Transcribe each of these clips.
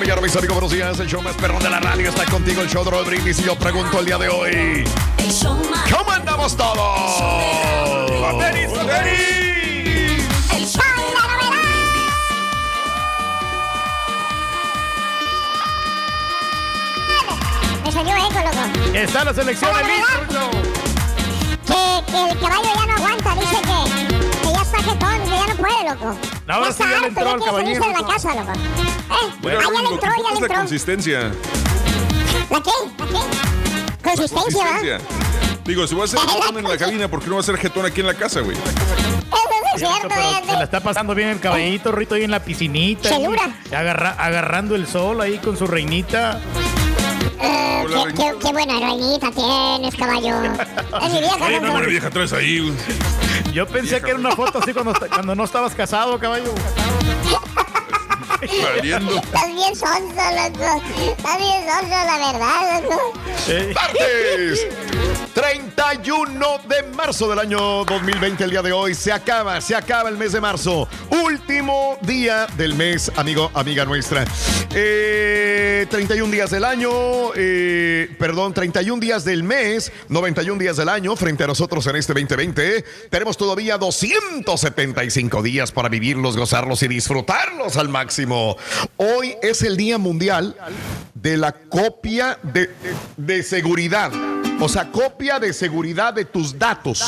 Mañana, mis amigos, buenos días. El show más perrón de la radio está contigo, el show de Brindis. Y yo pregunto el día de hoy: ¿Cómo andamos todos? ¡Con tenis, con tenis! El show de la novedad. Me salió eco, loco. Está la selección. Que, que el caballo ya no aguanta, dice que, que ya no puede, loco. No, ahora ya sí está ya le harto, entró quiere caballero, de la casa, loco. Eh, ah, ya le entró, ya le es la entró. consistencia. ¿La qué? ¿La qué? Consistencia, ¿va? Consistencia. Digo, si voy a ser jetón en la cabina, ¿por qué no va a ser jetón aquí en la casa, güey? Eso es cierto, Pero se la está pasando bien el caballito, Rito, ahí en la piscinita. Segura. agarra- agarrando el sol ahí con su reinita. Eh, Hola, qué, qué, qué buena reinita tienes, caballo. Es mi vieja, Oye, ¿no? Una vieja atrás ahí, güey. Yo pensé que era una foto así cuando, cuando no estabas casado, caballo. Valiendo. Estás bien sonso, loco. Estás bien sonso, la verdad, loco. Eh, Martes 31 de marzo del año 2020, el día de hoy. Se acaba, se acaba el mes de marzo. Último día del mes, amigo, amiga nuestra. Eh, 31 días del año, eh, perdón, 31 días del mes, 91 días del año frente a nosotros en este 2020. Tenemos todavía 275 días para vivirlos, gozarlos y disfrutarlos al máximo. Hoy es el Día Mundial de la copia de, de seguridad. O sea, copia de seguridad de tus datos.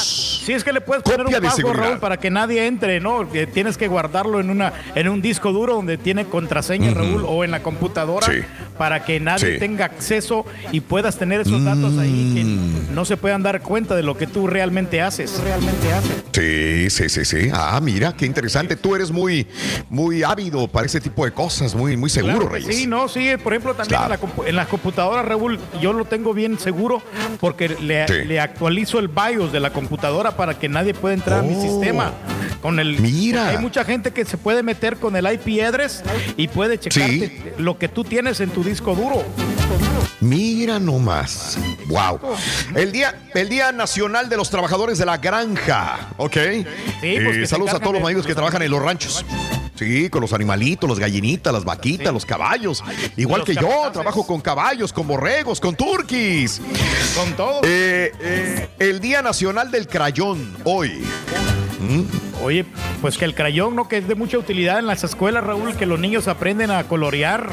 Sí, es que le puedes poner un de password, seguridad. Raúl, para que nadie entre, ¿no? Que tienes que guardarlo en una en un disco duro donde tiene contraseña, Raúl, o en la computadora Sí. para que nadie Sí. tenga acceso y puedas tener esos datos ahí que Mm. no se puedan dar cuenta de lo que tú realmente haces. Realmente haces. Sí, sí, sí, sí. Ah, mira, qué interesante. Tú eres muy, muy ávido para ese tipo de cosas, muy, muy seguro, Claro Reyes. Sí, no, sí, por ejemplo, también Claro. en, la compu- en las computadoras, Raúl, yo lo tengo bien seguro porque le, Sí. le actualizo el BIOS de la computadora para que nadie pueda entrar a mi Oh. sistema. Con el, Mira. Hay mucha gente que se puede meter con el IP address y puede checarte lo que tú tienes en tu disco duro. Mira nomás. Wow. El día, el día Nacional de los Trabajadores de la Granja. ¿Ok? Sí, pues se saludos a todos los amigos que trabajan en los ranchos. Sí, con los animalitos, los gallinitas, las vaquitas, los caballos. Igual Los que yo, trabajo con caballos, con borregos, con turquis. Con todo. Eh, eh, el Día Nacional del Crayón, hoy. Oye, pues que el crayón, ¿no? Que es de mucha utilidad en las escuelas, Raúl, que los niños aprenden a colorear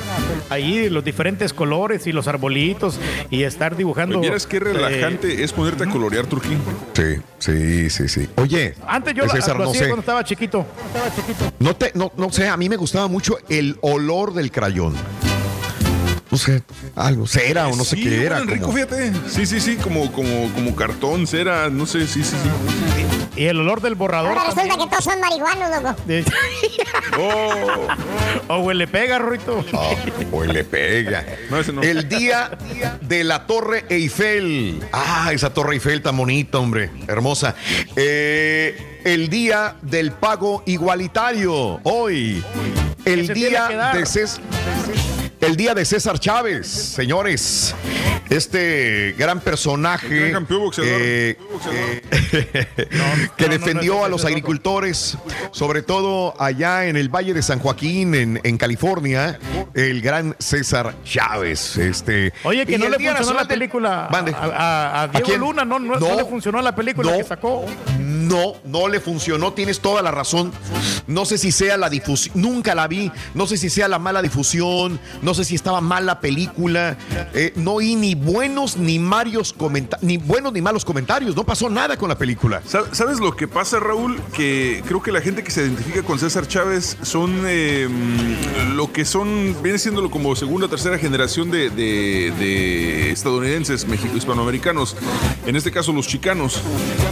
ahí los diferentes colores y los arbolitos y estar dibujando. Vieras qué eh, relajante es ponerte a colorear, Turquín. Sí, sí, sí, sí. Oye, antes yo César, lo no hacía sé. cuando estaba chiquito. No, te, no, no sé, a mí me gustaba mucho el olor del crayón. No sé, algo, cera o no sé qué era. huelen rico, como- fíjate. Sí, sí, sí, como, como, como cartón, cera, no sé, sí, sí, sí. Y el olor del borrador. Ahora resulta también. que todos son marihuanos, loco. Oh, o huele pega, Ruito. Ah, pues le pega. No, ese no. El día de la Torre Eiffel. Ah, esa Torre Eiffel tan bonita, hombre. Hermosa. Eh, el día del pago igualitario. Hoy. El día de César. El día de César Chávez, señores. Este gran personaje El gran campeón boxeador. eh, eh, que defendió a los agricultores, sobre todo allá en el Valle de San Joaquín, en, en California, el gran César Chávez. Este, Oye, que y no le funcionó la película a, a- a Diego quién? Luna, no, no, no No. le funcionó la película No. que sacó. No, no le funcionó, tienes toda la razón. No sé si sea la difusión, nunca la vi, no sé si sea la mala difusión, no sé si estaba mal la película. Eh, no oí ni buenos ni marios ni buenos ni malos comentarios, no pasó nada con la película. Sa- ¿Sabes lo que pasa, Raúl? Que creo que la gente que se identifica con César Chávez son eh, lo que son, viene siendo como segunda o tercera generación de, de- de estadounidenses, México, hispanoamericanos, en este caso los chicanos.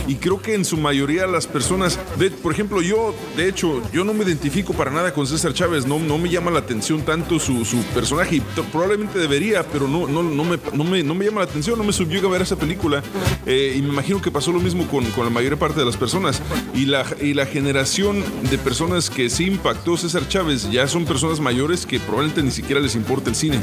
Y creo que en su mayoría las personas, por ejemplo, yo, de hecho, yo no me identifico para nada con César Chávez, no, no me llama la atención tanto su, su y probablemente debería, pero no, no, me, no, me, no me llama la atención, no me subyuga ver esa película. Eh, y me imagino que pasó lo mismo con, con la mayor parte de las personas. Y la, y la generación de personas que sí impactó César Chávez ya son personas mayores que probablemente ni siquiera les importa el cine.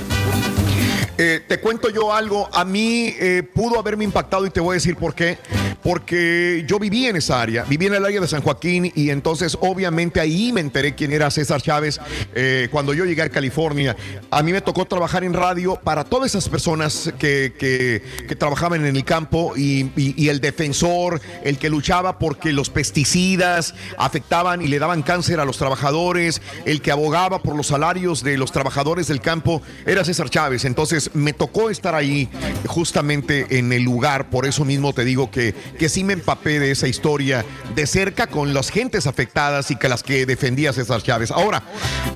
Eh, te cuento yo algo, a mí eh, pudo haberme impactado y te voy a decir por qué. Porque yo viví en esa área, viví en el área de San Joaquín y entonces obviamente ahí me enteré quién era César Chávez eh, cuando yo llegué a California. A mí me tocó trabajar en radio para todas esas personas que, trabajaban en el campo y, y- y el defensor, el que luchaba porque los pesticidas afectaban y le daban cáncer a los trabajadores, el que abogaba por los salarios de los trabajadores del campo, era César Chávez. Entonces me tocó estar ahí justamente en el lugar, por eso mismo te digo que, que sí me empapé de esa historia de cerca con las gentes afectadas y que las que defendía César Chávez. Ahora,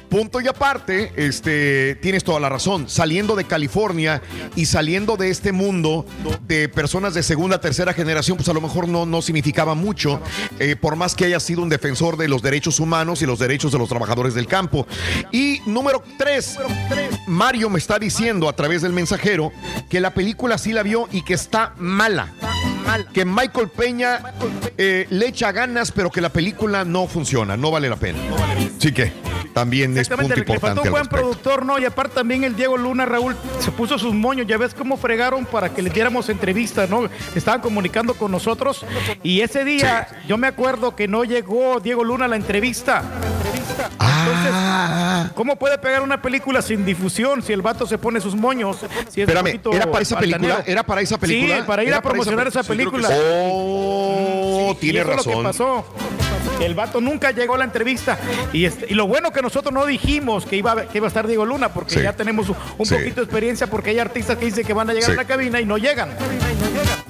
punto y aparte, este, tienes toda la razón, saliendo de California y saliendo de este mundo de personas de segunda, tercera generación, pues a lo mejor no, no significaba mucho, eh, por más que haya sido un defensor de los derechos humanos y los derechos de los trabajadores del campo. Y número tres, Mario me está diciendo a través del mensajero que la película sí la vio y que está mala. Que Michael Peña eh, le echa ganas, pero que la película no funciona, no vale la pena. Sí que también es punto le, le faltó importante. un buen productor, ¿no? Y aparte también el Diego Luna, Raúl, se puso sus moños. Ya ves cómo fregaron para que le diéramos entrevistas, ¿no? Estaban comunicando con nosotros. Y ese día, yo me acuerdo que no llegó Diego Luna a la entrevista. Ah, ¿Cómo puede pegar una película sin difusión si el vato se pone sus moños? Si es un Espérame, poquito ¿era para esa película? ¿Era para esa película? Sí, para ir ¿Era a esa promocionar esa, película. sí. Oh, tiene eso es lo razón. que pasó. El vato nunca llegó a la entrevista. Y, este- y lo bueno que nosotros no dijimos que iba, a- que iba a estar Diego Luna, porque Sí. ya tenemos un, un Sí. poquito de experiencia, porque hay artistas que dicen que van a llegar Sí. a la cabina y no llegan.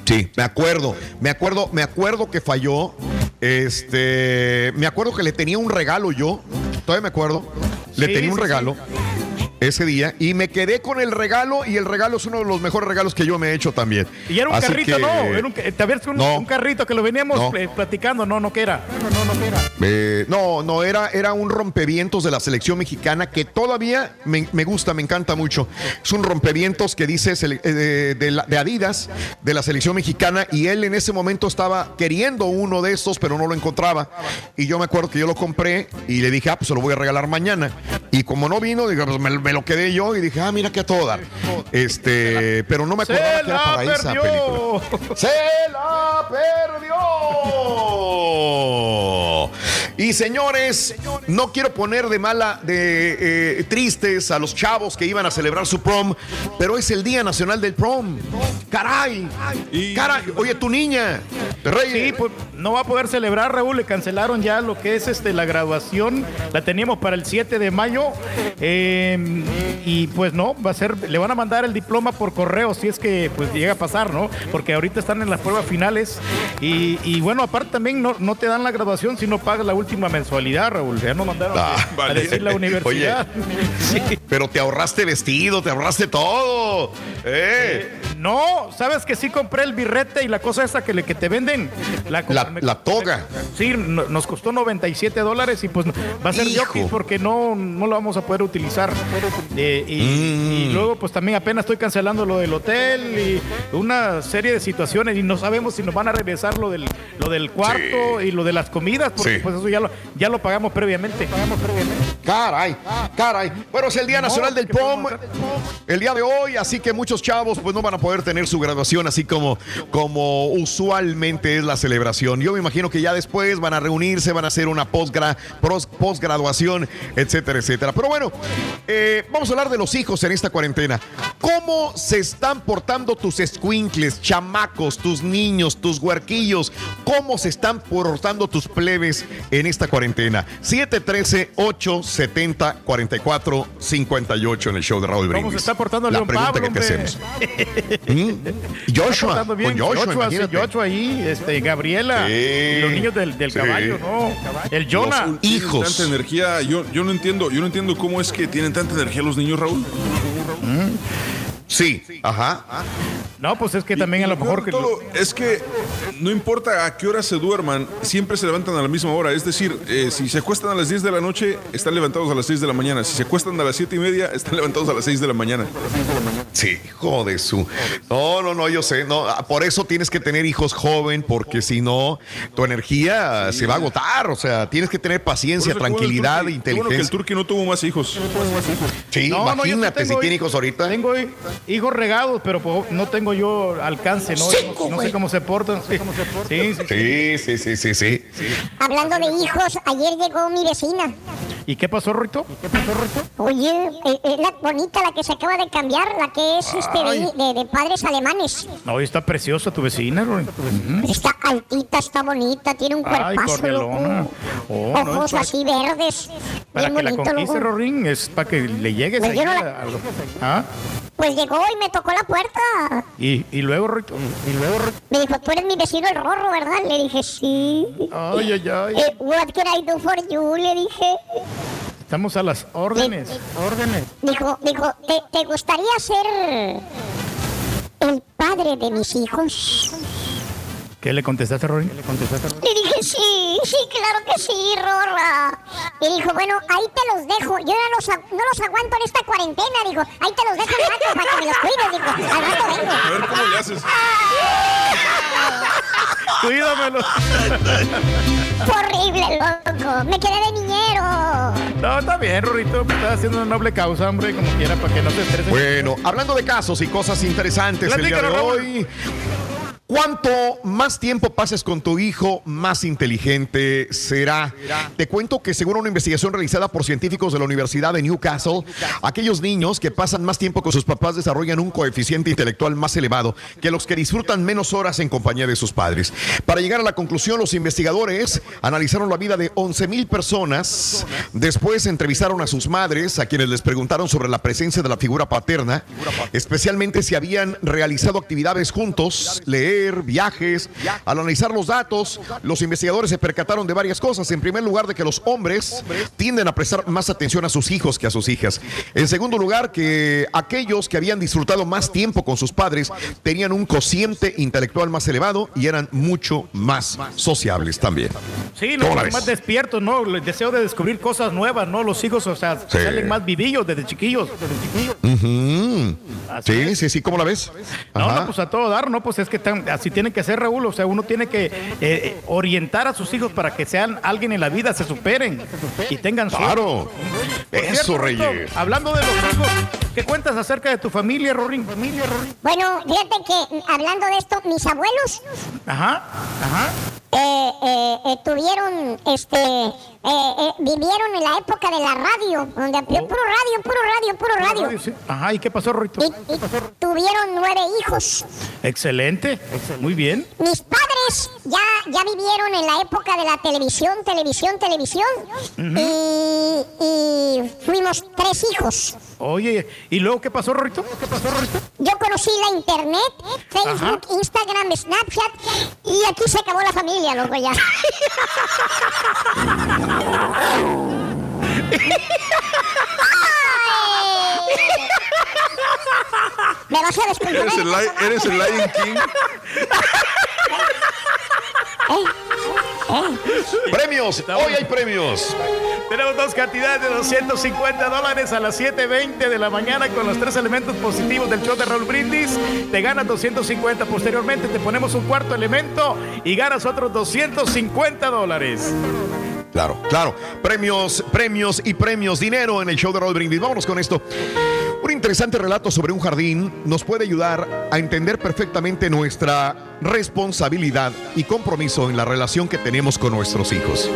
Sí, me acuerdo, me acuerdo, me acuerdo que falló. Este, me acuerdo que le tenía un regalo yo, todavía me acuerdo. Le Sí, tenía un sí, regalo ese día y me quedé con el regalo y el regalo es uno de los mejores regalos que yo me he hecho también. Y era un Así carrito, que, no, era un, te habías un, No. un carrito que lo veníamos No. eh, platicando, no, no que era. No, no, no que era. eh, no, no, era, era un rompevientos de la selección mexicana que todavía me, me gusta, me encanta mucho. Es un rompevientos que dice eh, de, de la- de Adidas, de la selección mexicana, y él en ese momento estaba queriendo uno de estos, pero no lo encontraba. Y yo me acuerdo que yo lo compré y le dije, ah, pues se lo voy a regalar mañana. Y como no vino, digo, pues me, me lo quedé yo y dije, ah, mira qué a todo dar. Este, pero no me acordaba ¡Se que era para esa película. ¡Se la perdió! Y señores, no quiero poner de mala, de eh, tristes a los chavos que iban a celebrar su prom, pero es el Día Nacional del Prom. ¡Caray! ¡Caray! Oye, tu niña, Reyes. Sí, pues no va a poder celebrar, Raúl. Le cancelaron ya lo que es este la graduación. La teníamos para el 7 de mayo. eh, y pues no, va a ser, le van a mandar el diploma por correo si es que pues llega a pasar, ¿no? Porque ahorita están en las pruebas finales. Y, y bueno, aparte también no, no te dan la graduación si no pagas la última última mensualidad, Raúl. Ya nos mandaron Ah, a vale. decir la universidad. Sí. Pero te ahorraste vestido, te ahorraste todo. ¿eh? No, sabes que sí compré el birrete y la cosa esa que, le, que te venden. La, La, me- la toga. Sí, no- nos costó 97 dólares y pues va a ser jockey porque no, no lo vamos a poder utilizar. Eh, y, Mm. y luego pues también apenas estoy cancelando lo del hotel y una serie de situaciones y no sabemos si nos van a regresar lo del, lo del cuarto y lo de las comidas porque Sí. pues eso ya lo, ya lo pagamos previamente. Pagamos previamente. Caray, caray. Bueno, es el Día No, Nacional del ¿qué podemos Prom. hacer? El día de hoy, así que muchos chavos pues no van a poder tener su graduación así como, como usualmente es la celebración. Yo me imagino que ya después van a reunirse, van a hacer una postgraduación, etcétera, etcétera. Pero bueno, eh, vamos a hablar de los hijos en esta cuarentena. ¿Cómo se están portando tus escuincles, chamacos, tus niños, tus huerquillos? ¿Cómo se están portando tus plebes en esta cuarentena? 713-870-4458 en el show de Raúl Brindis. ¿Cómo se está portando La León pregunta Pablo, que te hombre? hacemos. ¿Mm? Joshua, con Joshua, Joshua, sí. Joshua ahí, este, Gabriela Sí. y los niños del, del Sí. caballo, ¿no? El Jonah. Los- Hijos. Tanta energía. Yo, yo no entiendo, yo no entiendo cómo es que tienen tanta energía los niños, Raúl. Sí, ajá. No, pues es que también Y a lo mejor que todo es que no importa a qué hora se duerman, siempre se levantan a la misma hora. Es decir, eh, si se acuestan a las 10 de la noche, están levantados a las 6 de la mañana. Si se acuestan a las 7 y media, están levantados a las 6 de la mañana. Sí, hijo de su. No, no, no, yo sé. No, ah, por eso tienes que tener hijos joven, porque si no, tu energía se va a agotar. O sea, tienes que tener paciencia, tranquilidad, Turqui- qué bueno que el inteligencia. Turqui no tuvo más hijos. Sí, No, no, imagínate si tiene hi- hijos ahorita. Tengo hijos regados, pero pues, no tengo yo alcance, ¿no? Cinco, no, sé cómo se portan. Sí, sí, sí. Sí, sí, sí, sí, sí. Hablando de hijos, ayer llegó mi vecina. ¿Y qué pasó, Rito? Oye, eh, es la bonita, la que se acaba de cambiar, la que es este, de, Ay. de- de padres alemanes. No, está preciosa tu vecina. Ujú. Está altita, está bonita, tiene un Ay, cuerpazo, cordialona. loco. Oh, no, Ojos para- así verdes. Para bien que la bonito, conquiste, loco. Rorín, es para que le llegues Pues ahí no a- la- a lo- ¿Ah? Pues llegó y me tocó la puerta. ¿Y, y luego, Rito? ¿Y luego, Rito? Me dijo, tú eres mi vecino el Rorro, ¿verdad? Le dije, sí. Ay, ay, ay. Eh, what can I do for you? Le dije. Estamos a las órdenes. Órdenes. Dijo, dijo, ¿te, te gustaría ser el padre de mis hijos? ¿Qué le contestaste, Rorín? ¿Qué le contestaste? Le dije, sí, sí, claro que sí, Rorra. Y dijo, bueno, ahí te los dejo. Yo ya los, no los aguanto en esta cuarentena. Dijo, ahí te los dejo rato para que me los cuides. Dijo, al rato vengo. A ver cómo le haces. Cuídamelo. Fue horrible, loco. Me quedé de niñero. No, está bien, Rorito. Estás haciendo una noble causa, hombre, como quiera, para que no te estreses. Bueno, hablando de casos y cosas interesantes el día de Raúl. Cuanto más tiempo pases con tu hijo, más inteligente será. Te cuento que según una investigación realizada por científicos de la Universidad de Newcastle, aquellos niños que pasan más tiempo con sus papás desarrollan un coeficiente intelectual más elevado que los que disfrutan menos horas en compañía de sus padres. Para llegar a la conclusión, los investigadores analizaron la vida de 11 mil personas. Después entrevistaron a sus madres, a quienes les preguntaron sobre la presencia de la figura paterna, especialmente si habían realizado actividades juntos, leer, viajes. Al analizar los datos, los investigadores se percataron de varias cosas. En primer lugar, de que los hombres tienden a prestar más atención a sus hijos que a sus hijas. En segundo lugar, que aquellos que habían disfrutado más tiempo con sus padres tenían un cociente intelectual más elevado y eran mucho más sociables también. Sí, no, ¿Cómo la ves? más despiertos, ¿no? El deseo de descubrir cosas nuevas, ¿no? Los hijos, o sea, Sí. salen más vivillos desde chiquillos. Desde chiquillos. Sí, es. sí, sí, ¿cómo la ves? No, no, pues a todo dar, ¿no? Pues es que tan- así tiene que ser, Raúl. O sea, uno tiene que eh, eh, orientar a sus hijos para que sean alguien en la vida, se superen y tengan suerte. Claro. Eso, cierto, Rito, Reyes. Hablando de los hijos, ¿qué cuentas acerca de tu familia, Rorín? Familia, Rorín. Bueno, fíjate que mm, hablando de esto, mis abuelos Ajá, ajá. Eh, eh, tuvieron, este, eh, eh, vivieron en la época de la radio, donde puro radio, puro radio, puro radio. Sí. Ajá, ¿y qué pasó, Rito? Y, tuvieron nueve hijos. Excelente, muy bien. Mis padres ya, ya vivieron en la época de la televisión, televisión, televisión. y, y fuimos tres hijos. Oye, ¿y luego qué pasó, Rorito? ¿Qué pasó, Rorito? Yo conocí la internet, Facebook, Instagram, Snapchat y aquí se acabó la familia, loco, ya. Me vas a descomponer. ¿Eres el, li- eres el Lion King? Premios, hoy hay premios. Tenemos dos cantidades de 250 dólares a las 7.20 de la mañana con los tres elementos positivos del show de Raúl Brindis. Te ganas 250. Posteriormente te ponemos un cuarto elemento y ganas otros 250 dólares. Claro, claro. Premios, premios y premios. Dinero en el show de Raúl Brindis. Vámonos con esto. Un interesante relato sobre un jardín nos puede ayudar a entender perfectamente nuestra responsabilidad y compromiso en la relación que tenemos con nuestros hijos.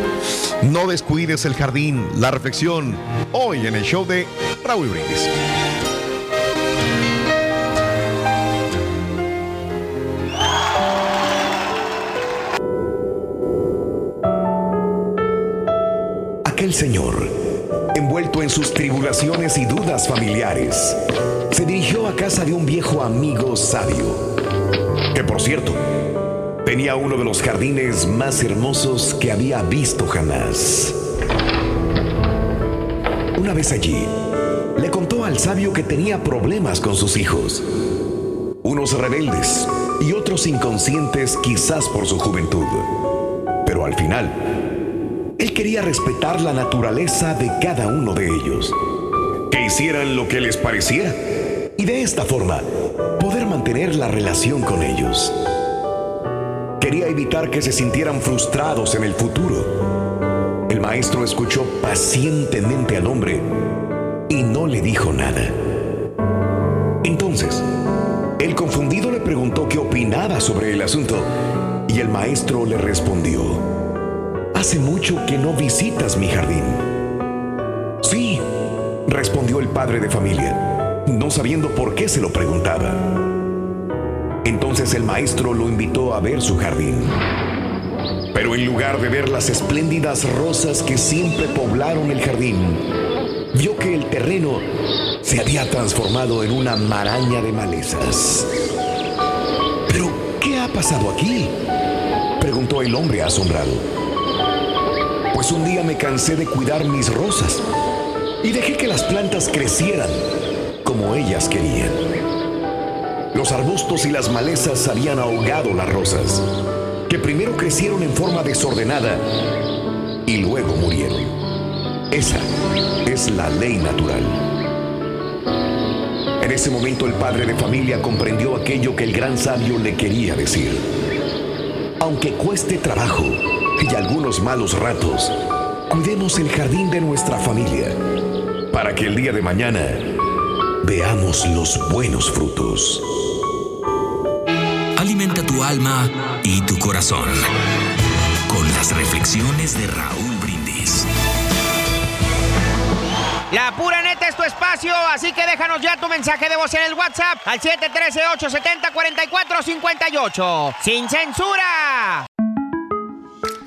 No descuides el jardín. La reflexión hoy en el show de Raúl Brindis. Aquel señor, envuelto en sus tribulaciones y dudas familiares, se dirigió a casa de un viejo amigo sabio, que por cierto, tenía uno de los jardines más hermosos que había visto jamás. Una vez allí, le contó al sabio que tenía problemas con sus hijos, unos rebeldes y otros inconscientes quizás por su juventud, pero al final, quería respetar la naturaleza de cada uno de ellos, que hicieran lo que les pareciera y de esta forma poder mantener la relación con ellos. Quería evitar que se sintieran frustrados en el futuro. El maestro escuchó pacientemente al hombre y no le dijo nada. Entonces, el confundido le preguntó qué opinaba sobre el asunto y el maestro le respondió, Hace mucho que no visitas mi jardín. Sí, respondió el padre de familia, no sabiendo por qué se lo preguntaba. Entonces el maestro lo invitó a ver su jardín. Pero en lugar de ver las espléndidas rosas que siempre poblaron el jardín, vio que el terreno se había transformado en una maraña de malezas. ¿Pero qué ha pasado aquí? preguntó el hombre asombrado. Pues un día me cansé de cuidar mis rosas y dejé que las plantas crecieran como ellas querían. Los arbustos y las malezas habían ahogado las rosas, que primero crecieron en forma desordenada y luego murieron. Esa es la ley natural. En ese momento el padre de familia comprendió aquello que el gran sabio le quería decir. Aunque cueste trabajo y algunos malos ratos, cuidemos el jardín de nuestra familia para que el día de mañana veamos los buenos frutos. Alimenta tu alma y tu corazón con las reflexiones de Raúl Brindis. La pura neta es tu espacio, así que déjanos ya tu mensaje de voz en el WhatsApp al 713-870-4458. ¡Sin censura!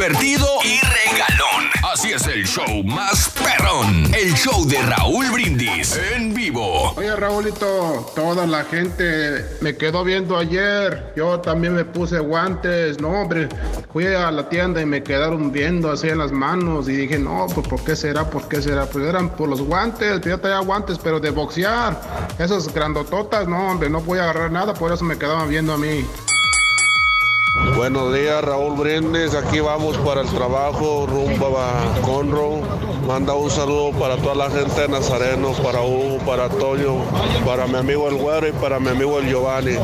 Divertido y regalón. Así es el show más perrón. El show de Raúl Brindis en vivo. Oye, Raúlito, toda la gente me quedó viendo ayer. Yo también me puse guantes. No, hombre, fui a la tienda y me quedaron viendo así en las manos. Y dije, no, pues ¿por qué será? ¿Por qué será? Pues eran por los guantes. Yo traía guantes, pero de boxear. Esas grandototas, no, hombre, no voy a agarrar nada. Por eso me quedaban viendo a mí. Buenos días, Raúl Brindis. Aquí vamos para el trabajo, rumbo a Conroe. Manda un saludo para toda la gente de Nazareno, para Hugo, para Toño, para mi amigo el Güero y para mi amigo el Giovanni.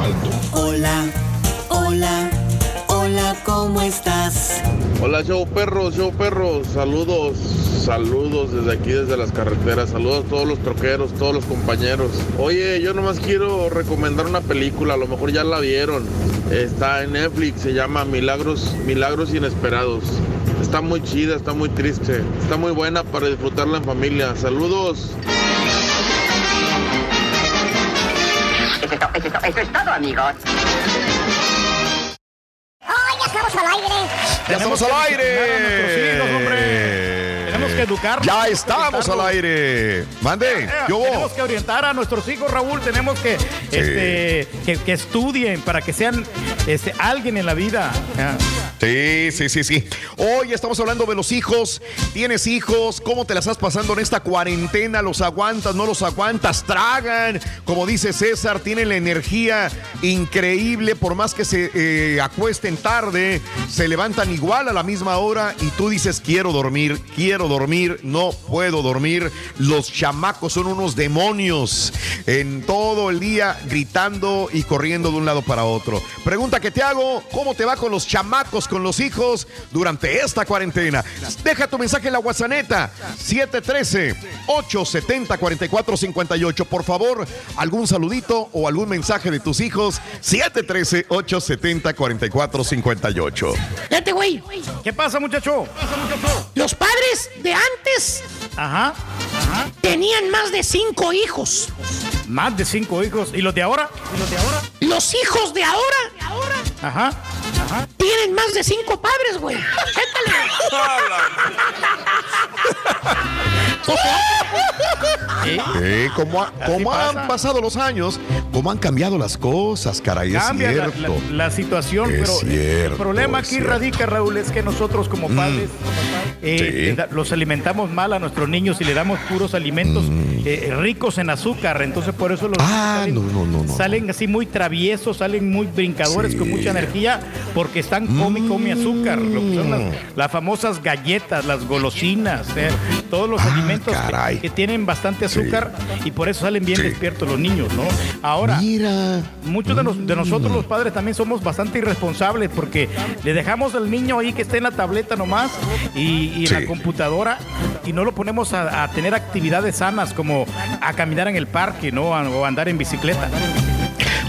Hola, hola, hola, ¿cómo estás? Hola, show perros, show perros. Saludos, saludos desde aquí, desde las carreteras. Saludos a todos los troqueros, todos los compañeros. Oye, yo nomás quiero recomendar una película, a lo mejor ya la vieron. Está en Netflix, se llama Milagros, Milagros Inesperados. Está muy chida, está muy triste. Está muy buena para disfrutarla en familia. Saludos. Eso es, eso todo, amigos. ¡Ya estamos al aire! Tenemos que educarlos. Ya estamos al aire. Mande, yo tenemos que orientar a nuestros hijos, Raúl. Tenemos que, este, que, que estudien para que sean este, alguien en la vida. Sí, sí, sí, sí. Hoy estamos hablando de los hijos. ¿Tienes hijos? ¿Cómo te las estás pasando en esta cuarentena? ¿Los aguantas? ¿No los aguantas? ¿Tragan? Como dice César, tienen la energía increíble. Por más que se eh, acuesten tarde, se levantan igual a la misma hora y tú dices, quiero dormir, quiero dormir, no puedo dormir. Los chamacos son unos demonios en todo el día gritando y corriendo de un lado para otro. Pregunta que te hago, ¿cómo te va con los chamacos, con los hijos durante esta cuarentena? Deja tu mensaje en la WhatsApp 713-870-4458. Por favor, algún saludito o algún mensaje de tus hijos. 713-870-4458. Fíjate, güey. ¿Qué pasa, muchacho? Los padres de antes Ajá. tenían más de cinco hijos. Más de cinco hijos. ¿Y los de ahora? ¿Y los de ahora? Los hijos de ahora Ajá. Ajá. tienen más de cinco padres, güey. Eh, ¿Cómo, ha- cómo han pasa. pasado los años? ¿Cómo han cambiado las cosas, caray? Es Cambia la, cierto. la- la situación, Es pero cierto, el problema es aquí cierto. radica, Raúl, es que nosotros como padres eh, Sí. da- los alimentamos mal a nuestros niños y le damos puros alimentos eh, ricos en azúcar. Entonces por eso los Mm. Ah, niños no, no, no, no. salen así muy traviesos, salen muy brincadores con mucha energía porque están come y come azúcar. Lo que son las, Mm. las famosas galletas, las golosinas, eh, todos los alimentos que- Ah, caray. que, tienen bastante azúcar y por eso salen bien despiertos los niños, ¿no? Ahora, Mira. muchos de, de nosotros los padres también somos bastante irresponsables porque le dejamos al niño ahí que esté en la tableta nomás y, y en la computadora y no lo ponemos a, a tener actividades sanas como a caminar en el parque, ¿no? O andar en bicicleta.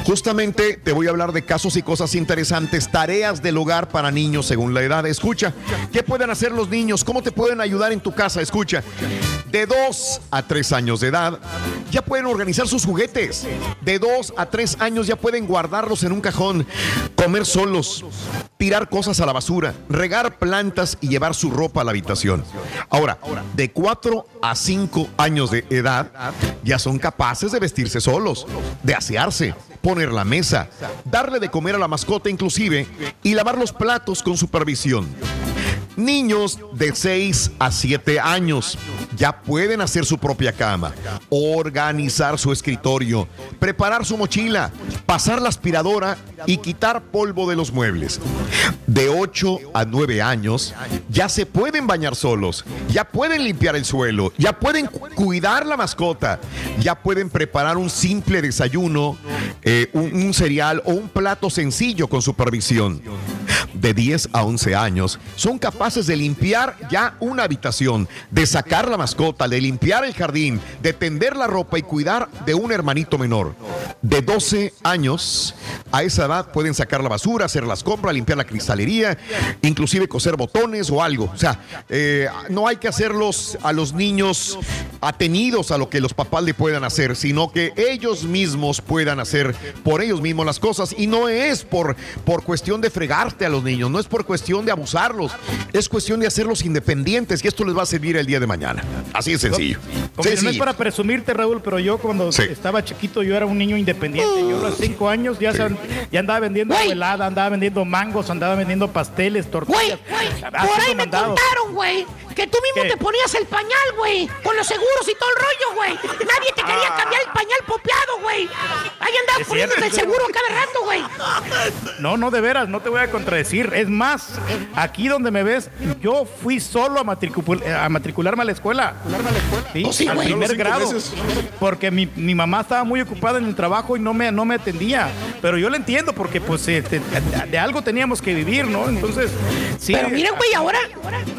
Justamente te voy a hablar de casos y cosas interesantes, tareas del hogar para niños según la edad. Escucha, ¿qué pueden hacer los niños? ¿Cómo te pueden ayudar en tu casa? Escucha, de 2 a 3 años de edad ya pueden organizar sus juguetes. De 2 a 3 años ya pueden guardarlos en un cajón, comer solos, tirar cosas a la basura, regar plantas y llevar su ropa a la habitación. Ahora, de 4 a 5 años de edad ya son capaces de vestirse solos, de asearse, poner la mesa, darle de comer a la mascota inclusive y lavar los platos con supervisión. Niños de 6 a 7 años ya pueden hacer su propia cama, organizar su escritorio, preparar su mochila, pasar la aspiradora y quitar polvo de los muebles. De 8 a 9 años ya se pueden bañar solos, ya pueden limpiar el suelo, ya pueden cu- cuidar la mascota, ya pueden preparar un simple desayuno, eh, un, un cereal o un plato sencillo con supervisión. De 10 a 11 años son capaces de limpiar ya una habitación, de sacar la mascota, de limpiar el jardín, de tender la ropa y cuidar de un hermanito menor. De 12 años a esa edad pueden sacar la basura, hacer las compras, limpiar la cristalería, inclusive coser botones o algo. O sea, eh, no hay que hacerlos a los niños atenidos a lo que los papás le puedan hacer, sino que ellos mismos puedan hacer por ellos mismos las cosas. Y no es por, por cuestión de fregarte a los niños, no es por cuestión de abusarlos, es cuestión de hacerlos independientes y esto les va a servir el día de mañana. Así de sencillo. Como no es Sencillo. para presumirte, Raúl, pero yo cuando estaba chiquito yo era un niño independiente. Yo a los cinco años ya, andaba vendiendo helada, andaba vendiendo mangos, andaba vendiendo pasteles, tortillas. Por haciendo ahí me mandados. contaron, güey, que tú mismo ¿Qué? te ponías el pañal, güey, con los seguros y todo el rollo, güey. Nadie te quería cambiar el pañal popeado, güey. Ahí andabas poniéndote el seguro cada rato, güey. No, no, de veras, no te voy a contradecir. Es más, aquí donde me ves, yo fui solo a, matricul- eh, a matricularme a la escuela. Sí, Oh, sí, al primer grado. Porque mi, mi mamá estaba muy ocupada en el trabajo y no me, no me atendía. Pero yo lo entiendo porque pues este, de, de algo teníamos que vivir, ¿no? Entonces, sí. Pero miren, güey, ahora,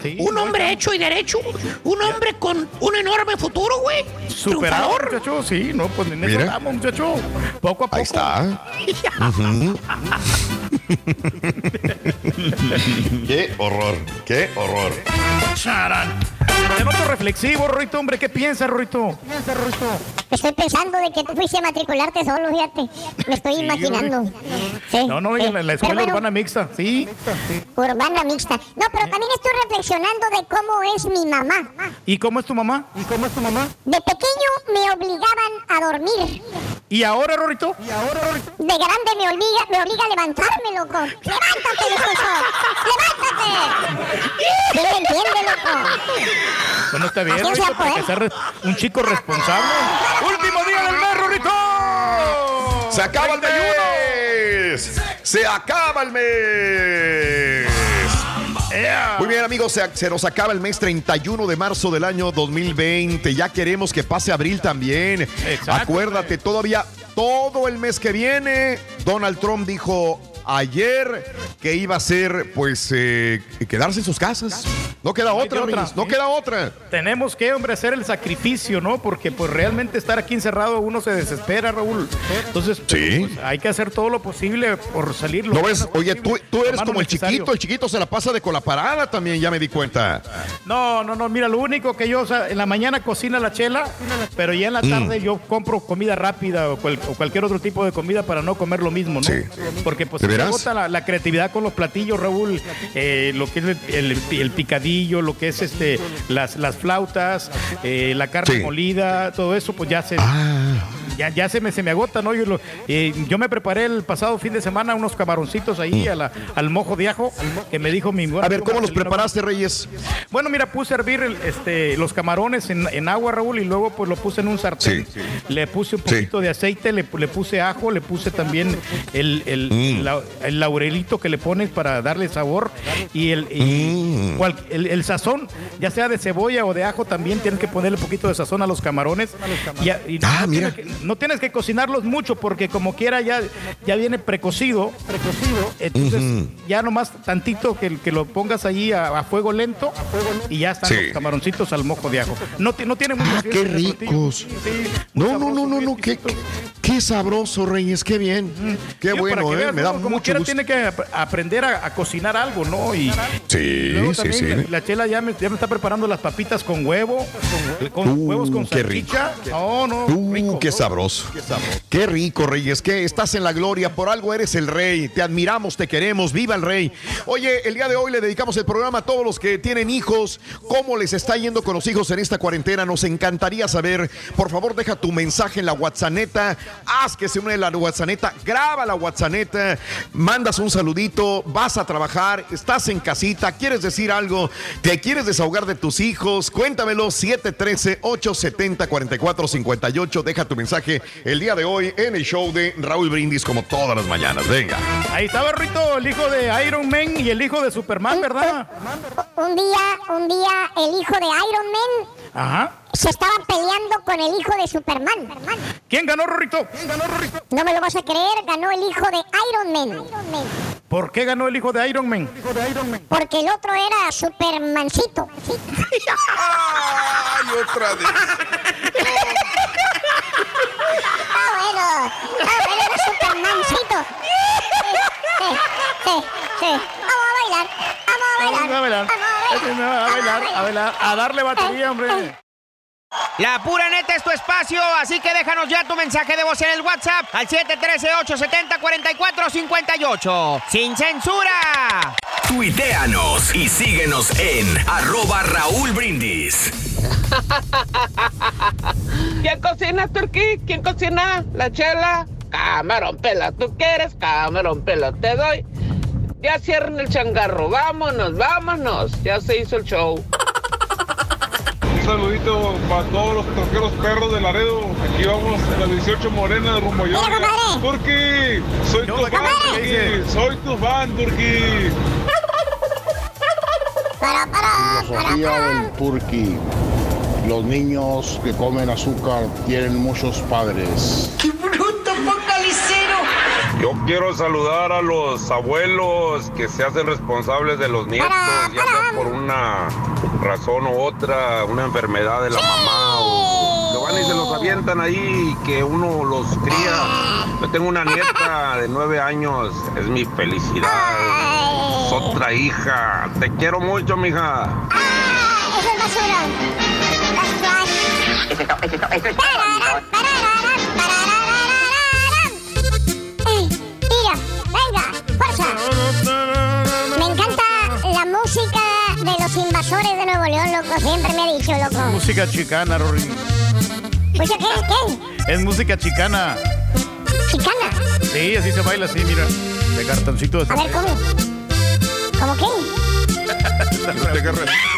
Sí. un hombre hecho y derecho, un hombre con un enorme futuro, güey. Superado, Triunfador. muchacho, sí, no, pues en eso Mira. estamos, muchacho. Poco a poco. Ahí está. qué horror, qué horror. Charán. Te noto reflexivo, Rorito, hombre. ¿Qué piensas, Rorito? Estoy pensando de que tú fuiste a matricularte solo, fíjate. Me estoy imaginando. Sí, No, no, sí. en la, la escuela bueno, urbana mixta, sí. Urbana mixta. No, pero también estoy reflexionando de cómo es mi mamá. ¿Y cómo es tu mamá? ¿Y cómo es tu mamá? De pequeño me obligaban a dormir. ¿Y ahora, Rorito? De grande me obliga, me obliga a levantarme, loco. ¡Levántate, viejoso! ¡Levántate! ¿Sí me entiende, loco? Bueno, está bien, Así para que seas re- un chico responsable. ¡Último día del mes, Rorito! Se acaba el mes. Se acaba el mes. Muy bien amigos, se, se nos acaba el mes 31 de marzo del año 2020. Ya queremos que pase abril también. Acuérdate, todavía todo el mes que viene, Donald Trump dijo ayer que iba a ser pues eh, quedarse en sus casas. No queda otra, no queda otra. Tenemos que, hombre, hacer el sacrificio, ¿no? Porque pues realmente estar aquí encerrado uno se desespera, Raúl. Entonces, Sí. pues, hay que hacer todo lo posible por salir. lo ¿No ves? Oye, tú, tú eres como el necesario. chiquito, el chiquito se la pasa de con la parada también, ya me di cuenta. No, no, no, mira, lo único que yo, o sea, en la mañana cocina la chela, pero ya en la Mm. tarde yo compro comida rápida o, cual- o cualquier otro tipo de comida para no comer lo mismo, ¿no? Porque pues Agota la, la creatividad con los platillos, Raúl, eh, lo que es el, el- el picadillo, lo que es este, las, las flautas, eh, la carne Sí. molida, todo eso, pues ya se... Ya, ya se me, se me agota, ¿no? Yo, lo- eh, yo me preparé el pasado fin de semana unos camaroncitos ahí a la- al mojo de ajo que me dijo mi buen Mm. A ver, ¿cómo los preparaste, Reyes? Bueno, mira, puse a hervir el- este, los camarones en, en agua, Raúl, y luego pues lo puse en un sartén. Sí. Le puse un poquito de aceite, le, le puse ajo, le puse también el, el, Mm. la- el laurelito que le pones para darle sabor y, el, y Mm. cual- el, el sazón, ya sea de cebolla o de ajo, también tienes que ponerle un poquito de sazón a los camarones. Y, a- y Ah, no, mira. Que, no tienes que cocinarlos mucho porque como quiera ya, ya viene precocido. precocido entonces Ujú. ya nomás tantito que, que lo pongas allí a, a fuego lento y ya están Sí. los camaroncitos al mojo de ajo. No, no tiene mucha Ah, qué ricos. Sí, No, no, sabroso, no, no, no, qué, qué sabroso, Reyes, qué bien. Qué bueno, que eh, veas, me da como mucho quiera gusto. tiene que ap- aprender a, a cocinar algo, ¿no? Y Sí, luego sí, también sí. La, la chela ya me, ya me está preparando las papitas con huevo, con Uh, huevos con qué rico. salchicha. No, no, Uh, rico. qué sabroso. Qué rico, Reyes. Que estás en la gloria. Por algo eres el rey. Te admiramos, te queremos. Viva el rey. Oye, el día de hoy le dedicamos el programa a todos los que tienen hijos. ¿Cómo les está yendo con los hijos en esta cuarentena? Nos encantaría saber. Por favor, deja tu mensaje en la WhatsApp. Haz que se une la WhatsApp. Graba la WhatsApp. Mandas un saludito. Vas a trabajar. Estás en casita. ¿Quieres decir algo? ¿Te quieres desahogar de tus hijos? Cuéntamelo. 713-870-4458. Deja tu mensaje el día de hoy en el show de Raúl Brindis como todas las mañanas. Venga. Ahí estaba Rito, el hijo de Iron Man y el hijo de Superman, ¿verdad? Un día, un día, el hijo de Iron Man Ajá. se estaba peleando con el hijo de Superman. ¿Quién ganó, Rorrito? No me lo vas a creer, ganó el hijo de Iron Man. ¿Por qué ganó el hijo de Iron Man? Porque el otro era Supermancito. ¡Ay, otra vez! Bueno, ah, bueno, Supermancito. Sí, sí, sí. Vamos a bailar, vamos a bailar. Vamos a bailar. Vamos a bailar. A bailar, a bailar, a bailar, a darle batería, hombre. La pura neta es tu espacio, así que déjanos ya tu mensaje de voz en el WhatsApp al 713-870-4458. ¡Sin censura! Tuiteanos y síguenos en arroba Raúl Brindis. ¿Quién cocina, Turquí? ¿Quién cocina? ¿La chela? Camarón pela, ¿tú quieres? Camarón pela, te doy. Ya cierren el changarro, vámonos, vámonos. Ya se hizo el show. Un saludito para todos los troqueros perros de Laredo. Aquí vamos en la 18 Morena de Rumbo Turqui, soy tu fan, Turqui. Soy tu fan, Turqui. Filosofía del Turqui. Los niños que comen azúcar tienen muchos padres. ¡Qué bruto, focalicero! Yo quiero saludar a los abuelos que se hacen responsables de los nietos, ya sea por una razón u otra, una enfermedad de la mamá o que van y se los avientan ahí y que uno los cría. Yo tengo una nieta de nueve años, es mi felicidad. Es otra hija. Te quiero mucho, mija. Eso es basura. Es todo, eso es todo, eso es todo, amigo. ¡Ey! ¡Tira! ¡Venga! ¡Fuerza! Me encanta la música de los invasores de Nuevo León, loco. Siempre me ha dicho, loco. Música chicana, Rory. ¿Música qué? ¿Qué? Es música chicana. ¿Chicana? Sí, así se baila, así, mira. De cartoncito de A ver, ¿cómo? ¿Cómo qué?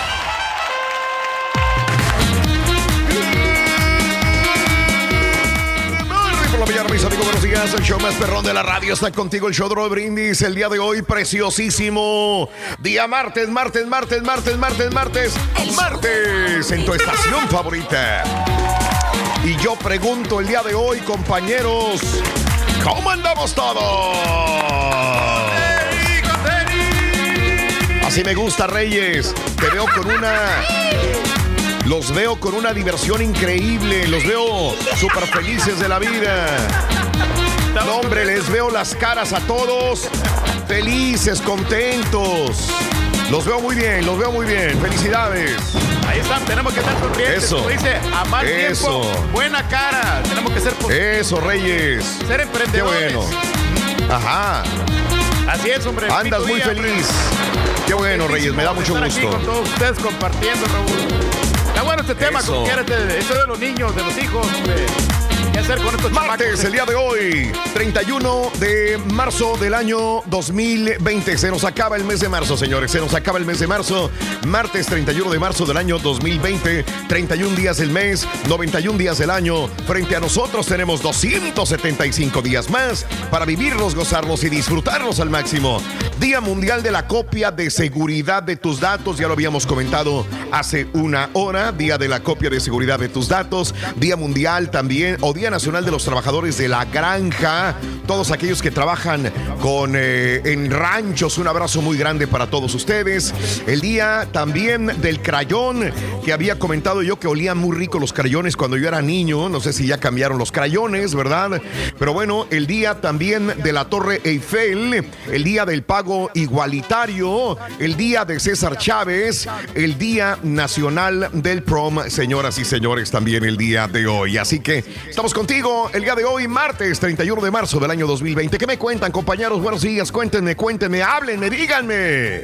La mañana, mis amigos, buenos días. El show más perrón de la radio está contigo. El show de Brindis. El día de hoy, preciosísimo. Día martes, martes, martes, martes, martes, martes. Martes en tu estación favorita. Y yo pregunto el día de hoy, compañeros, ¿cómo andamos todos? Así me gusta, Reyes. Te veo con una. Los veo con una diversión increíble. Los veo súper felices de la vida. No, hombre, les veo las caras a todos. Felices, contentos. Los veo muy bien, los veo muy bien. Felicidades. Ahí están, tenemos que estar sonrientes. Eso. Como dice, a mal Eso. tiempo, buena cara. Tenemos que ser positivos. Eso, Reyes. Ser Qué emprendedores. bueno. Ajá. Así es, hombre. Andas muy día, hombre. feliz. Qué bueno, Reyes. Me da mucho estar aquí gusto. con todos ustedes compartiendo, Raúl. Está bueno este tema, como quieras, de- esto de los niños, de los hijos, hombre. ¿Qué hacer con estos Martes, el día de hoy, 31 de marzo del año 2020. Se nos acaba el mes de marzo, señores. Se nos acaba el mes de marzo. Martes 31 de marzo del año 2020. 31 días del mes, 91 días del año. Frente a nosotros tenemos 275 días más para vivirlos, gozarlos y disfrutarlos al máximo. Día Mundial de la Copia de Seguridad de tus Datos. Ya lo habíamos comentado hace una hora. Día de la Copia de Seguridad de tus Datos. Día Mundial también, o Nacional de los Trabajadores de la Granja. Todos aquellos que trabajan con, eh, en ranchos. Un abrazo muy grande para todos ustedes. El día también del crayón, que había comentado yo que olían muy rico los crayones cuando yo era niño. No sé si ya cambiaron los crayones, ¿verdad? Pero bueno, el día también de la Torre Eiffel, el día del pago igualitario, el día de César Chávez, el día nacional del prom, señoras y señores, también el día de hoy. Así que estamos contigo el día de hoy, martes 31 de marzo del año 2020. ¿Qué me cuentan, compañeros? Buenos días, cuéntenme, cuéntenme, háblenme, díganme.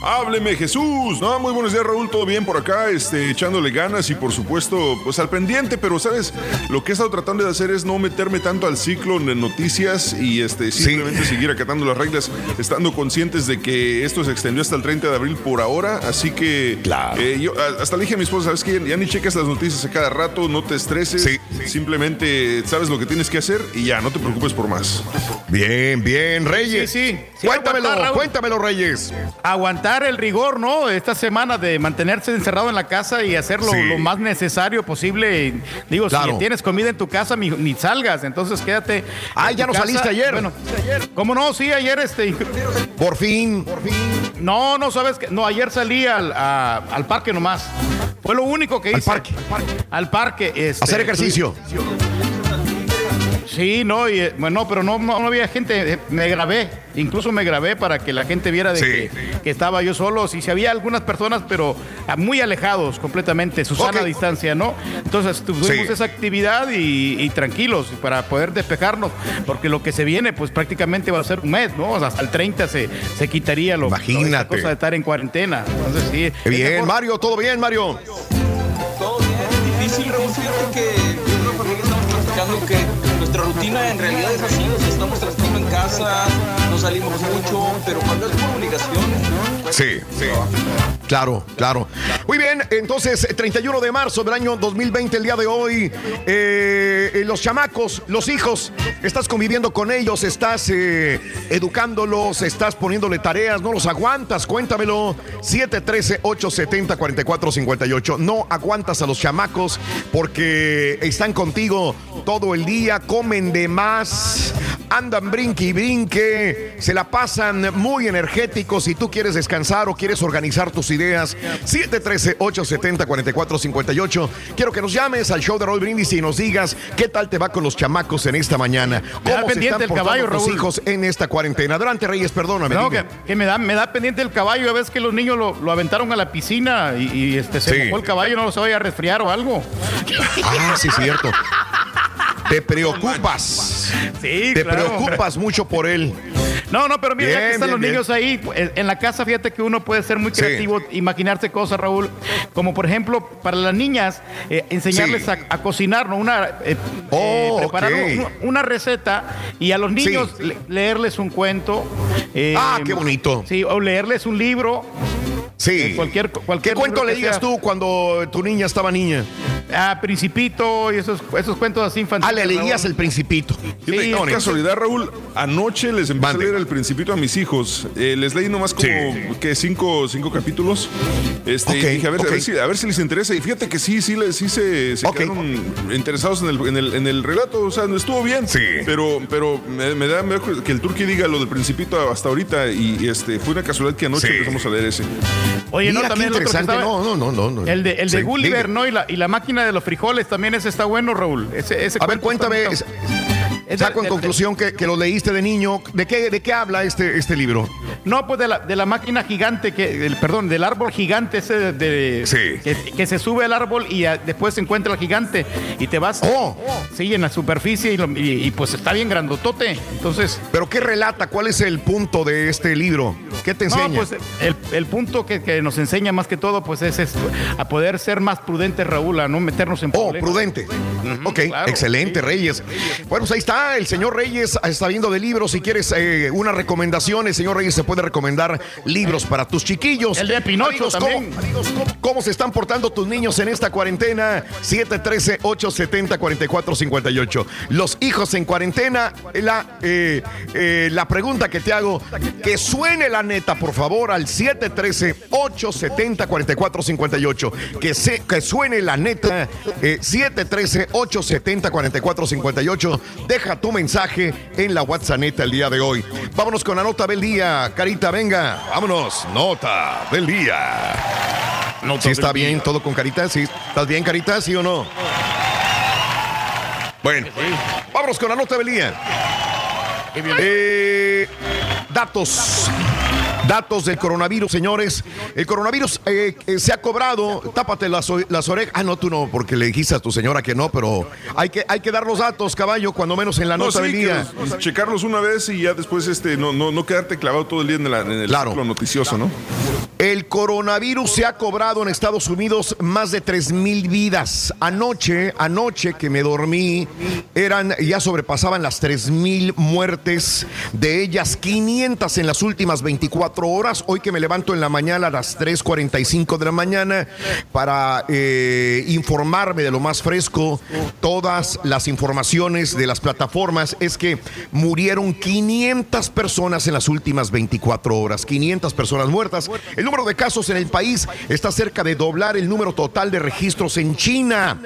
Hábleme Jesús. No, muy buenos días Raúl, todo bien por acá, este, echándole ganas y por supuesto, pues al pendiente, pero sabes, lo que he estado tratando de hacer es no meterme tanto al ciclo de noticias y este, simplemente seguir acatando las reglas, estando conscientes de que esto se extendió hasta el 30 de abril por ahora, así que eh, yo hasta le dije a mi esposa, sabes que ya ni cheques las noticias a cada rato, no te estreses, simplemente sabes lo que tienes que hacer y ya, no te preocupes por más. Bien, bien, Reyes. Sí, sí. Sí, cuéntamelo, aguantar, cuéntamelo, Reyes. Aguantar aumentar el rigor, ¿no? Esta semana de mantenerse encerrado en la casa y hacer lo, Sí. lo más necesario posible. Digo, Claro. si tienes comida en tu casa, ni, ni salgas, entonces quédate. Ay, en ya no saliste ayer. Bueno, ¿cómo no? Sí, ayer este. Por fin. No, no sabes que. No, ayer salí al, a- al parque nomás. Fue lo único que Al hice. parque. Al parque. este, Hacer ejercicio. Sí, no, y, eh, bueno, pero no, no, no había gente. eh, Me grabé, incluso me grabé para que la gente viera de Sí. que, que estaba yo solo. Sí, sí había algunas personas, pero ah, muy alejados completamente, Susana Ok. distancia, ¿no? Entonces tuvimos Sí. esa actividad y, y tranquilos para poder despejarnos, porque lo que se viene, pues prácticamente va a ser un mes, ¿no? O sea, hasta el 30 se, se quitaría lo Imagínate. cosa de estar en cuarentena. Entonces, sí. Bien, mejor- Mario, todo bien, Mario. Todo bien, difícil. Fíjate que platicando que nuestra rutina en realidad es así. O sea, estamos tratando en casa, no salimos mucho, pero cuando es por pues, Sí, sí. Claro, claro. Muy bien, entonces, eh, 31 de marzo del año 2020, el día de hoy, eh, eh, los chamacos, los hijos, estás conviviendo con ellos, estás eh, educándolos, estás poniéndole tareas, no los aguantas, cuéntamelo. 713-870-4458. No aguantas a los chamacos porque están contigo todo el día, comen de más, andan brinque y brinque, se la pasan muy energéticos. Si tú quieres descansar o quieres organizar tus ideas, 713-870-4458. Quiero que nos llames al show de Roll Brindis y nos digas qué tal te va con los chamacos en esta mañana. ¿Cómo se pendiente están el caballo, Raúl. hijos en esta cuarentena? Adelante, Reyes, perdóname. No, que, que me, da, me da pendiente el caballo. A veces que los niños lo, lo aventaron a la piscina y, y, este, se Sí. mojó el caballo, no se vaya a resfriar o algo. Ah, sí, cierto. Te preocupas. Sí, Te claro. preocupas mucho por él. No, no, pero mira, ya que están bien, los bien. niños ahí, pues, en la casa, fíjate que uno puede ser muy Sí. creativo, imaginarse cosas, Raúl, como por ejemplo, para las niñas, eh, enseñarles Sí. a, a cocinar, ¿no? Una, eh, eh, Oh, preparar ok. una, una receta y a los niños Sí. le- leerles un cuento. eh, Ah, qué bonito. Sí, o leerles un libro. Sí. eh, cualquier, ¿Qué cualquier cuento le digas sea. tú cuando tu niña estaba niña? Ah, Principito y esos, esos cuentos así infantiles. Ah, le leías Raúl. el Principito. Sí, qué Tony. casualidad, Raúl. Anoche les empecé Mande. a leer el Principito a mis hijos. Eh, les leí nomás como Sí. que cinco, cinco capítulos. Este, y Ok, dije, a ver, a, ok. ver si, a ver si les interesa. Y fíjate que sí, sí, les- sí se, se quedaron interesados en el, en, el, en el relato. O sea, estuvo bien. Sí. Pero, pero me, me da mejor que el Turqui diga lo del Principito hasta ahorita. Y, y, este fue una casualidad que anoche Sí. empezamos a leer ese. Oye, no, Mira, qué también otro que interesante. estaba- No, no, no, no, no. El de, el de Sí, Gulliver, dime. ¿no? Y la, y la máquina de los frijoles también ese está bueno, Raúl. Ese, ese A ver, cuéntame. Es Saco de- en de- conclusión que, que lo leíste de niño. ¿De qué, de qué habla este, este libro? No, pues de la, de la máquina gigante, que, del- perdón, del árbol gigante ese de, Sí. que, que se sube al árbol y después se encuentra el gigante y te vas, Oh. sí, en la superficie y, lo- y- y, pues está bien grandotote. Entonces, ¿Pero qué relata? ¿Cuál es el punto de este libro? ¿Qué te enseña? no, pues el, el punto que, que nos enseña más que todo, pues es esto, a poder ser más prudentes, Raúl, a no meternos en Oh, problemas. prudente. ok, claro, excelente, sí. Reyes. Bueno, pues ahí está, el señor Reyes está viendo de libros. Si quieres eh, una recomendación, el señor Reyes se puede recomendar libros para tus chiquillos. El de Pinocho Amigos, también. ¿cómo, amigos, ¿cómo, cómo se están portando tus niños en esta cuarentena? 713-870-4458. Los hijos en cuarentena, la, eh, eh, la pregunta que te hago, que suene la neta, por favor, al 713-870-4458. Que, se, que suene la neta, eh, 713-870-4458. Deja tu mensaje en la WhatsApp el día de hoy. Vámonos con la nota del día. Carita, venga. Vámonos. Nota del día. ¿Sí está bien todo con Carita? ¿Sí? ¿Estás bien, Carita? ¿Sí o no? Bueno, vámonos con la nota del día. Eh, datos. Datos del coronavirus, señores. El coronavirus eh, eh, se ha cobrado. Tápate las, orejas. Ah, no, tú no, porque le dijiste a tu señora que no, pero hay que, hay que dar los datos, caballo, cuando menos en la No, nota sí, del día. los- checarlos una vez y ya después este, no, no, no quedarte clavado todo el día en, la- en el Claro. ciclo noticioso, ¿no? El coronavirus se ha cobrado en Estados Unidos más de 3 mil vidas. Anoche, anoche que me dormí, eran, ya sobrepasaban las 3 mil muertes, de ellas 500 en las últimas 24 horas. Hoy que me levanto en la mañana a las 3.45 de la mañana para eh, informarme de lo más fresco, todas las informaciones de las plataformas es que murieron 500 personas en las últimas 24 horas. 500 personas muertas. Número de casos en el país está cerca de doblar el número total de registros en China.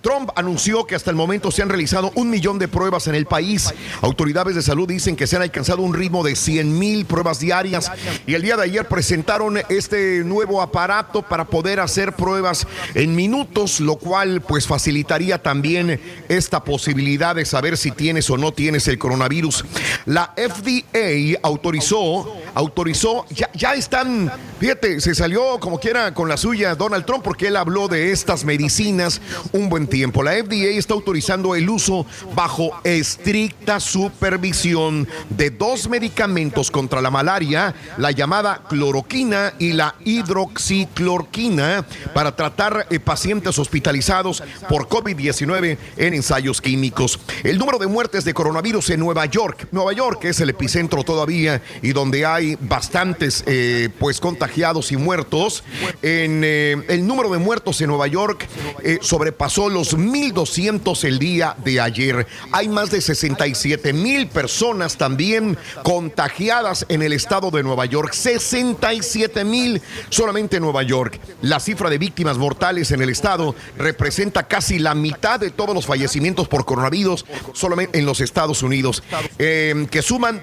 Trump anunció que hasta el momento se han realizado un millón de pruebas en el país. Autoridades de salud dicen que se han alcanzado un ritmo de 100 mil pruebas diarias y el día de ayer presentaron este nuevo aparato para poder hacer pruebas en minutos, lo cual pues facilitaría también esta posibilidad de saber si tienes o no tienes el coronavirus. La FDA autorizó, autorizó, ya, ya están Se salió como quiera con la suya Donald Trump porque él habló de estas medicinas un buen tiempo. La FDA está autorizando el uso bajo estricta supervisión de dos medicamentos contra la malaria, la llamada cloroquina y la hidroxicloroquina, para tratar eh, pacientes hospitalizados por COVID-19 en ensayos químicos. El número de muertes de coronavirus en Nueva York, Nueva York es el epicentro todavía y donde hay bastantes eh, pues contagiados y muertos. En, eh, el número de muertos en Nueva York eh, sobrepasó los 1.200 el día de ayer. Hay más de 67 mil personas también contagiadas en el estado de Nueva York. 67 mil solamente en Nueva York. La cifra de víctimas mortales en el estado representa casi la mitad de todos los fallecimientos por coronavirus solamente en los Estados Unidos, eh, que suman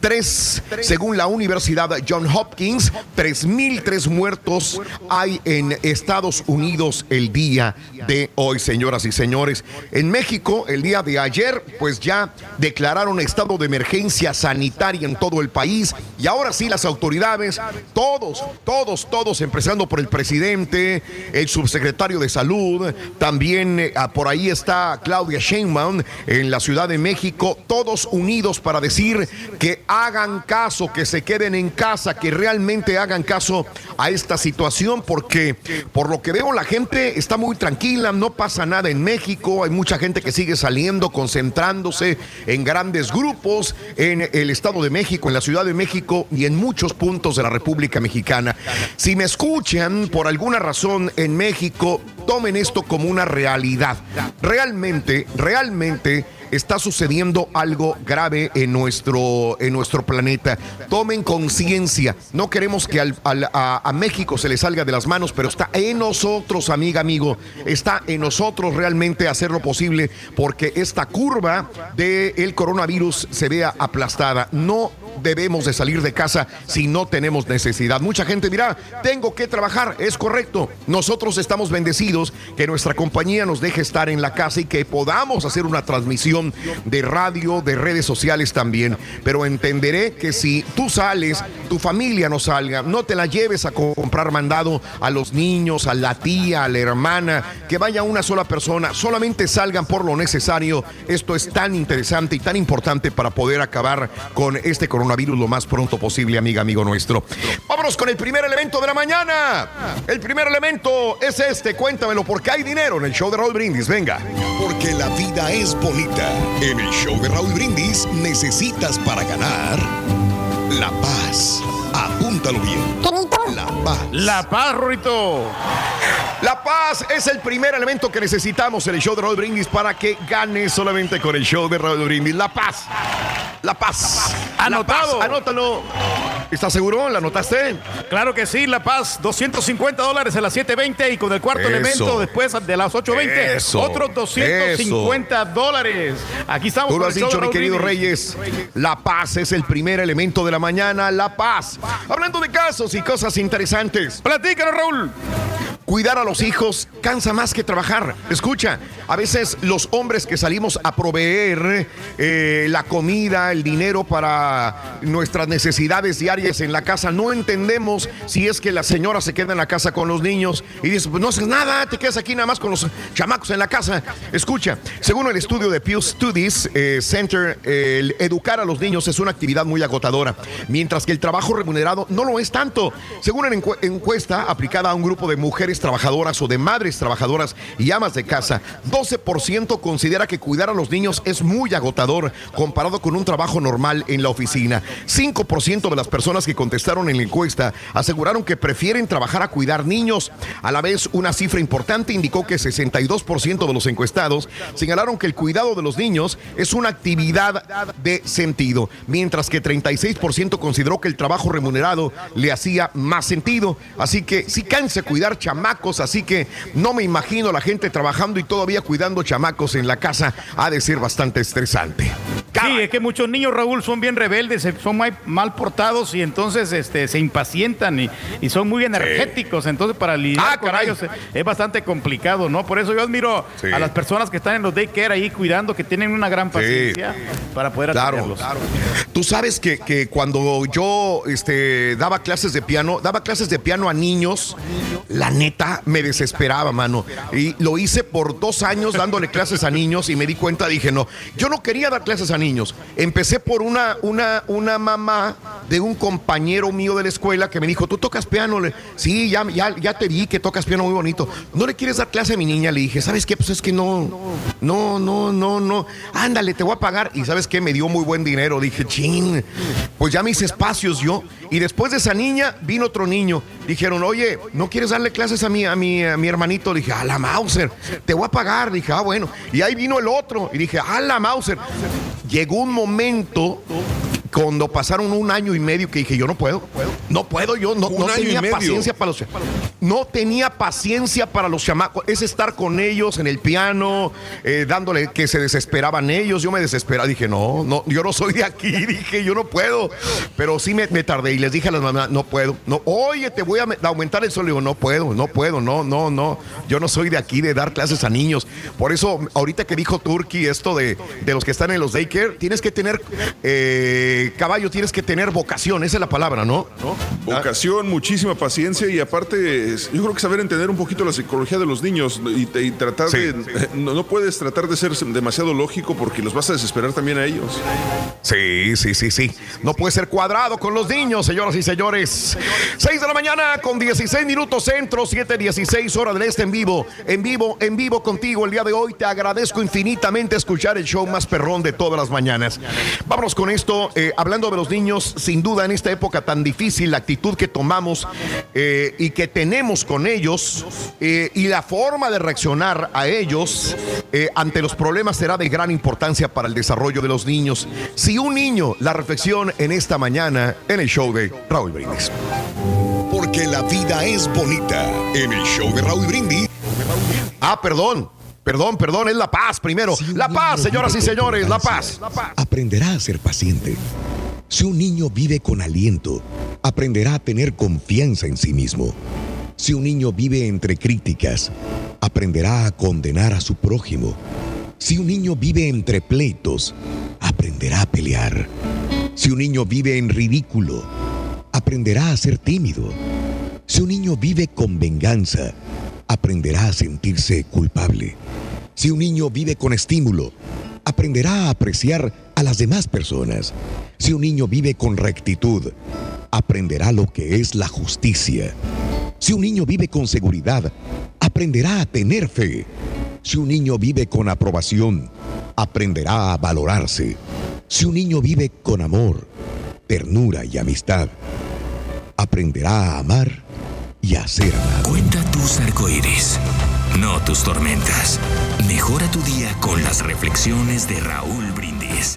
3.003 según la Universidad John Hopkins. 3.003 muertos hay en Estados Unidos el día de hoy, señoras y señores. En México, el día de ayer, pues ya declararon estado de emergencia sanitaria en todo el país y ahora sí las autoridades, todos, todos, todos, empezando por el presidente, el subsecretario de salud, también eh, ah, por ahí está Claudia Sheinbaum en la Ciudad de México, todos unidos para decir que hagan caso, que se queden en casa, que realmente hagan caso a esta situación, porque por lo que veo la gente está muy tranquila, no pasa nada en México, hay mucha gente que sigue saliendo, concentrándose en grandes grupos en el Estado de México, en la Ciudad de México y en muchos puntos de la República Mexicana. Si me escuchan por alguna razón en México, tomen esto como una realidad. Realmente, realmente está sucediendo algo grave en nuestro, en nuestro planeta. Tomen conciencia. No queremos que a, México se le salga de las manos, pero está en nosotros, amiga, amigo. Está en nosotros realmente hacer lo posible porque esta curva del coronavirus se vea aplastada. No debemos de salir de casa si no tenemos necesidad. Mucha gente dirá, tengo que trabajar, es correcto. Nosotros estamos bendecidos que nuestra compañía nos deje estar en la casa y que podamos hacer una transmisión de radio, de redes sociales también. Pero entenderé que si tú sales, tu familia no salga, no te la lleves a co- comprar mandado a los niños, a la tía, a la hermana, que vaya una sola persona, solamente salgan por lo necesario. Esto es tan interesante y tan importante para poder acabar con este coronavirus lo más pronto posible, amiga, amigo nuestro. Vámonos con el primer elemento de la mañana. El primer elemento es este, cuéntamelo, porque hay dinero en el show de Raúl Brindis, venga. Porque la vida es bonita. En el show de Raúl Brindis necesitas para ganar la paz. Apúntalo bien. La paz. La paz, Rorito. La paz es el primer elemento que necesitamos en el show de Raúl Brindis para que gane solamente con el show de Raúl Brindis. La paz. La paz. Anotado. La paz, Anótalo. ¿Estás seguro? ¿La anotaste? Claro que sí, La Paz, 250 dólares a las 7.20 y con el cuarto Eso. elemento después de las 8.20, Eso. otros 250 dólares. Aquí estamos. Tú lo con has el show de dicho, mi Raúl querido. Reyes. La paz es el primer elemento de la mañana. La paz. Hablando de casos y cosas interesantes. Platícanos, Raúl. Cuidar a los hijos cansa más que trabajar. Escucha, a veces los hombres que salimos a proveer eh, la comida, el dinero para nuestras necesidades diarias en la casa, no entendemos si es que la señora se queda en la casa con los niños y dice, pues no haces nada, te quedas aquí nada más con los chamacos en la casa. Escucha, según el estudio de Pew Studies eh, Center, eh, el educar a los niños es una actividad muy agotadora, mientras que el trabajo remunerado no lo es tanto. Según una encue- encuesta aplicada a un grupo de mujeres trabajadoras o de madres trabajadoras y amas de casa, 12% considera que cuidar a los niños es muy agotador comparado con un trabajo normal en la oficina. 5% de las personas que contestaron en la encuesta aseguraron que prefieren trabajar a cuidar niños. A la vez, una cifra importante indicó que 62% de los encuestados señalaron que el cuidado de los niños es una actividad de sentido, mientras que 36% consideró que el trabajo remunerado le hacía más sentido. Así que sí cansa cuidar chamacos, así que no me imagino la gente trabajando y todavía cuidando chamacos en la casa. Ha de ser bastante estresante. Sí, es que muchos niños, Raúl, son bien rebeldes, son muy mal portados y entonces este, se impacientan y, y son muy energéticos. Entonces, para lidiar con ellos es, es bastante complicado, ¿no? Por eso yo admiro Sí. a las personas que están en los daycare ahí cuidando, que tienen una gran paciencia para poder Claro, atenderlos. claro. Tú sabes que, que cuando yo este, daba clases de piano, daba clases de piano a niños, la neta me desesperaba, mano. Y lo hice por dos años dándole clases a niños y me di cuenta, dije, no, yo no quería dar clases a niños. Empecé por una, una, una mamá de un compañero mío de la escuela que me dijo, ¿tú tocas piano? Le- sí, ya, ya, ya te vi que tocas piano muy bonito. ¿No le quieres dar clase a mi niña? Le dije, ¿sabes qué? Pues es que no, no, no, no, no. Ándale, te voy a pagar. Y ¿sabes qué? Me dio muy buen dinero. Dije, chin, pues ya me hice espacios yo. Y después de esa niña vino otro niño. Dijeron, oye, ¿no quieres darle clases a mi, a mi, a mi hermanito? Le dije, a la Mauser, te voy a pagar. Dije, ah, bueno. Y ahí vino el otro. Y dije, a la Mauser. Llegó un momento cuando pasaron un año y medio que dije, yo no puedo, no puedo, yo no, no tenía paciencia para los no tenía paciencia para los chamacos, es estar con ellos en el piano, eh, dándole que se desesperaban ellos, yo me desesperaba, dije, no, no, yo no soy de aquí, dije, yo no puedo, pero sí me, me tardé y les dije a las mamás, no puedo, no, oye, te voy a me- aumentar el sueldo, digo, no puedo, no puedo, no, no, no, yo no soy de aquí de dar clases a niños, por eso ahorita que dijo Turkey esto de, de los que están en los daycare, tienes que tener eh, caballo, tienes que tener vocación, esa es la palabra, ¿no? Vocación, muchísima paciencia y aparte, yo creo que saber entender un poquito la psicología de los niños y, y tratar de. No, no puedes tratar de ser demasiado lógico porque los vas a desesperar también a ellos. Sí, sí, sí, sí. No puede ser cuadrado con los niños, señoras y señores. 6 de la mañana con 16 minutos centro, 7:16 hora del este en vivo. En vivo, en vivo contigo el día de hoy. Te agradezco infinitamente escuchar el show más perrón de todas las mañanas. Vámonos con esto. eh, hablando de los niños, sin duda en esta época tan difícil, la actitud que tomamos eh, y que tenemos con ellos eh, y la forma de reaccionar a ellos ante los problemas será de gran importancia para el desarrollo de los niños. Si un niño, la reflexión en esta mañana en el show de Raúl Brindis. Porque la vida es bonita. En el show de Raúl Brindis. Ah, perdón. Perdón, perdón, es La Paz primero. La Paz, señoras y señores, La Paz. Aprenderá a ser paciente. Si un niño vive con aliento, aprenderá a tener confianza en sí mismo. Si un niño vive entre críticas, aprenderá a condenar a su prójimo. Si un niño vive entre pleitos, aprenderá a pelear. Si un niño vive en ridículo, aprenderá a ser tímido. Si un niño vive con venganza, aprenderá a sentirse culpable. Si un niño vive con estímulo, aprenderá a apreciar a las demás personas. Si un niño vive con rectitud, aprenderá lo que es la justicia. Si un niño vive con seguridad, aprenderá a tener fe. Si un niño vive con aprobación, aprenderá a valorarse. Si un niño vive con amor, ternura y amistad, aprenderá a amar y a ser amado. Cuenta tus arcoíris, no tus tormentas. Mejora tu día con las reflexiones de Raúl Brindis.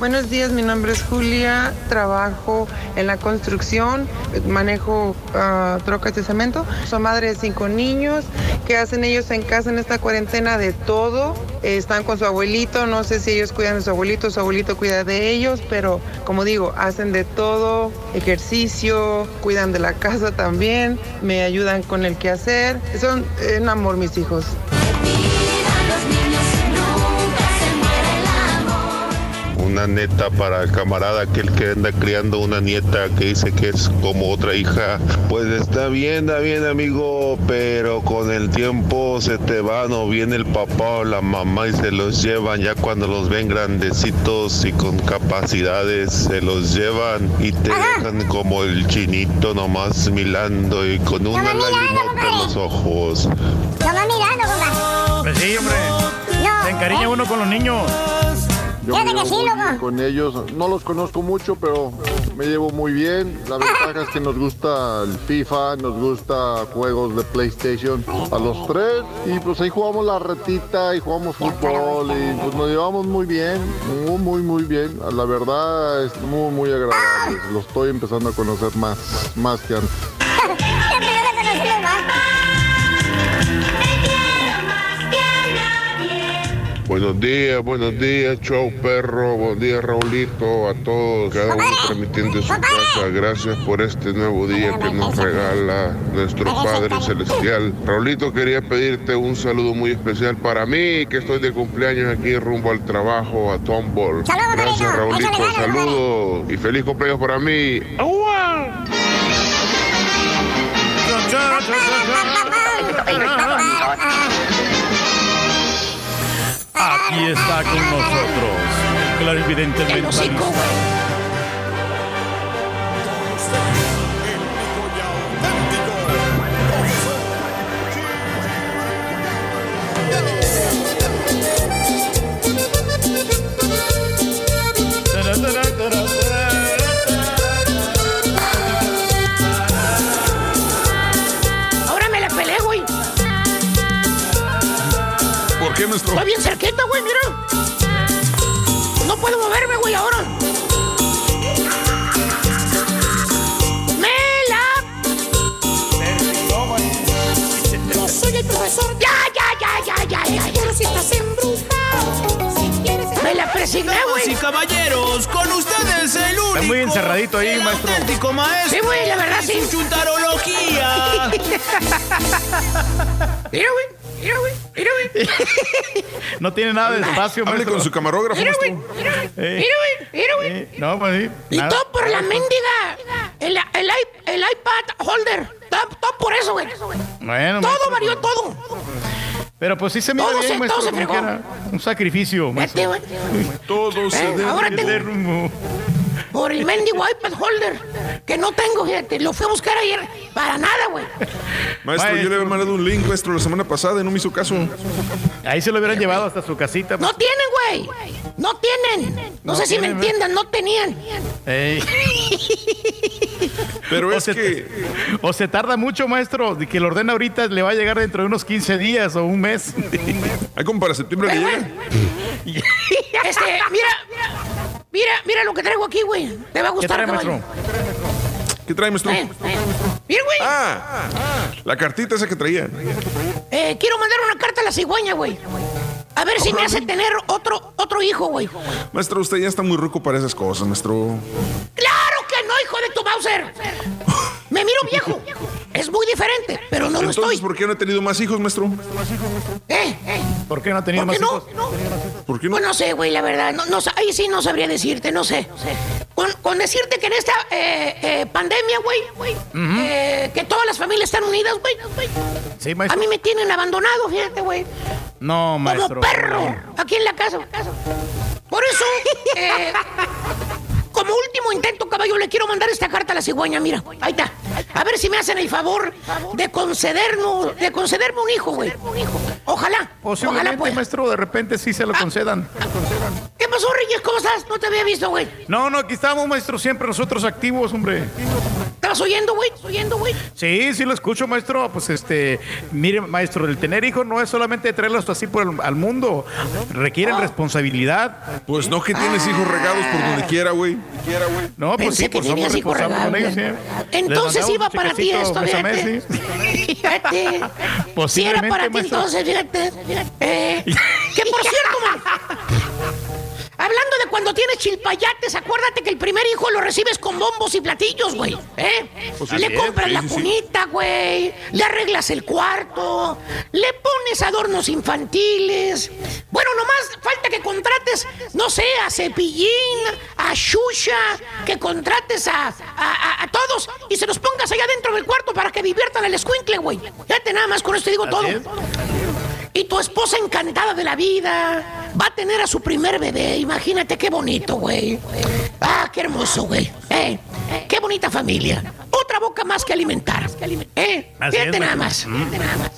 Buenos días, mi nombre es Julia, trabajo en la construcción, manejo ah, trocas de cemento. Soy madre de cinco niños. ¿Qué hacen ellos en casa en esta cuarentena? De todo. Están con su abuelito, no sé si ellos cuidan de su abuelito, su abuelito cuida de ellos, pero como digo, hacen de todo, ejercicio, cuidan de la casa también, me ayudan con el quehacer. Son eh, un amor mis hijos. Una neta para el camarada aquel que anda criando una nieta que dice que es como otra hija. Pues está bien, está bien amigo, pero con el tiempo se te van o viene el papá o la mamá y se los llevan ya cuando los ven grandecitos y con capacidades se los llevan y te dejan como el chinito nomás mirando y con una lagrimota en los ojos. Va mirando, compa. Pues sí, hombre. Se encariña uno con los niños. Yo Fíjate me que llevo sí, muy loco. bien con ellos. No los conozco mucho, pero me llevo muy bien. La ventaja es que nos gusta el FIFA, nos gusta juegos de PlayStation a los tres. Y pues ahí jugamos la retita y jugamos fútbol y pues nos llevamos muy bien, muy, muy, muy bien. La verdad es muy, muy agradable. Lo estoy empezando a conocer más, más que antes. Buenos días, buenos días, show perro, buenos días Raulito, a todos, cada uno transmitiendo en su casa. Gracias por este nuevo día que nos regala nuestro Padre Celestial. Raulito, quería pedirte un saludo muy especial para mí, que estoy de cumpleaños aquí rumbo al trabajo a Tomball. Gracias Raulito, saludos. Y feliz cumpleaños para mí. Aquí está con nosotros. Clarividente mentalista. Maestro? Estoy bien cerquita, güey, mira. No puedo moverme, güey, ahora. ¡Mela! Yo soy el profesor. Ya, ya, ya, ya, ya, ya, ya. Pero si estás embrujado. Si quieres. Me la presigné, Damas güey. y caballeros, con ustedes el único. Está muy encerradito ahí, el maestro. auténtico maestro. Sí, güey, la verdad, sí. chuntarología. Mira, güey. Mira, güey. Mira, güey. No tiene nada de espacio, Hable maestro. con su camarógrafo, Mira, güey. maestro. Mira, güey. Eh. Mira, güey. Mira, güey. Eh, no, pues sí. Y nada. todo por la mendiga. El, el, i- el iPad holder. Todo, todo por eso, güey. Bueno, Todo maestro, varió, todo. Pero pues sí se mira Todo bien, se- maestro. todo se como fregó. quiera. Un sacrificio, Vete, maestro. güey. Todo se Eh, debe ahora tengo derrumbo. Por el mendigo iPad holder. Que no tengo, fíjate. Lo fui a buscar ayer. Para nada, güey. Maestro, yo le había mandado un link, maestro, la semana pasada y no me hizo caso. Ahí se lo hubieran llevado hasta su casita. No tienen, güey. No tienen. No, No sé si me entiendan. No tenían. Ey. Pero O es se, que o se tarda mucho, maestro, de que lo ordena ahorita le va a llegar dentro de unos 15 días o un mes. hay como para septiembre que llega. Este, mira. Mira, mira lo que traigo aquí, güey. Te va a ¿Qué gustar, trae, caballo. maestro? ¿Qué trae, maestro? Eh, eh. Mira, güey. Ah, la cartita esa que traía. Eh, quiero mandar una carta a la cigüeña, güey. A ver si me hace tener otro, otro hijo, güey. Maestro, usted ya está muy rico para esas cosas, maestro. ¡Claro que no, hijo de tu Bowser! Me miro viejo. Es muy diferente, pero no lo Entonces, estoy. ¿por qué no ha tenido más hijos, maestro? ¿Eh? ¿Eh? ¿Por qué no ha tenido ¿Por más no? hijos? ¿Por qué no? Pues no sé, güey, la verdad. No, no, ahí sí no sabría decirte, no sé. Con, con decirte que en esta eh, eh, pandemia, güey, eh, que todas las familias están unidas, güey. Sí, A maestro. mí me tienen abandonado, fíjate, güey. No, maestro. Como perro, aquí en la casa. Por eso, eh, como último intento, caballo, le quiero mandar esta carta a la cigüeña, mira. Ahí está. A ver si me hacen el favor de concedernos, de concederme un hijo, güey. Ojalá. Ojalá, Posiblemente, pues. maestro, de repente sí se lo concedan. ¿Qué pasó, Reyes? ¿Cómo estás? No te había visto, güey. No, no, aquí estamos, maestro, siempre nosotros activos, hombre. Estabas oyendo, güey? oyendo, güey? Sí, sí lo escucho, maestro. Pues este, mire, maestro, el tener hijos no es solamente traerlos así por el- al mundo, requieren responsabilidad. Pues no que tienes hijos regados por donde quiera, güey. No, pues Pensé sí, que pues somos responsables con ellos. Entonces iba para ti esto, fíjate. ¿sí? Fíjate. Si era para ti entonces, fíjate. Eh, que por cierto, man, Hablando de cuando tienes chilpayates, acuérdate que el primer hijo lo recibes con bombos y platillos, güey. ¿Eh? Pues le es, compras la sí, cunita, güey. Le arreglas el cuarto. Le pones adornos infantiles. Bueno, nomás falta que contrates, no sé, a Cepillín, a Shusha, que contrates a, a, a- a todos y se los pongas allá dentro del cuarto para que diviertan al escuincle, güey. Fíjate, nada más con esto te digo todo. Y tu esposa encantada de la vida va a tener a su primer bebé. Imagínate qué bonito, güey. Ah, qué hermoso, güey. Eh, qué bonita familia. Otra boca más que alimentar. Eh, Así fíjate nada más.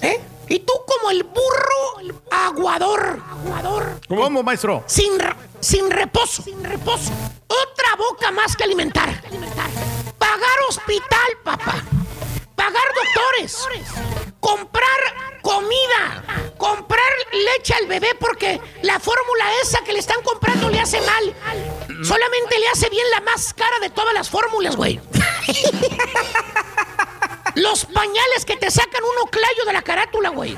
¿Eh? Y tú como el burro aguador. Aguador. ¿Cómo, maestro? Sin, sin reposo. Sin reposo. Otra boca más que alimentar. Pagar hospital, papá. Pagar doctores. Comprar comida. Comprar leche al bebé porque la fórmula esa que le están comprando le hace mal. Solamente le hace bien la más cara de todas las fórmulas, güey. Los pañales que te sacan un oclayo de la carátula, güey.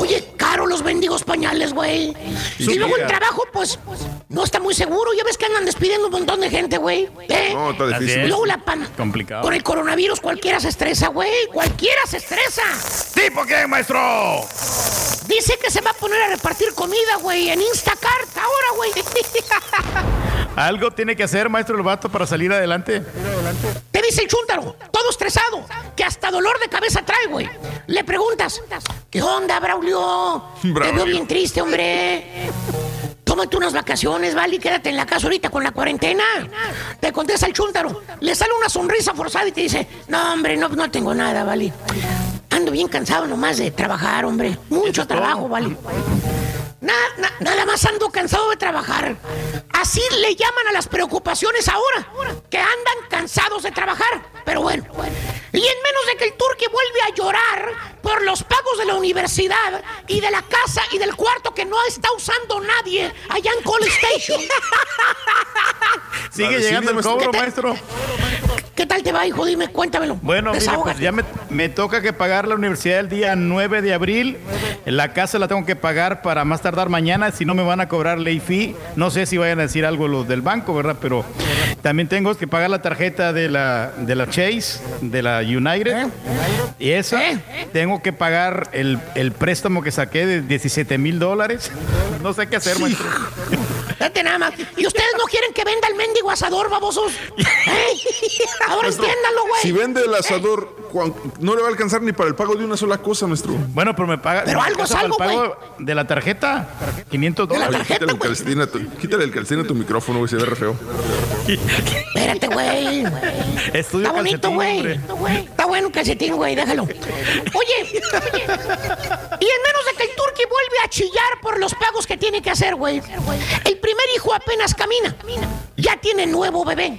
Oye, caro los bendigos pañales, güey. Sí, y luego el trabajo, pues, no está muy seguro. Ya ves que andan despidiendo un montón de gente, güey. ¿Eh? No, está difícil. es. Luego la pan. Complicado. Con el coronavirus cualquiera se estresa, güey. Cualquiera se estresa. ¿Tipo qué, maestro? Dice que se va a poner a repartir comida, güey, en Instacart ahora, güey. Algo tiene que hacer, maestro, el vato para salir adelante. Te dice el chúntaro, todo estresado, que hasta dolor de cabeza trae, güey. Le preguntas, ¿qué onda, Braulio? Te veo bien triste, hombre. Tómate unas vacaciones, ¿vale? Y quédate en la casa ahorita con la cuarentena. Te contesta el chúntaro. Le sale una sonrisa forzada y te dice, no, hombre, no, no tengo nada, ¿vale? Ando bien cansado nomás de trabajar, hombre. Mucho trabajo, ¿vale? Na- na- nada más ando cansado de trabajar. Así le llaman a las preocupaciones ahora, que andan cansados de trabajar. Pero bueno, y en menos de que el turque vuelve a llorar por los pagos de la universidad y de la casa y del cuarto que no está usando nadie allá en College Station. Sigue llegando el cobro, maestro. maestro. ¿Qué tal te va, hijo? Dime, cuéntamelo. Bueno, mire, pues ya me, me toca que pagar la universidad el día 9 de abril. La casa la tengo que pagar para más tardar mañana, si no me van a cobrar ley fee. No sé si vayan a decir algo los del banco, ¿verdad? Pero también tengo que pagar la tarjeta de la, de la Chase, de la United. Y esa, tengo que pagar el, el préstamo que saqué de 17 mil dólares. No sé qué hacer, maestro. Fíjate nada más. ¿Y ustedes no quieren que venda el mendigo asador, babosos? ¿Eh? Ahora Maestro, entiéndanlo, güey. Si vende el asador, Juan, no le va a alcanzar ni para el pago de una sola cosa, maestro. Bueno, pero me paga. Pero me algo es el algo, pago de la tarjeta. 500 De la dólares. Oye, quítale, el güey. calcetín a tu, quítale el calcetín a tu micrófono, güey, se ve re feo. Espérate, güey. Estudio Está bonito, güey. Está bueno un calcetín, güey, déjalo. Oye, oye, y en menos de que el turqui vuelve a chillar por los pagos que tiene que hacer, güey. El primer hijo apenas camina. Ya tiene nuevo bebé.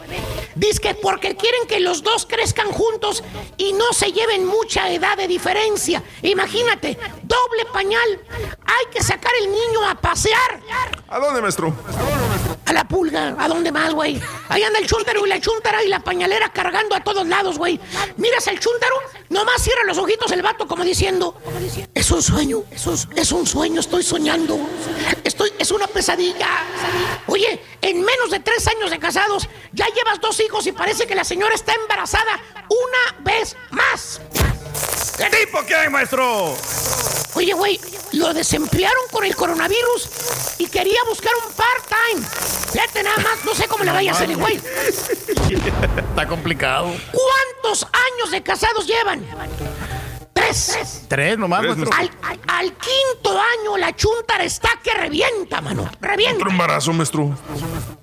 Dice que porque quieren que los dos crezcan juntos y no se lleven mucha edad de diferencia. Imagínate, doble pañal. Hay que sacar el niño a pasear. ¿A dónde, maestro? A la pulga, ¿a dónde más, güey? Ahí anda el chúntaro y la chúntara y la pañalera cargando a todos lados, güey. Miras al chúntaro, nomás cierra los ojitos el vato como diciendo, es un sueño, es un, es un sueño, estoy soñando, estoy, es una pesadilla. Oye, en menos de tres años de casados, ya llevas dos hijos y parece que la señora está embarazada una vez más. ¿Tipo quién, maestro? Oye, güey, lo desemplearon con el coronavirus y quería buscar un part-time. Fíjate nada más, no sé cómo le vaya a hacer el güey. Está complicado. ¿Cuántos años de casados llevan? Tres. Tres nomás, Tres, maestro. Al, al- al quinto año la chuntara está que revienta, mano. Revienta. Otro embarazo, maestro.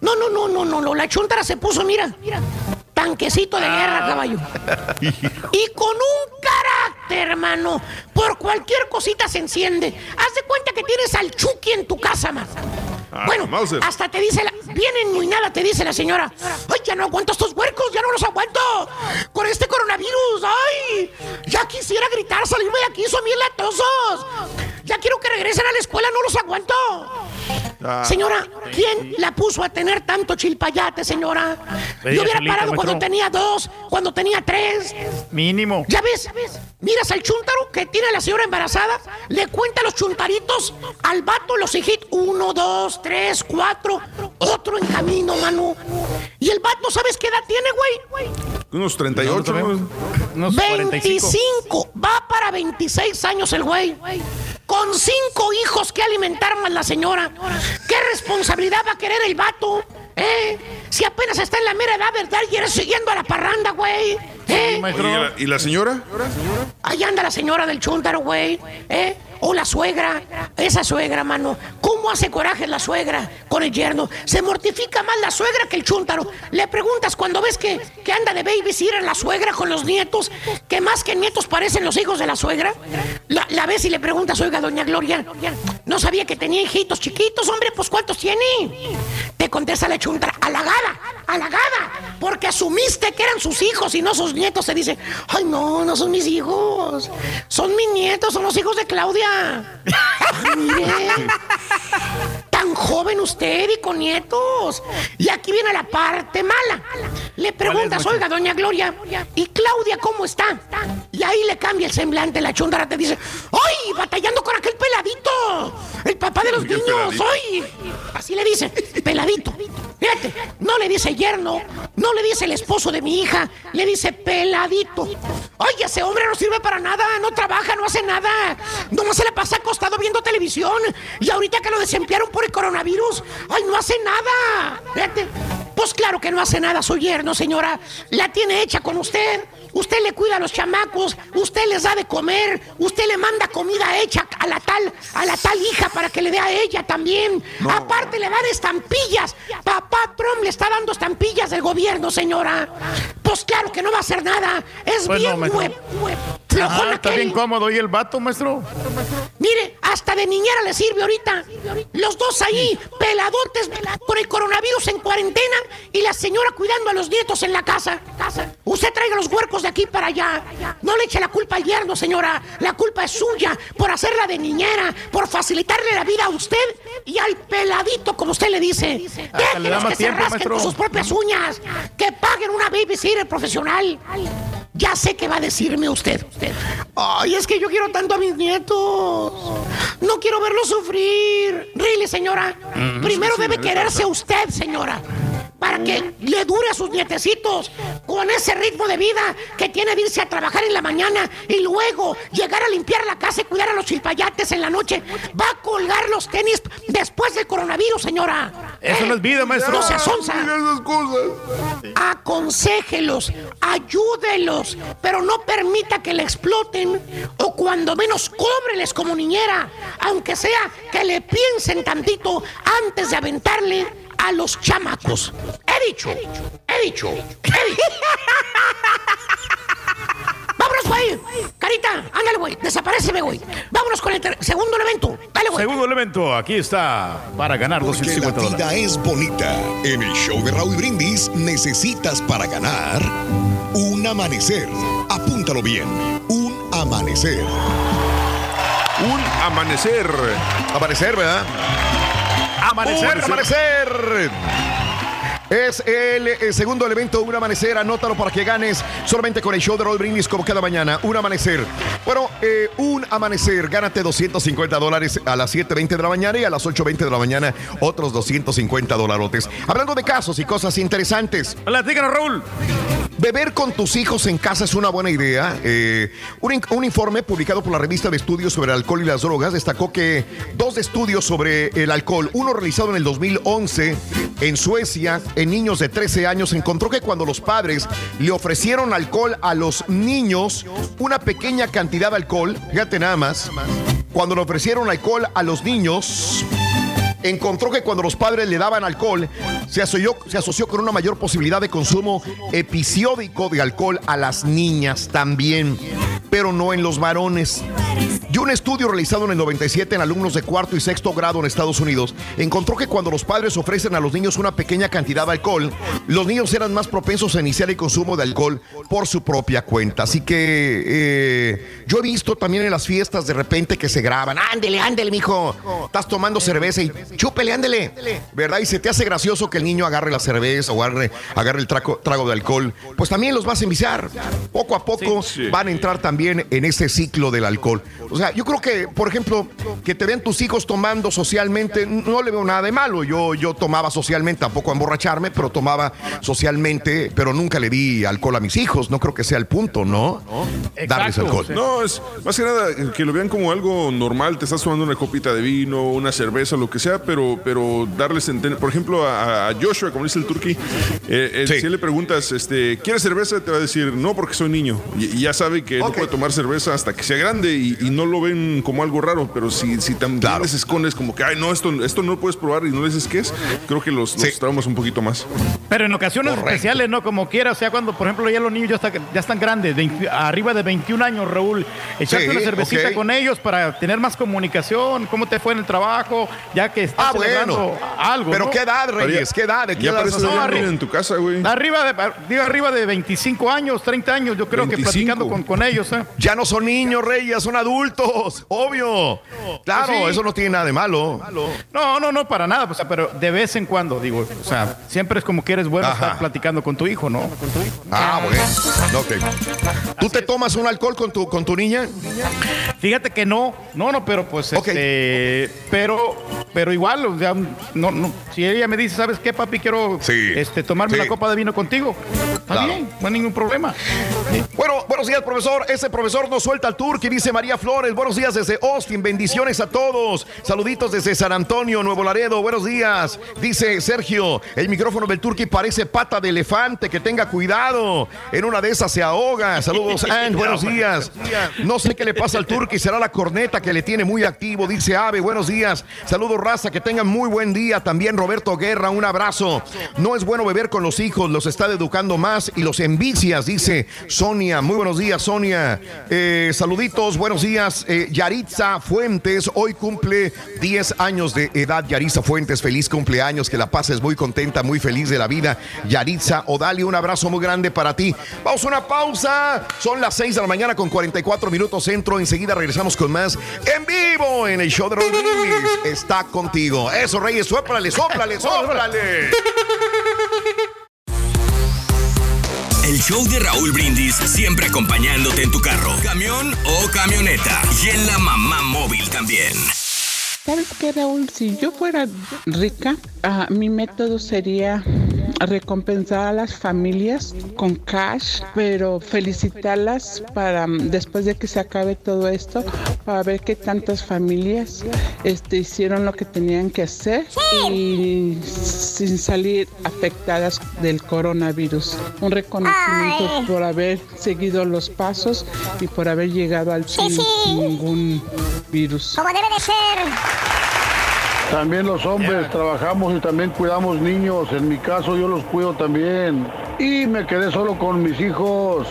No, no, no, no, no, no. La chuntara se puso, mira. Tanquecito de guerra, caballo. Y con un carácter, hermano. Por cualquier cosita se enciende. Haz de cuenta que tienes al Chucky en tu casa, man. Ah, bueno, Mauser. hasta te dice la. Bien nada te dice la señora. Ay, ya no aguanto estos huercos, ya no los aguanto. Con este coronavirus, ay. Ya quisiera gritar, salirme de aquí, son bien latosos. Ya quiero que regresen a la escuela, no los aguanto. Ah. Señora, ¿quién la puso a tener tanto chilpayate, señora? Yo hubiera parado cuando maestro. tenía dos, cuando tenía tres. Mínimo. ¿Ya ves? Miras al chuntaro que tiene la señora embarazada, le cuenta los chuntaritos al vato los hijitos. Uno, dos, tres, cuatro, otro en camino, mano. Y el vato, ¿sabes qué edad tiene, güey? Unos 38. ¿no? Unos 45. 25. Va para 26 años el güey. Con cinco hijos que alimentar más la señora. ¿Qué responsabilidad va a querer el vato? ¿Eh? Si apenas está en la mera edad, ¿verdad? Y eres siguiendo a la parranda, güey. ¿Eh? Oye, ¿y la- ¿Y la señora? Ahí anda la señora del chúntaro, güey. ¿Eh? O la suegra. Esa suegra, mano. ¿Cómo hace coraje la suegra con el yerno? Se mortifica más la suegra que el chúntaro. Le preguntas cuando ves que, que anda de babysitter la suegra con los nietos, que más que nietos parecen los hijos de la suegra. La, la ves y le preguntas, oiga, doña Gloria, no sabía que tenía hijitos chiquitos, hombre, pues ¿cuántos tiene? Te contesta la chuntara, halagada, halagada, porque asumiste que eran sus hijos y no sus nietos. Se dice, ay, no, no son mis hijos, son mis nietos, son los hijos de Claudia. Ay, mire, tan joven usted y con nietos. Y aquí viene la parte mala. Le preguntas, oiga, doña Gloria, ¿y Claudia cómo está? Y ahí le cambia el semblante, la chuntara te dice, ¡ay, batallando con aquel peladito! El papá de los ¿Qué niños? ¡ay! Así le dice, peladito. Fíjate, no le dice yerno, no le dice el esposo de mi hija, le dice peladito. Ay, ese hombre no sirve para nada, no trabaja, no hace nada. Nomás se le pasa acostado viendo televisión. Y ahorita que lo desemplearon por el coronavirus, ay, no hace nada. Fíjate. Pues claro que no hace nada su yerno, señora. La tiene hecha con usted. Usted le cuida a los chamacos, usted les da de comer, usted le manda comida hecha a la tal, a la tal hija para que le dé a ella también. Aparte le dan estampillas. Papá Trump le está dando estampillas del gobierno, señora. Pues claro que no va a hacer nada. Es Pues no, bien maestro. hue- hue- Ah, está bien cómodo. ¿Y el vato, maestro? Mire, hasta de niñera le sirve ahorita. Los dos ahí, peladotes, por el coronavirus en cuarentena y la señora cuidando a los nietos en la casa. Usted traiga los huercos de aquí para allá. No le eche la culpa al yerno, señora. La culpa es suya por hacerla de niñera, por facilitarle la vida a usted y al peladito, como usted le dice. Déjenlos que se rasquen maestro. con sus propias uñas. Que paguen una babysitter profesional. Ya sé que va a decirme usted. Ay, es que yo quiero tanto a mis nietos. No quiero verlos sufrir. Really, señora. Mm, Primero sí, debe quererse usted, señora. Para que le dure a sus nietecitos con ese ritmo de vida que tiene de irse a trabajar en la mañana y luego llegar a limpiar la casa y cuidar a los chilpayates en la noche. Va a colgar los tenis después del coronavirus, señora. Eso no es vida, maestro. No se asonza. Esas cosas. Aconséjelos, ayúdelos, pero no permita que le exploten o cuando menos cóbreles como niñera, aunque sea que le piensen tantito antes de aventarle a los chamacos. He dicho, he dicho, he dicho. Vámonos, güey. Carita, ándale, güey. Desapareceme, güey. Vámonos con el segundo elemento. Dale, güey. Segundo elemento, aquí está para ganar Porque la 250 vida dólares. es bonita. En el show de Raúl Brindis necesitas para ganar un amanecer. Apúntalo bien. Un amanecer. Un amanecer. Amanecer, ¿verdad? Amanecer, amanecer. Es el, eh, segundo elemento, un amanecer. Anótalo para que ganes solamente con el show de Roll Brindis como cada mañana. Un amanecer. Bueno, eh, un amanecer. Gánate 250 dólares a las 7.20 de la mañana y a las 8.20 de la mañana otros 250 dolarotes. Hablando de casos y cosas interesantes. Platícanos, Raúl. Beber con tus hijos en casa es una buena idea. Eh, un, un informe publicado por la revista de estudios sobre el alcohol y las drogas destacó que dos estudios sobre el alcohol, uno realizado en el 2011 en Suecia, en niños de 13 años, encontró que cuando los padres le ofrecieron alcohol a los niños, una pequeña cantidad de alcohol, fíjate nada más, cuando le ofrecieron alcohol a los niños, encontró que cuando los padres le daban alcohol, se asoció, se asoció con una mayor posibilidad de consumo episódico de alcohol a las niñas también, pero no en los varones. Y un estudio realizado en el 97 en alumnos de cuarto y sexto grado en Estados Unidos encontró que cuando los padres ofrecen a los niños una pequeña cantidad de alcohol, los niños eran más propensos a iniciar el consumo de alcohol por su propia cuenta. Así que eh, yo he visto también en las fiestas de repente que se graban, ándele, ándele, mijo, estás tomando cerveza y chúpele, ándele, ¿verdad? Y se te hace gracioso que el niño agarre la cerveza o agarre, agarre el trago, trago de alcohol. Pues también los vas a enviciar. Poco a poco van a entrar también en ese ciclo del alcohol. O sea, yo creo que, por ejemplo, que te vean tus hijos tomando socialmente, no le veo nada de malo. Yo, yo tomaba socialmente, tampoco a emborracharme, pero tomaba socialmente, pero nunca le di alcohol a mis hijos. No creo que sea el punto, ¿no? Darles alcohol. No, es más que nada que lo vean como algo normal. Te estás tomando una copita de vino, una cerveza, lo que sea, pero, pero darles, enten- por ejemplo, a, a Joshua, como dice el turqui, eh, eh, si le preguntas, este, ¿quieres cerveza? Te va a decir, no, porque soy niño. Y, y ya sabe que no puede tomar cerveza hasta que sea grande y, y no lo ven como algo raro. Pero si, si también les escondes como que, ay, no, esto, esto no lo puedes probar y no les dices qué es, creo que los, los traumas un poquito más. Pero en ocasiones especiales, ¿no? Como quiera, o sea, cuando, por ejemplo, ya los niños ya, está- ya están grandes, de- arriba de 21 años, Raúl, echarte Sí, una cervecita con ellos para tener más comunicación, cómo te fue en el trabajo, ya que Ah, celebrando bueno. algo, Pero ¿no? ¿qué edad, Reyes? ¿Qué edad? ¿De qué Ya edad hablando? viven en tu casa, güey. Arriba de, digo, arriba de 25 años, 30 años, yo creo que 25. platicando con, con ellos, ¿eh? Ya no son niños, Reyes, son adultos, obvio. Claro, Pues sí. eso no tiene nada de malo. No, no, no, para nada, o sea, pero de vez en cuando, digo, o sea, siempre es como que eres bueno Ajá. estar platicando con tu hijo, ¿no? Ah, bueno. Ok. ¿Tú te tomas un alcohol con tu, con tu niña? Fíjate que no, no, no, pero pues, este, pero, pero igual, o sea, no, no, si ella me dice, ¿sabes qué, papi? Quiero, este, tomarme sí. una copa de vino contigo. Está Claro. bien, no hay ningún problema. Bueno, buenos días, profesor. Ese profesor nos suelta al tour que dice María Flores. Buenos días desde Austin. Bendiciones a todos. Saluditos desde San Antonio, Nuevo Laredo. Buenos días. Dice Sergio, el micrófono del Turqui parece pata de elefante. Que tenga cuidado. En una de esas se ahoga. Saludos, and buenos días. No sé qué le pasa al Turqui. Será la corneta que le tiene muy activo. Dice Ave, buenos días. Saludos, raza. Que tengan muy buen día. También Roberto Guerra, un abrazo. No es bueno beber con los hijos. Los está educando más y los envicias, dice Sonia. Muy buenos días, Sonia. Eh, saluditos, buenos días. Eh, Yaritza Fuentes, hoy cumple 10 años de edad. Yaritza Fuentes, feliz cumpleaños. Que la pases muy contenta, muy feliz de la vida. Yaritza Odali, un abrazo muy grande para ti. Vamos a una pausa. Son las 6 de la mañana con 44 minutos centro. Enseguida regresamos con más en vivo en el show de Brindis. Está contigo. Eso, Reyes, sóplale, sóplale, sóplale. El show de Raúl Brindis siempre acompañándote en tu carro, camión o camioneta. Y en la mamá móvil también. ¿Sabes qué, Raúl? Si yo fuera rica, ah, mi método sería recompensar a las familias con cash, pero felicitarlas para mm, después de que se acabe todo esto, para ver qué tantas familias este, hicieron lo que tenían que hacer y sin salir afectadas del coronavirus. Un reconocimiento Ay. por haber seguido los pasos y por haber llegado al fin sin ningún virus. Como debe de ser. También los hombres trabajamos y también cuidamos niños. En mi caso yo los cuido también. Y me quedé solo con mis hijos.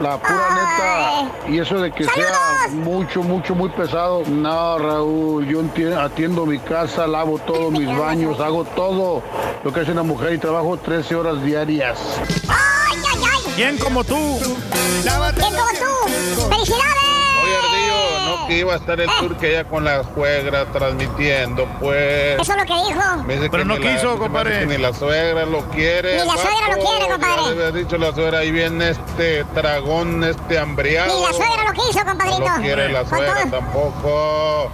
La pura neta. Y eso de que sea mucho, mucho, muy pesado. No, Raúl, yo atiendo mi casa, lavo todos mis baños, hago todo lo que hace una mujer y trabajo 13 horas diarias. ¡Ay, ay, ay! ¿Quién como tú? ¿Quién como tú? ¡Felicidades! No que iba a estar el turque allá con la suegra transmitiendo, pues. Eso es lo que dijo. Me dice Pero que no la- quiso, compadre. que Ni la suegra lo quiere. Ni la suegra lo quiere, compadre. Le había dicho la suegra, ahí viene este dragón, este hambriado. Ni la suegra lo quiso, No compadrito. lo quiere la suegra tampoco.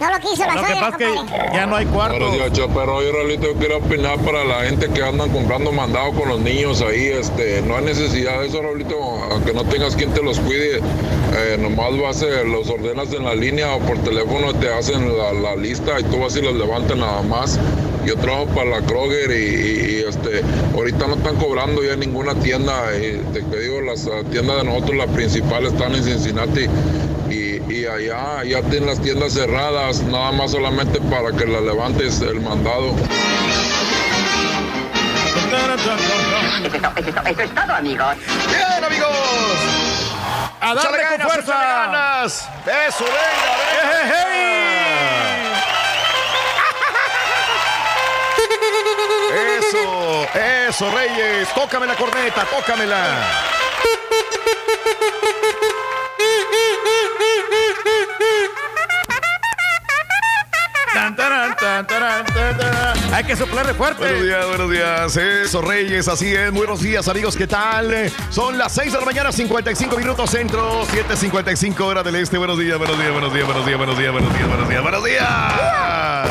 No lo quiso la Lo que suegra, pasa es que compadre. ya no hay cuarto. Días, Chaperro. Yo, Raulito, yo quiero opinar para la gente que andan comprando mandado con los niños ahí. Este, no hay necesidad de eso, Raulito. Aunque no tengas quien te los cuide, eh, nomás vas, eh, los ordenas en la línea o por teléfono te hacen la, la lista y tú vas y los levantas nada más. Yo trabajo para la Kroger y, y, y, este, ahorita no están cobrando ya ninguna tienda. Y te, te digo, las tiendas de nosotros, las principales, están en Cincinnati. Y, y allá ya tienen las tiendas cerradas, nada más solamente para que la levantes el mandado. Eso es todo, eso es todo, amigos. Bien, amigos. A darle Échale con ganas, fuerza. ganas. Eso, venga, venga. Eso, eso, Reyes. Tócame la corneta, tócamela. Tan, taran, tan, taran, tan, taran. Hay que soplarle fuerte. Buenos días, buenos días. Eso, Reyes, así es. Muy buenos días, amigos. ¿Qué tal? Son las 6 de la mañana, 55 minutos centro, 7.55 hora del este. Buenos días, buenos días, buenos días, buenos días, buenos días, buenos días, buenos días, buenos días.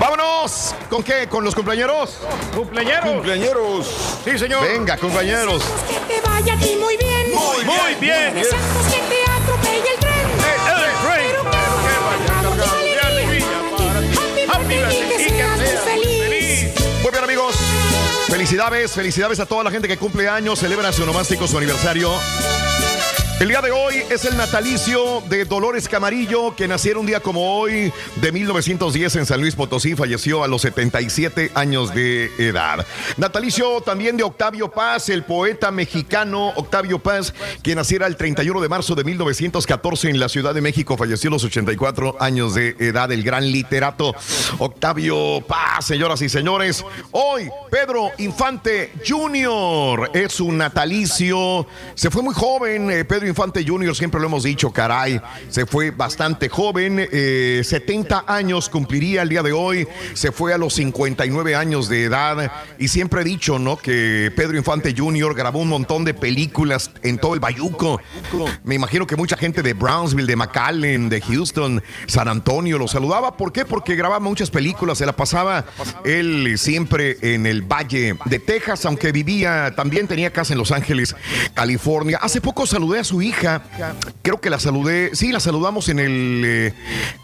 Vámonos. ¿Con qué? ¿Con los compañeros? Cumpleañeros. Cumpleaños. Sí, señor. Venga, compañeros. Que te vaya a ti muy bien. Muy, muy bien. Que te atropelle el tren. Felicidades, felicidades a toda la gente que cumple años, celebra su nomástico, su aniversario. El día de hoy es el natalicio de Dolores Camarillo, que naciera un día como hoy de 1910 en San Luis Potosí, falleció a los 77 años de edad. Natalicio también de Octavio Paz, el poeta mexicano Octavio Paz, que naciera el 31 de marzo de 1914 en la Ciudad de México, falleció a los 84 años de edad, el gran literato Octavio Paz, señoras y señores. Hoy, Pedro Infante Jr. es su natalicio. Se fue muy joven, eh, Pedro Infante Jr., siempre lo hemos dicho, caray. Se fue bastante joven, eh, 70 años cumpliría el día de hoy. Se fue a los 59 años de edad. Y siempre he dicho, ¿no? Que Pedro Infante Jr. grabó un montón de películas en todo el Bayuco. Me imagino que mucha gente de Brownsville, de McAllen, de Houston, San Antonio lo saludaba. ¿Por qué? Porque grababa muchas películas. Se la pasaba él siempre en el Valle de Texas, aunque vivía, también tenía casa en Los Ángeles, California. Hace poco saludé a su hija. Creo que la saludé. Sí, la saludamos en el eh,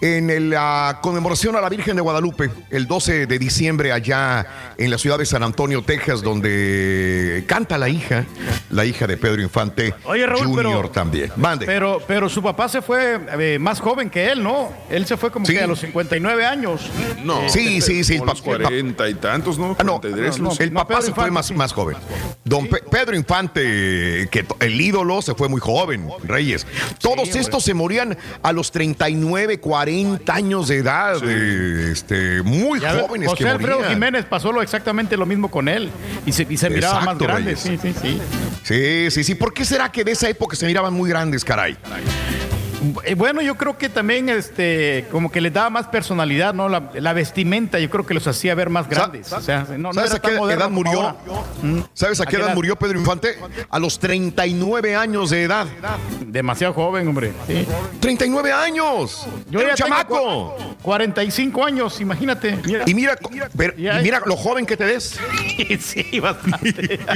en la conmemoración a la Virgen de Guadalupe, el 12 de diciembre, allá en la ciudad de San Antonio, Texas, donde canta la hija, la hija de Pedro Infante Oye, Raúl, Junior pero- también. Mande. Pero, pero su papá se fue eh, más joven que él, ¿no? Él se fue como Sí. que a los 59 años. No. Eh, Sí, sí, sí. Los pa- el pa- 40 y tantos, ¿no? Ah, no, 43, no, Luz. el papá Pedro se fue más, sí. más joven. Don Pe- Pedro Infante, que el ídolo se fue muy joven, Reyes. Todos estos se morían a los 39, 40 años de edad. eh, este, muy Ya jóvenes José que Alfredo morían. Jiménez pasó lo exactamente lo mismo con él y se, y se miraba más grande. Reyes. Sí, sí, sí. Sí, sí, sí. ¿Por qué será que de esa época se miraban muy grandes, caray? Bueno, yo creo que también este, como que les daba más personalidad, ¿no? La, la vestimenta, yo creo que los hacía ver más grandes. O sea, no, ¿Sabes a qué edad murió? Mm. ¿Sabes a qué edad murió Pedro Infante? A los 39 años de edad. Demasiado joven, hombre. Sí. 39 años. Yo Era ya un chamaco. cua- 45 años, imagínate. Mira. Y mira, pero- y Ya- mira lo joven que te ves. sí, bastante.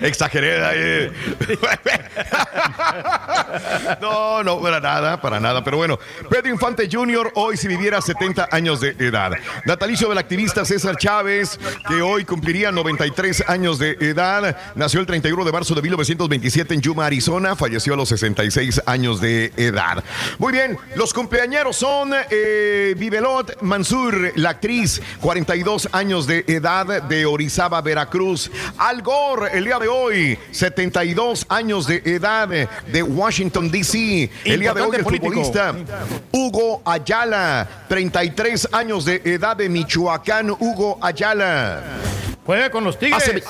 Exageré. ahí. No, no, para nada, para nada. Pero bueno, Pedro Infante Jr. hoy si viviera 70 años de edad. Natalicio del activista César Chávez, que hoy cumpliría 93 años de edad. Nació el 31 de marzo de 1927 en Yuma, Arizona. Falleció a los 66 años de edad. Muy bien, los cumpleañeros son eh, Vivelot Mansur, la actriz, 42 años de edad de Orizaba, Veracruz. Al Gore, el día de hoy, 72 años de edad de Washington, D.C. El día de hoy, el político. futbolista Hugo Ayala, 33 años de edad de Michoacán, Hugo Ayala. Juega con los Tigres. Hace,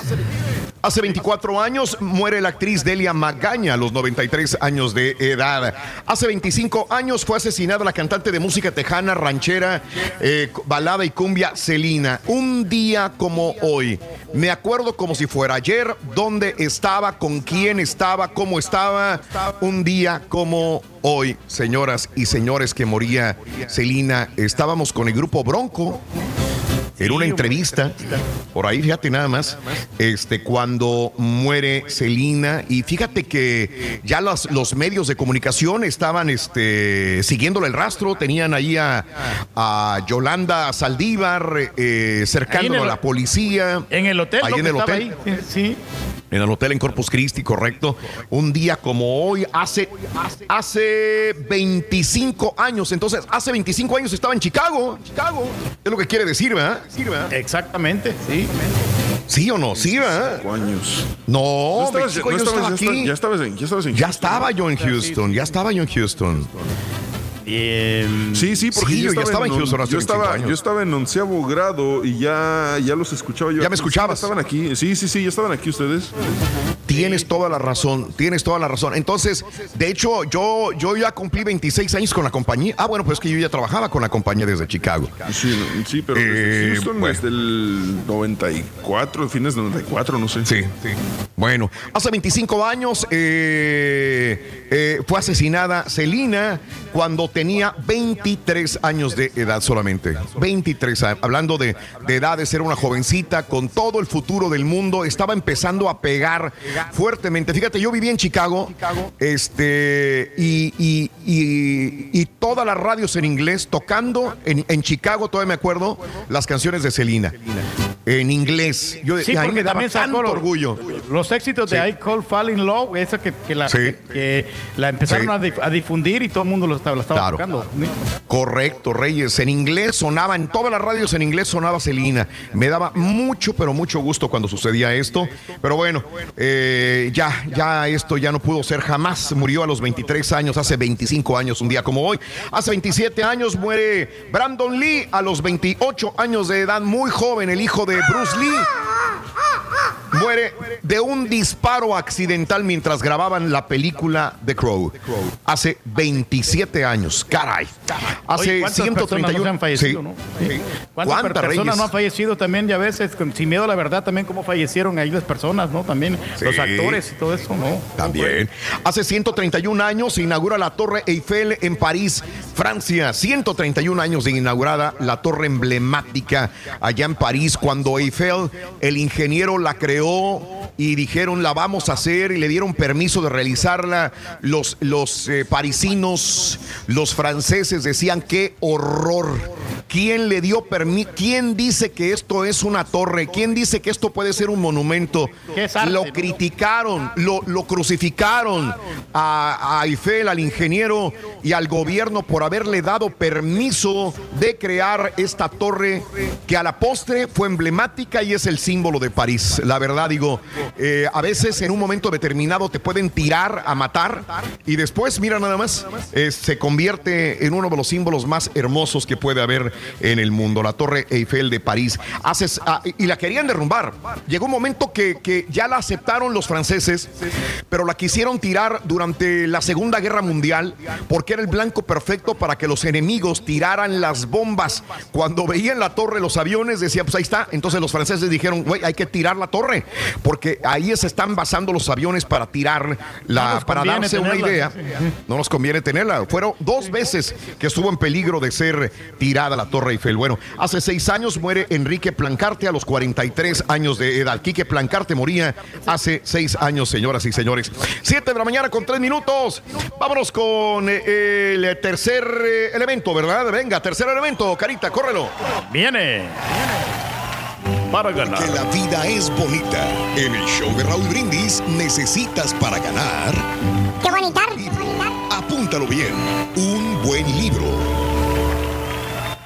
hace 24 años muere la actriz Delia Magaña a los 93 años de edad. Hace 25 años fue asesinada la cantante de música tejana, ranchera, eh, balada y cumbia Celina. Un día como hoy. Me acuerdo como si fuera ayer, dónde estaba, con quién estaba, cómo estaba. Un día como hoy, señoras y señores, que moría Celina. Estábamos con el grupo Bronco en una entrevista, por ahí fíjate nada más, este, cuando muere Celina, y fíjate que ya los, los medios de comunicación estaban este, siguiéndole el rastro, tenían ahí a, a Yolanda Saldívar eh, cercándolo el- a la policía. En el hotel, Ahí en el hotel. ahí. Sí. En el hotel en Corpus Christi, correcto. Un día como hoy, hace, hace 25 años. Entonces, hace 25 años estaba en Chicago. Chicago. Es lo que quiere decir, ¿verdad? Exactamente, sí. ¿Sí o no? Sí, ¿verdad? años. No, ¿No estabas- 25 no años estabas- estaba ya aquí. ya estabas en- ya estabas en Ya Houston, estaba yo en Houston, ya estaba yo en Houston. Sí, sí, porque Sí, yo yo estaba en on- Houston hace yo 25 estaba, años. yo estaba en onceavo grado y ya, ya los escuchaba yo. ¿Ya me escuchabas? Sí, estaban aquí. Sí, sí, sí, ya estaban aquí ustedes. Tienes toda la razón, tienes toda la razón. Entonces, de hecho, yo, yo ya cumplí 26 años con la compañía. Ah, bueno, pues es que yo ya trabajaba con la compañía desde Chicago. Sí, sí pero desde Eh, Houston bueno. desde el 94, fines del 94, no sé. Sí, Bueno, hace 25 años eh, eh, fue asesinada Celina cuando tenía 23 años de edad solamente. 23 años. Hablando de, de edades, era una jovencita con todo el futuro del mundo. Estaba empezando a pegar fuertemente. Fíjate, yo vivía en Chicago este, y, y- y- y todas las radios en inglés tocando en, en Chicago, todavía me acuerdo, las canciones de Celina. En inglés. Yo, Sí, a mí porque me daba tanto los, orgullo. los éxitos de Sí. I Call Fall in Love, esa que, que la, Sí. que, que la empezaron a, dif- a difundir y todo el mundo lo estaba, la estaba Claro. tocando. Correcto, Reyes. En inglés sonaba, en todas las radios en inglés sonaba Celina. Me daba mucho, pero mucho gusto cuando sucedía esto. Pero bueno, eh, ya, ya esto ya no pudo ser jamás. Murió a los 23 años, hace 25 años, un día como hoy. Hace 27 años muere Brandon Lee a los 28 años de edad, muy joven, el hijo de Bruce Lee. Muere de un disparo accidental mientras grababan la película The Crow. Hace 27 años, caray. Hace Oye, ¿cuántas 131 personas no se han fallecido, Sí. no? Sí. ¿Cuántas, per- ¿Cuántas, personas Reyes? no han fallecido también? Ya a veces, sin miedo a la verdad, también cómo fallecieron ahí las personas, ¿no? También los actores y todo eso, ¿no? También. Hace 131 años se inaugura la Torre Eiffel en París, Francia. 131 años de inaugurada la torre emblemática allá en París, cuando Eiffel, el ingeniero la creó y dijeron la vamos a hacer y le dieron permiso de realizarla. Los, los eh, parisinos, los franceses decían qué horror. ¿Quién le dio permiso? ¿Quién dice que esto es una torre? ¿Quién dice que esto puede ser un monumento? ¿Qué es arte, Lo criticaron, lo, lo crucificaron a, a Eiffel, al ingeniero y al gobierno por haberle dado permiso de crear esta torre que a la postre fue emblemática y es el símbolo de París. La verdad digo, eh, a veces en un momento determinado te pueden tirar a matar y después, mira nada más, eh, se convierte en uno de los símbolos más hermosos que puede haber en el mundo, la Torre Eiffel de París. Haces, ah, y la querían derrumbar. Llegó un momento que, que ya la aceptaron los franceses, pero la quisieron tirar durante la Segunda Guerra Mundial porque era el blanco perfecto para que los enemigos tiraran las bombas. Cuando veían la torre, los aviones, decían, pues ahí está. Entonces los franceses dijeron, güey, hay que tirar la torre, porque ahí se están basando los aviones para tirar la, No para darse una idea. No nos conviene tenerla. Fueron dos veces que estuvo en peligro de ser tirada la Torre Eiffel. Bueno, hace seis años muere Enrique Plancarte a los 43 años de edad. Quique Plancarte moría hace seis años, señoras y señores. Siete de la mañana con tres minutos. Vámonos con eh, el tercer eh, elemento, ¿verdad? Venga, tercer elemento. Carita, córrelo. Viene. Para ganar. Que la vida es bonita. En el show de Raúl Brindis necesitas para ganar. Qué bonita. Apúntalo bien. Un buen libro.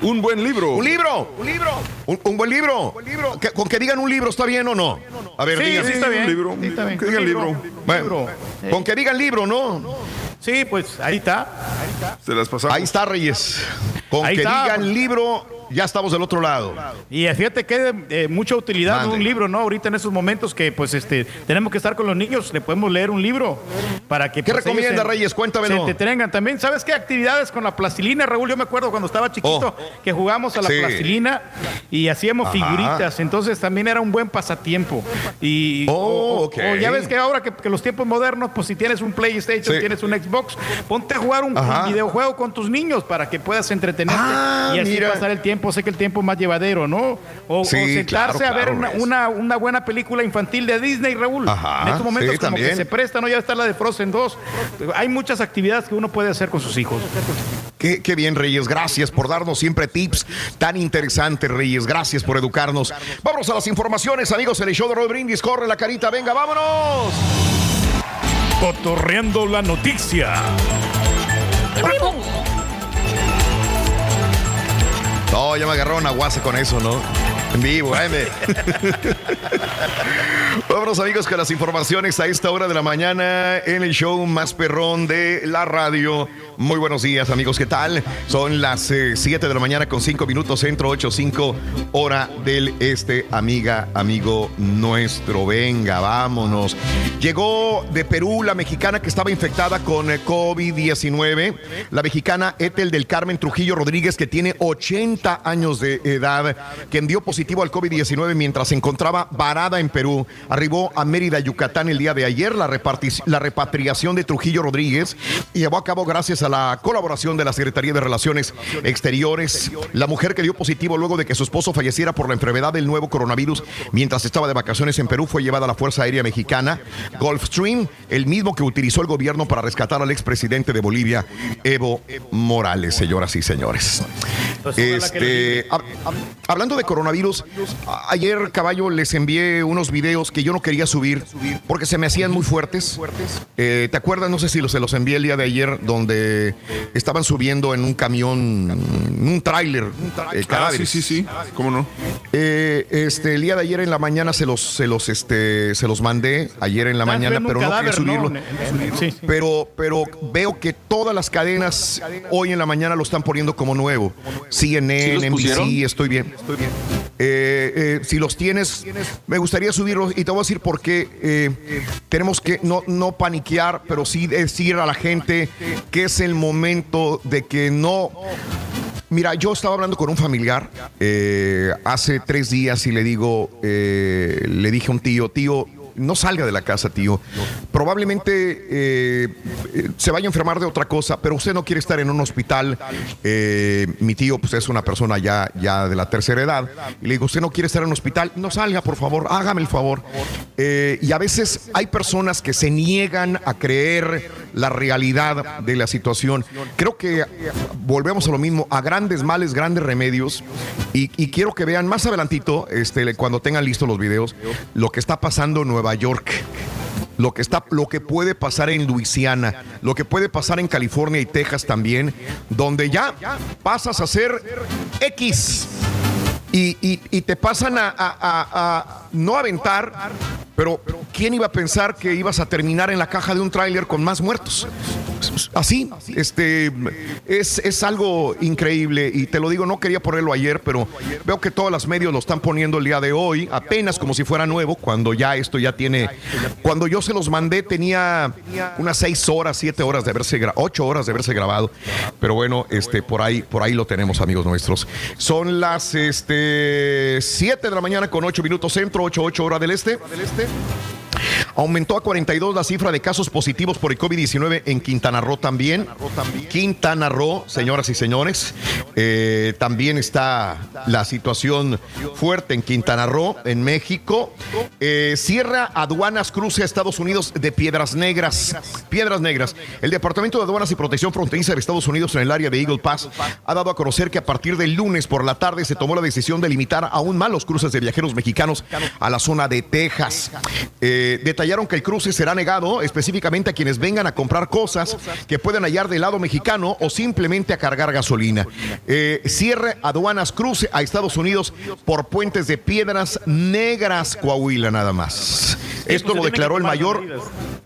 Un buen libro. Un libro, un libro, un, un buen libro. Que- con que digan un libro, ¿está bien o no? A ver, Sí, digan. sí, está bien. Un libro. Sí, está bien. Que digan libro. Bueno, con que digan libro, ¿no? Sí, pues ahí está. Se las pasamos. Ahí está, Reyes. Con Ahí que está. digan libro, ya estamos del otro lado. Y eh, fíjate que de eh, mucha utilidad Mande. un libro, ¿no? Ahorita en esos momentos que pues este tenemos que estar con los niños, le podemos leer un libro para que ¿Qué pues, recomienda, se- Reyes? Cuéntamelo. Se entretengan también. ¿Sabes qué actividades con la plastilina, Raúl? Yo me acuerdo cuando estaba chiquito que jugamos a la Oh. Sí. plastilina y hacíamos Ajá. figuritas, entonces también era un buen pasatiempo. Y Oh, o- o- ya ves que ahora que, que los tiempos modernos, pues si tienes un PlayStation, Sí. tienes un Xbox, ponte a jugar un, videojuego con tus niños para que puedas entretenerte Ah, y así mira. pasar el tiempo. Sé que el tiempo es más llevadero, ¿no? O, sentarse claro, a ver claro, una, Reyes. una, una buena película infantil de Disney, Raúl. Ajá, en estos momentos sí, como que se presta, ¿no? Ya está la de Frozen 2. Hay muchas actividades que uno puede hacer con sus hijos. Qué, qué bien, Reyes. Gracias por darnos siempre tips tan interesantes, Reyes. Gracias por educarnos. Vámonos a las informaciones, amigos. El show de Roy Brindis. Corre la carita. Venga, vámonos. Cotorreando la noticia. No, ya me agarraron a guasa con eso, ¿no? Vivo, eh, me- Vámonos amigos con las informaciones a esta hora de la mañana en el show más perrón de la radio. Muy buenos días amigos, ¿qué tal? Son las 7 de la mañana con 5 minutos, centro 8-5 hora del este, amiga, amigo nuestro. Venga, vámonos. Llegó de Perú la mexicana que estaba infectada con eh, COVID-19, la mexicana Ethel del Carmen Trujillo Rodríguez, que tiene 80 años de edad, quien dio positivo al COVID-19 mientras se encontraba varada en Perú. Arribó a Mérida, Yucatán el día de ayer. La, la repatriación de Trujillo Rodríguez llevó a cabo gracias a la colaboración de la Secretaría de Relaciones Exteriores. La mujer que dio positivo luego de que su esposo falleciera por la enfermedad del nuevo coronavirus mientras estaba de vacaciones en Perú fue llevada a la Fuerza Aérea Mexicana Gulfstream, el mismo que utilizó el gobierno para rescatar al expresidente de Bolivia, Evo Morales, señoras y señores. Este, hab- hab- hablando de coronavirus, ayer, caballo, les envié unos videos que yo no quería subir porque se me hacían muy fuertes. Eh, ¿Te acuerdas? No sé si los, se los envié el día de ayer, donde estaban subiendo en un camión, en un tráiler, eh, Ah, sí, sí, sí. ¿Cómo no? Eh, este, el día de ayer en la mañana se los, se los, este, se los mandé ayer en la mañana, pero no quería subirlo. Sí. Pero, pero veo que todas las cadenas hoy en la mañana lo están poniendo como nuevo. CNN, ¿Sí los pusieron? NBC, estoy bien. Eh, eh, si los tienes, me gustaría subirlos y te voy a decir por qué. eh, tenemos que no, no paniquear, pero sí decir a la gente que es el momento de que no Mira, yo estaba hablando con un familiar eh, hace tres días y le digo, eh, le dije a un tío, tío, no salga de la casa, tío. Probablemente eh, se vaya a enfermar de otra cosa, pero usted no quiere estar en un hospital. Eh, mi tío, pues es una persona ya, ya de la tercera edad. Y le digo, usted no quiere estar en un hospital, no salga, por favor, hágame el favor. Eh, y a veces hay personas que se niegan a creer la realidad de la situación. Creo que volvemos a lo mismo, a grandes males, grandes remedios. Y, y quiero que vean más adelantito, este, cuando tengan listos los videos, lo que está pasando en Nueva York. Lo que, está, lo que puede pasar en Luisiana, lo que puede pasar en California y Texas también, donde ya pasas a ser X y, te pasan a no aventar, pero ¿quién iba a pensar que ibas a terminar en la caja de un tráiler con más muertos? Así, este, es, es algo increíble y te lo digo, no quería ponerlo ayer, pero veo que todas las medios lo están poniendo el día de hoy, apenas como si fuera nuevo, cuando ya esto ya tiene, cuando yo se los mandé tenía unas seis horas, siete horas de haberse, ocho horas de haberse grabado, pero bueno, este, por ahí, por ahí lo tenemos, amigos nuestros. Son las, este, siete de la mañana con ocho minutos centro, ocho, ocho hora del este. あ! Aumentó a 42 la cifra de casos positivos por el COVID-19 en Quintana Roo también. Quintana Roo, señoras y señores. Eh, también está la situación fuerte en Quintana Roo, en México. Eh, cierra aduanas cruce a Estados Unidos de Piedras Negras. Piedras Negras. El Departamento de Aduanas y Protección Fronteriza de Estados Unidos en el área de Eagle Pass ha dado a conocer que a partir del lunes por la tarde se tomó la decisión de limitar aún más los cruces de viajeros mexicanos a la zona de Texas. Eh, detallaron que el cruce será negado específicamente a quienes vengan a comprar cosas que puedan hallar del lado mexicano o simplemente a cargar gasolina. Eh, cierre aduanas cruce a Estados Unidos por puentes de piedras negras, Coahuila nada más. Esto pues lo declaró el mayor.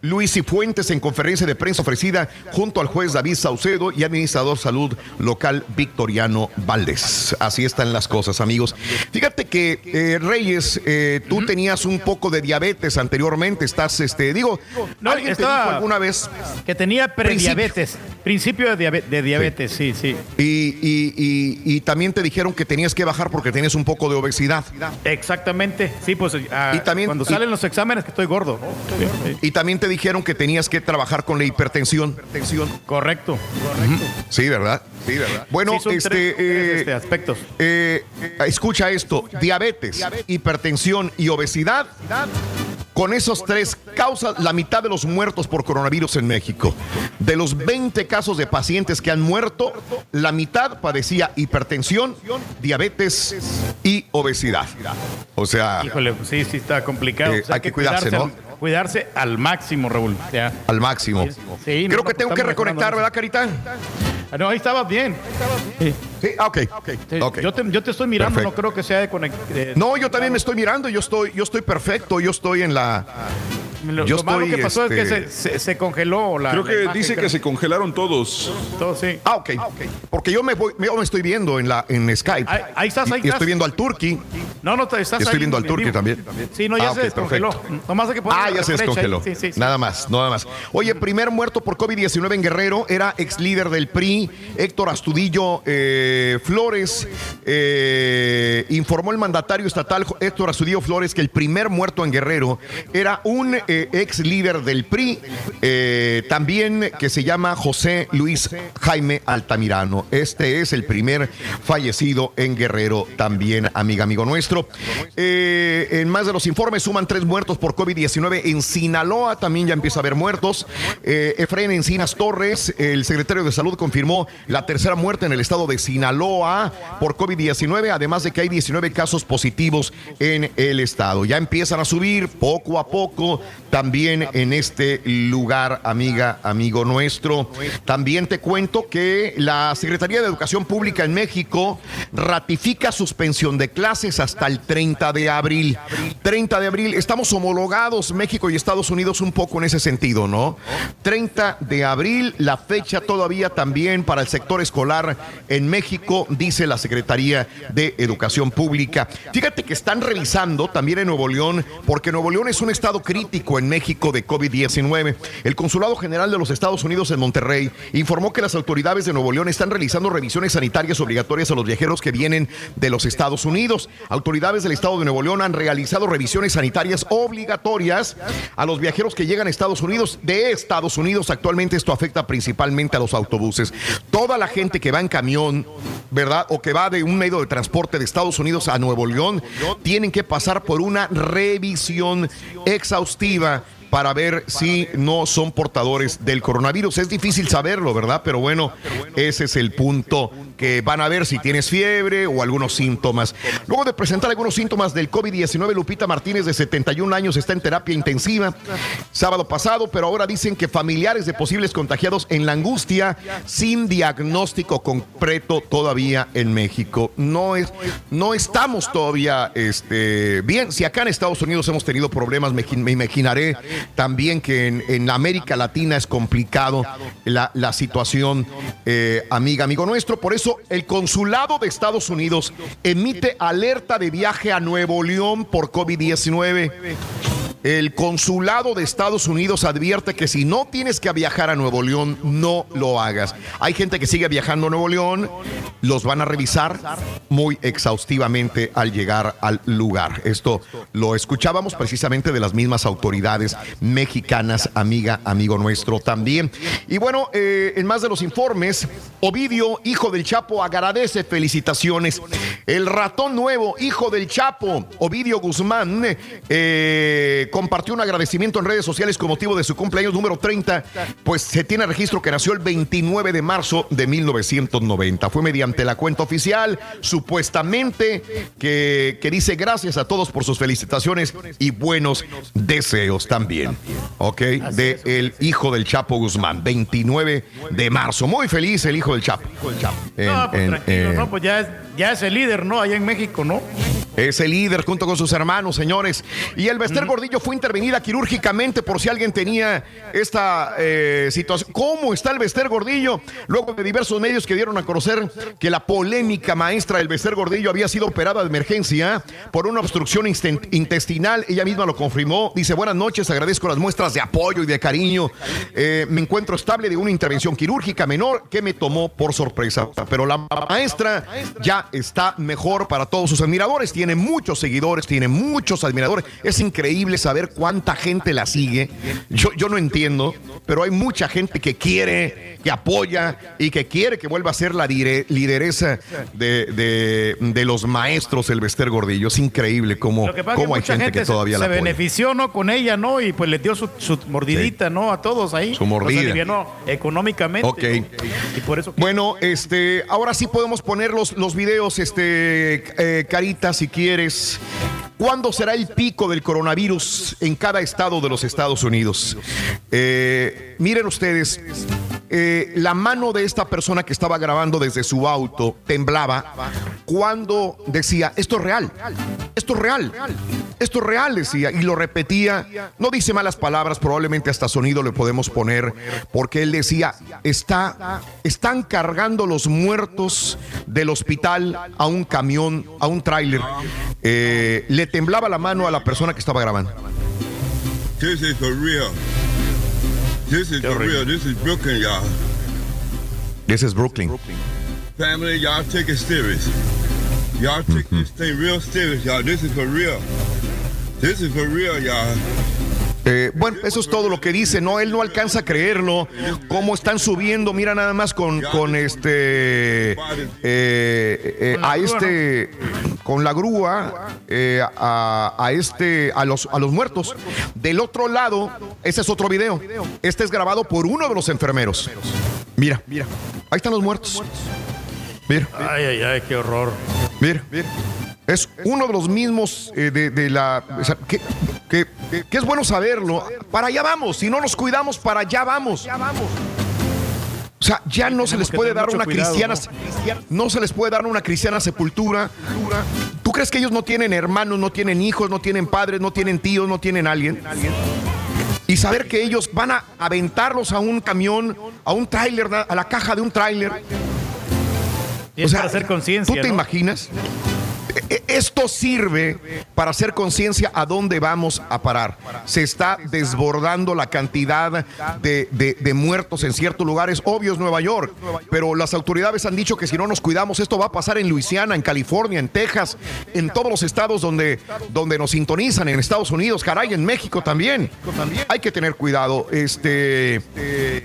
Luis Cifuentes en conferencia de prensa ofrecida junto al juez David Saucedo y administrador salud local Victoriano Valdés. Así están las cosas, amigos. Fíjate que eh, Reyes, eh, tú tenías un poco de diabetes anteriormente. Estás, este, digo, No, alguien te dijo alguna vez Que tenía prediabetes. Principio de, diabe- de diabetes, sí, sí. y, y- y- y también te dijeron que tenías que bajar porque tenías un poco de obesidad. Exactamente. Sí, pues ah, Y también- cuando salen los exámenes que estoy gordo. Sí. Y también te dijeron que tenías que trabajar con la hipertensión. Correcto. Sí, ¿verdad? Sí, ¿verdad? Bueno, Sí, este, tres- tres, eh, este, aspectos. eh, escucha esto, diabetes, hipertensión y obesidad. Con esos tres causas la mitad de los muertos por coronavirus en México. De los 20 casos de pacientes que han muerto, la mitad padecía hipertensión, diabetes y obesidad. O sea, Híjole, pues sí, sí está complicado. Eh, hay que cuidarse, ¿no? Cuidarse al máximo, Raúl. Ya. al máximo. Sí, Creo no, que tengo que reconectar, ¿verdad, Carita? Ah, No, ahí estabas bien. Sí. Sí, Sí, ah, ok. ok. Yo, te, yo te estoy mirando, Perfecto. no creo que sea de conect- de- No, yo también me estoy mirando, yo estoy, yo estoy perfecto, yo estoy en la. Lo, yo lo malo estoy, que pasó es que este, se, se- se congeló la. Creo la que imagen, dice creo. que se congelaron todos. Todo, sí. Ah, ok. Porque yo me voy, yo me estoy viendo en la en Skype. Ahí, ahí estás, ahí Y estás. estoy viendo al Turkey. No, no, te- estás Y estoy ahí viendo al vivo. también. Sí, no, ya Ah, se descongeló. Nomás hay que poner Ah, ya se descongeló. Sí, sí, sí. Nada más, nada más. Oye, primer muerto por COVID-19 en Guerrero era ex líder del PRI, Héctor Astudillo eh, Flores. eh, informó el mandatario estatal Héctor Astudillo Flores que el primer muerto en Guerrero era un eh, ex líder del PRI, eh, también que se llama José Luis Jaime Altamirano. Este es el primer fallecido en Guerrero también, amiga, amigo nuestro. Eh, en más de los informes suman tres muertos por COVID-19 en Sinaloa, también ya empieza a haber muertos. Eh, Efraín Encinas Torres, el secretario de Salud, confirmó la tercera muerte en el estado de Sinaloa por COVID-19, además de que hay 19 casos positivos en el estado. Ya empiezan a subir poco a poco también en este lugar, amiga, amigo nuestro. También te cuento que la Secretaría de Educación Pública en México ratifica suspensión de clases hasta el 30 de abril. 30 de abril, estamos homologados México y Estados Unidos un poco en ese sentido, ¿no? 30 de abril, la fecha todavía también para el sector escolar en México, dice la Secretaría de Educación Pública. Fíjate que están revisando también en Nuevo León, porque Nuevo León es un estado crítico en México de COVID-19. El Consulado General de los Estados Unidos en Monterrey informó que las autoridades de Nuevo León están realizando revisiones sanitarias obligatorias a los viajeros que vienen de los Estados Unidos. Autoridades del estado de Nuevo León han realizado revisiones sanitarias obligatorias a los viajeros que llegan a Estados Unidos de Estados Unidos. Actualmente esto afecta principalmente a los autobuses. Toda la gente que va en camión, ¿verdad? O que va de un medio de transporte de Estados Unidos a Nuevo León, tienen que pasar por una revisión exhaustiva arriba para ver si no son portadores del coronavirus. Es difícil saberlo, ¿verdad? Pero bueno, ese es el punto que van a ver si tienes fiebre o algunos síntomas. Luego de presentar algunos síntomas del COVID-19, Lupita Martínez, de 71 años, está en terapia intensiva sábado pasado, pero ahora dicen que familiares de posibles contagiados en la angustia sin diagnóstico completo todavía en México. No es, no estamos todavía este, bien. Si acá en Estados Unidos hemos tenido problemas, me, me imaginaré también que en, América Latina es complicado la, la situación, eh, amiga, amigo nuestro. Por eso el consulado de Estados Unidos emite alerta de viaje a Nuevo León por COVID-19. El consulado de Estados Unidos advierte que si no tienes que viajar a Nuevo León, no lo hagas. Hay gente que sigue viajando a Nuevo León, los van a revisar muy exhaustivamente al llegar al lugar. Esto lo escuchábamos precisamente de las mismas autoridades mexicanas, amiga, amigo nuestro también. Y bueno, eh, en más de los informes, Ovidio, hijo del Chapo, agradece felicitaciones. El ratón nuevo, hijo del Chapo, Ovidio Guzmán, eh, compartió un agradecimiento en redes sociales con motivo de su cumpleaños número 30, pues se tiene registro que nació el 29 de marzo de 1990. Fue mediante la cuenta oficial, supuestamente, que, que dice gracias a todos por sus felicitaciones y buenos deseos también. ¿Ok? De el hijo del Chapo Guzmán, 29 de marzo. Muy feliz el hijo del Chapo. En- No, pues en- tranquilo, eh, no, pues ya es, ya es el líder, ¿no? Allá en México, ¿no? es el líder junto con sus hermanos, señores. Y el Bester Gordillo fue intervenida quirúrgicamente por si alguien tenía esta eh, situación. ¿Cómo está el Bester Gordillo? Luego de diversos medios que dieron a conocer que la polémica maestra del Bester Gordillo había sido operada de emergencia por una obstrucción intestinal. Ella misma lo confirmó. Dice, buenas noches, agradezco las muestras de apoyo y de cariño. Eh, me encuentro estable de una intervención quirúrgica menor que me tomó por sorpresa. Pero la maestra ya está mejor para todos sus admiradores. Tiene muchos seguidores, tiene muchos admiradores. Es increíble saber cuánta gente la sigue. Yo, yo no entiendo, pero hay mucha gente que quiere, que apoya y que quiere que vuelva a ser la lideresa de, de- de los maestros el Bester Gordillo. Es increíble cómo, cómo hay gente, gente, que todavía se, la se apoya. benefició, ¿no? Con ella, ¿no? Y pues le dio su, su mordidita, ¿no? A todos ahí. Su mordida. Económicamente. Ok. ¿no? Y por eso. Bueno, este, ahora sí podemos poner los, los videos, este, eh, Carita, si quieres. ¿Cuándo será el pico del coronavirus en cada estado de los Estados Unidos? Eh, miren ustedes, eh, la mano de esta persona que estaba grabando desde su auto temblaba cuando decía, esto es real, esto es real, esto es real, decía, y lo repetía. No dice malas palabras, probablemente hasta sonido le podemos poner, porque él decía, está, están cargando los muertos del hospital a un camión, a un tráiler. Eh, le temblaba la mano a la persona que estaba grabando. This is for real. This is for real. This is Brooklyn, y'all. This is Brooklyn. Family, y'all take it serious. Y'all take this thing real serious, y'all. This is for real. This is for real, y'all. Eh, bueno, eso es todo lo que dice, ¿no? Él no alcanza a creerlo. Cómo están subiendo, mira nada más con, con este. eh, eh, a este. Con la grúa, eh, a, a este. A los, a los muertos. Del otro lado, ese es otro video. Este es grabado por uno de los enfermeros. Mira, mira. Ahí están los muertos. Mira. Ay, ay, ay, qué horror. Mira, mira. Es uno de los mismos eh, de, de la. o sea, que, que- que es bueno saberlo. Para allá vamos. Si no nos cuidamos, para allá vamos. O sea, ya no se les puede dar una cuidado, cristiana. ¿no? ¿no? se les puede dar una cristiana sepultura. ¿Tú crees que ellos no tienen hermanos, no tienen hijos, no tienen padres, no tienen tíos, no tienen alguien? Y saber que ellos van a aventarlos a un camión, a un tráiler, a la caja de un tráiler. Es para hacer conciencia, ¿Tú te ¿no? imaginas? E- Esto sirve para hacer conciencia a dónde vamos a parar. Se está desbordando la cantidad de, de- de muertos en ciertos lugares. Obvio es Nueva York, pero las autoridades han dicho que si no nos cuidamos, esto va a pasar en Luisiana, en California, en Texas, en todos los estados donde, donde nos sintonizan, en Estados Unidos, caray, en México también. Hay que tener cuidado. Este,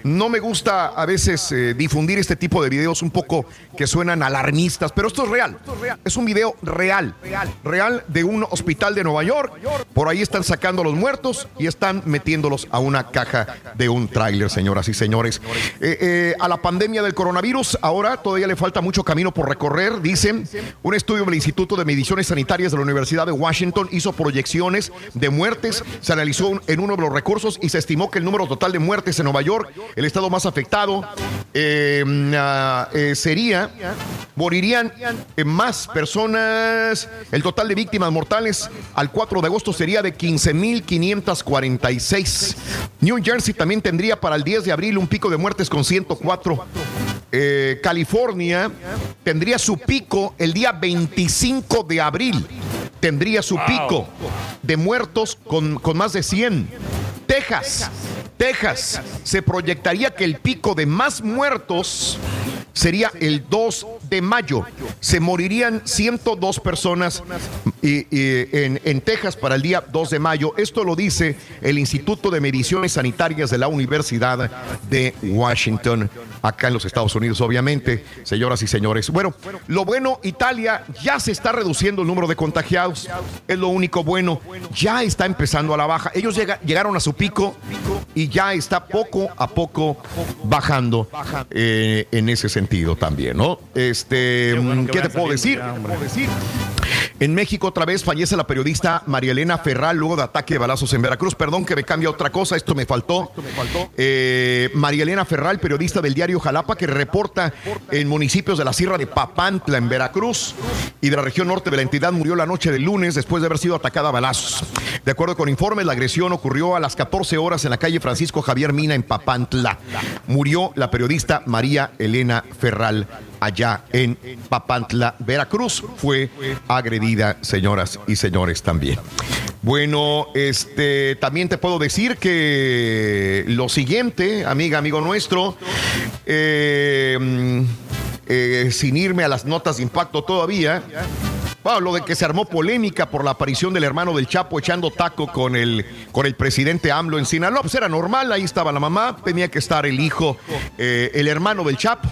no me gusta a veces eh, difundir este tipo de videos un poco que suenan alarmistas, pero esto es real. Es un video real, real de un hospital de Nueva York. Por ahí están sacando a los muertos y están metiéndolos a una caja de un tráiler, señoras y señores. Eh, eh, a la pandemia del coronavirus, ahora todavía le falta mucho camino por recorrer, dicen. Un estudio del Instituto de Mediciones Sanitarias de la Universidad de Washington hizo proyecciones de muertes, se analizó en uno de los recursos y se estimó que el número total de muertes en Nueva York, el estado más afectado, eh, ah, eh, sería, morirían más personas, el total de víctimas mortales al 4 de agosto sería de 15.546. New Jersey también tendría para el 10 de abril un pico de muertes con 104. Eh, California tendría su pico el día 25 de abril. Tendría su Wow. pico de muertos con, con más de 100. Texas, Texas, se proyectaría que el pico de más muertos sería el 2 de mayo. Se morirían 102 personas en, en Texas para el día 2 de mayo. Esto lo dice el Instituto de Mediciones Sanitarias de la Universidad de Washington, acá en los Estados Unidos, obviamente, señoras y señores. Bueno, lo bueno, Italia ya se está reduciendo el número de contagiados. Es lo único bueno. Ya está empezando a la baja. Ellos llega- llegaron a su pico y ya está poco a poco bajando eh, en ese sentido también, ¿no? Este, bueno que ¿qué te puedo decir? ya. En México otra vez fallece la periodista María Elena Ferral luego de ataque de balazos en Veracruz. Perdón que me cambie a otra cosa, esto me faltó. Eh, María Elena Ferral, periodista del diario Jalapa, que reporta en municipios de la Sierra de Papantla, en Veracruz, y de la región norte de la entidad, murió la noche del lunes después de haber sido atacada a balazos. De acuerdo con informes, la agresión ocurrió a las 14 horas en la calle Francisco Javier Mina, en Papantla. Murió la periodista María Elena Ferral allá en Papantla, Veracruz. Fue agredida, señoras y señores, también. Bueno, este también te puedo decir que lo siguiente, amiga, amigo nuestro, mm, eh, sin irme a las notas de impacto todavía. Bueno, lo de que se armó polémica por la aparición del hermano del Chapo echando taco con el, con el presidente AMLO en Sinaloa. Pues era normal, ahí estaba la mamá, tenía que estar el hijo, eh, el hermano del Chapo.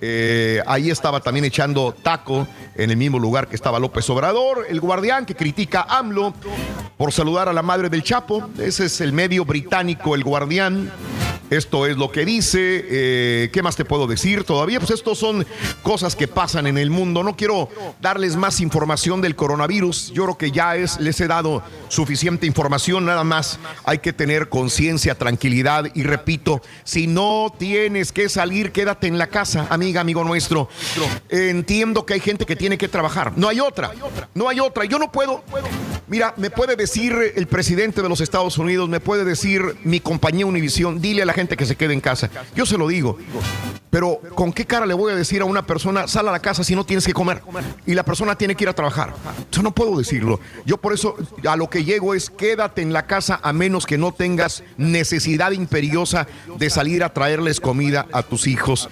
Eh, ahí estaba también echando taco en el mismo lugar que estaba López Obrador, el guardián que critica a AMLO por saludar a la madre del Chapo. Ese es el medio británico, el guardián. Esto es lo que dice. Eh, ¿Qué más te puedo decir todavía? Pues estos son cosas que pasan en el mundo. No quiero darles más información del coronavirus. Yo creo que ya es, les he dado suficiente información. Nada más hay que tener conciencia, tranquilidad. Y repito, si no tienes que salir, quédate en la casa, amiga, amigo nuestro. Entiendo que hay gente que tiene que trabajar. No hay otra. No hay otra. Yo no puedo. Mira, me puede decir el presidente de los Estados Unidos, me puede decir mi compañía Univisión, dile a la gente que se quede en casa. Yo se lo digo. Pero ¿con qué cara le voy a decir a una persona, sal a la casa si no tienes que comer? Y la persona tiene que ir a trabajar. Yo no puedo decirlo. Yo por eso a lo que llego es quédate en la casa a menos que no tengas necesidad imperiosa de salir a traerles comida a tus hijos.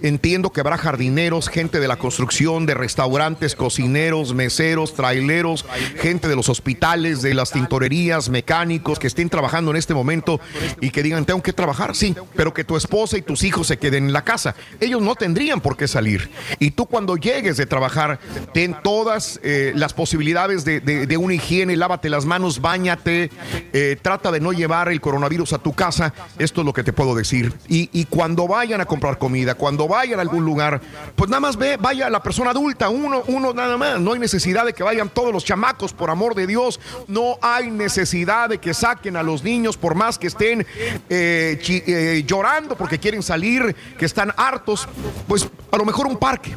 Entiendo que habrá jardineros, gente de la construcción, de restaurantes, cocineros, meseros, traileros, gente de los hospitales, de las tintorerías, mecánicos que estén trabajando en este momento y que digan, tengo que trabajar, sí, pero que tu esposa y tus hijos se queden en la casa. Ellos no tendrían por qué salir. Y tú cuando llegues de trabajar, ten todas eh, las posibilidades de, de- una higiene, lávate las manos, bañate, eh, trata de no llevar el coronavirus a tu casa. Esto es lo que te puedo decir. Y, y cuando vayan a comprar comida, cuando vayan a algún lugar, pues nada más ve, vaya la persona adulta, uno, uno nada más. No hay necesidad de que vayan todos los chamacos, por amor de Dios. No hay necesidad de que saquen a los niños, por más que estén eh, llorando porque quieren salir, que están hartos. Pues a lo mejor un parque.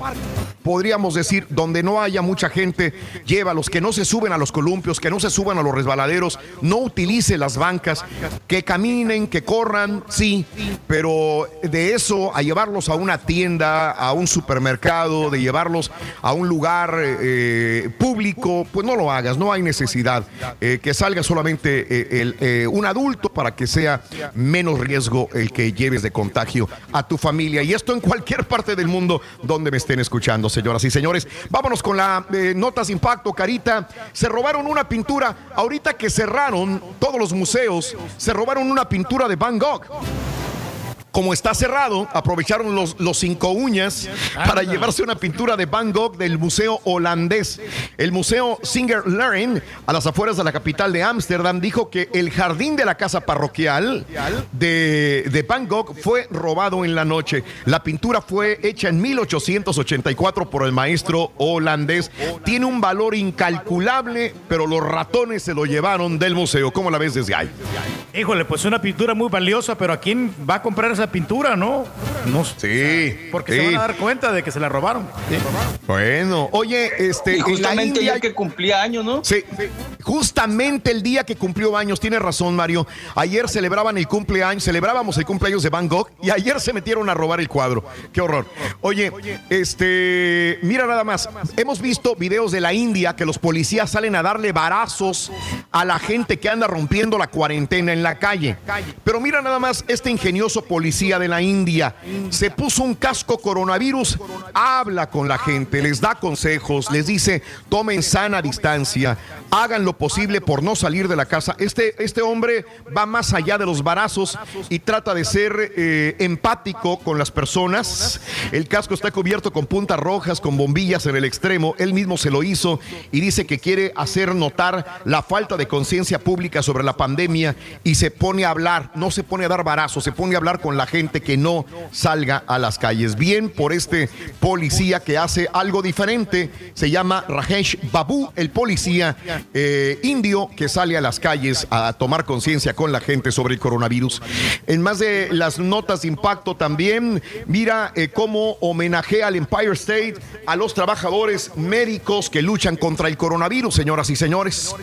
Podríamos decir, donde no haya mucha gente, lleva los que no se suben a los columpios, que no se suban a los resbaladeros, no utilice las bancas, que caminen, que corran, sí, pero de eso a llevarlos a una tienda, a un supermercado, de llevarlos a un lugar eh, público, pues no lo hagas, no hay necesidad. Eh, que salga solamente eh, el, eh, un adulto para que sea menos riesgo el que lleves de contagio a tu familia. Y esto en cualquier parte del mundo donde me estén escuchando, señoras y señores. Vámonos con la eh, notas impacto, Carita. Se robaron una pintura. Ahorita que cerraron todos los museos, se robaron una pintura de Van Gogh. Como está cerrado, aprovecharon los, los cinco uñas para llevarse una pintura de Van Gogh del Museo Holandés. El Museo Singer Laren, a las afueras de la capital de Ámsterdam, dijo que el jardín de la casa parroquial de, de Van Gogh fue robado en la noche. La pintura fue hecha en 1884 por el maestro holandés. Tiene un valor incalculable, pero los ratones se lo llevaron del museo. ¿Cómo la ves desde ahí? Híjole, pues una pintura muy valiosa, pero ¿a quién va a comprar esa pintura, no? No Sí. Porque sí. se van a dar cuenta de que se la robaron. Bueno, oye, este. Y justamente el día que cumplía años, ¿no? Sí, justamente el día que cumplió años, tienes razón, Mario. Ayer celebraban el cumpleaños, celebrábamos el cumpleaños de Van Gogh y ayer se metieron a robar el cuadro. Qué horror. Oye, este, mira nada más. Hemos visto videos de la India que los policías salen a darle varazos a la gente que anda rompiendo la cuarentena en la calle. Pero mira nada más este ingenioso policía de la India. Se puso un casco coronavirus, habla con la gente, les da consejos, les dice, tomen sana distancia, hagan lo posible por no salir de la casa. Este, este hombre va más allá de los varazos y trata de ser eh, empático con las personas. El casco está cubierto con puntas rojas, con bombillas en el extremo. Él mismo se lo hizo y dice que quiere hacer notar la falta de conciencia pública sobre la pandemia y se pone a hablar, no se pone a dar varazos, se pone a hablar con la gente que no salga a las calles. Bien por este policía que hace algo diferente, se llama Rajesh Babu, el policía eh, indio que sale a las calles a tomar conciencia con la gente sobre el coronavirus. En más de las notas de impacto también, mira eh, cómo homenajea al Empire State a los trabajadores médicos que luchan contra el coronavirus, señoras y señores.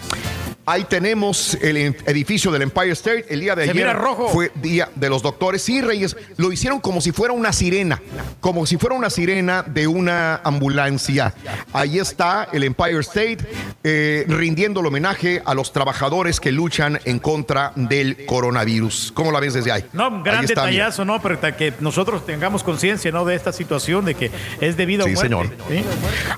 Ahí tenemos el edificio del Empire State. El día de Se ayer rojo. fue día de los doctores. Sí, Reyes, lo hicieron como si fuera una sirena, como si fuera una sirena de una ambulancia. Ahí está el Empire State eh, rindiendo el homenaje a los trabajadores que luchan en contra del coronavirus. ¿Cómo la ves desde ahí? No, un gran Ahí está, mira. detallazo, ¿no? Pero que nosotros tengamos conciencia, ¿no? De esta situación, de que es debido a Sí, muerte. señor. ¿sí?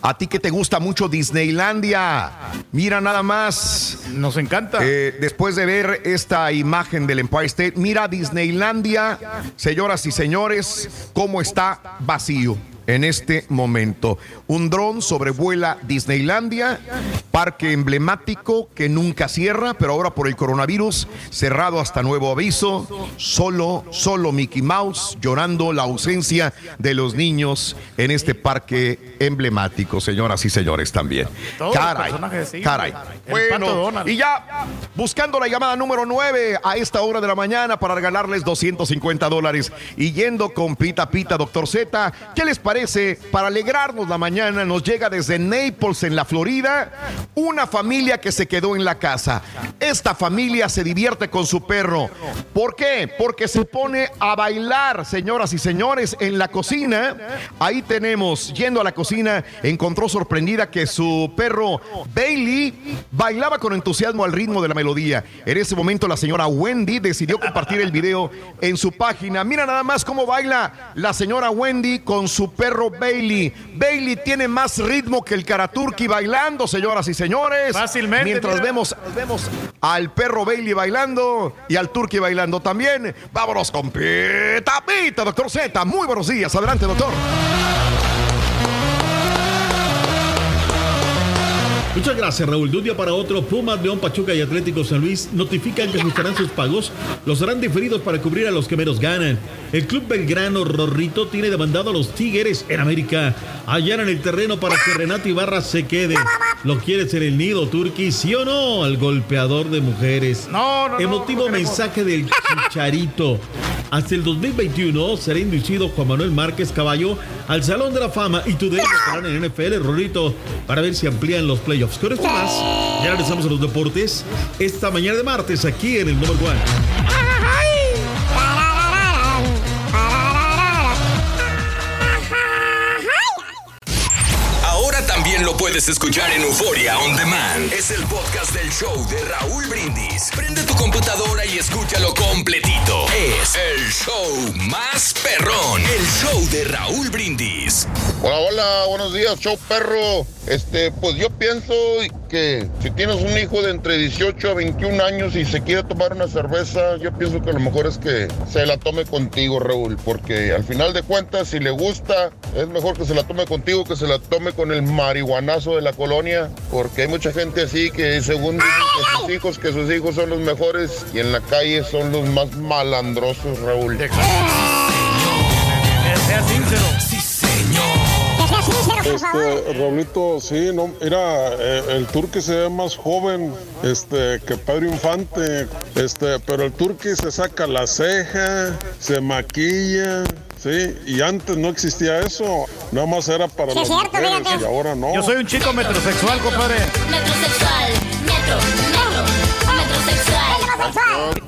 A ti que te gusta mucho Disneylandia, mira nada más. Nos encanta. Eh, después de ver esta imagen del Empire State, mira Disneylandia, señoras y señores, cómo está vacío. En este momento. Un dron sobrevuela Disneylandia, parque emblemático que nunca cierra, pero ahora por el coronavirus cerrado hasta nuevo aviso. Solo, solo Mickey Mouse llorando la ausencia de los niños en este parque emblemático, señoras y señores también. Caray, caray. Bueno, y ya buscando la llamada número 9 a esta hora de la mañana para regalarles 250 dólares. Y yendo con Pita Pita, doctor Z, ¿qué les parece? Para alegrarnos la mañana, nos llega desde Naples, en la Florida, una familia que se quedó en la casa. Esta familia se divierte con su perro. ¿Por qué? Porque se pone a bailar, señoras y señores, en la cocina. Ahí tenemos, yendo a la cocina, encontró sorprendida que su perro Bailey bailaba con entusiasmo al ritmo de la melodía. En ese momento la señora Wendy decidió compartir el video en su página. Mira nada más cómo baila la señora Wendy con su perro Bailey. Bailey tiene más ritmo que el Karaturki bailando, señoras y señores. Fácilmente, Mientras mira. vemos, vemos al perro Bailey bailando y al Turkey bailando también. Vámonos con Pita Pita, doctor Z. Muy buenos días. Adelante, doctor. Muchas gracias, Raúl. De un día para otro, Pumas, León, Pachuca y Atlético San Luis notifican que ajustarán sus pagos. Los harán diferidos para cubrir a los que menos ganan. El club belgrano Rorrito tiene demandado a los Tigres en América. Allanan el terreno para que Renato Ibarra se quede. ¿Lo quieres en el nido, Turqui? ¿Sí o no? Al golpeador de mujeres. No, no, Emotivo no mensaje del Chicharito. Hasta el 2021 será inducido Juan Manuel Márquez Caballo al Salón de la Fama y Today estarán en NFL, Rorrito, para ver si amplían los playoffs. Con esto más, ya regresamos a los deportes esta mañana de martes aquí en el Number One. Ahora también lo puedes escuchar en Euforia On Demand. Es el podcast del show de Raúl Brindis. Prende tu computadora y escúchalo completito. Es el show más perrón. El show de Raúl Brindis. Hola, hola, buenos días, show perro. Este, pues yo pienso que si tienes un hijo de entre 18 a 21 años y se quiere tomar una cerveza, yo pienso que lo mejor es que se la tome contigo, Raúl, porque al final de cuentas, si le gusta, es mejor que se la tome contigo que se la tome con el marihuanazo de la colonia, porque hay mucha gente así que según dicen que sus hijos, que sus hijos son los mejores y en la calle son los más malandrosos, Raúl. Sea sincero. Sí, señor. Este, Raulito, sí, no, mira, eh, el turque se ve más joven, este, que Pedro Infante, este, pero el turque se saca la ceja, se maquilla, sí, y antes no existía eso, nada más era para Sí, las es cierto, mujeres, y ahora no. Yo soy un chico metrosexual, compadre. Metrosexual, metro, metro,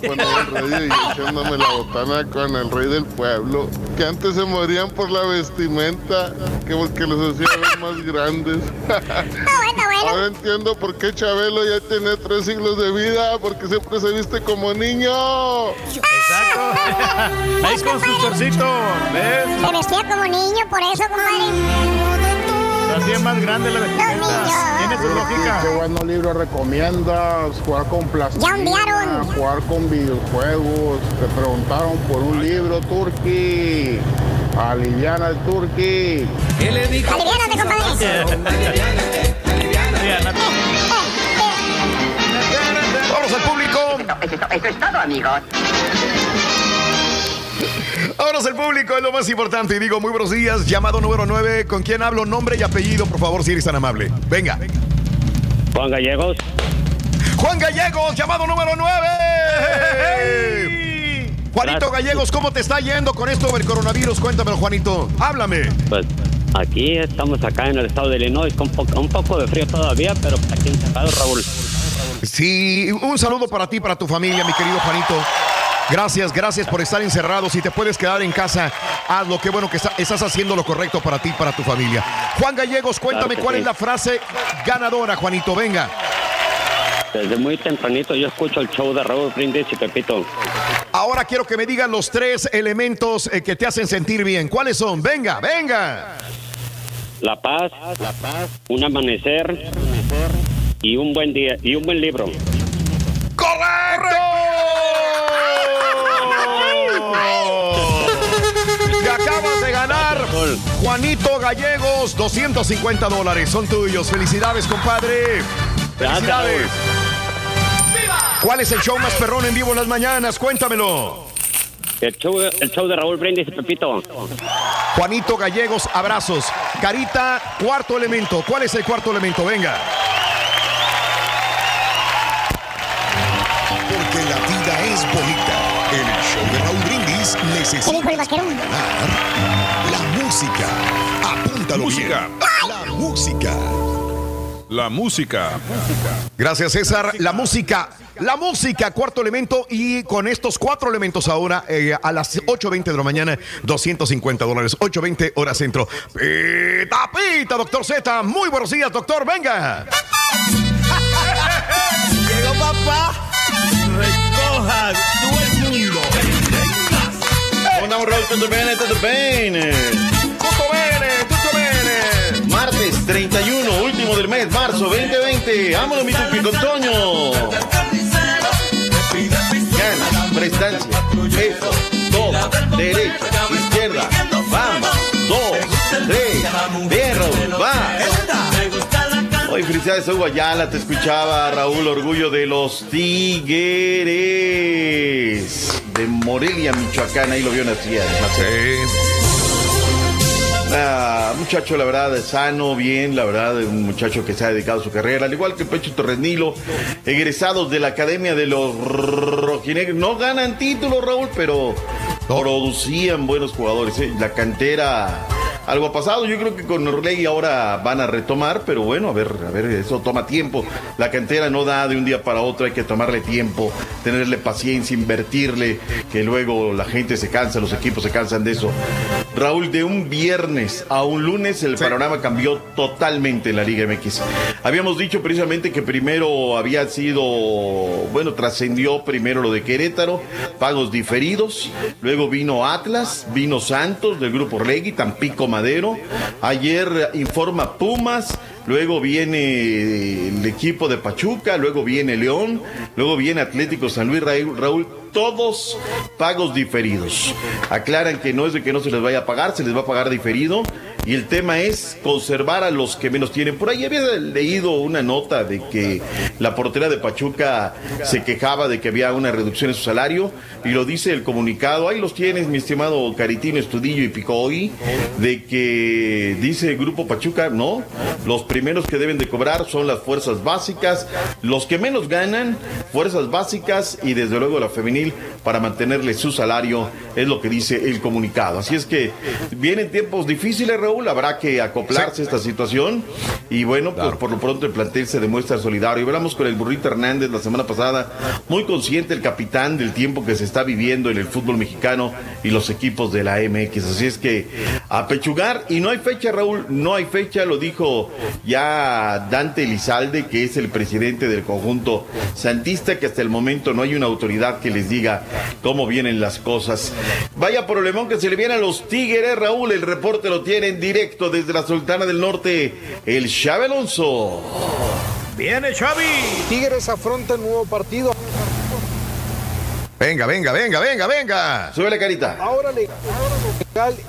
Con el rey y echándome la botana con el rey del pueblo, que antes se morían por la vestimenta, que porque los hacía ver más grandes. Ahora entiendo por qué Chabelo ya tiene tres siglos de vida, porque siempre se viste como niño. Exacto. Ahí con su chorcito. ¿Ves? Se vestía como niño, por eso, compadre. Así es más grande la vestimenta. Tiene su lógica. ¿Qué buenos libros recomiendas? Jugar con plastilina, Ya enviaron. jugar con videojuegos. Te preguntaron por un libro, Turki. Aliviana el Turki. ¿Qué le dijo? Aliviánate, compadre. Vamos al público. Eso es todo, amigos. Vámonos al público, es lo más importante. Y digo, muy buenos días. Llamado número 9. ¿Con quién hablo? Nombre y apellido, por favor, si eres tan amable. Venga. Juan Gallegos. Juan Gallegos, llamado número 9. Juanito Gallegos, ¿cómo te está yendo con esto del coronavirus? Cuéntamelo, Juanito. Háblame. Pues aquí estamos acá en el estado de Illinois con po- un poco de frío todavía, pero pues aquí encerrados, Raúl. Sí, un saludo para ti, para tu familia, mi querido Juanito. Gracias, gracias por estar encerrado. Si te puedes quedar en casa, hazlo. Qué bueno que está- estás haciendo lo correcto para ti, para tu familia. Juan Gallegos, cuéntame Claro cuál sí. es la frase ganadora, Juanito. Venga. Desde muy tempranito yo escucho el show de Raúl Brindis y Pepito. Ahora quiero que me digan los tres elementos eh, que te hacen sentir bien. ¿Cuáles son? Venga, venga. La paz, un amanecer y un buen día y un buen libro. Te Juanito Gallegos, 250 dólares. Son tuyos. Felicidades, compadre. Felicidades. ¿Cuál es el show más perrón en vivo en las mañanas? Cuéntamelo. El show, el show de Raúl Brindis y Pepito. Juanito Gallegos, abrazos. Carita, cuarto elemento. ¿Cuál es el cuarto elemento? Venga. Porque la vida es bonita. En el show de Raúl Brindis la música. Apúntalo Música. bien. La música. La música. Gracias, César. La música. La música, cuarto elemento. Y con estos cuatro elementos ahora, eh, a las 8.20 de la mañana, 250 dólares. 8.20 hora centro. Pita, pita, doctor Z. Muy buenos días, doctor. Venga. Llegó papá. Recoja todo el mundo. Buongiorno Raúl, tutto 31, último del mes, marzo 2020. Vámonos, mi tupi con Toño. Gana, prestancia, eso, toma, derecha, izquierda. Vamos, dos, tres, Raúl, va. Hoy felicidades a Hugo Ayala, te escuchaba Raúl, orgullo de los Tigres de Morelia, Michoacán, ahí lo vio nacer. Ah, muchacho, la verdad, sano, bien, la verdad, un muchacho que se ha dedicado a su carrera, al igual que Pecho Torrenilo, egresados de la Academia de los Rojinegros. No ganan títulos, Raúl, pero producían buenos jugadores. ¿eh? La cantera, algo ha pasado. Yo creo que con Orlegui ahora van a retomar, pero bueno, a ver, a ver, eso toma tiempo. La cantera no da de un día para otro, hay que tomarle tiempo, tenerle paciencia, invertirle, que luego la gente se cansa, los equipos se cansan de eso. Raúl, de un viernes a un lunes el panorama cambió totalmente en la Liga MX. Habíamos dicho precisamente que primero había sido, bueno, trascendió primero lo de Querétaro, pagos diferidos, luego vino Atlas, vino Santos del grupo Regui, Tampico Madero, ayer informa Pumas, luego viene el equipo de Pachuca, luego viene León, luego viene Atlético San Luis Raúl, todos pagos diferidos. Aclaran que no es de que no se les vaya a pagar, se les va a pagar diferido. Y el tema es conservar a los que menos tienen. Por ahí había leído una nota de que la portera de Pachuca se quejaba de que había una reducción en su salario. Y lo dice el comunicado. Ahí los tienes, mi estimado Caritino Estudillo y Picoy. De que dice el Grupo Pachuca, no. Los primeros que deben de cobrar son las fuerzas básicas. Los que menos ganan, fuerzas básicas y desde luego la femenil para mantenerle su salario. Es lo que dice el comunicado. Así es que vienen tiempos difíciles, Raúl. Habrá que acoplarse a esta situación. Y bueno, pues por lo pronto el plantel se demuestra solidario. Y hablamos con el Burrito Hernández la semana pasada. Muy consciente el capitán del tiempo que se está viviendo en el fútbol mexicano y los equipos de la MX. Así es que a pechugar. Y no hay fecha, Raúl. No hay fecha. Lo dijo ya Dante Elizalde, que es el presidente del conjunto santista, que hasta el momento no hay una autoridad que les diga cómo vienen las cosas. Vaya problemón que se le viene a los Tigres, Raúl. El reporte lo tiene en directo desde la Sultana del Norte, el Xavi Alonso. Viene Xavi. Tigres afronta el nuevo partido. Venga, venga, venga, venga, venga. Súbele carita. Ahora legal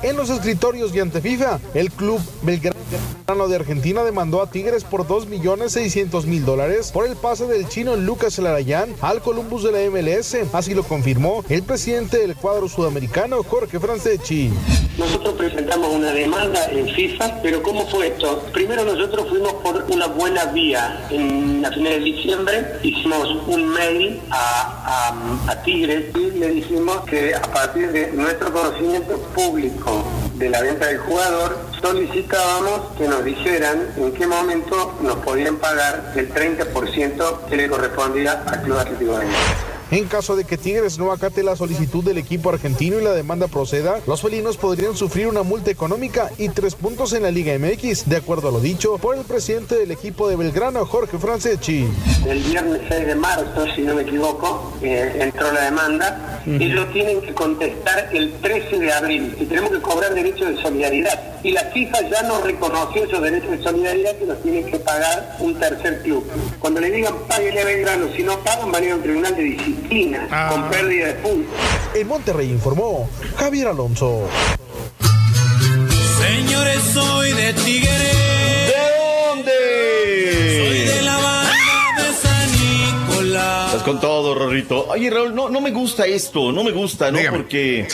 en los escritorios y ante FIFA, el club Belgrano de Argentina demandó a Tigres por 2.600.000 dólares por el pase del chino Lucas Larayán al Columbus de la MLS. Así lo confirmó el presidente del cuadro sudamericano, Jorge Franceschi. Nosotros presentamos una demanda en FIFA, pero ¿cómo fue esto? Primero nosotros fuimos por una buena vía. En la final de diciembre hicimos un mail a, a, a Tigres y le dijimos que a partir de nuestro conocimiento público de la venta del jugador, solicitábamos que nos dijeran en qué momento nos podían pagar el 30% que le correspondía al Club Atlético de En caso de que Tigres no acate la solicitud del equipo argentino y la demanda proceda, los felinos podrían sufrir una multa económica y tres puntos en la Liga MX, de acuerdo a lo dicho por el presidente del equipo de Belgrano, Jorge Franceschi. El viernes 6 de marzo, si no me equivoco, eh, entró la demanda. Ellos tienen que contestar el 13 de abril y tenemos que cobrar derechos de solidaridad. Y la FIFA ya no reconoció esos derechos de solidaridad que los tiene que pagar un tercer club. Cuando le digan páguenle a Belgrano, si no pagan, van a ir a un tribunal de disciplina con pérdida de puntos. En Monterrey informó Javier Alonso. Señores, soy de Tigre. ¿De dónde? Soy Nicolás. Estás con todo, Rorrito. Oye, Raúl, no, no me gusta esto, no me gusta, ¿no? Porque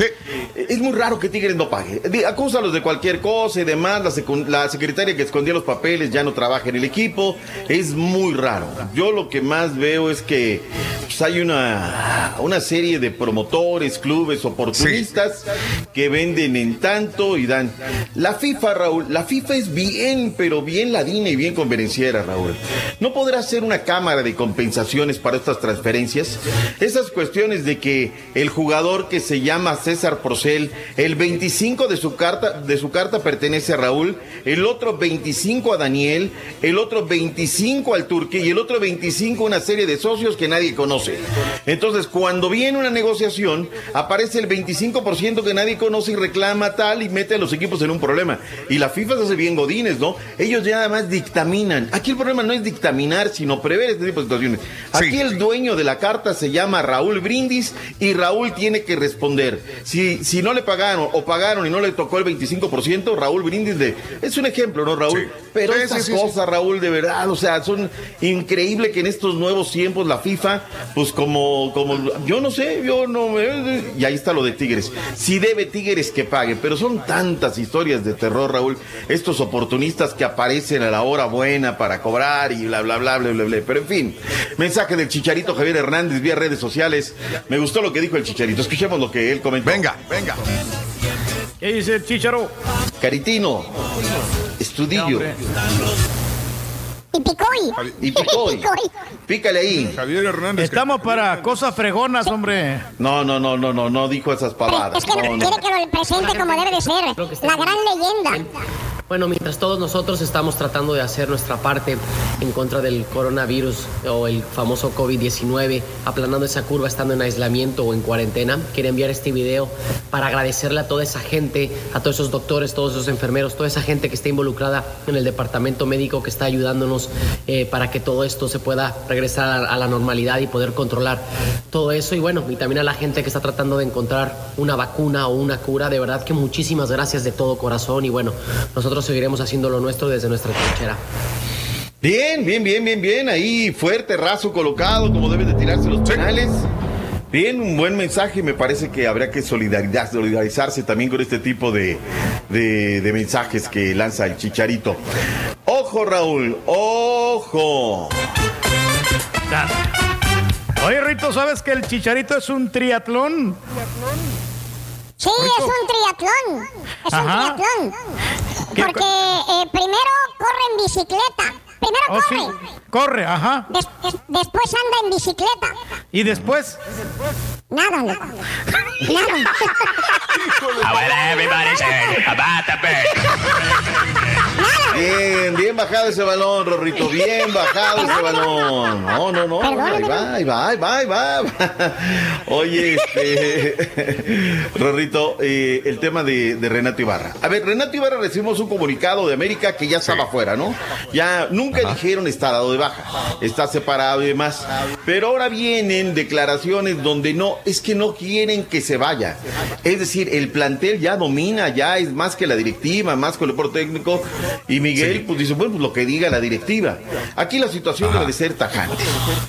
es muy raro que Tigres no pague. Acúsalos de cualquier cosa y demás. La, la secretaria que escondía los papeles ya no trabaja en el equipo. Es muy raro. Yo lo que más veo es que pues, hay una, una serie de promotores, clubes, oportunistas que venden en tanto y dan. La FIFA, Raúl, la FIFA es bien, pero bien ladina y bien convenenciera, Raúl. ¿No podrá ser una cámara de compensaciones para estas transferencias? Esas cuestiones de que el jugador que se llama César Procel, el 25 de su carta, de su carta pertenece a Raúl, el otro 25 a Daniel, el otro 25 al Turque y el otro 25 a una serie de socios que nadie conoce. Entonces, cuando viene una negociación, aparece el 25% que nadie conoce y reclama tal y mete a los equipos en un problema. Y la FIFA se hace bien godines, ¿no? Ellos ya además dictaminan. Aquí el problema no es dictaminar, sino prever este tipo de situaciones. Aquí el dueño de la carta se llama Raúl Brindis y Raúl tiene que responder. Si, si no le pagaron o pagaron y no le tocó el 25%, Raúl Brindis de... Es un ejemplo, ¿no, Raúl? Pero Sí, esas sí, cosas, Raúl, de verdad, o sea, son increíble que en estos nuevos tiempos la FIFA, pues como, como, yo no sé, yo no me... Y ahí está lo de Tigres. Si debe Tigres que pague, pero son tantas historias de terror, Raúl, estos oportunistas que aparecen a la hora buena para cobrar y bla, bla, bla, bla, bla, bla. Pero en fin, mensaje del Chicharito Javier Hernández vía redes sociales. Me gustó lo que dijo el Chicharito, escuchemos lo que él comentó. Venga, venga. ¿Qué dice el Chicharo? Caritino, estudillo. Y picoy. Y picoy. Pícale ahí. Javier Hernández. Estamos para cosas fregonas, hombre. No, no, no, no, no, no dijo esas pavadas. Es que No, no. quiere que lo presente como debe de ser. La gran leyenda. Bueno, mientras todos nosotros estamos tratando de hacer nuestra parte en contra del coronavirus o el famoso COVID-19, aplanando esa curva estando en aislamiento o en cuarentena, quería enviar este video para agradecerle a toda esa gente, a todos esos doctores, todos esos enfermeros, toda esa gente que está involucrada en el departamento médico que está ayudándonos eh, para que todo esto se pueda regresar a, a la normalidad y poder controlar todo eso. Y bueno, y también a la gente que está tratando de encontrar una vacuna o una cura. De verdad que muchísimas gracias de todo corazón y bueno, nosotros seguiremos haciendo lo nuestro desde nuestra trinchera. Bien, bien, bien, bien, bien. Ahí fuerte, raso colocado, como deben de tirarse los penales. Bien, un buen mensaje. Me parece que habría que solidaridad, solidarizarse también con este tipo de, de- de mensajes que lanza el chicharito. Ojo, Raúl, ojo. Oye, Rito, ¿sabes que el Chicharito es un triatlón? Sí, es un triatlón. Es un triatlón. ¿Qué Porque eh, primero corre en bicicleta. Primero Oh, sí. corre. Corre, ajá. Des- des- después anda en bicicleta. Y después. Nada, loco. Nada. Bien, bien bajado ese balón, Rorrito. Bien bajado ese balón. No, no, no. Ahí va, ahí va, ahí va, ahí va. Oye, este. Rorrito, eh, el tema de, de Renato Ibarra. A ver, Renato Ibarra recibimos un comunicado de América que ya estaba afuera, ¿no? Ya nunca dijeron está dado de baja, está separado y demás. Pero ahora vienen declaraciones donde no, es que no quieren que se vaya. Es decir, el plantel ya domina, ya es más que la directiva, más que el deporte técnico. Y Miguel, pues dice, bueno, pues lo que diga la directiva. Aquí la situación debe de ser tajante.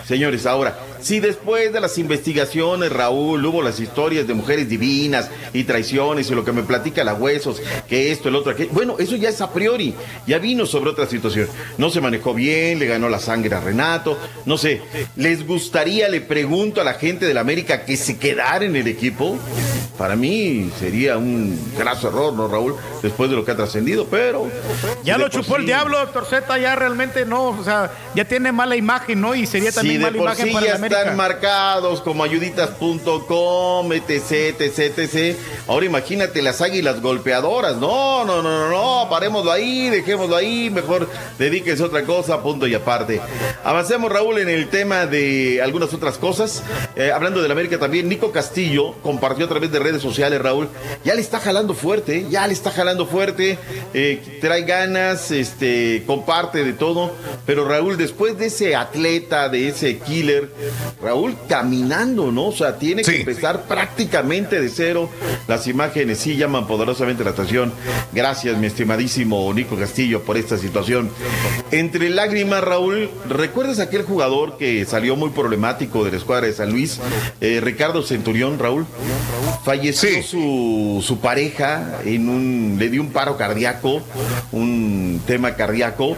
Señores, ahora, si después de las investigaciones, Raúl, hubo las historias de mujeres divinas y traiciones y lo que me platica la huesos, que esto, el otro, aquello, bueno, eso ya es a priori, ya vino sobre otra situación. No se manejó bien, le ganó la sangre a Renato, no sé, ¿les gustaría, le pregunto a la gente de la América, que se quedara en el equipo? Para mí sería un graso error, ¿no, Raúl? Después de lo que ha trascendido, pero... Ya lo chupó el diablo, doctor Z, ya realmente no, o sea, ya tiene mala imagen, ¿no? Y sería también mala imagen sí para ya la América. están marcados como ayuditas.com, etc, etc, etc. Ahora imagínate las águilas golpeadoras. No, no, no, no, no, parémoslo ahí, dejémoslo ahí, mejor dedíquese a otra cosa, punto y aparte. Avancemos, Raúl, en el tema de algunas otras cosas. Eh, hablando de la América también, Nico Castillo compartió a través de redes sociales, Raúl, ya le está jalando fuerte, ya le está jalando fuerte, eh, trae ganas, este, comparte de todo, pero Raúl, después de ese atleta, de ese killer, Raúl, caminando, ¿no? O sea, tiene que empezar prácticamente de cero. Las imágenes sí llaman poderosamente la atención. Gracias, mi estimadísimo Nico Castillo, por esta situación. Entre lágrimas, Raúl, ¿recuerdas aquel jugador que salió muy problemático de la escuadra de San Luis? Eh, Ricardo Centurión, Raúl. Falleció su, su pareja en un, le dio un paro cardíaco, un tema cardíaco.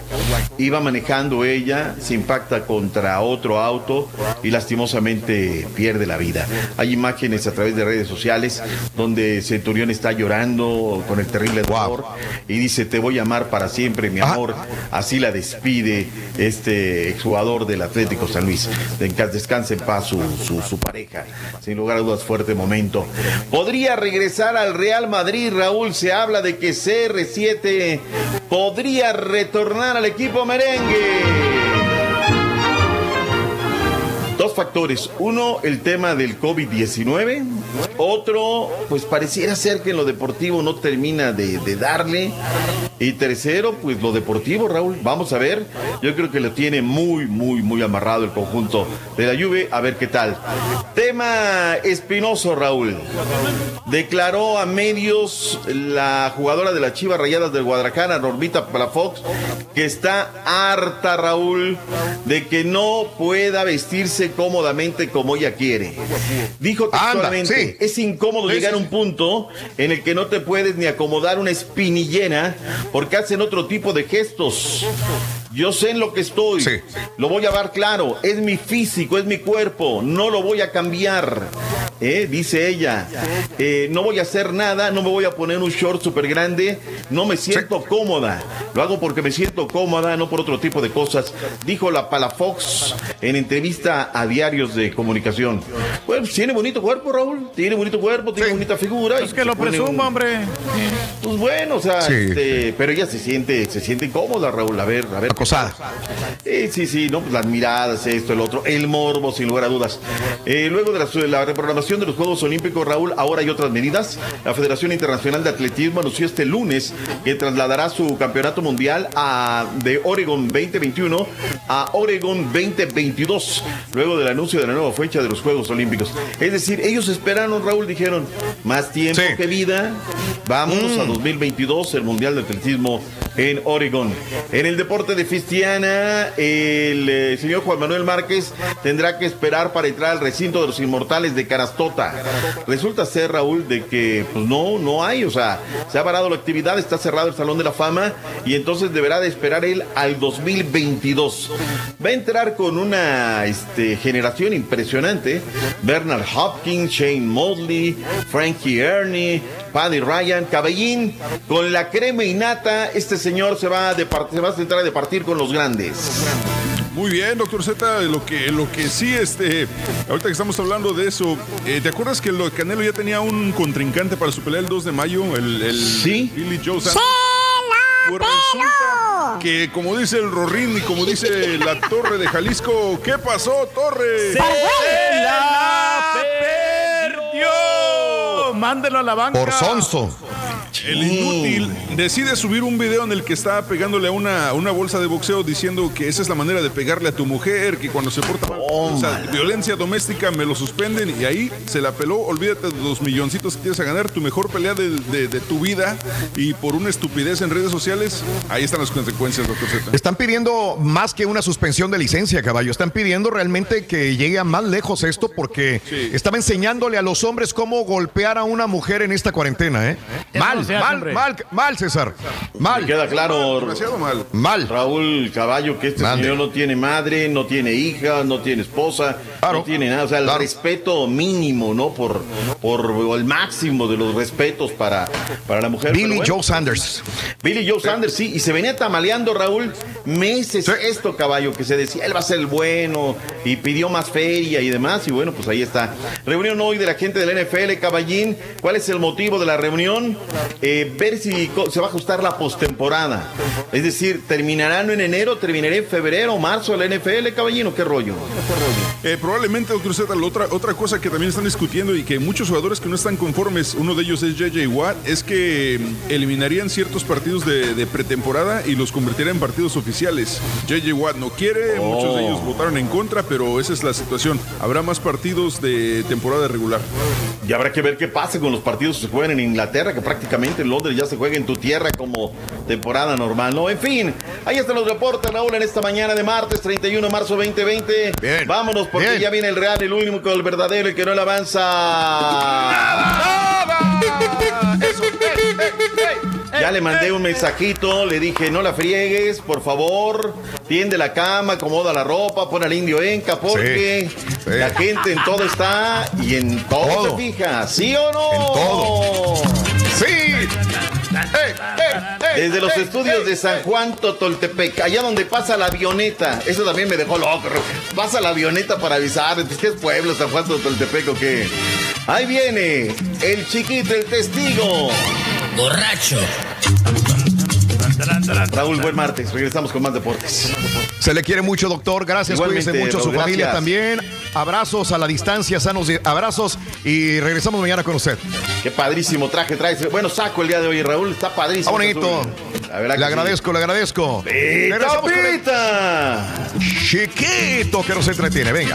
Iba manejando ella, se impacta contra otro auto y lastimosamente pierde la vida. Hay imágenes a través de redes sociales donde Centurión está llorando con el terrible dolor y dice, te voy a amar para siempre, mi amor. Así la despide este exjugador del Atlético San Luis. De- Descanse en paz su, su- su pareja. Sin lugar a dudas, fuerte momento. Podría regresar al Real Madrid, Raúl. Se habla de que CR7 podría retornar al equipo merengue. Dos factores. Uno, el tema del COVID-19. Otro, pues pareciera ser que en lo deportivo no termina de, darle. Y tercero, pues lo deportivo, Raúl. Vamos a ver. Yo creo que lo tiene muy, muy, muy amarrado el conjunto de la Juve. A ver qué tal. Tema espinoso, Raúl. Declaró a medios la jugadora de las Chivas Rayadas del Guadalajara, Normita Palafox, que está harta, Raúl, de que no pueda vestirse cómodamente como ella quiere. Dijo textualmente, es incómodo llegar a un punto en el que no te puedes ni acomodar una espinillera porque hacen otro tipo de gestos. Yo sé en lo que estoy. Lo voy a dar claro. Es mi físico, es mi cuerpo. No lo voy a cambiar. ¿Eh? Dice ella. Eh, no voy a hacer nada. No me voy a poner un short súper grande. No me siento cómoda. Lo hago porque me siento cómoda, no por otro tipo de cosas. Dijo la Palafox en entrevista a diarios de comunicación. Bueno, pues tiene bonito cuerpo, Raúl. Tiene bonito cuerpo, tiene bonita figura. Es que lo presuma, hombre. Pues bueno, o sea, Sí. este, pero ella se siente, se siente cómoda, Raúl. A ver, a ver. Acosada. Sí, sí, sí, no, pues las miradas, esto, el otro, el morbo, sin lugar a dudas. Eh, luego de la, de la reprogramación de los Juegos Olímpicos, Raúl, ahora hay otras medidas. La Federación Internacional de Atletismo anunció este lunes que trasladará su campeonato mundial a, de Oregon 2021 a Oregon 2022, luego del anuncio de la nueva fecha de los Juegos Olímpicos. Es decir, ellos esperaron, Raúl, dijeron, más tiempo que vida, vámonos a 2022, el Mundial de Atletismo en Oregon. En el deporte de Fistiana, el eh, señor Juan Manuel Márquez tendrá que esperar para entrar al recinto de los inmortales de Carastota. Resulta ser, Raúl, de que pues no, no hay, o sea, se ha parado la actividad, está cerrado el Salón de la Fama y entonces deberá de esperar él al 2022. Va a entrar con una este, generación impresionante. Bernard Hopkins, Shane Mosley, Frankie Ernie, Paddy Ryan, Cabellín, con la crema y nata, este señor se va a, se va a centrar a departir con los grandes. Muy bien, doctor Z, lo que, lo que sí, este, ahorita que estamos hablando de eso, eh, ¿te acuerdas que lo, Canelo ya tenía un contrincante para su pelea el 2 de mayo? El, el Billy Joe Sanders? Pues resulta que como dice el Rorín y como dice la Torre de Jalisco, ¿qué pasó, Torre? ¡Se la perdió! Mándelo a la banca. Por sonso. El inútil decide subir un video en el que está pegándole a una, una bolsa de boxeo diciendo que esa es la manera de pegarle a tu mujer, que cuando se porta mal, o sea, violencia doméstica me lo suspenden y ahí se la peló. Olvídate de los milloncitos que tienes a ganar, tu mejor pelea de, de- de tu vida y por una estupidez en redes sociales, ahí están las consecuencias, doctor Z. Están pidiendo más que una suspensión de licencia, caballo. Están pidiendo realmente que llegue a más lejos esto porque estaba enseñándole a los hombres cómo golpear a una mujer en esta cuarentena, ¿eh? Mal, mal, mal, mal, César. Mal. Me queda claro. mal. Mal. Raúl Caballo, que este Mande. señor no tiene madre, no tiene hija, no tiene esposa, no tiene nada. O sea, el respeto mínimo, ¿no? Por, por el máximo de los respetos para, para la mujer. Billy bueno, Joe Sanders. Billy Joe Sanders, sí, y se venía tamaleando Raúl meses esto, caballo, que se decía, él va a ser el bueno, y pidió más feria y demás, y bueno, pues ahí está. Reunión hoy de la gente del NFL, caballín, ¿cuál es el motivo de la reunión? Eh, ver si se va a ajustar la postemporada. Es decir, ¿terminarán en enero, terminará en febrero, marzo la NFL, caballino? ¿Qué rollo? Eh, probablemente, doctor Z, la otra, otra cosa que también están discutiendo y que muchos jugadores que no están conformes, uno de ellos es JJ Watt, es que mm, eliminarían ciertos partidos de, de pretemporada y los convertirían en partidos oficiales. JJ Watt no quiere, Oh. muchos de ellos votaron en contra, pero esa es la situación. Habrá más partidos de temporada regular. Y habrá que ver qué pasa con los partidos que se juegan en Inglaterra, que prácticamente en Londres ya se juega en tu tierra como temporada normal, ¿no? En fin, ahí están los reportes, Raúl, en esta mañana de martes 31 de marzo 2020. Vámonos porque Bien. ya viene el real, el único, el verdadero, el que no le avanza. Ya le mandé un mensajito, le dije, no la friegues, por favor, tiende la cama, acomoda la ropa, pon al indio enca, porque Sí, sí. la gente en todo está y en todo, Todo. se fija, ¿sí o no? En todo. ¡Sí! Desde los estudios de San Juan Totoltepec, allá donde pasa la avioneta, eso también me dejó loco. Pasa la avioneta para avisar, ¿qué es pueblo San Juan Totoltepec o qué? Ahí viene el chiquito, el testigo. Borracho. Raúl, buen martes, regresamos con más deportes. Se le quiere mucho, doctor. Gracias, Igualmente, cuídense mucho a su familia gracias. también. Abrazos a la distancia, sanos de- abrazos y regresamos mañana con usted. Qué padrísimo traje traes. Bueno, saco el día de hoy, Raúl, está Está padrísimo. bonito. La Le sí. agradezco, le agradezco. El ¡Pita! chiquito que nos entretiene. Venga.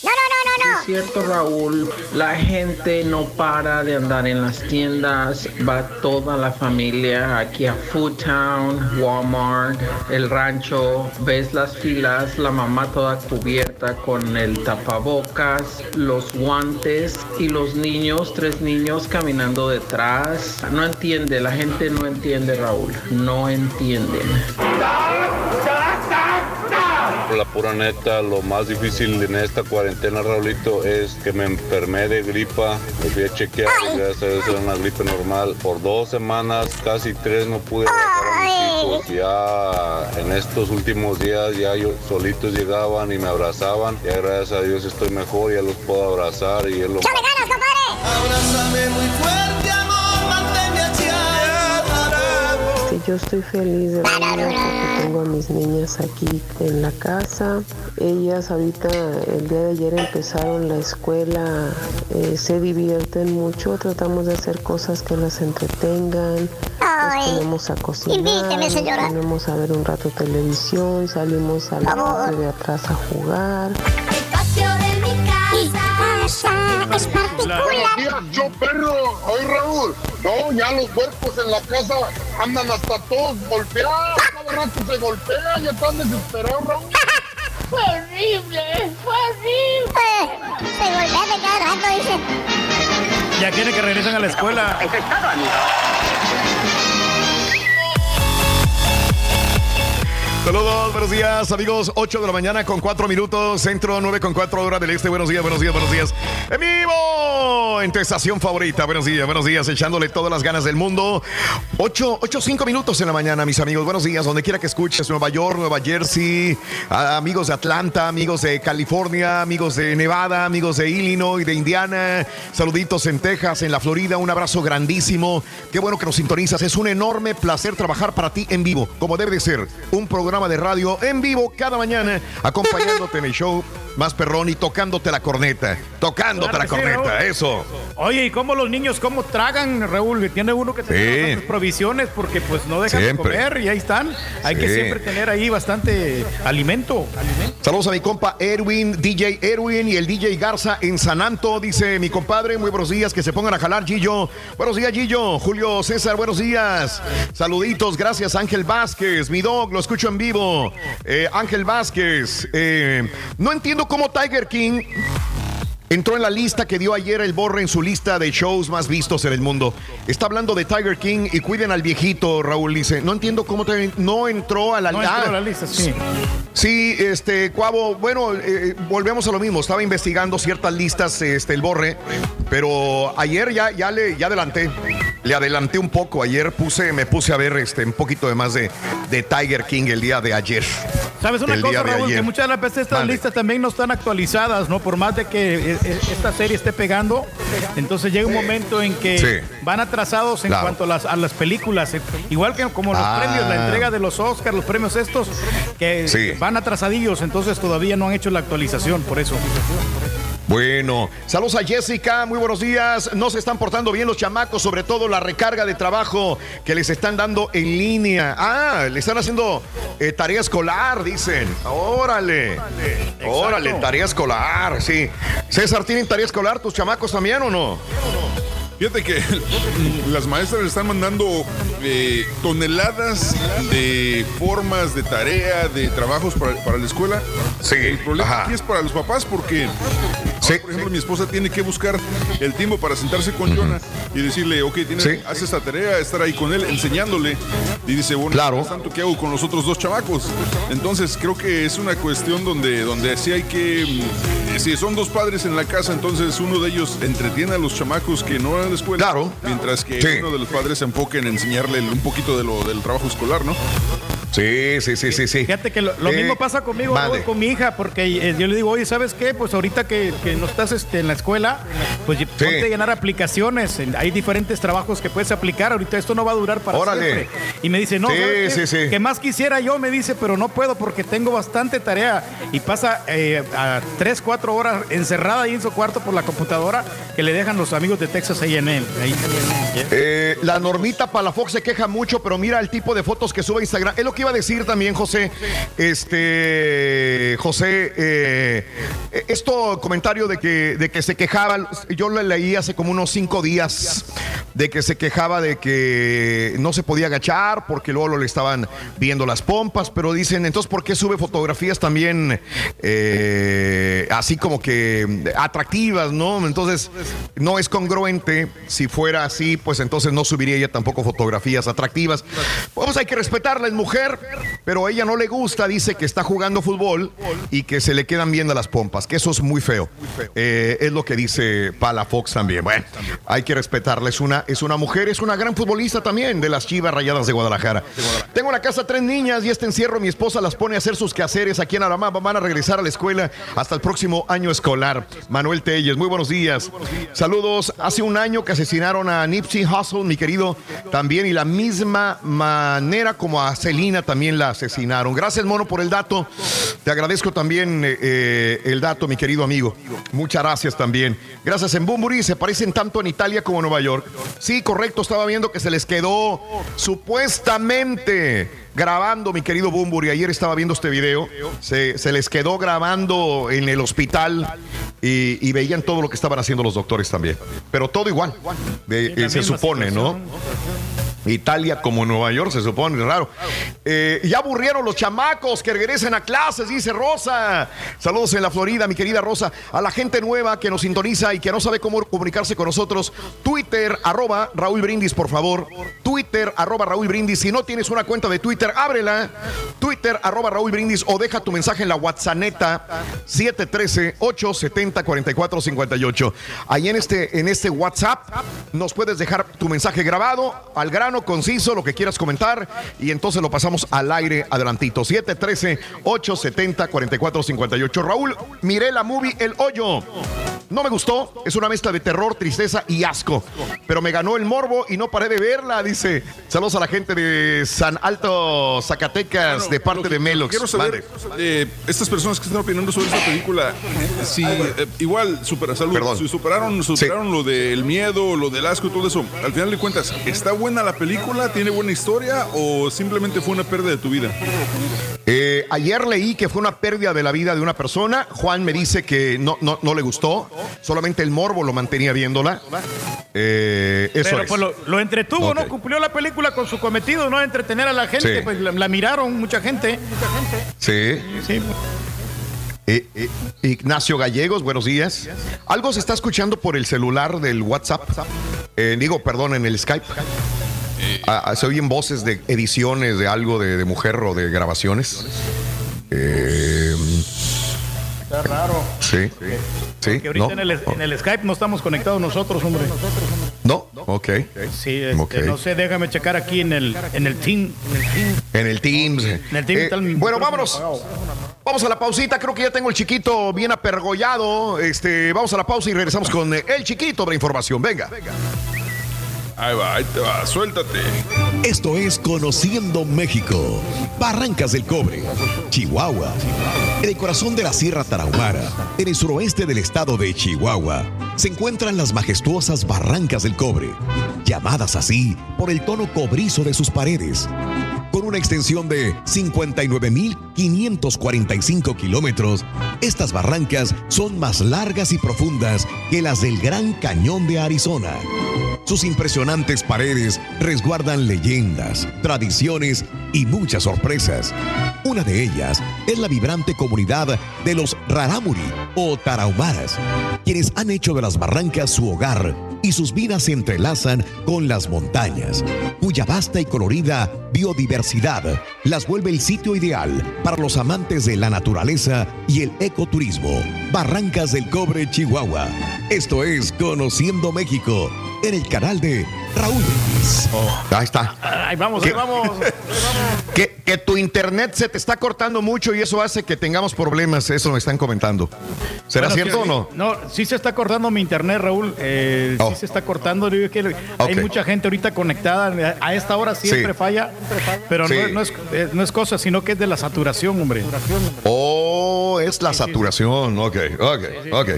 No, no, no, no, Es cierto, Raúl, la gente no para de andar en las tiendas, va toda la familia aquí a Food Town, Walmart, el rancho, ves las filas, la mamá toda cubierta con el tapabocas, los guantes y los niños, tres niños caminando detrás. No entiende, la gente no entiende, Raúl, no entienden. Por la pura neta, lo más difícil en esta cuarentena, Raulito, es que me enfermé de gripa. Me fui a chequear gracias a Dios era una gripe normal. Por dos semanas, casi tres, no pude a mis hijos. Ya en estos últimos días, ya yo, solitos llegaban y me abrazaban. Ya gracias a Dios estoy mejor, ya los puedo abrazar y es lo ¡Chale ganas, compadre! Abrázame muy fuerte, yo estoy feliz de porque tengo a mis niñas aquí en la casa. Ellas ahorita, el día de ayer empezaron la escuela, eh, se divierten mucho, tratamos de hacer cosas que las entretengan. Nos ponemos a cocinar, invíteme, nos señora. ponemos a ver un rato televisión, salimos al patio de atrás a jugar. Mi casa es particular. Yo perro. Oye, Raúl. No, ya los cuerpos en la casa andan hasta todos golpeados. Cada rato se golpean, ya están desesperados, Raúl. Fue horrible, fue horrible. Se golpea de cada rato, dice. Ya quieren que regresen a la escuela. Eso es todo, amigo. Saludos, buenos días, amigos. 8 de la mañana con 4 minutos, centro 9 con 4 horas del este. Buenos días, buenos días, buenos días. En vivo, en tu estación favorita. Buenos días, buenos días, echándole todas las ganas del mundo. 8, 8, 5 minutos en la mañana, mis amigos. Buenos días, donde quiera que escuches. Nueva York, Nueva Jersey, amigos de Atlanta, amigos de California, amigos de Nevada, amigos de Illinois, de Indiana. Saluditos en Texas, en la Florida. Un abrazo grandísimo. Qué bueno que nos sintonizas. Es un enorme placer trabajar para ti en vivo, como debe de ser. Un programa de radio en vivo cada mañana, acompañándote en el show más perrón y tocándote la corneta. Tocándote Claro la sí, corneta, eso. Oye, ¿y cómo los niños cómo tragan, Raúl? Que Tiene uno que tener Sí. bastantes provisiones porque pues no dejan Siempre. de comer y ahí están. Hay que siempre tener ahí bastante alimento. Saludos a mi compa Erwin, DJ Erwin y el DJ Garza en Sananto, dice mi compadre. Muy buenos días, que se pongan a jalar, Gillo. Buenos días, Gillo. Julio César, buenos días. Saluditos, gracias, Ángel Vázquez. Mi dog, lo escucho en vivo. Eh, Ángel Vázquez. eh, no entiendo cómo Tiger King. Entró en la lista que dio ayer el Borre en su lista de shows más vistos en el mundo. Está hablando de Tiger King y cuiden al viejito, Raúl dice. No entiendo cómo te- no entró a la No entró a la lista, sí. Sí, este, Cuavo, bueno, eh, volvemos a lo mismo. Estaba investigando ciertas listas, este, el Borre, pero ayer ya, ya le ya adelanté. le adelanté un poco. Ayer puse, me puse a ver este, un poquito de más de, de Tiger King el día de ayer. ¿Sabes una El cosa, Raúl? Que muchas de las veces estas listas también no están actualizadas, ¿no? Por más de que eh, esta serie esté pegando, entonces llega un momento en que Sí. van atrasados en Claro. cuanto a las, a las películas. Eh, Igual que como los Ah. premios, la entrega de los Oscars, los premios estos, que Sí. van atrasadillos, entonces todavía no han hecho la actualización, por eso. Bueno, saludos a Jessica, muy buenos días. No se están portando bien los chamacos, sobre todo la recarga de trabajo que les están dando en línea. Ah, le están haciendo eh, tarea escolar, dicen. Órale, órale, tarea escolar, sí. César, ¿tienen tarea escolar tus chamacos también o no? Fíjate que las maestras le están mandando eh, toneladas de formas de tarea, de trabajos para, para la escuela. Sí, El problema aquí es para los papás porque, por ejemplo, mi esposa tiene que buscar el tiempo para sentarse con Jonah y decirle, ok, tienes, Sí. haz esta tarea, estar ahí con él, enseñándole. Y dice, bueno, Claro. ¿qué tanto que hago con los otros dos chamacos? Entonces creo que es una cuestión donde, donde sí hay que, mm, si son dos padres en la casa, entonces uno de ellos entretiene a los chamacos que no van a la escuela. Claro. Mientras que Sí. uno de los padres se enfoque en enseñarle un poquito de lo, del trabajo escolar, ¿no? Sí, sí, sí, sí, sí. Fíjate que lo, lo Eh, mismo pasa conmigo. Raúl, con mi hija, porque eh, yo le digo, oye, ¿sabes qué? Pues ahorita que, que no estás este, en la escuela, pues ponte a llenar aplicaciones. Hay diferentes trabajos que puedes aplicar. Ahorita esto no va a durar para Órale. siempre. Y me dice, no, Sí, ¿sabes qué? sí, sí. que más quisiera yo, me dice, pero no puedo porque tengo bastante tarea. Y pasa eh, a tres, cuatro horas encerrada ahí en su cuarto por la computadora que le dejan los amigos de Texas A&M. Ahí. Eh, la normita Palafox se queja mucho, pero mira el tipo de fotos que sube a Instagram. Es lo que iba a decir también, José. Este, José, eh, esto comentario de que, de que se quejaba, yo lo leí hace como unos cinco días, de que se quejaba de que no se podía agachar porque luego le estaban viendo las pompas, pero dicen, entonces, ¿por qué sube fotografías también eh, así como que atractivas, no? Entonces, no es congruente. Si fuera así, pues entonces no subiría ella tampoco fotografías atractivas. Pues hay que respetarla, es mujer, pero a ella no le gusta, dice que está jugando fútbol y que se le quedan viendo las pompas, que eso es muy feo. Eh, es lo que dice Pala Fox también. Bueno, hay que respetarla, es una, es una mujer, es una gran futbolista también de las Chivas Rayadas de Guadalajara. Tengo en la casa tres niñas y este encierro mi esposa las pone a hacer sus quehaceres aquí en Alabama. Van a regresar a la escuela hasta el próximo año escolar. Manuel Telles, muy buenos días. Saludos. Hace un año que asesinaron a Nipsey Hussle, mi querido, también, y la misma manera como a Celina también la asesinaron. Gracias, Mono, por el dato. Te agradezco también eh, eh, el dato, mi querido amigo. Muchas gracias también. Gracias en Bumburi, se parecen tanto en Italia como en Nueva York. Sí, correcto, estaba viendo que se les quedó supuestamente grabando, mi querido Bumburi. Ayer estaba viendo este video. Se, se les quedó grabando en el hospital y, y veían todo lo que estaban haciendo los doctores también. Pero todo igual, de- eh, se supone, ¿no? Italia como Nueva York, se supone, raro. Eh, ya aburrieron los chamacos que regresen a clases, dice Rosa. Saludos en la Florida, mi querida Rosa. A la gente nueva que nos sintoniza y que no sabe cómo comunicarse con nosotros, Twitter, arroba Raúl Brindis, por favor. Twitter, arroba Raúl Brindis. Si no tienes una cuenta de Twitter, ábrela. Twitter, arroba Raúl Brindis o deja tu mensaje en la WhatsApp 713-870-4458. Ahí en este, en este WhatsApp nos puedes dejar tu mensaje grabado, al grano, conciso, lo que quieras comentar, y entonces lo pasamos al aire adelantito. 713-870-4458. Raúl, miré la movie El Hoyo. No me gustó, es una mezcla de terror, tristeza y asco. Pero me ganó el morbo y no paré de verla, dice. Saludos a la gente de San Alto, Zacatecas, de parte de Melox. Quiero saber, eh, estas personas que están opinando sobre esta película, si eh, igual super, salud, si superaron, superaron lo del miedo, lo del asco y todo eso, al final de cuentas, ¿está buena la película? ¿Tiene buena historia? ¿O simplemente fue una pérdida de tu vida? Eh, ayer leí que fue una pérdida de la vida de una persona. Juan me dice que no, no, no le gustó. Solamente el morbo lo mantenía viéndola. Eh, eso Pero es. pues lo, lo entretuvo. ¿no? Cumplió la película con su cometido, ¿no? Entretener a la gente. Sí. Pues la, la miraron mucha gente. Sí. Sí. Eh, eh, Ignacio Gallegos, buenos días. Algo se está escuchando por el celular del WhatsApp. Eh, digo, perdón, en el Skype. Ah, ah, se oyen voces de ediciones de algo de, de mujer o de grabaciones. Eh, Está raro. sí. Sí. Que ahorita ¿no? en, el, en el Skype no estamos conectados nosotros, hombre. No, ok. Sí, este, Ok. no sé, déjame checar aquí en el, en el team. En el team. En el Teams. En el team Eh, bueno, vámonos. Vamos a la pausita. Creo que ya tengo el chiquito bien apergollado. Este, vamos a la pausa y regresamos con eh, el chiquito de información. Venga. Ahí va, ahí te va, suéltate. Esto es Conociendo México. Barrancas del Cobre, Chihuahua. En el corazón de la Sierra Tarahumara, en el suroeste del estado de Chihuahua, se encuentran las majestuosas Barrancas del Cobre, llamadas así por el tono cobrizo de sus paredes. Con una extensión de 59.545 kilómetros, estas barrancas son más largas y profundas que las del Gran Cañón de Arizona. Sus impresionantes paredes resguardan leyendas, tradiciones y muchas sorpresas. Una de ellas es la vibrante comunidad de los Rarámuri o Tarahumaras, quienes han hecho de las barrancas su hogar y sus vidas se entrelazan con las montañas, cuya vasta y colorida biodiversidad las vuelve el sitio ideal para los amantes de la naturaleza y el ecoturismo. Barrancas del Cobre, Chihuahua. Esto es Conociendo México en el canal de Raúl Brindis. Ahí está. Ahí vamos, ahí vamos. Que, que tu internet se te está cortando mucho y eso hace que tengamos problemas. Eso me están comentando. ¿Será Bueno, cierto sí, o no? No, sí se está cortando mi internet, Raúl. Eh, Oh. Sí se está cortando. Que. Hay mucha gente ahorita conectada. A esta hora siempre Sí. falla. Pero Sí. no, no es, eh, no es cosa, sino que es de la saturación, hombre. Oh, es la saturación. Ok, ok, ok.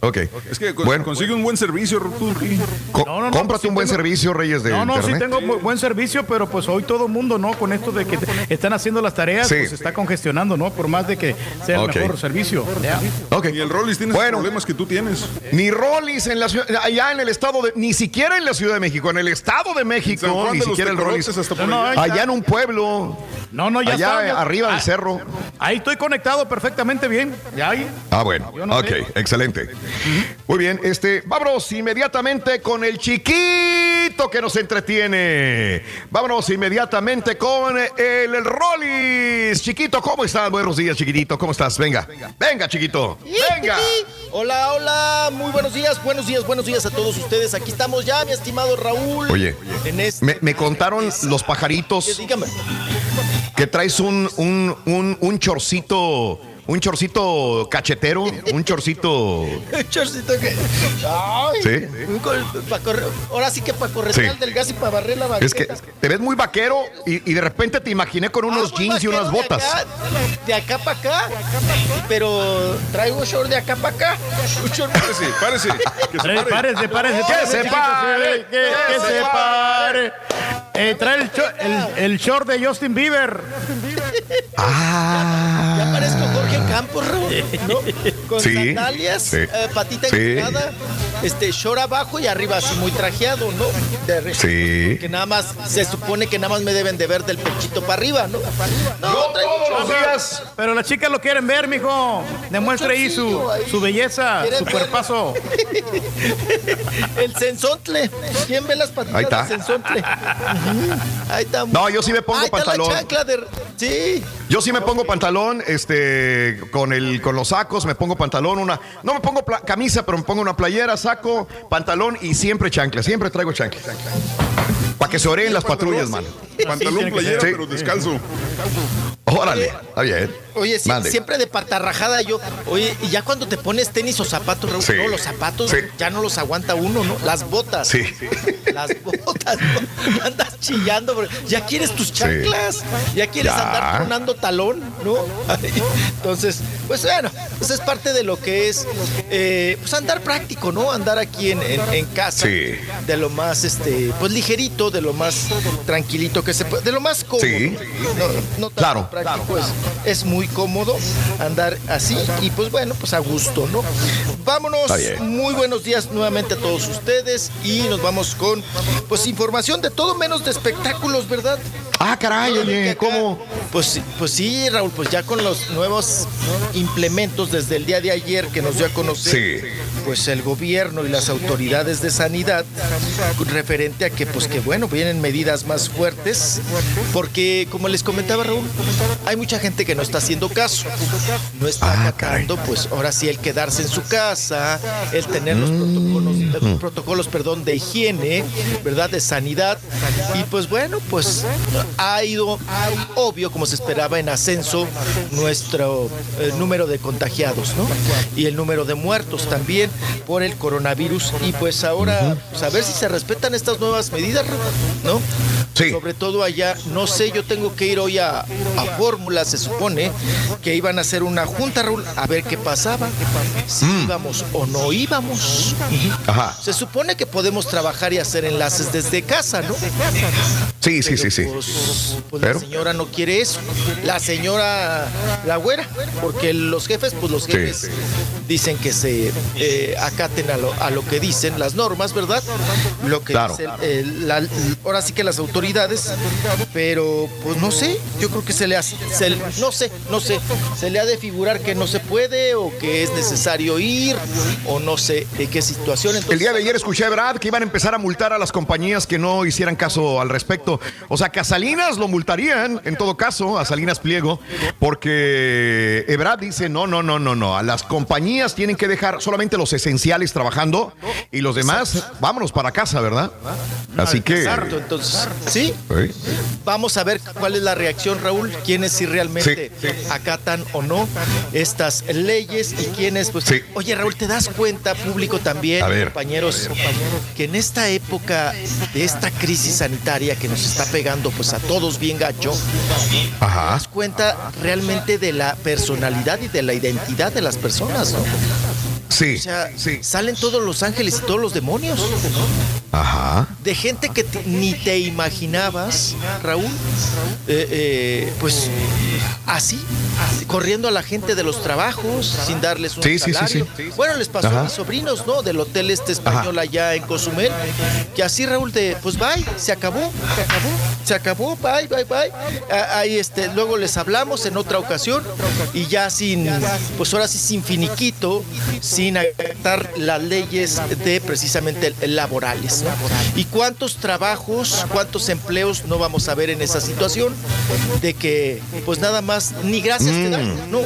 Ok. Es que Bueno. consigue un buen servicio, Turki. Co- No, no, no, cómprate sí un buen tengo- servicio, Reyes de No, no, sí internet. tengo bu- buen servicio, pero pues hoy todo el mundo, ¿no? Con esto de que están haciendo las tareas, Sí. pues se está congestionando, ¿no? Por más de que sea el mejor servicio. Ya. Ok. Y el Rollis tiene Bueno. problemas que tú tienes. Ni Rollis en la ciudad, allá en el estado de, ni siquiera en la Ciudad de México, en el estado de México, San Juan ni de los siquiera el Rollis. Tecolotes hasta por No, no, allá. en un pueblo, No, no, ya allá está, ya- arriba del Ah, cerro. Ahí estoy conectado perfectamente bien. Ya ahí. Ah, bueno. Ok, sé. excelente. Muy bien, este, vámonos inmediatamente con el chiquito que nos entretiene. Vámonos inmediatamente con el, el Rollis. Chiquito, ¿cómo estás? Buenos días, chiquitito. ¿Cómo estás? Venga, venga, chiquito. Venga. Hola, hola, muy buenos días, buenos días, buenos días a todos ustedes. Aquí estamos ya, mi estimado Raúl. Oye, en este- me, me contaron los pajaritos Dígame. que traes un, un, un, un chorcito, un chorcito cachetero, un chorcito. Chorcito que. Ay, Sí. un correr- ahora sí que para corretear Sí. del gas y para barrer la banqueta. Es que te ves muy vaquero y, y de repente te imaginé con unos Ah, jeans y unas botas. De acá, para acá, pero traigo un short de acá para acá. Un short Párese, párese. Que se Pare-. Párese, párese, ¡Que párese, se pare! Que, que se pare. Eh, trae el, el, el short de Justin Bieber. Ah. Ya parezco Jorge Campos, ¿no? Con Sí, sandalias, sí. eh, patita Sí. inclinada, este, short abajo y arriba así muy trajeado, ¿no? De re- Sí. Que nada más, se supone que nada más me deben de ver del pechito para arriba, ¿no? No, un Todos los días. Pero las chicas lo quieren ver, mijo. Demuestre ahí su, ahí. su belleza, ¿Quieren su cuerpazo. El sensontle. ¿Quién ve las patitas Ahí está. del sensontle? Ahí está. No, yo sí me pongo Ahí está la pantalón. chancla de- Sí. Yo sí me pongo pantalón, este, con el, con los sacos, me pongo pantalón, una, no me pongo pla- camisa, pero me pongo una playera, saco, pantalón y siempre chancla, siempre traigo chancla. Para que se oreen las patrullas, mano. Pantalón, playera, pero descalzo. Órale, está bien. Oye, siempre de patarrajada yo. Oye, y ya cuando te pones tenis o zapatos, Raúl, Sí. no, los zapatos Sí. ya no los aguanta uno, ¿no? Las botas. Sí. Las botas, ¿no? Andas chillando, bro. ya quieres tus chanclas, ya quieres Ya. andar tronando talón, ¿no? Entonces, pues bueno, pues es parte de lo que es, eh, pues andar práctico, ¿no? Andar aquí en, en- en casa, Sí. de lo más, este, pues ligerito, de lo más tranquilito que se puede, de lo más cómodo. Sí. No, no tan Claro. práctico, es, es muy cómodo andar así y pues bueno, pues a gusto, ¿no? Vámonos, muy buenos días nuevamente a todos ustedes y nos vamos con pues información de todo menos de espectáculos, ¿verdad? Ah, caray, oye, ¿cómo? Pues, sí- pues sí, Raúl, pues ya con los nuevos implementos desde el día de ayer que nos dio a conocer Sí. pues el gobierno y las autoridades de sanidad referente a que pues que bueno, vienen medidas más fuertes porque como les comentaba Raúl, hay mucha gente que no está haciendo caso. No está Ah, acatando pues ahora sí el quedarse en su casa, el tener los protocolos de eh, protocolos, perdón, de higiene, ¿verdad? De sanidad. Y pues bueno, pues ha ido, obvio, como se esperaba, en ascenso nuestro eh, número de contagiados, ¿no? Y el número de muertos también por el coronavirus. Y pues ahora, pues a ver si se respetan estas nuevas medidas, ¿no? Sobre todo allá, no sé, yo tengo que ir hoy a, a Fórmula, se supone que iban a hacer una junta, Raúl, a ver qué pasaba, si íbamos o no íbamos. Ajá. Se supone que podemos trabajar y hacer enlaces desde casa, ¿no? Sí, sí, sí, sí. Pues, pues Pero- la señora no quiere eso. La señora, la güera, porque los jefes, pues los Sí. jefes dicen que se eh, acaten a lo, a lo que dicen las normas, ¿verdad? Lo que Claro. dice la- ahora sí que las autoridades, pero pues no sé, yo creo que se le hace, se le- no sé, no sé, se le ha de figurar que no se puede o que es necesario ir o no sé de qué situación. El día de ayer escuché a Brad que iban a empezar a multar a las compañías que no hicieran caso al respecto. O sea, que a Salinas lo multarían, en todo caso, a Salinas Pliego, porque Ebrad dice, no, no, no, no, no, a las compañías tienen que dejar solamente los esenciales trabajando y los demás, vámonos para casa, ¿verdad? Así que... Exacto, entonces, sí, Sí. Vamos a ver cuál es la reacción, Raúl, quiénes si realmente acatan o no estas leyes y quiénes, pues, oye, Raúl, ¿te das cuenta, público también, ver. compañeros, que en esta época de esta crisis sanitaria que nos está pegando, pues, a todos bien gacho, te das cuenta realmente de la personalidad y de la identidad de las personas, ¿no? Sí. O sea, salen todos los ángeles y todos los demonios Ajá. de gente que te- ni te imaginabas, Raúl, eh, eh, pues así, corriendo a la gente de los trabajos sin darles un Sí, sí, sí, salario. sí. Bueno, les pasó Ajá. a mis sobrinos, ¿no? Del hotel este español allá en Cozumel, que así, Raúl, de, pues bye, se acabó, se acabó, se acabó, bye, bye, bye. Ah, Ahí, este, luego les hablamos en otra ocasión y ya sin, pues ahora sí sin finiquito, sin acatar las leyes de precisamente laborales. ¿no? ¿Y cuántos trabajos, cuántos empleos no vamos a ver en esa situación? De que, pues nada más, ni gracias te dan, ¿no?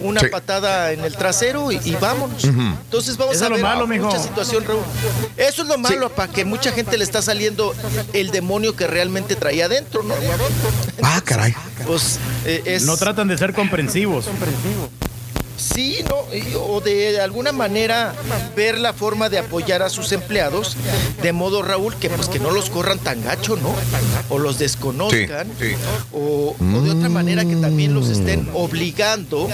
Una Sí. patada en el trasero y, y vámonos. Entonces vamos Eso a es lo ver malo, mijo. mucha situación, Raúl. Eso es lo malo, para que mucha gente le está saliendo el demonio que realmente traía adentro, ¿no? Ah, caray. Pues eh, es... No tratan de ser comprensivos. Sí, no, y- o de alguna manera ver la forma de apoyar a sus empleados, de modo Raúl que pues que no los corran tan gacho, ¿no? O los desconozcan, o, o de otra manera que también los estén obligando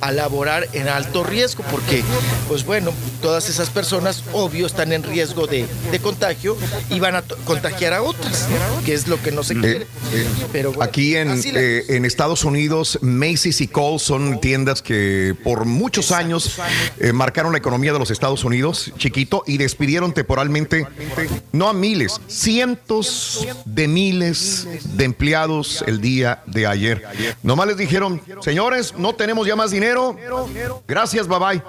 a laborar en alto riesgo, porque pues bueno, todas esas personas obvio están en riesgo de, de contagio y van a contagiar a otras, ¿no? que es lo que no se quiere. Pero bueno, Aquí en, eh, en Estados Unidos, Macy's y Kohl's son tiendas que por muchos años eh, marcaron la economía de los Estados Unidos, chiquito, y despidieron temporalmente, no a miles, cientos de miles de empleados el día de ayer. Nomás les dijeron, señores, no tenemos ya más dinero, gracias, bye bye.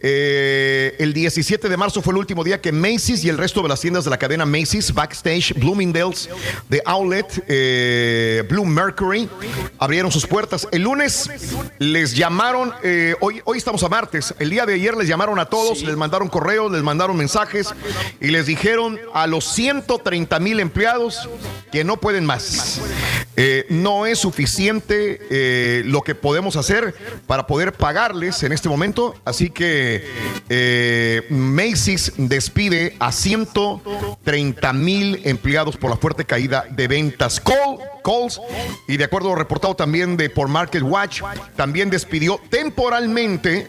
Eh, el 17 de marzo fue el último día que Macy's y el resto de las tiendas de la cadena Macy's, Backstage, Bloomingdale's, The Outlet, eh, Blue Mercury, abrieron sus puertas. El lunes les llamaron, eh, hoy, hoy estamos a martes, el día de ayer les llamaron a todos, les mandaron correos, les mandaron mensajes y les dijeron a los 130 mil empleados que no pueden más. Eh, no es suficiente eh, lo que podemos hacer para poder pagarles en este momento, así que eh, Macy's despide a 130 mil empleados por la fuerte caída de ventas. Cole, Coles, y de acuerdo a lo reportado también de por Market Watch, también despidió temporalmente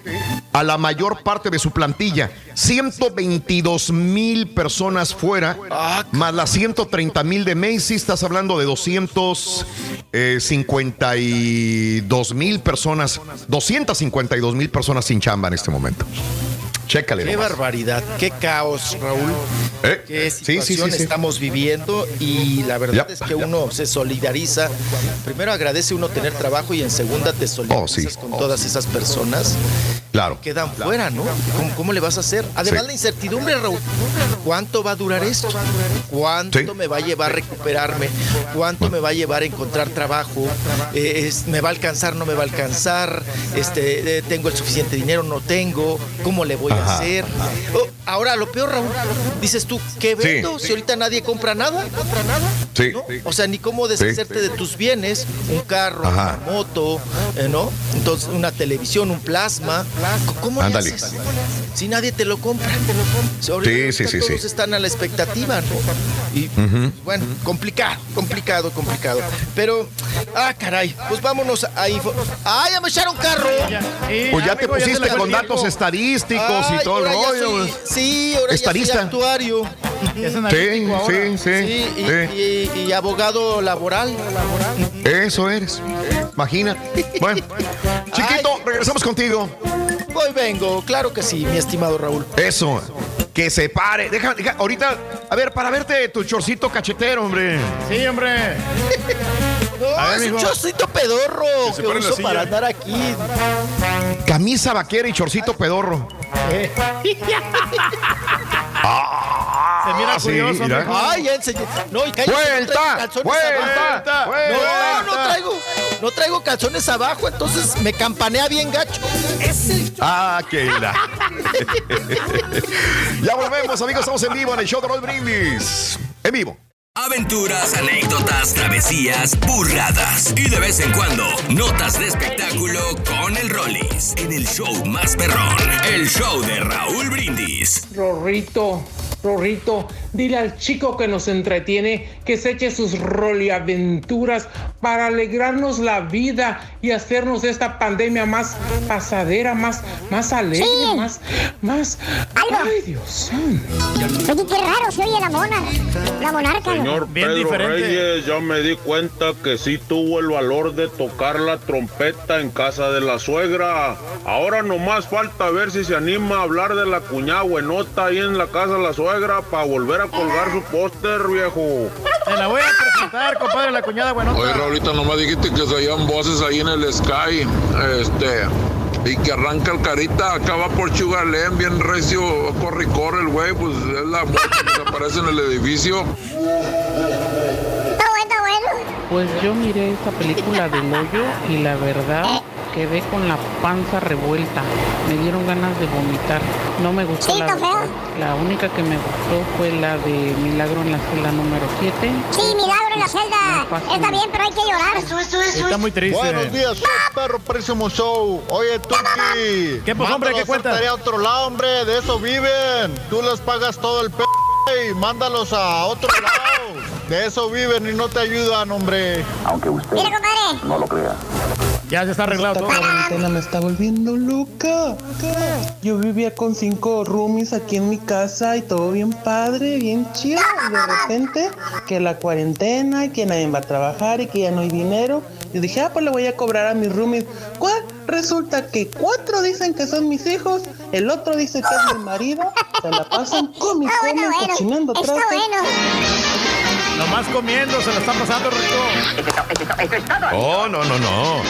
a la mayor parte de su plantilla. 122 mil personas fuera, más las 130 mil de Macy's, estás hablando de 252 mil personas, 252 mil personas sin chamba en este momento. Chécale. Qué nomás. barbaridad, qué caos, Raúl. Eh, Qué sí, sí, situación sí, sí. estamos viviendo y la verdad Ya, es que uno se solidariza. Primero agradece uno tener trabajo y en segunda te solidarizas con todas esas personas Claro. que quedan fuera, ¿no? ¿Cómo, cómo le vas a hacer? Además Sí. la incertidumbre, Raúl. ¿Cuánto va a durar esto? ¿Cuánto me va a llevar a recuperarme? ¿Cuánto me va a llevar a encontrar trabajo? Eh, es- ¿Me va a alcanzar? ¿No me va a alcanzar? Este, eh, ¿Tengo el suficiente dinero? ¿No tengo? ¿Cómo le voy a Ajá. hacer? Oh, Ahora, lo peor, Raúl, dices tú, ¿qué Sí. vendo? Si ahorita nadie compra nada. Sí. O sea, ni cómo deshacerte de tus bienes, un carro, Ajá. una moto, eh, ¿no? Entonces, una televisión, un plasma. ¿Cómo le haces? Si nadie te lo compra. Si ahorita Sí, sí, sí, Todos sí. están a la expectativa, ¿no? Y bueno, complicado, complicado, complicado. Pero, ah, caray, pues vámonos a info. ¡Ah, ya me echaron carro! Pues ya te pusiste con datos estadísticos y todo el rollo. soy- sí, ahora Estadista. ya soy actuario. Sí, sí, sí. y, sí. y- y abogado laboral. Eso eres. Imagina. Bueno, chiquito, regresamos contigo. Hoy vengo, claro que sí, mi estimado Raúl. Eso. Que se pare. Deja, deja, ahorita, a ver, para verte tu chorcito cachetero, hombre. Sí, hombre. No, A ver, es un chorcito pedorro Que que, uso para andar aquí. Camisa vaquera y chorcito pedorro. Se mira Ah, sí, curioso, mira. Ay, ya enseñé. No, y cállate, ¡Vuelta! no ¡Vuelta! ¡Vuelta! No, no traigo, no traigo calzones abajo, entonces me campanea bien gacho. Es el Ah, que la. ya volvemos, amigos. Estamos en vivo en el show de Roll Brindis. En vivo. Aventuras, anécdotas, travesías, burradas y de vez en cuando notas de espectáculo con el Rollis en el show más perrón, el show de Raúl Brindis. Rorrito, Rorrito, dile al chico que nos entretiene que se eche sus roliaventuras para alegrarnos la vida y hacernos esta pandemia más pasadera, más, más alegre, Sí. más, más. Ay, Dios. Oye, qué raro se oye la mona. La monarca. ¿no? Señor Pedro Reyes, ya me di cuenta que sí tuvo el valor de tocar la trompeta en casa de la suegra. Ahora nomás falta ver si se anima a hablar de la cuñada buenota ahí en la casa de la suegra para volver a colgar su póster, viejo. Te la voy a presentar, compadre, la cuñada buenota. Oye, Raulito, nomás dijiste que se oían voces ahí en el Sky. Este. Y que arranca el carita, acaba por Chugalén, bien recio, corre y corre el güey, pues es la muerte que se aparece en el edificio. Está bueno, está bueno. Pues yo miré esta película del hoyo y la verdad quedé con la panza revuelta. Me dieron ganas de vomitar. No me gustó Sí, la feo. La única que me gustó fue la de Milagro en la celda número 7. Sí, milagro en la celda. Está bien, pero hay que llorar. Eso, eso, Está muy triste. Buenos días, perro, próximo show. Oye, Tuki. ¿Qué, pues, hombre, qué Mándalos a hacer cuentas? tarea a otro lado, hombre. De eso viven. Tú les pagas todo el p y mándalos a otro lado. De eso viven y no te ayudan, hombre. Aunque usted Mira, compadre. no lo crea. Ya se está arreglado Esta todo. cuarentena me está volviendo loca. Yo vivía con cinco roomies aquí en mi casa y todo bien padre, bien chido. Y de repente, que la cuarentena, que nadie va a trabajar y que ya no hay dinero. Yo dije, ah, pues le voy a cobrar a mis roomies. ¿Cuál? Resulta que cuatro dicen que son mis hijos, el otro dice que es mi marido. Se la pasan come y Está bueno, cochinando Está bueno. Nomás comiendo, se la está pasando rico. Oh, no, no, no.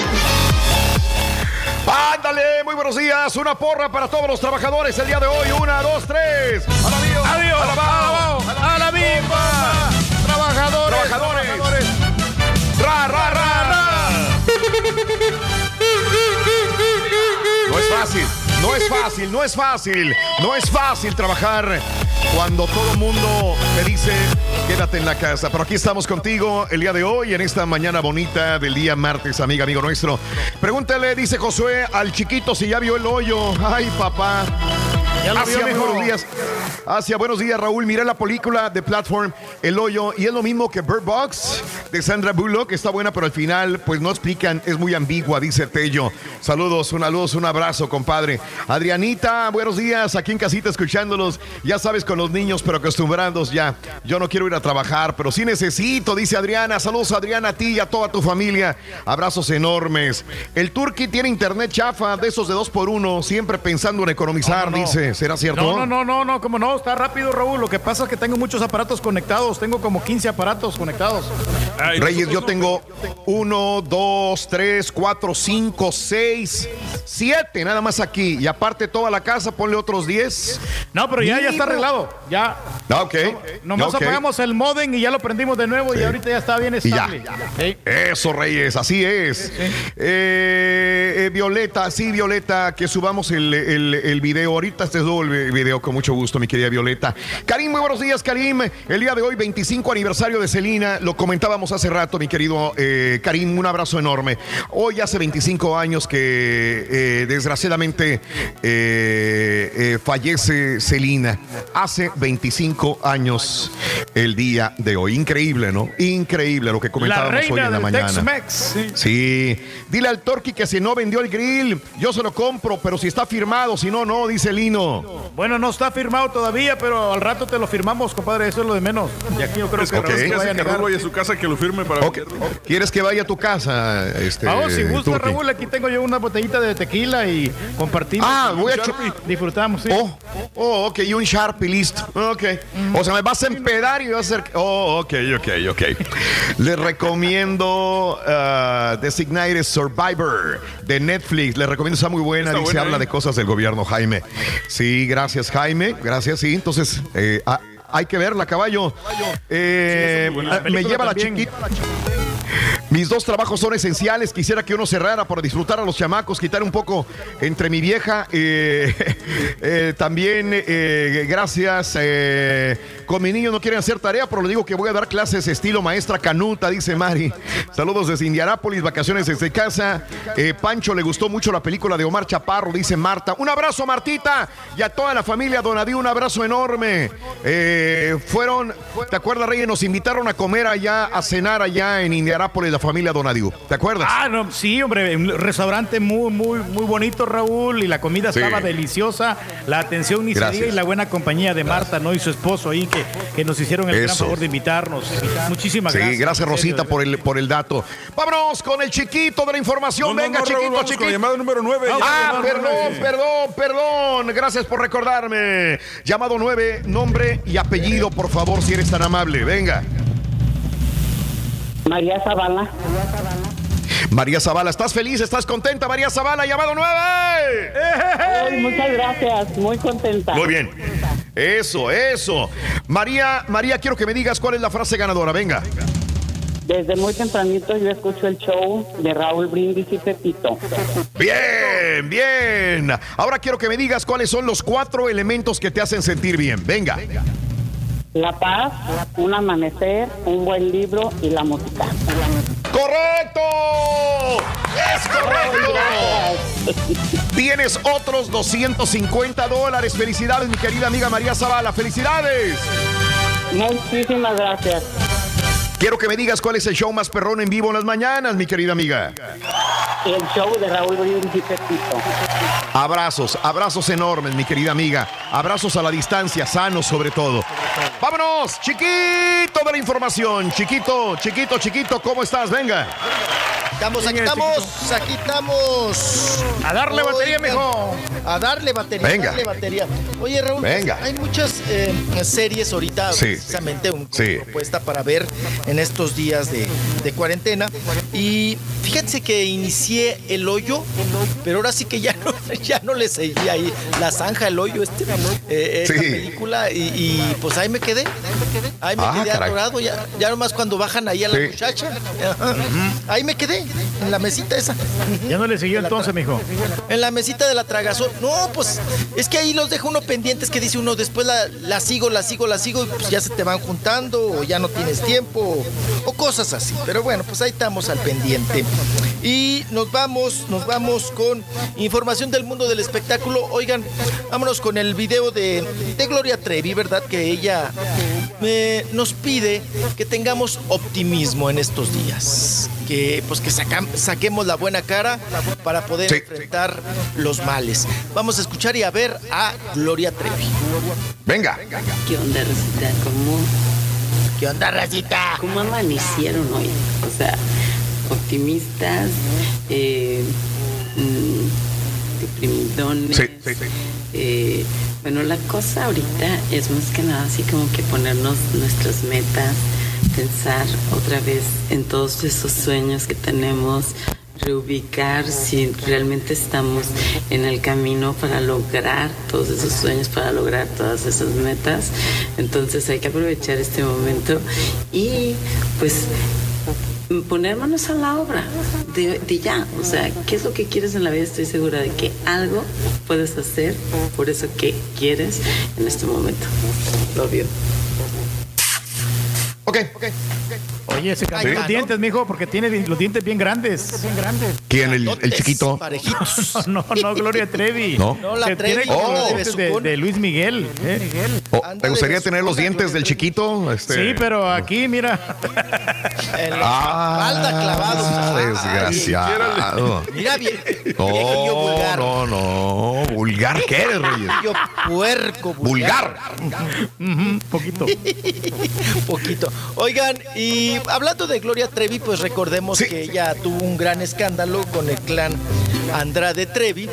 Ándale, muy buenos días. Una porra para todos los trabajadores el día de hoy. Una, dos, tres. A la bio, Adiós. a la bao, A la bimba. Trabajadores. Trabajadores. Ra, ra, ra, ra. No es fácil, no es fácil, no es fácil, no es fácil trabajar cuando todo el mundo te dice quédate en la casa. Pero aquí estamos contigo el día de hoy, en esta mañana bonita del día martes, amiga, amigo nuestro. Pregúntale, dice Josué, al chiquito si ya vio el hoyo. Ay, papá. Mijo. buenos días. Asia, buenos días, Raúl. Miré la película de Platform, El Hoyo, y es lo mismo que Bird Box de Sandra Bullock. Está buena, pero al final, pues no explican, es muy ambigua, dice Tello. Saludos, un saludos, un abrazo, compadre. Adrianita, buenos días, aquí en casita escuchándolos. Ya sabes, con los niños, pero acostumbrados ya. Yo no quiero ir a trabajar, pero sí necesito, dice Adriana. Saludos, Adriana, a ti y a toda tu familia. Abrazos enormes. El Turqui tiene internet chafa, de esos de dos por uno, siempre pensando en economizar, No, no, no. dice. ¿Será cierto? No, no, no, no, no, como no, está rápido, Raúl. Lo que pasa es que tengo muchos aparatos conectados. Tengo como 15 aparatos conectados. Reyes, yo tengo uno, dos, tres, cuatro, cinco, seis, siete, nada más aquí. Y aparte toda la casa, ponle otros diez. No, pero ya, ya está arreglado. Ya. Ah, ok. Nomás Ok. apagamos el modem y ya lo prendimos de nuevo y ahorita ya está bien ya. estable. Sí. Eso, Reyes, así es. Eh, eh, Violeta, sí, Violeta, que subamos el, el, el video. Ahorita te el video con mucho gusto, mi querida Violeta. Karim, muy buenos días, Karim. El día de hoy, 25 aniversario de Celina. Lo comentábamos hace rato, mi querido eh, Karim. Un abrazo enorme. Hoy hace 25 años que eh, desgraciadamente eh, fallece Celina. Hace 25 años el día de hoy. Increíble, ¿no? Increíble lo que La comentábamos hoy en la mañana. Sí. Sí, dile al Torqui que si no vendió el grill, yo se lo compro, pero si está firmado, si no, no, dice Lino. Bueno, no está firmado todavía, pero al rato te lo firmamos, compadre. Eso es lo de menos. Y aquí yo creo Es que que Ok. Raúl se vaya a negar. Raúl vaya a su casa que lo firme para ¿Quieres que vaya a tu casa? Este, Vamos, si gusta, Turqui? Raúl, aquí tengo yo una botellita de tequila y compartimos. Ah, voy a Sharpie. chupar. Disfrutamos, sí. Oh, oh, ok, y un Sharpie, listo. Ok. O sea, me vas a empedar y vas a hacer. Oh, ok, ok, ok. Les recomiendo uh, Designated Survivor de Netflix. Les recomiendo, está muy buena. Está Dice, buena, habla ¿eh? de cosas del gobierno, Jaime. Sí, gracias, Jaime. Gracias, sí. Entonces, eh, ah, hay que verla, caballo. Eh, me lleva la chiquita. Mis dos trabajos son esenciales. Quisiera que uno cerrara para disfrutar a los chamacos, quitar un poco entre mi vieja. eh, también, eh, gracias. Con mi niño no quieren hacer tarea, pero le digo que voy a dar clases estilo maestra canuta, dice Mari. Saludos desde Indianápolis, vacaciones desde casa. Eh, Pancho le gustó mucho la película de Omar Chaparro, dice Marta. Un abrazo, Martita, y a toda la familia Donadío, un abrazo enorme. Eh, fueron, ¿te acuerdas, Reyes? Nos invitaron a comer allá, a cenar allá en Indianápolis, la familia Donadío. ¿Te acuerdas? Ah, no, sí, hombre, un restaurante muy, muy, muy bonito, Raúl, y la comida Sí. estaba deliciosa, la atención ni se diga y la buena compañía de Marta, ¿no? Y su esposo ahí que, que nos hicieron el gran favor de invitarnos. Muchísimas Sí, gracias. gracias, Rosita, por el, por el dato. Vámonos con el chiquito de la información. No, Venga, no, chiquito, vamos con chiquito. la llamada número 9. Ah, perdón, perdón, perdón. Gracias por recordarme. Llamado 9, nombre y apellido, por favor, si eres tan amable. Venga. María Zavala. María Zavala, ¿estás feliz? ¿Estás contenta, María Zavala? Llamado 9. Ay, muchas gracias, muy contenta. Muy bien. Eso, eso. María, María, quiero que me digas cuál es la frase ganadora. Venga. Desde muy tempranito yo escucho el show de Raúl Brindis y Pepito. Bien, bien. Ahora quiero que me digas cuáles son los cuatro elementos que te hacen sentir bien. Venga. La paz, un amanecer, un buen libro y la música. ¡Correcto! ¡Es correcto! Tienes otros 250 dólares. Felicidades, mi querida amiga María Zavala. ¡Felicidades! Muchísimas gracias. Quiero que me digas cuál es el show más perrón en vivo en las mañanas, mi querida amiga. El show de Raúl Brindis. Abrazos, abrazos enormes, mi querida amiga. Abrazos a la distancia, sanos sobre todo. Vámonos, chiquito de la información. Chiquito, chiquito, chiquito, ¿cómo estás? Venga. Estamos, aquí estamos, aquí estamos. A darle batería, mijo. A darle batería, Venga. darle batería. Oye, Raúl, Venga. hay muchas eh, series ahorita, Sí. precisamente un, Sí. propuesta para ver en estos días de, de cuarentena. Y fíjense que inicié el hoyo, pero ahora sí que ya no, ya no le seguí ahí la zanja, el hoyo este, eh, esta Sí. película, y, y, pues ahí me quedé. Ahí me Ah, quedé caray. atorado, ya, ya nomás cuando bajan ahí a la Sí. muchacha. ajá, Ahí me quedé, en la mesita esa. Ya no le siguió entonces, mijo. En la mesita de la tragazón. No, pues es que ahí los deja uno pendientes que dice uno, después la, la sigo, la sigo, la sigo y pues ya se te van juntando o ya no tienes tiempo o, cosas así. Pero bueno, pues ahí estamos al pendiente. Y nos vamos, nos vamos con información del mundo del espectáculo. Oigan, vámonos con el video de, de Gloria Trevi, ¿verdad? Que ella eh, nos pide que tengamos optimismo en estos días. Que pues que saquemos la buena cara para poder Sí. enfrentar los males. Vamos a escuchar y a ver a Gloria Trevi. Venga. ¿Qué onda, Rosita? ¿Cómo, ¿Qué onda, racita? cómo amanecieron hoy? O sea, optimistas, eh, mm, deprimidones. Sí, sí, sí. Eh, bueno, la cosa ahorita es más que nada así como que ponernos nuestras metas, pensar otra vez en todos esos sueños que tenemos, reubicar si realmente estamos en el camino para lograr todos esos sueños, para lograr todas esas metas. Entonces hay que aprovechar este momento y pues poner manos a la obra de, de ya, o sea, ¿qué es lo que quieres en la vida? Estoy segura de que algo puedes hacer por eso que quieres en este momento. Lo vio. Ok, ok. Oye, se cambió los dientes, mijo, porque tiene los dientes bien grandes. Bien grandes. ¿Quién? ¿El, el chiquito? No, no, Gloria Trevi. No. No, la Trevi, los de de, Luis Miguel. ¿eh? Oh, ¿Te gustaría tener los dientes del chiquito? Este... Sí, pero aquí, mira. La Ah, espalda clavado. desgraciado. Mira bien. No, vulgar. no, no. ¿Vulgar qué eres, Reyes? Viejillo puerco. Vulgar. Ujú, poquito. Poquito. Oigan, y hablando de Gloria Trevi, pues recordemos que ella tuvo un gran escándalo con el clan Andrade Trevi.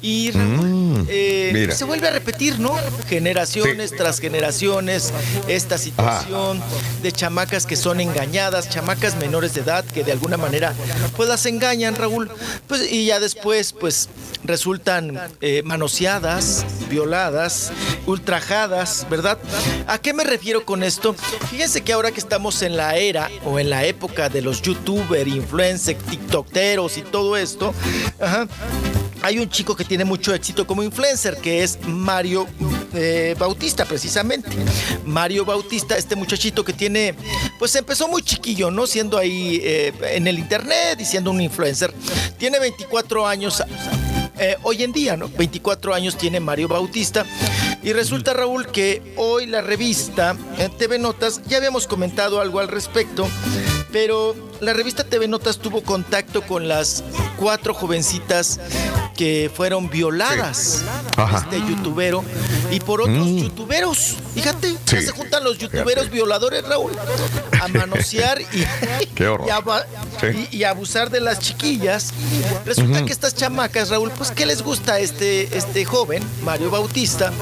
Y Raúl, eh, Mm, mira. se vuelve a repetir, ¿no? Generaciones tras generaciones, esta situación de chamacas que son engañadas, chamacas menores de edad que de alguna manera pues las engañan, Raúl. Pues, y ya después, pues resultan eh, manoseadas, violadas, ultrajadas, ¿verdad? ¿A qué me refiero con esto? Fíjense que ahora que estamos en la era o en la época de los youtubers, influencers, tiktokeros y todo esto, ajá, hay un chico que tiene mucho éxito como influencer, que es Mario eh, Bautista, precisamente. Mario Bautista, este muchachito que tiene, pues empezó muy chiquillo, ¿no? Siendo ahí eh, en el internet y siendo un influencer. Tiene 24 años. eh, hoy en día, ¿no? 24 años tiene Mario Bautista. Y resulta, Raúl, que hoy la revista TV Notas, ya habíamos comentado algo al respecto, pero la revista TV Notas tuvo contacto con las cuatro jovencitas que fueron violadas por Ajá. este youtubero y por otros Mm. youtuberos. Fíjate, ya Sí, se juntan los youtuberos fíjate. violadores, Raúl, a manosear y, Qué horror. y aba- Sí. y- y abusar de las chiquillas. Resulta que estas chamacas, Raúl, pues ¿qué les gusta a este, este joven, Mario Bautista,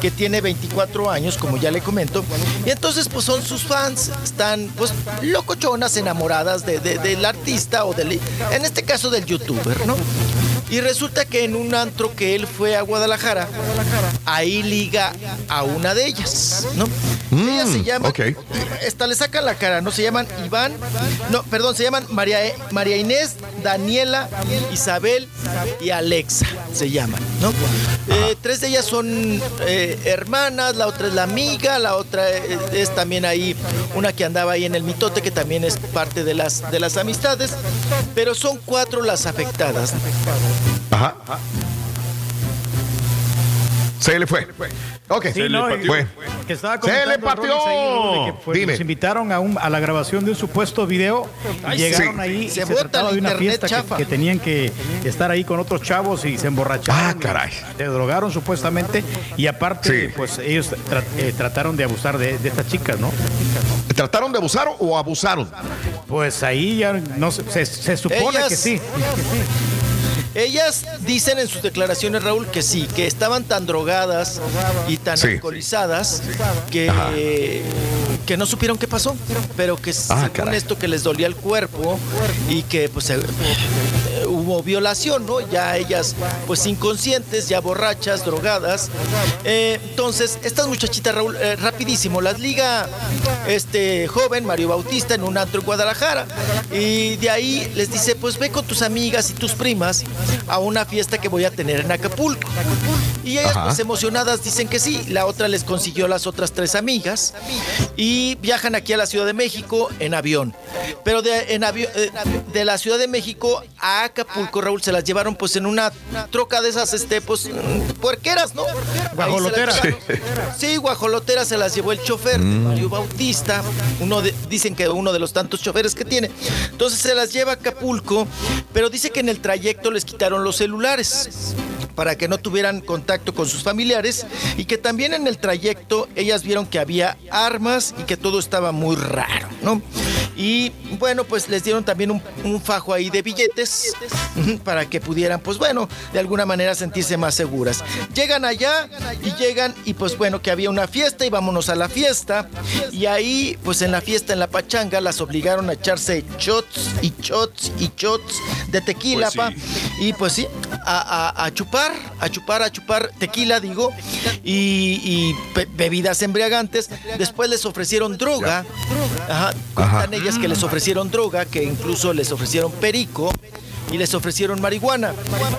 que tiene 24 años, como ya le comento? Y entonces pues son sus fans, están pues locochonas, enamoradas de, de- del artista o del, en este caso del youtuber, ¿no? Y resulta que en un antro que él fue a Guadalajara, ahí liga a una de ellas, ¿no? Ella se llama. ok. Esta le saca la cara, ¿no? Se llaman Iván. No, perdón, se llaman María, María Inés, Daniela, Isabel y Alexa. Se llaman, ¿no? Eh, tres de ellas son eh, hermanas, la otra es la amiga, la otra eh, es también ahí una que andaba ahí en el mitote, que también es parte de las, de las amistades. Pero son cuatro las afectadas. Ajá. Se le fue. Ok. Sí, no, y- Fue. que estaba Se le que fue- Dime. Los invitaron a, un- a la grabación de un supuesto video. y Ay, llegaron sí. ahí y Se se, trataba de una fiesta que, tenían que estar ahí con otros chavos y se emborracharon. Ah, caray. Se drogaron supuestamente. Y aparte, Sí. pues ellos tra- eh, trataron de abusar de, de estas chicas, ¿no? ¿Trataron de abusar o abusaron? Pues ahí ya no se, se- se supone Ellas- que sí. Ellas dicen en sus declaraciones, Raúl, que sí, que estaban tan drogadas y tan Sí. alcoholizadas que, que no supieron qué pasó, pero que Ah, según caray. esto que les dolía el cuerpo y que pues eh, hubo violación, ¿no? Ya ellas pues inconscientes, ya borrachas, drogadas. Eh, entonces, estas muchachitas, Raúl, eh, rapidísimo, las liga este joven, Mario Bautista, en un antro en Guadalajara. Y de ahí les dice, pues ve con tus amigas y tus primas a una fiesta que voy a tener en Acapulco. Y ellas Ajá. pues emocionadas dicen que sí. La otra les consiguió las otras tres amigas y viajan aquí a la Ciudad de México en avión. Pero de, en eh, de la Ciudad de México a Acapulco, Raúl, se las llevaron pues en una troca de esas, este, pues, mm, puerqueras, ¿no? Guajoloteras. llevaron. Sí, guajoloteras se las llevó el chofer, Mario Bautista, uno de, dicen que uno de los tantos choferes que tiene. Entonces se las lleva a Acapulco, pero dice que en el trayecto les quitaron los celulares para que no tuvieran contacto con sus familiares y que también en el trayecto ellas vieron que había armas y que todo estaba muy raro, ¿no? Y bueno, pues les dieron también un, un fajo ahí de billetes para que pudieran, pues bueno, de alguna manera sentirse más seguras. Llegan allá y llegan y pues bueno, que había una fiesta y vámonos a la fiesta. Y ahí, pues en la fiesta, en la pachanga, las obligaron a echarse shots y shots y shots de tequila, Pues sí. pa. Y pues sí, a, a- a chupar, a chupar, a chupar tequila, digo, y, y be- bebidas embriagantes. Después les ofrecieron droga. Ajá, cuentan ellas que les ofrecieron droga, que incluso les ofrecieron perico. Y les ofrecieron marihuana.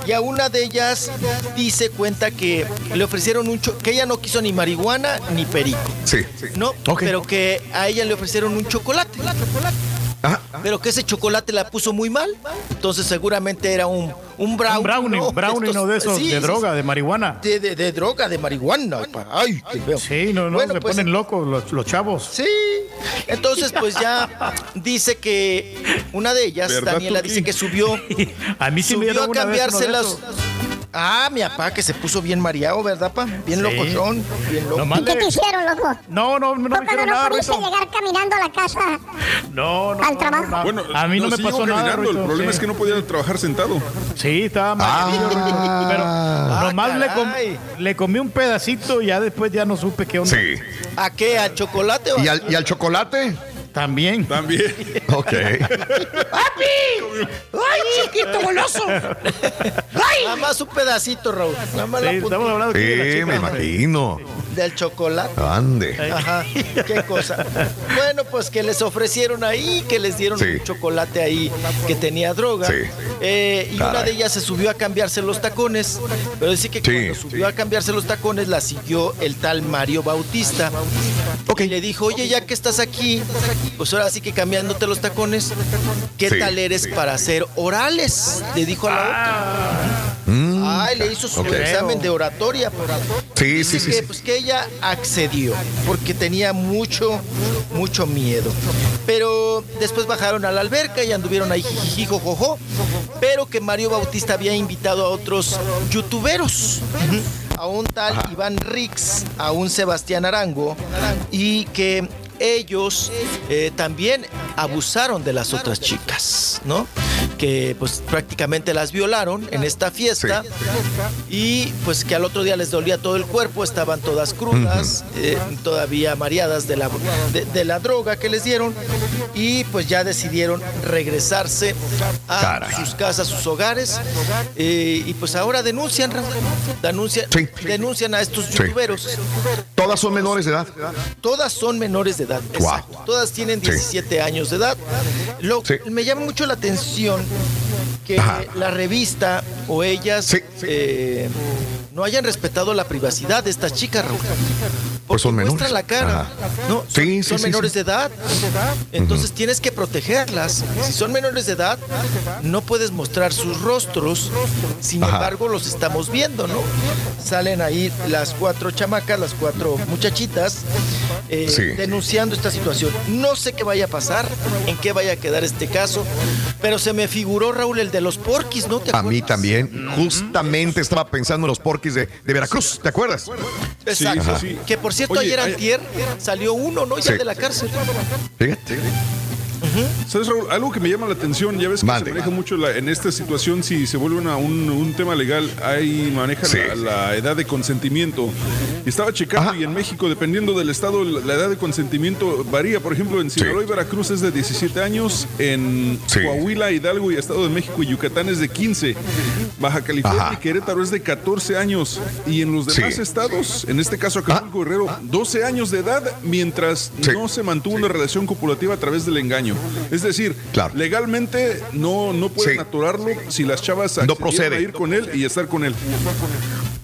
Y a una de ellas dice, cuenta que le ofrecieron un cho- que ella no quiso ni marihuana ni perico. Sí. No, pero que a ella le ofrecieron un chocolate. Pero que ese chocolate la puso muy mal. Entonces seguramente era un, un brownie. Un brownie, ¿no? brownie, Estos- no de esos, sí, de sí, droga, sí. de marihuana. De, de- de droga, de marihuana. pa. Ay, qué feo. Sí, no, no, Bueno, se pues- ponen locos los, los chavos. Sí. Entonces, pues ya dice que una de ellas, ¿Verdad, Daniela, dice que subió. A mí sí me subió dieron a una vez Ah, mi papá que se puso bien mareado, ¿verdad, pa? Bien Sí. locochón, bien loco. ¿Y qué te hicieron, loco? No, no, no me ¿Por qué hicieron no nada, pudiste Rito. llegar caminando a la casa? No, no. Al no, trabajo. no, no. Bueno, a mí no, me pasó nada. Rito, El problema sí. es que no podía trabajar sentado. Sí, estaba mal. Pero nomás le, com- le comí un pedacito y ya después ya no supe qué onda. Sí. ¿A qué? ¿A chocolate o a ¿Y al, y al chocolate? También. También. Ok. ¡Papi! ¡Ay, chiquito goloso! ¡Ay! Nada más un pedacito, Raúl. Nada más Sí, la estamos hablando de chica, me imagino. del chocolate. Ande. Ajá, qué cosa. Bueno, pues que les ofrecieron ahí, que les dieron Sí. un chocolate ahí que tenía droga. Sí. Eh, y una de ellas se subió a cambiarse los tacones. Pero dice que Sí. cuando subió a cambiarse los tacones la siguió el tal Mario Bautista. Y le dijo, oye, ya que estás aquí, pues ahora sí que cambiándote los tacones, ¿qué Sí. tal eres para hacer orales? Le dijo a la otra. Mm, Ay, le hizo su examen de oratoria. Sí, sí, sí. que, sí. pues que ella accedió porque tenía mucho, mucho miedo. Pero después bajaron a la alberca y anduvieron ahí jijiji, jojojo. Pero que Mario Bautista había invitado a otros youtuberos. A un tal Iván Rix, a un Sebastián Arango y que ellos eh, también abusaron de las otras chicas, ¿no? Que pues prácticamente las violaron en esta fiesta y pues que al otro día les dolía todo el cuerpo, estaban todas crudas, eh, todavía mareadas de la, de, de la droga que les dieron y pues ya decidieron regresarse a Caray. sus casas, sus hogares eh, y pues ahora denuncian, denuncian, Sí. denuncian a estos Sí. youtuberos. Todas son menores de edad. Todas son menores de edad. Todas tienen Sí. 17 años de edad. Lo. Me llama mucho la atención que Ajá. la revista o ellas Sí. eh, no hayan respetado la privacidad de estas chicas, Raúl. Pues son Porque menores. muestran la cara. No, son, Sí, sí, son sí, menores de edad. Entonces tienes que protegerlas. Si son menores de edad, no puedes mostrar sus rostros. Sin Ajá. embargo, los estamos viendo, ¿no? Salen ahí las cuatro chamacas, las cuatro muchachitas, eh, denunciando esta situación. No sé qué vaya a pasar, en qué vaya a quedar este caso, pero se me figuró, Raúl, el de los porquis, ¿no? ¿Te A mí también. Justamente estaba pensando en los porquis de, de Veracruz. ¿Te acuerdas? Exacto. Sí. Que por cierto, Oye, ayer hay- antier salió uno, ¿no? Ya de la cárcel. Fíjate. ¿Sabes, Raúl? Algo que me llama la atención, ya ves que Mande. se maneja mucho la- en esta situación, si se vuelve una- un, un tema legal, ahí maneja Sí. la, la edad de consentimiento. Estaba checando Ajá. y en México, dependiendo del estado, la, la edad de consentimiento varía. Por ejemplo, en Sinaloa y Veracruz es de 17 años, en Sí. Coahuila, Hidalgo y Estado de México y Yucatán es de 15, Baja California Ajá. y Querétaro es de 14 años y en los demás estados, en este caso Acapulco Guerrero, 12 años de edad mientras no se mantuvo una relación copulativa a través del engaño. Es decir, Claro. legalmente no, no pueden Sí. aturarlo si las chavas No procede. a ir con él y estar con él.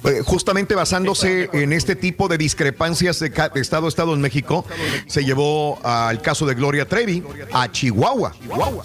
Eh, Justamente basándose en este tipo de discrepancias de, de estado a estado en México, se llevó al caso de Gloria Trevi a Chihuahua.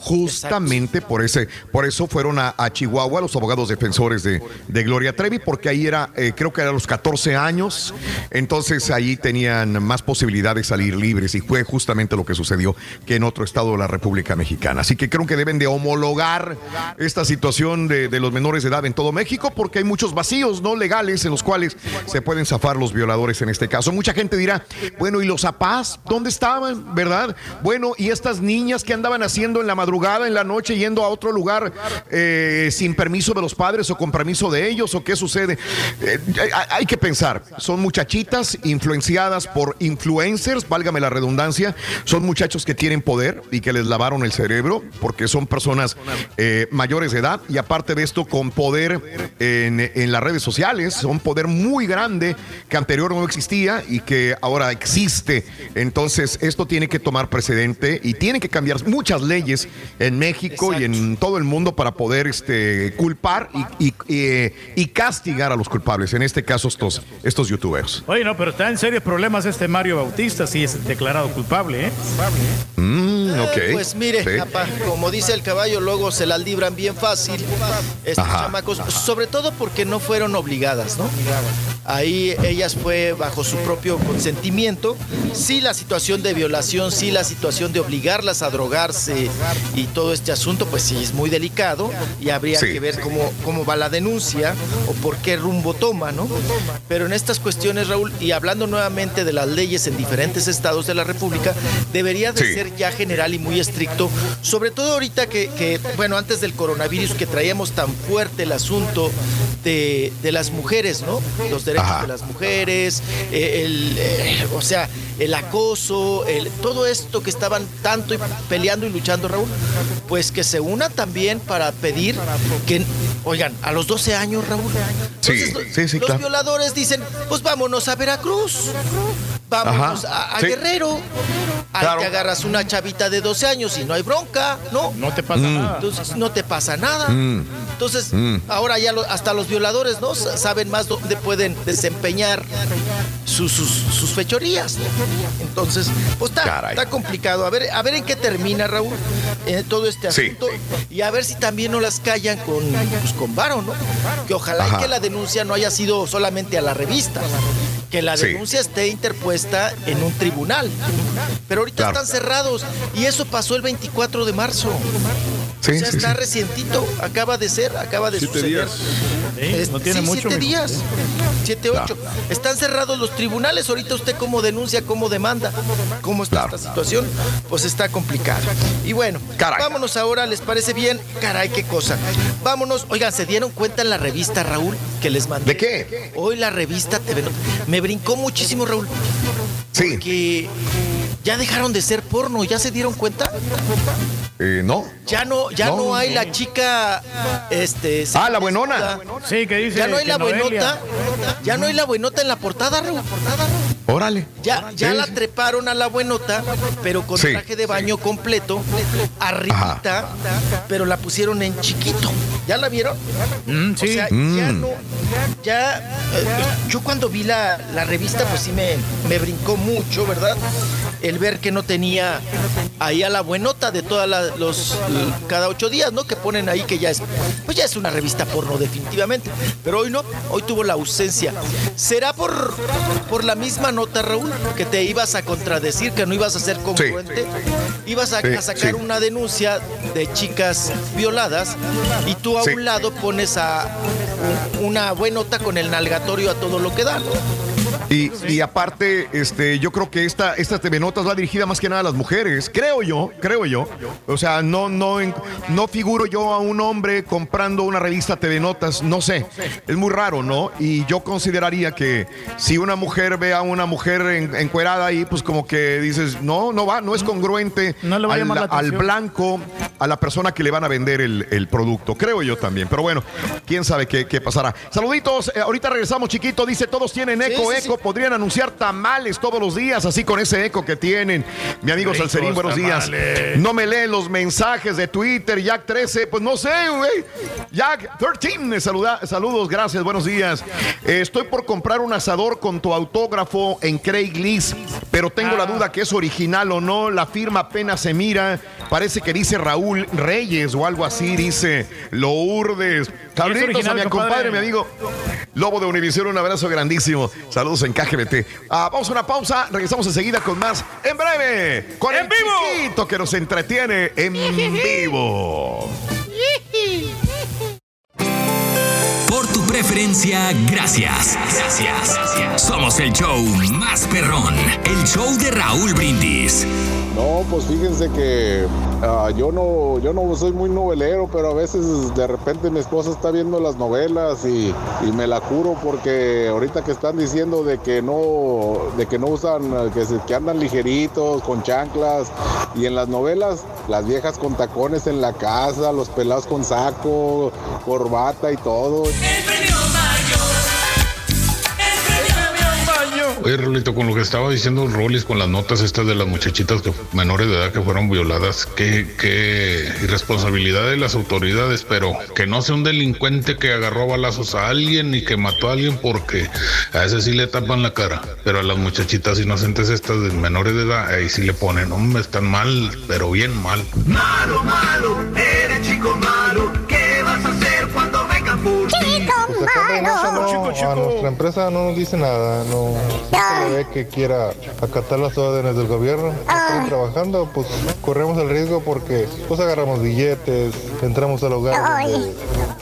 Justamente por ese, por eso fueron a, a Chihuahua los abogados defensores de, de Gloria Trevi, porque ahí era, eh, creo que era a los 14 años, entonces ahí tenían más posibilidad de salir libres y fue justamente lo que sucedió que en otro estado de la República Mexicana. Así que creo que deben de homologar esta situación de, de los menores de edad en todo México, porque hay muchos vacíos no legales en los cuales se pueden zafar los violadores en este caso. Mucha gente dirá, bueno, ¿y los papás dónde estaban? ¿Verdad? Bueno, ¿y estas niñas que andaban haciendo en la madrugada, en la noche, yendo a otro lugar eh, sin permiso de los padres o con permiso de ellos? ¿O qué sucede? Eh, hay, que pensar, son muchachitas influenciadas por influencers, válgame la redundancia, son muchachos que tienen poder y que les lavaron el cerebro porque son personas eh, mayores de edad y aparte de esto con poder en las redes sociales, un poder muy grande que anterior no existía y que ahora existe. Entonces esto tiene que tomar precedente y tiene que cambiar muchas leyes en México y en todo el mundo para poder este, culpar y, y- y- y castigar a los culpables, en este caso estos, estos youtubers. Oye, no, pero está en serios problemas este Mario Bautista, si es declarado culpable, ¿eh? Mm, ok. Pues mire, Sí. papá, como dice el caballo, luego se las libran bien fácil estos Ajá. chamacos, sobre todo porque no fueron obligadas, ¿no? Ahí ellas fue bajo su propio consentimiento. Sí, la situación de violación, sí, la situación de obligarlas a drogarse y todo este asunto, pues sí, es muy delicado y habría Sí, que ver cómo, cómo va la denuncia o por qué rumbo toma, ¿no? Pero en estas cuestiones, Raúl, y hablando nuevamente de las leyes en diferentes estados de la República, debería de Sí. ser ya general y muy estricto, sobre todo ahorita que, que, bueno, antes del coronavirus, que traíamos tan fuerte el asunto de, de las mujeres, ¿no? Los derechos Ajá. de las mujeres, eh, el, eh, o sea, el acoso, el, todo esto que estaban tanto y peleando y luchando, Raúl, pues que se unan también para pedir que, oigan, a los 12 años, Raúl, Sí, entonces, sí, sí, los claro. violadores dicen, pues vámonos a Veracruz, vámonos Ajá, a, a sí. Guerrero. Ahí Claro. te agarras una chavita de 12 años y no hay bronca, ¿no? No te pasa Mm. nada. Entonces no te pasa nada. Mm. Entonces, Mm. ahora ya lo- hasta los violadores, ¿no? S- Saben más dónde pueden desempeñar sus, sus, sus fechorías. ¿no? Entonces, pues está, complicado. A ver, a ver en qué termina, Raúl, eh, todo este Sí. asunto. Y a ver si también no las callan con, pues, con varo, ¿no? Que ojalá y Ajá. que la denuncia no haya sido solamente a la revista. Que la Sí. denuncia esté interpuesta en un tribunal. Pero ahorita Claro. están cerrados. Y eso pasó el 24 de marzo. Sí, o sea, sí, está sí. recientito, acaba de ser, acaba de Siete suceder. días. No tiene sí, mucho. siete días, siete, ocho. Están cerrados los tribunales. Ahorita usted cómo denuncia, cómo demanda, cómo está Claro. esta situación, pues está complicado. Y bueno, Caray. vámonos ahora, ¿les parece bien? Caray, qué cosa. Vámonos, oigan, ¿se dieron cuenta en la revista, Raúl, que les mandé? ¿De qué? Hoy la revista TV me brincó muchísimo, Raúl, Sí. que ya dejaron de ser porno, ¿ya se dieron cuenta? Eh, no. Ya no, ya no, No. hay la chica, este. Ah, la buenona. Sí, que dice Ya no hay la buenota, ya no hay la buenota en la portada, Raúl. Órale. Ya, ya Sí, la treparon a la buenota, pero con Sí. traje de baño completo, arribita, pero la pusieron en chiquito. ¿Ya la vieron? Mm, sí. O sea, ya Mm. no, ya, eh, yo cuando vi la, la revista, pues sí me, me brincó mucho, ¿verdad? El ver que no tenía ahí a la buenota de todas las- los, cada ocho días, ¿no? Que ponen ahí que ya es, pues ya es una revista porno definitivamente. Pero hoy no, hoy tuvo la ausencia. ¿Será por, por la misma nota, Raúl, que te ibas a contradecir, que no ibas a ser congruente? Ibas a, Sí, a sacar sí. una denuncia de chicas violadas y tú a un lado pones a un- una buenota con el nalgatorio a todo lo que da, ¿no? Y, y aparte, este, yo creo que esta, esta TV Notas va dirigida más que nada a las mujeres, creo yo, creo yo. O sea, no, no, no figuro yo a un hombre comprando una revista TV Notas, no sé, es muy raro, ¿no? Y yo consideraría que si una mujer ve a una mujer en- encuerada ahí, pues como que dices, no, no va, no es congruente No le al, la blanco, a la persona que le van a vender el, el producto, creo yo también. Pero bueno, quién sabe qué, qué pasará. Saluditos, eh, ahorita regresamos, chiquito, dice, todos tienen eco, sí, sí. eco, podrían anunciar tamales todos los días, así con ese eco que tienen. Mi amigo Ricos Salcerín, buenos días. No me leen los mensajes de Twitter, Jack 13, pues no sé, güey. Jack 13, saluda, saludos, gracias, buenos días. Eh, estoy por comprar un asador con tu autógrafo en Craigslist, pero tengo la Ah. duda que es original o no. La firma apenas se mira. Parece que dice Raúl Reyes o algo así, dice Lourdes. Saluditos a mi compadre, compadre. mi amigo Lobo de Univisión, un abrazo grandísimo. Saludos en KGBT. Ah, vamos a una pausa, regresamos enseguida con más en breve, con ¡En el vivo! chiquito que nos entretiene en vivo. Por tu preferencia gracias. Gracias. Somos el show más perrón, el show de Raúl Brindis. No, pues fíjense que ah, yo no yo no soy muy novelero, pero a veces de repente mi esposa está viendo las novelas y, y me la curo porque ahorita que están diciendo de que no de que no usan que, se- que andan ligeritos con chanclas y en las novelas las viejas con tacones en la casa, los pelados con saco, corbata y todo. Oye, Rolito, con lo que estaba diciendo Rolis, con las notas estas de las muchachitas que, menores de edad que fueron violadas, qué, irresponsabilidad de las autoridades, pero que no sea un delincuente que agarró balazos a alguien y que mató a alguien porque a ese sí le tapan la cara, pero a las muchachitas inocentes estas de menores de edad, ahí sí le ponen, hombre, están mal, pero bien mal. Malo, malo, eres chico malo. ¿Qué No, a nuestra empresa no nos dice nada, no no se ve que quiera acatar las órdenes del gobierno. Estamos trabajando, pues corremos el riesgo porque pues agarramos billetes, entramos al hogar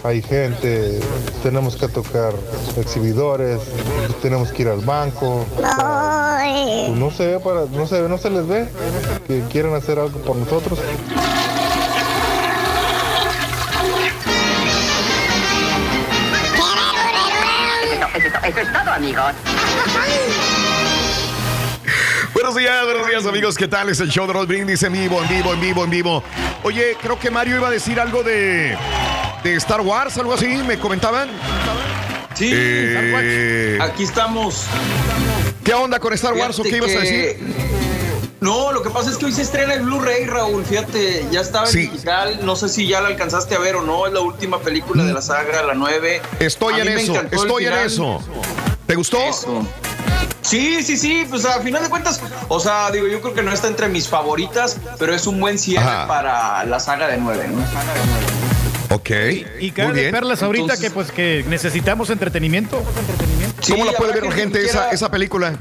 hay gente, tenemos que tocar exhibidores, tenemos que ir al banco. Pues no se ve para, no se ve, no se les ve que quieren hacer algo por nosotros. Eso, es todo, amigos. Buenos días, buenos días amigos, ¿qué tal? Es el show de Roll Brindis en vivo, en vivo, en vivo, en vivo. Oye, creo que Mario iba a decir algo de, de Star Wars, algo así, me comentaban. Sí, Eh, aquí estamos. ¿Qué onda con Star Wars o qué ibas a decir? No, lo que pasa es que hoy se estrena el Blu-ray, Raúl. Fíjate, ya estaba en Sí. digital. No sé si ya la alcanzaste a ver o no. Es la última película de la saga, la 9. Estoy A en eso, estoy en eso. ¿Te gustó? Eso. Sí, sí, sí, pues a final de cuentas, o sea, digo, yo creo que no está entre mis favoritas, pero es un buen cierre Ajá. para la saga de 9, ¿no? Ok. Y cae muy de bien. perlas ahorita Entonces- que pues que necesitamos entretenimiento. ¿Cómo la puede ver la gente esa película?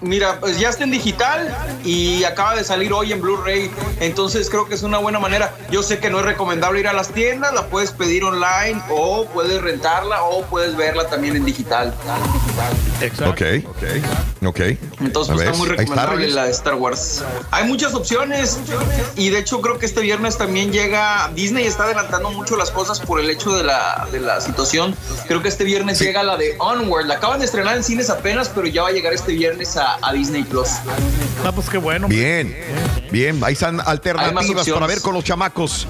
Mira, pues ya está en digital y acaba de salir hoy en Blu-ray. Entonces creo que es una buena manera. Yo sé que no es recomendable ir a las tiendas, la puedes pedir online o puedes rentarla o puedes verla también en digital. Ok, ok, ok. Entonces pues, está muy está, recomendable Reyes. la de Star Wars. Hay muchas opciones y de hecho creo que este viernes también llega Disney está adelantando mucho las cosas por el hecho de la, de la situación. Creo que este viernes llega la de Onward. La acaban de estrenar en cines apenas, pero ya va a llegar este viernes a, a Disney Plus. Ah, pues qué bueno. Bien, bien, ahí están alternativas para ver con los chamacos.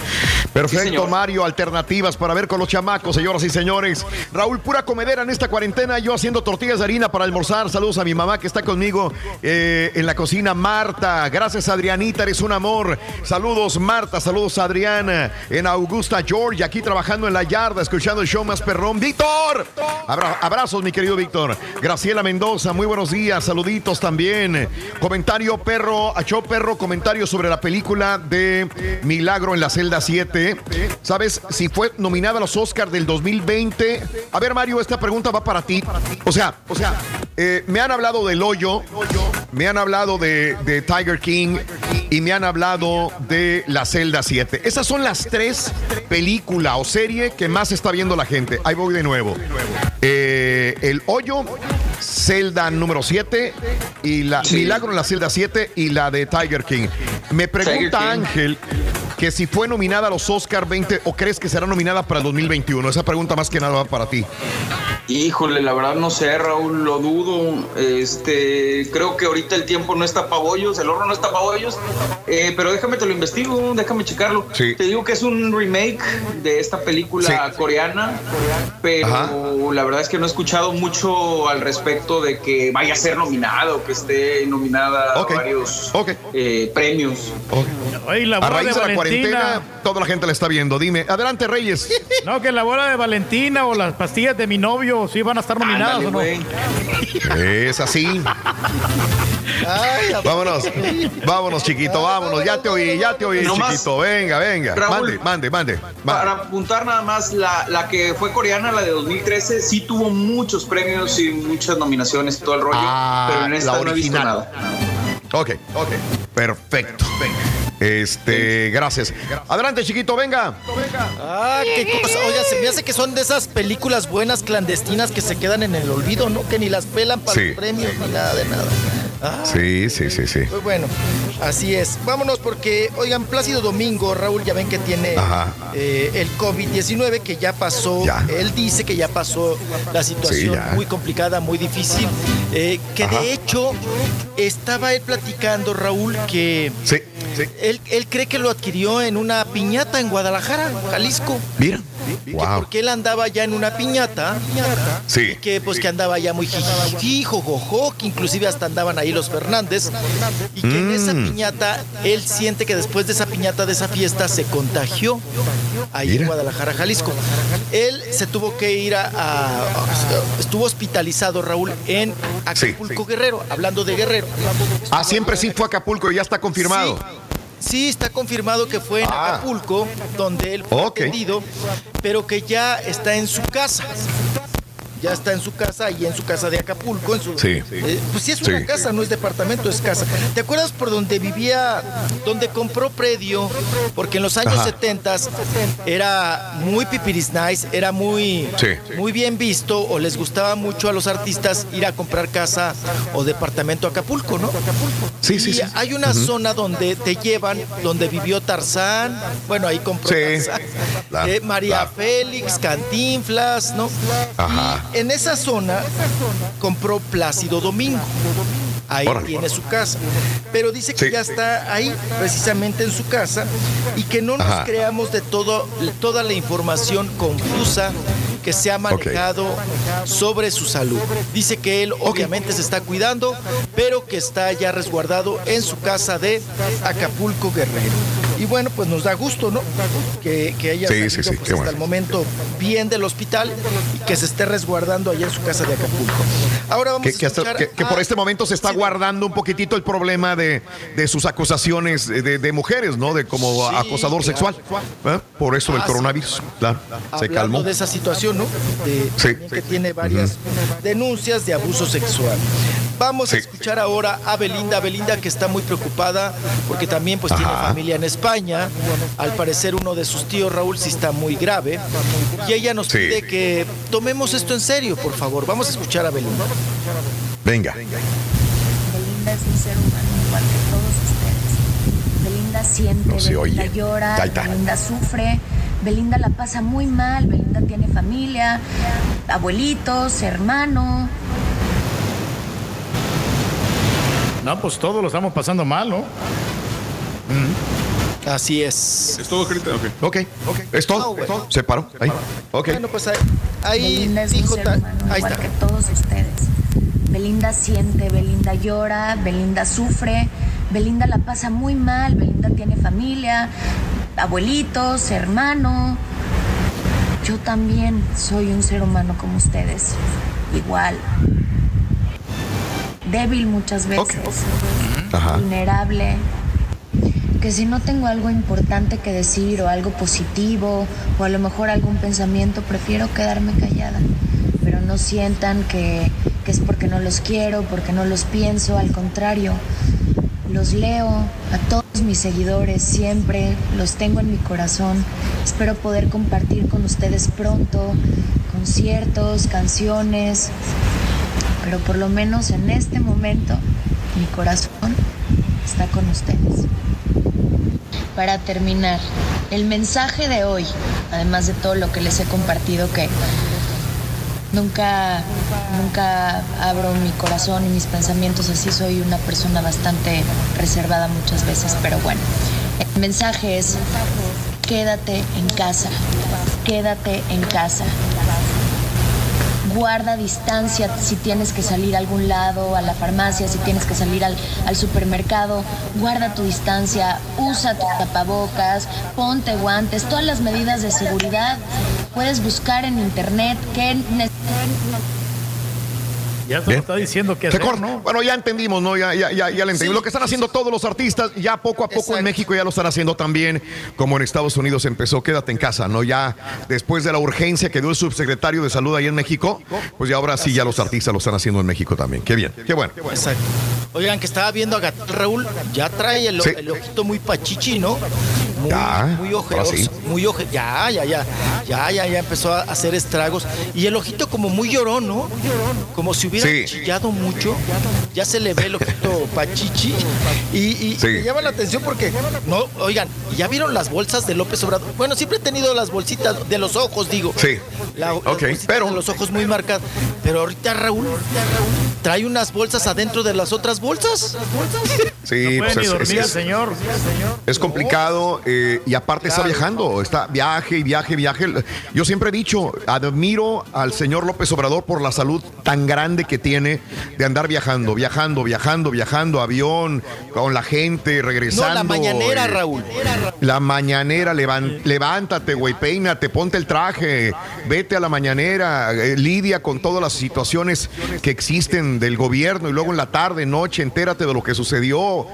Perfecto, señor. Mario, alternativas para ver con los chamacos, señoras y señores. Raúl, pura comedera en esta cuarentena, yo haciendo tortillas de harina para almorzar. Saludos a mi mamá que está conmigo eh, en la cocina, Marta. Gracias, Adrianita, eres un amor. Saludos, Marta, saludos, Adriana, en Augusta, Georgia, aquí trabajando en la yarda, escuchando el show más perrón. ¡Víctor! Abra- abrazos, mi querido Víctor. Graciela Mendoza, muy buenos días, saluditos también. Comentario perro, a show perro, comentario sobre la película de Milagro en la celda 7. ¿Sabes si fue nominada a los Oscars del 2020? A ver, Mario, esta pregunta va para ti. O sea, o sea, eh, me han hablado del hoyo, me han hablado de, de Tiger King y me han hablado de La Celda 7. Esas son las tres películas o serie que más está viendo la gente. Ahí voy de nuevo. Eh, el hoyo, Celda número 7 y la Milagro en la Celda 7 y la de Tiger King. Me pregunta King. Ángel que si fue nominada a los Oscar 20 o crees que será nominada para el 2021. Esa pregunta más que nada va para ti. Híjole, la verdad no sé, Raúl, lo dudo. Este, creo que ahorita el tiempo no está para bollos, el horno no está para bollos. Eh, pero déjame te lo investigo, déjame checarlo. Sí. Te digo que es un remake de esta película coreana, pero la verdad es que no he escuchado mucho al respecto de que vaya a ser nominada o que esté nominada a varios eh, premios. Ay, la A raíz de de la cuarentena. Toda la gente la está viendo. Dime, adelante, Reyes. No, que la bola de Valentina o las pastillas de mi novio sí van a estar nominadas Ándale, o no. güey. Es así. Vámonos, vámonos, chiquito, vámonos. Ya te oí, ya te oí, Nomás- chiquito. Venga, venga. Raúl. mande, mande, mande. Para apuntar nada más, la, la que fue coreana, la de 2013, sí tuvo muchos premios y muchas nominaciones y todo el rollo, Ah, pero en esta la no he visto nada. Ok, ok. Perfecto. Este, gracias. Adelante, chiquito, venga. Ah, qué cosa. Oiga, se me hace que son de esas películas buenas clandestinas que se quedan en el olvido, ¿no? Que ni las pelan para Sí. los premios ni nada de nada. Ah, Sí, sí, sí, sí. Pues bueno, así es. Vámonos porque, oigan, Plácido Domingo, Raúl, ya ven que tiene eh, el COVID-19, que ya pasó. Ya. Él dice que ya pasó la situación muy complicada, muy difícil. eh, que Ajá. de hecho estaba él platicando, Raúl, que Sí, sí. él, él cree que lo adquirió en una piñata en Guadalajara, Jalisco. Mira. Que Wow. porque él andaba ya en una piñata. Sí. Que pues que andaba ya muy jiji, jojojo, que inclusive hasta andaban ahí los Fernández. Y que en esa Mm. piñata, él siente que después de esa piñata, de esa fiesta, se contagió ahí en. Guadalajara, Jalisco. Él se tuvo que ir a, a- estuvo hospitalizado, Raúl, en Acapulco Guerrero, hablando de Guerrero. Ah, siempre sí fue a Acapulco, ya está confirmado. Sí, está confirmado que fue en Ah. Acapulco, donde él fue Ok. atendido, pero que ya está en su casa. Ya está en su casa y en su casa de Acapulco. En su, Sí. Eh, pues sí es Sí. una casa, no es departamento, es casa. ¿Te acuerdas por donde vivía, donde compró predio? Porque en los años Ajá. 70 era muy pipiris nice, era muy, Sí. muy bien visto o les gustaba mucho a los artistas ir a comprar casa o departamento a Acapulco, ¿no? Sí, sí, Y sí. hay una zona donde te llevan, donde vivió Tarzán, bueno, ahí compró Sí, Tarzán, claro, eh, María. Félix, Cantinflas, ¿no? Ajá. En esa zona compró Plácido Domingo. Ahí Órale. tiene su casa. Pero dice que Sí. ya está ahí, precisamente en su casa, y que no nos Ajá. creamos de todo, toda la información confusa que se ha manejado sobre su salud. Dice que él obviamente se está cuidando, pero que está ya resguardado en su casa de Acapulco Guerrero. Y bueno, pues nos da gusto, ¿no? Que, que haya salido, sí, sí, pues, hasta bueno. el momento bien del hospital y que se esté resguardando allá en su casa de Acapulco. Ahora vamos Que, a que hasta- escuchar que- a- por este momento se está guardando un poquitito el problema de, de sus acusaciones de, de mujeres, ¿no? De como acosador claro. sexual. ¿eh? Por eso del Ah, coronavirus. Claro. Se calmó. de esa situación, ¿no? De, que tiene varias denuncias de abuso sexual. Vamos a escuchar ahora a Belinda, Belinda que está muy preocupada porque también pues tiene familia en España. Al parecer uno de sus tíos, Raúl, sí está muy grave. Y ella nos Sí. pide que tomemos esto en serio, por favor. Vamos a escuchar a Belinda. Venga. Belinda es un ser humano igual que todos ustedes. Belinda siente, No se Belinda oye. llora. Belinda sufre, Belinda la pasa muy mal, Belinda tiene familia, abuelitos, hermano. No, pues todos lo estamos pasando mal, ¿no? Así es. ¿Es todo, Carita? Ok. Ok, es todo. Ah, bueno. Se paró. Ahí. Ok. Bueno, pues ahí, ahí Belinda es un dijo ser ta- humano ahí igual está. que todos ustedes. Belinda siente, Belinda llora, Belinda sufre, Belinda la pasa muy mal, Belinda tiene familia, abuelitos, hermano. Yo también soy un ser humano como ustedes, igual. Débil muchas veces, Ajá. vulnerable, que si no tengo algo importante que decir o algo positivo o a lo mejor algún pensamiento, prefiero quedarme callada. Pero no sientan que, que es porque no los quiero, porque no los pienso, al contrario. Los leo a todos mis seguidores siempre, los tengo en mi corazón. Espero poder compartir con ustedes pronto conciertos, canciones, pero por lo menos en este momento mi corazón está con ustedes. Para terminar, el mensaje de hoy, además de todo lo que les he compartido, que nunca, nunca abro mi corazón y mis pensamientos así, soy una persona bastante reservada muchas veces, pero bueno, el mensaje es, quédate en casa, quédate en casa guarda distancia si tienes que salir a algún lado, a la farmacia, si tienes que salir al, supermercado, guarda tu distancia, usa tus tapabocas, ponte guantes, todas las medidas de seguridad. Puedes buscar en internet qué ne- Ya se lo está diciendo que hacer. ¿no? Bueno, ya entendimos, ¿no? Ya, ya, ya, ya lo entendimos. Lo que están haciendo todos los artistas, ya poco a poco en México ya lo están haciendo también, como en Estados Unidos empezó, quédate en casa, ¿no? Ya después de la urgencia que dio el subsecretario de Salud ahí en México, pues ya ahora sí ya los artistas lo están haciendo en México también. Qué bien, qué bueno. Exacto. Oigan, que estaba viendo a Gatel Raúl, ya trae el, Sí. el ojito muy pachichi, ¿no? Muy, Ya, muy ojeroso, sí. muy oje, ya, ya, ya, ya, ya, ya empezó a hacer estragos. Y el ojito como muy llorón, ¿no? Como si hubiera Sí. chillado mucho. Ya se le ve el ojito pachichi. Y, y Sí. me llama la atención porque, no, oigan, ¿ya vieron las bolsas de López Obrador? Bueno, siempre he tenido las bolsitas de los ojos, digo. Sí. La, las Ok, bolsitas pero- de los ojos muy marcadas. Pero ahorita Raúl trae unas bolsas adentro de las otras bolsas. Sí, No puede pues ni es, dormir es- señor. es complicado eh, y aparte está viajando, está viaje y viaje viaje. Yo siempre he dicho, admiro al señor López Obrador por la salud tan grande que tiene de andar viajando, viajando, viajando, viajando, avión, con la gente, regresando. No, la mañanera, eh, Raúl. La mañanera, levan- levántate, güey, peínate, ponte el traje, vete a la mañanera, eh, lidia con todas las situaciones que existen del gobierno y luego en la tarde, noche, entérate de lo que sucedió,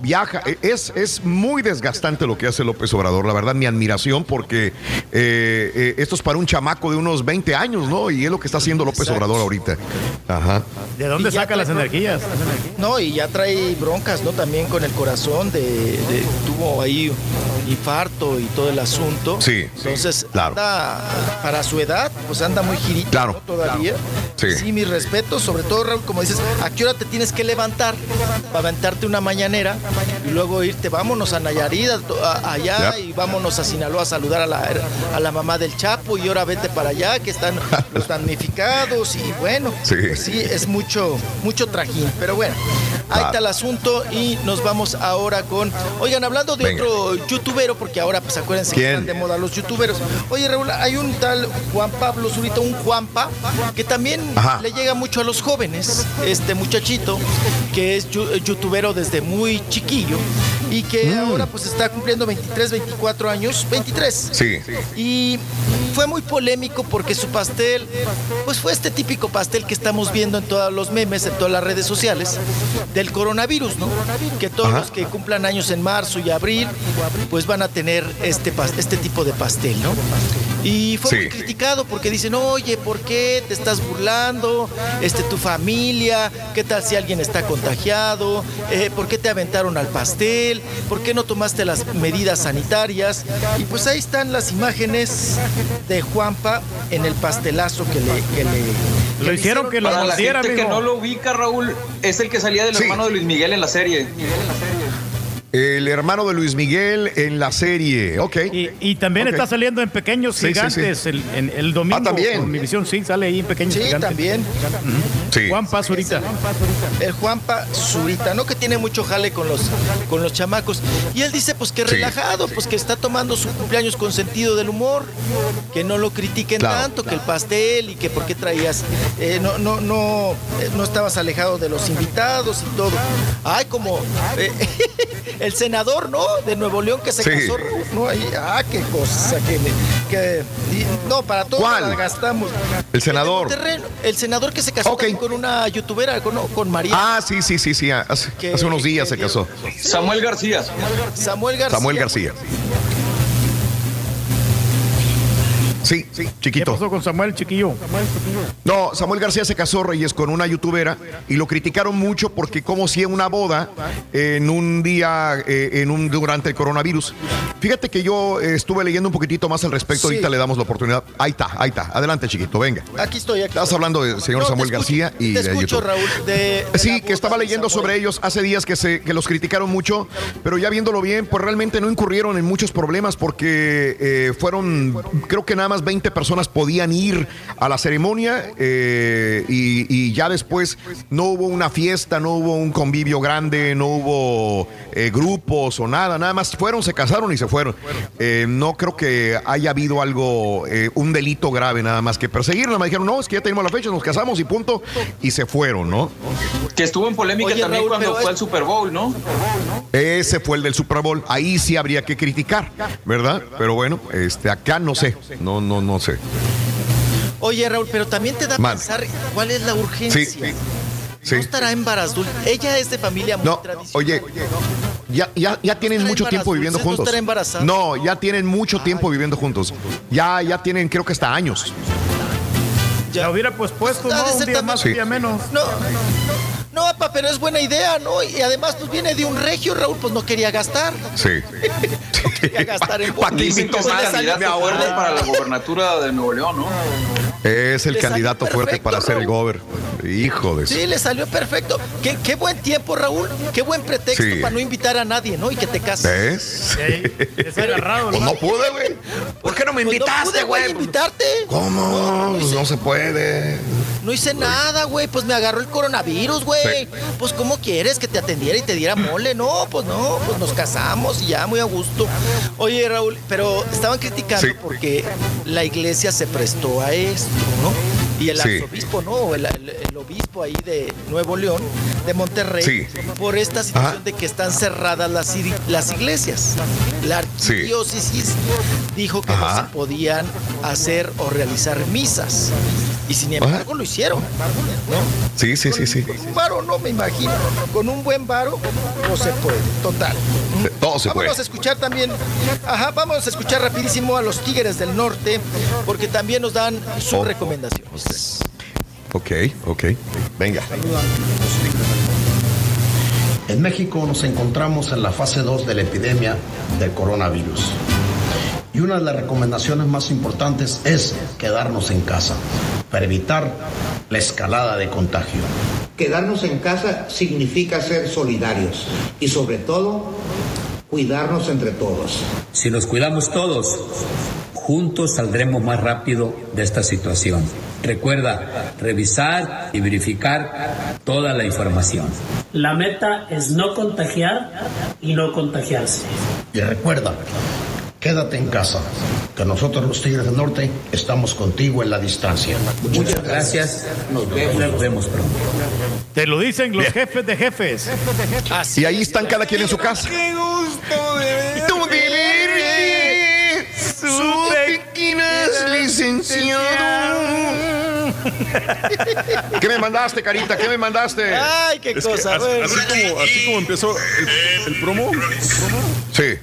viaja. Eh, Es, es muy desgastante lo que hace López Obrador, la verdad, mi admiración, porque eh, eh, esto es para un chamaco de unos 20 años, ¿no? Y es lo que está haciendo López Exacto. Obrador ahorita. Ajá. ¿De dónde saca las energías? No, y ya trae broncas, ¿no? También con el corazón, de, de- tuvo ahí infarto y todo el asunto. Sí, Entonces, claro. anda, para su edad, pues anda muy girito Claro. ¿no? todavía. Sí. mis respetos, sobre todo, Raúl, como dices, ¿a qué hora te tienes que levantar para aventarte una mañanera y luego irte, vámonos a Nayarit, a- a- allá y vámonos a Sinaloa a saludar a la, a la mamá del Chapo y ahora vete para allá, que están los damnificados y bueno, Sí. pues sí, es mucho, mucho trajín, pero bueno, ahí está el asunto y nos vamos ahora con, oigan, hablando de Venga. otro youtubero, porque ahora pues acuérdense que ¿Quién? están de moda los youtuberos. Oye, Raúl, hay un tal Juan Pablo Zurita, un Juanpa, que también Ajá. le llega mucho a los jóvenes, este muchachito, que es youtubero desde muy chiquillo y que Mm. ahora pues está cumpliendo 23, 24 años, 23. Sí. Y fue muy polémico porque su pastel, pues fue este típico pastel que estamos viendo en todos los memes, en todas las redes sociales, del coronavirus, ¿no? Que todos Ajá. los que cumplan años en marzo y abril, pues van a tener este, este tipo de pastel, ¿no? Y fue Sí. muy criticado porque dicen, oye, ¿por qué te estás burlando? Este, tu familia, ¿qué tal si alguien está contagiado? Eh, ¿Por qué te aventaron al pastel? ¿Por qué no tomaste las medidas sanitarias? Y pues ahí están las imágenes de Juanpa en el pastelazo que le... Que le Lo hicieron que lo Para la gente que no lo ubica, Raúl, es el que salía del Sí. hermano de Luis Miguel en la serie. El hermano de Luis Miguel en la serie. Ok. Y, y también está saliendo en Pequeños Sí, sí, Gigantes El, en, el domingo. Ah, también. Mi visión sí sale ahí en Pequeños Sí, Gigantes. también. Sí. Juan Paz ahorita. El Juanpa Zurita, ¿no? Que tiene mucho jale con los, con los chamacos. Y él dice, pues que Sí. relajado, pues que está tomando su cumpleaños con sentido del humor, que no lo critiquen Claro. tanto, que el pastel y que por qué traías, eh, no, no, no, eh, no estabas alejado de los invitados y todo. Ay, como eh, el senador, ¿no? De Nuevo León que se Sí. casó, ¿no? Ahí, ah, qué cosa, que, que y- no, para todo ¿Cuál? la gastamos. El senador. el senador que se casó con una youtuber, con, con María. Ah, sí, sí, sí, sí. Hace, Que- hace unos días que se casó. Samuel García. Samuel García. Samuel García. Sí, sí, ¿Qué chiquito. pasó con Samuel Chiquillo? No, Samuel García se casó, Reyes, con una youtubera y lo criticaron mucho porque como si en una boda en un día, eh, en un durante el coronavirus. Fíjate que yo eh, estuve leyendo un poquitito más al respecto. Sí. Ahorita le damos la oportunidad. Ahí está, ahí está. Adelante, chiquito, venga. Aquí estoy. Aquí Estás hablando del señor No, Samuel escucho- García y Te de escucho, YouTube. Raúl. de- de Sí, que estaba leyendo sobre ellos hace días que, se, que los criticaron mucho, pero ya viéndolo bien, pues realmente no incurrieron en muchos problemas porque eh, fueron, creo que nada más 20 personas podían ir a la ceremonia eh, y, y ya después no hubo una fiesta, no hubo un convivio grande, no hubo eh, grupos o nada, nada más fueron, se casaron y se fueron. Eh, no creo que haya habido algo, eh, un delito grave nada más que perseguir, nada más dijeron, no, es que ya tenemos la fecha, nos casamos y punto, y se fueron, ¿no? Que estuvo en polémica Oye, también Raúl, cuando fue es- al Super Bowl, ¿no? Ese fue el del Super Bowl. Ahí sí habría que criticar, ¿verdad? Pero bueno, este, acá no sé. No, no, no sé. Oye, Raúl, pero también te da a Man. pensar cuál es la urgencia. Sí. Sí. No estará embarazada. Ella es de familia muy No, tradicional. oye, ya, ya, ya tienen estará mucho tiempo viviendo no juntos. estará embarazada. No, ya tienen mucho tiempo viviendo juntos. Ya, ya tienen, creo que hasta años. Ya hubiera pues puesto, ¿no? Un día también- más, un día menos. No, no, apa, pero es buena idea, ¿no? Y además, pues viene de un regio, Raúl, pues no quería gastar. Sí. Quería gastar en ¿Pa' qué invitó para la gobernatura de Nuevo León, ¿no? Es el Le candidato fuerte perfecto, para ser el gober. Hijo de Sí, le salió perfecto. Qué, qué buen tiempo, Raúl. Qué buen pretexto Sí. para no invitar a nadie, ¿no? Y que te cases. ¿Ves? Es agarrado, Pues no pude, güey. ¿Por qué no me Pues no invitaste, pude, güey? invitarte. ¿Cómo? Pues no se puede. No hice nada, güey. Pues me agarró el coronavirus, güey. Sí. Pues, ¿cómo quieres que te atendiera y te diera mole? No, pues no. Pues nos casamos y ya, muy a gusto. Oye, Raúl, pero estaban criticando Sí. porque la iglesia se prestó a esto, ¿no? Y el Sí. arzobispo, ¿no? El, el- el obispo ahí de Nuevo León, de Monterrey, Sí. por esta situación Ajá. de que están cerradas las, iglesias. La Sí. arquidiócesis dijo que Ajá. no se podían hacer o realizar misas. Y sin embargo lo hicieron, ¿no? Sí, sí, sí, sí. Con un varo no me imagino. Con un buen varo no se puede. Total. Todo se puede. Vamos a escuchar también, ajá, vamos a escuchar rapidísimo a los Tigres del Norte, porque también nos dan sus Oh. Ok, ok. Venga. En México nos encontramos en la fase 2 de la epidemia del coronavirus. Y una de las recomendaciones más importantes es quedarnos en casa para evitar la escalada de contagio. Quedarnos en casa significa ser solidarios y sobre todo cuidarnos entre todos. Si nos cuidamos todos, juntos saldremos más rápido de esta situación. Recuerda revisar y verificar toda la información. La meta es no contagiar y no contagiarse. Y recuerda, quédate en casa, que nosotros los Tigres del Norte estamos contigo en la distancia. Muchas gracias. Nos vemos, pronto. Te lo dicen los jefes de jefes. Y ahí están cada quien en su casa. ¡Qué gusto de Tú vivir sus pequinas licenciado. ¿Qué me mandaste, carita? ¿Qué me mandaste? Ay, qué Es que cosa. así, como, así como empezó el, el promo. Sí.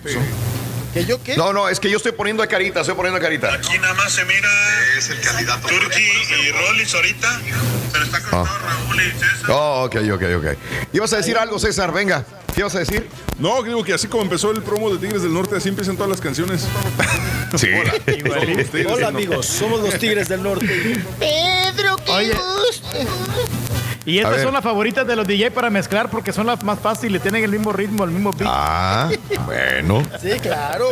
¿Que yo qué? No, no, es que yo estoy poniendo a carita, estoy poniendo a carita. Aquí nada más se mira es el candidato Turki y Rollins ahorita, pero está Ah. Raúl y César. Oh, ok, ok, ok. ¿Ibas a decir algo, César? Venga. ¿Qué ibas a decir? No, digo que así como empezó el promo de Tigres del Norte, así empiezan todas las canciones. Sí. Hola, Hola amigos, somos los Tigres del Norte. Pedro, qué Oye. gusto. Y estas ver. son las favoritas de los DJ para mezclar porque son las más fáciles, tienen el mismo ritmo, el mismo beat. Ah, bueno. Sí, claro.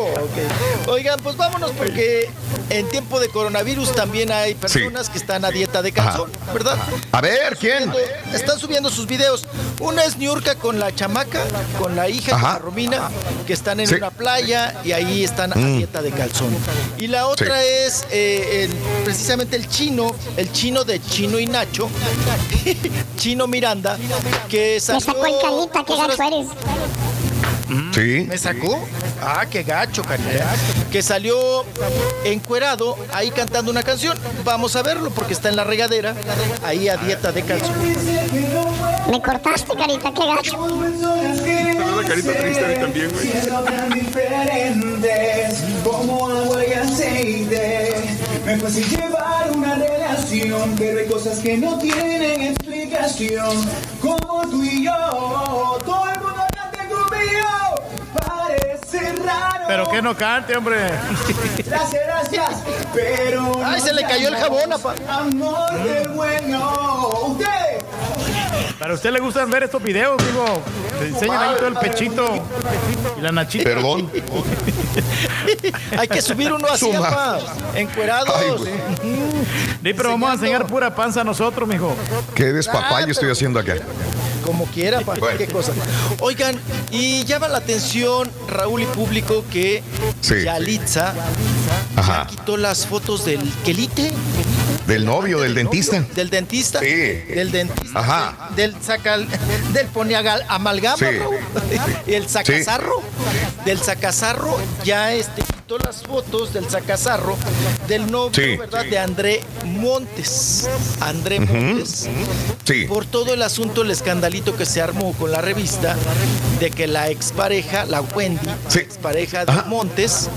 Oigan, pues vámonos porque en tiempo de coronavirus también hay personas que están a dieta de calzón, ¿verdad? A ver, ¿quién? Están subiendo sus videos. Una es Niurka con la chamaca, con la hija, con Ajá. la Romina, que están en Sí. una playa y ahí están a Mm. dieta de calzón. Y la otra es eh, el- precisamente el chino, el chino de Chino y Nacho, Chino Miranda, que Me salió... sacó el carita, qué dos horas- gacho eres. Sí. ¿Me sacó? Ah, qué gacho, carita. Que salió encuerado ahí cantando una canción. Vamos a verlo porque está en la regadera, ahí a dieta de calzón. Me cortaste, carita, qué gacho. La carita triste a mí también, güey. Me fue sin llevar una relación, pero hay cosas que no tienen explicación. Como tú y yo, todo el mundo canta conmigo. Parece raro. Pero que no cante, hombre. Gracias, gracias. Pero. Ay, se le cayó el jabón, apa. Amor del bueno. Ustedes. Para usted le gustan ver estos videos, digo. Le enseñan ahí todo el pechito y la nachita. Perdón. Hay que subir uno así, Suma. apa, encuerados. Ay, güey. Sí, pero vamos a enseñar pura panza a nosotros, mijo. ¿Qué despapalle estoy haciendo acá? Como quiera, pa, Bueno. qué cosa. Oigan, y llama la atención, Raúl y público, que Sí. Yalitza Ajá. quitó las fotos del quelite, Del novio, del dentista. del dentista, Sí. del dentista, Ajá. del sacal, del pone amalgama, Sí. Raúl, el sacazarro, del sacazarro ya este las fotos del sacazarro del novio, Sí. ¿verdad? De André Montes. André. Montes. Sí. Por todo el asunto, el escandalito que se armó con la revista de que la expareja, la Wendy, expareja de Montes,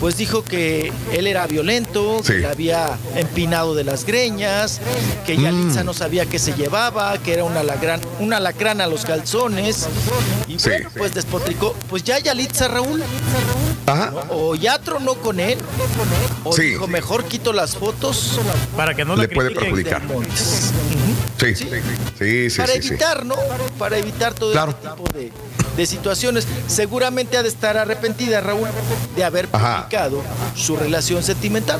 pues dijo que él era violento, que le había empinado de las greñas, que Yalitza Mm. no sabía qué se llevaba, que era una alacrán, una alacrán a los calzones. Y bueno, pues despotricó. Pues ya Yalitza, Raúl, Ajá. O ya tronó con él, o Sí. dijo, mejor quito las fotos para que no Le puede perjudicar. Sí, sí, sí, sí. para sí, sí. evitar, ¿no? Para evitar todo Claro. este tipo de, de situaciones. Seguramente ha de estar arrepentida, Raúl, de haber Ajá. publicado su relación sentimental,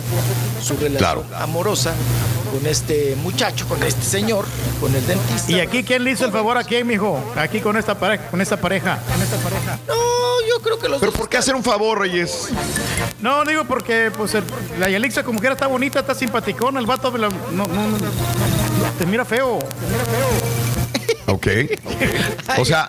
su relación Claro. amorosa con este muchacho, con este señor, con el dentista. ¿Y aquí quién le hizo el favor a quién, mijo? Aquí con esta pareja, con esta pareja. Con esta pareja. No, yo creo que los Pero ¿por qué hacer un favor, Reyes? No, digo porque pues el- la Yalixa como quiera está bonita, está simpaticona, el vato la- no, no, no, te mira feo. Ok. O sea,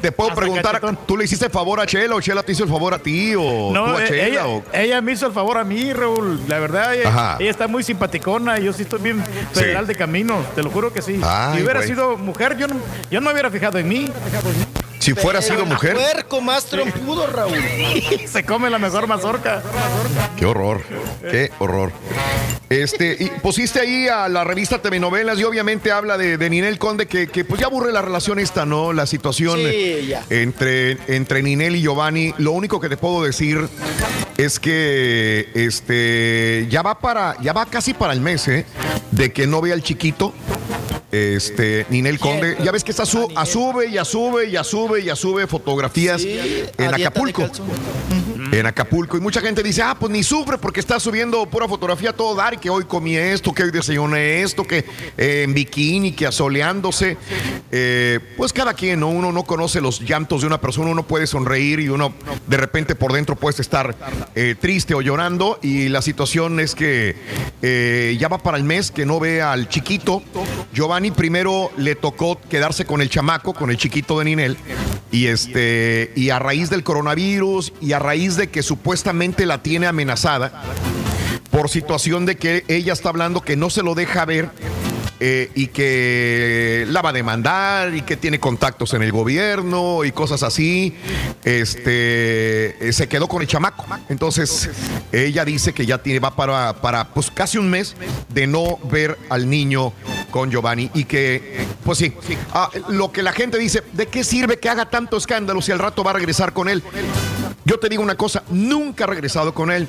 te puedo preguntar, ¿tú le hiciste favor a Chela o Chela te hizo el favor a ti o No, tú a eh, Chela? ella, o- ella me hizo el favor a mí, Raúl. La verdad, ella, Ajá. ella está muy simpaticona. y Yo sí estoy bien federal de camino, te lo juro que sí. Ay, si hubiera güey. sido mujer, yo no, yo no me hubiera fijado en mí. Si fuera sido mujer. Puerco más trompudo, Raúl. Se come la mejor mazorca. Qué horror, qué horror. Este, y pusiste ahí a la revista TV Novelas y obviamente habla de, de Ninel Conde que, que, pues ya aburre la relación esta, ¿no? La situación Sí, entre, entre Ninel y Giovanni. Lo único que te puedo decir es que este ya va para, ya va casi para el mes, ¿eh? De que no vea al chiquito. Este, Ninel Conde, ya ves que está su, a sube y a sube y a sube y a sube fotografías en Acapulco. En Acapulco. Y mucha gente dice, ah, pues ni sufre porque está subiendo pura fotografía todo dar, que hoy comí esto, que hoy desayuné esto, que eh, en bikini, que asoleándose. Eh, pues cada quien, ¿no? Uno no conoce los llantos de una persona, uno puede sonreír y uno de repente por dentro puede estar eh, triste o llorando. Y la situación es que ya va para el mes que no ve al chiquito. Giovanni primero le tocó quedarse con el chamaco, con el chiquito de Ninel. Y este, y a raíz del coronavirus y a raíz de que supuestamente la tiene amenazada por situación de que ella está hablando que no se lo deja ver eh, y que la va a demandar y que tiene contactos en el gobierno y cosas así, este eh, se quedó con el chamaco. Entonces ella dice que ya tiene, va para, para pues casi un mes de no ver al niño con Giovanni y que, pues sí, ah, lo que la gente dice, ¿de qué sirve que haga tanto escándalo si al rato va a regresar con él? Yo te digo una cosa, nunca ha regresado con él.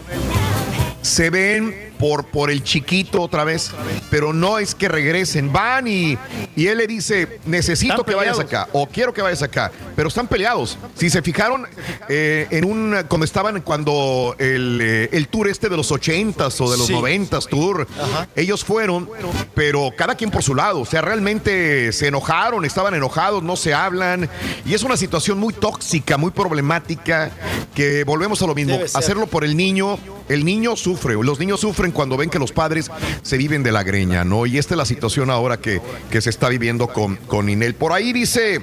Se ven por, por el chiquito otra vez, pero no es que regresen. Van y, y él le dice, necesito que vayas acá o quiero que vayas acá, pero están peleados. Si se fijaron eh, en un, cuando estaban, cuando el, eh, el tour este de los 80s o de los Sí. 90s tour, ellos fueron, pero cada quien por su lado. O sea, realmente se enojaron, estaban enojados, no se hablan. Y es una situación muy tóxica, muy problemática, que volvemos a lo mismo, hacerlo por el niño. El niño sufre, los niños sufren cuando ven que los padres se viven de la greña, ¿no? Y esta es la situación ahora que, que se está viviendo con, con Ninel. Por ahí dice,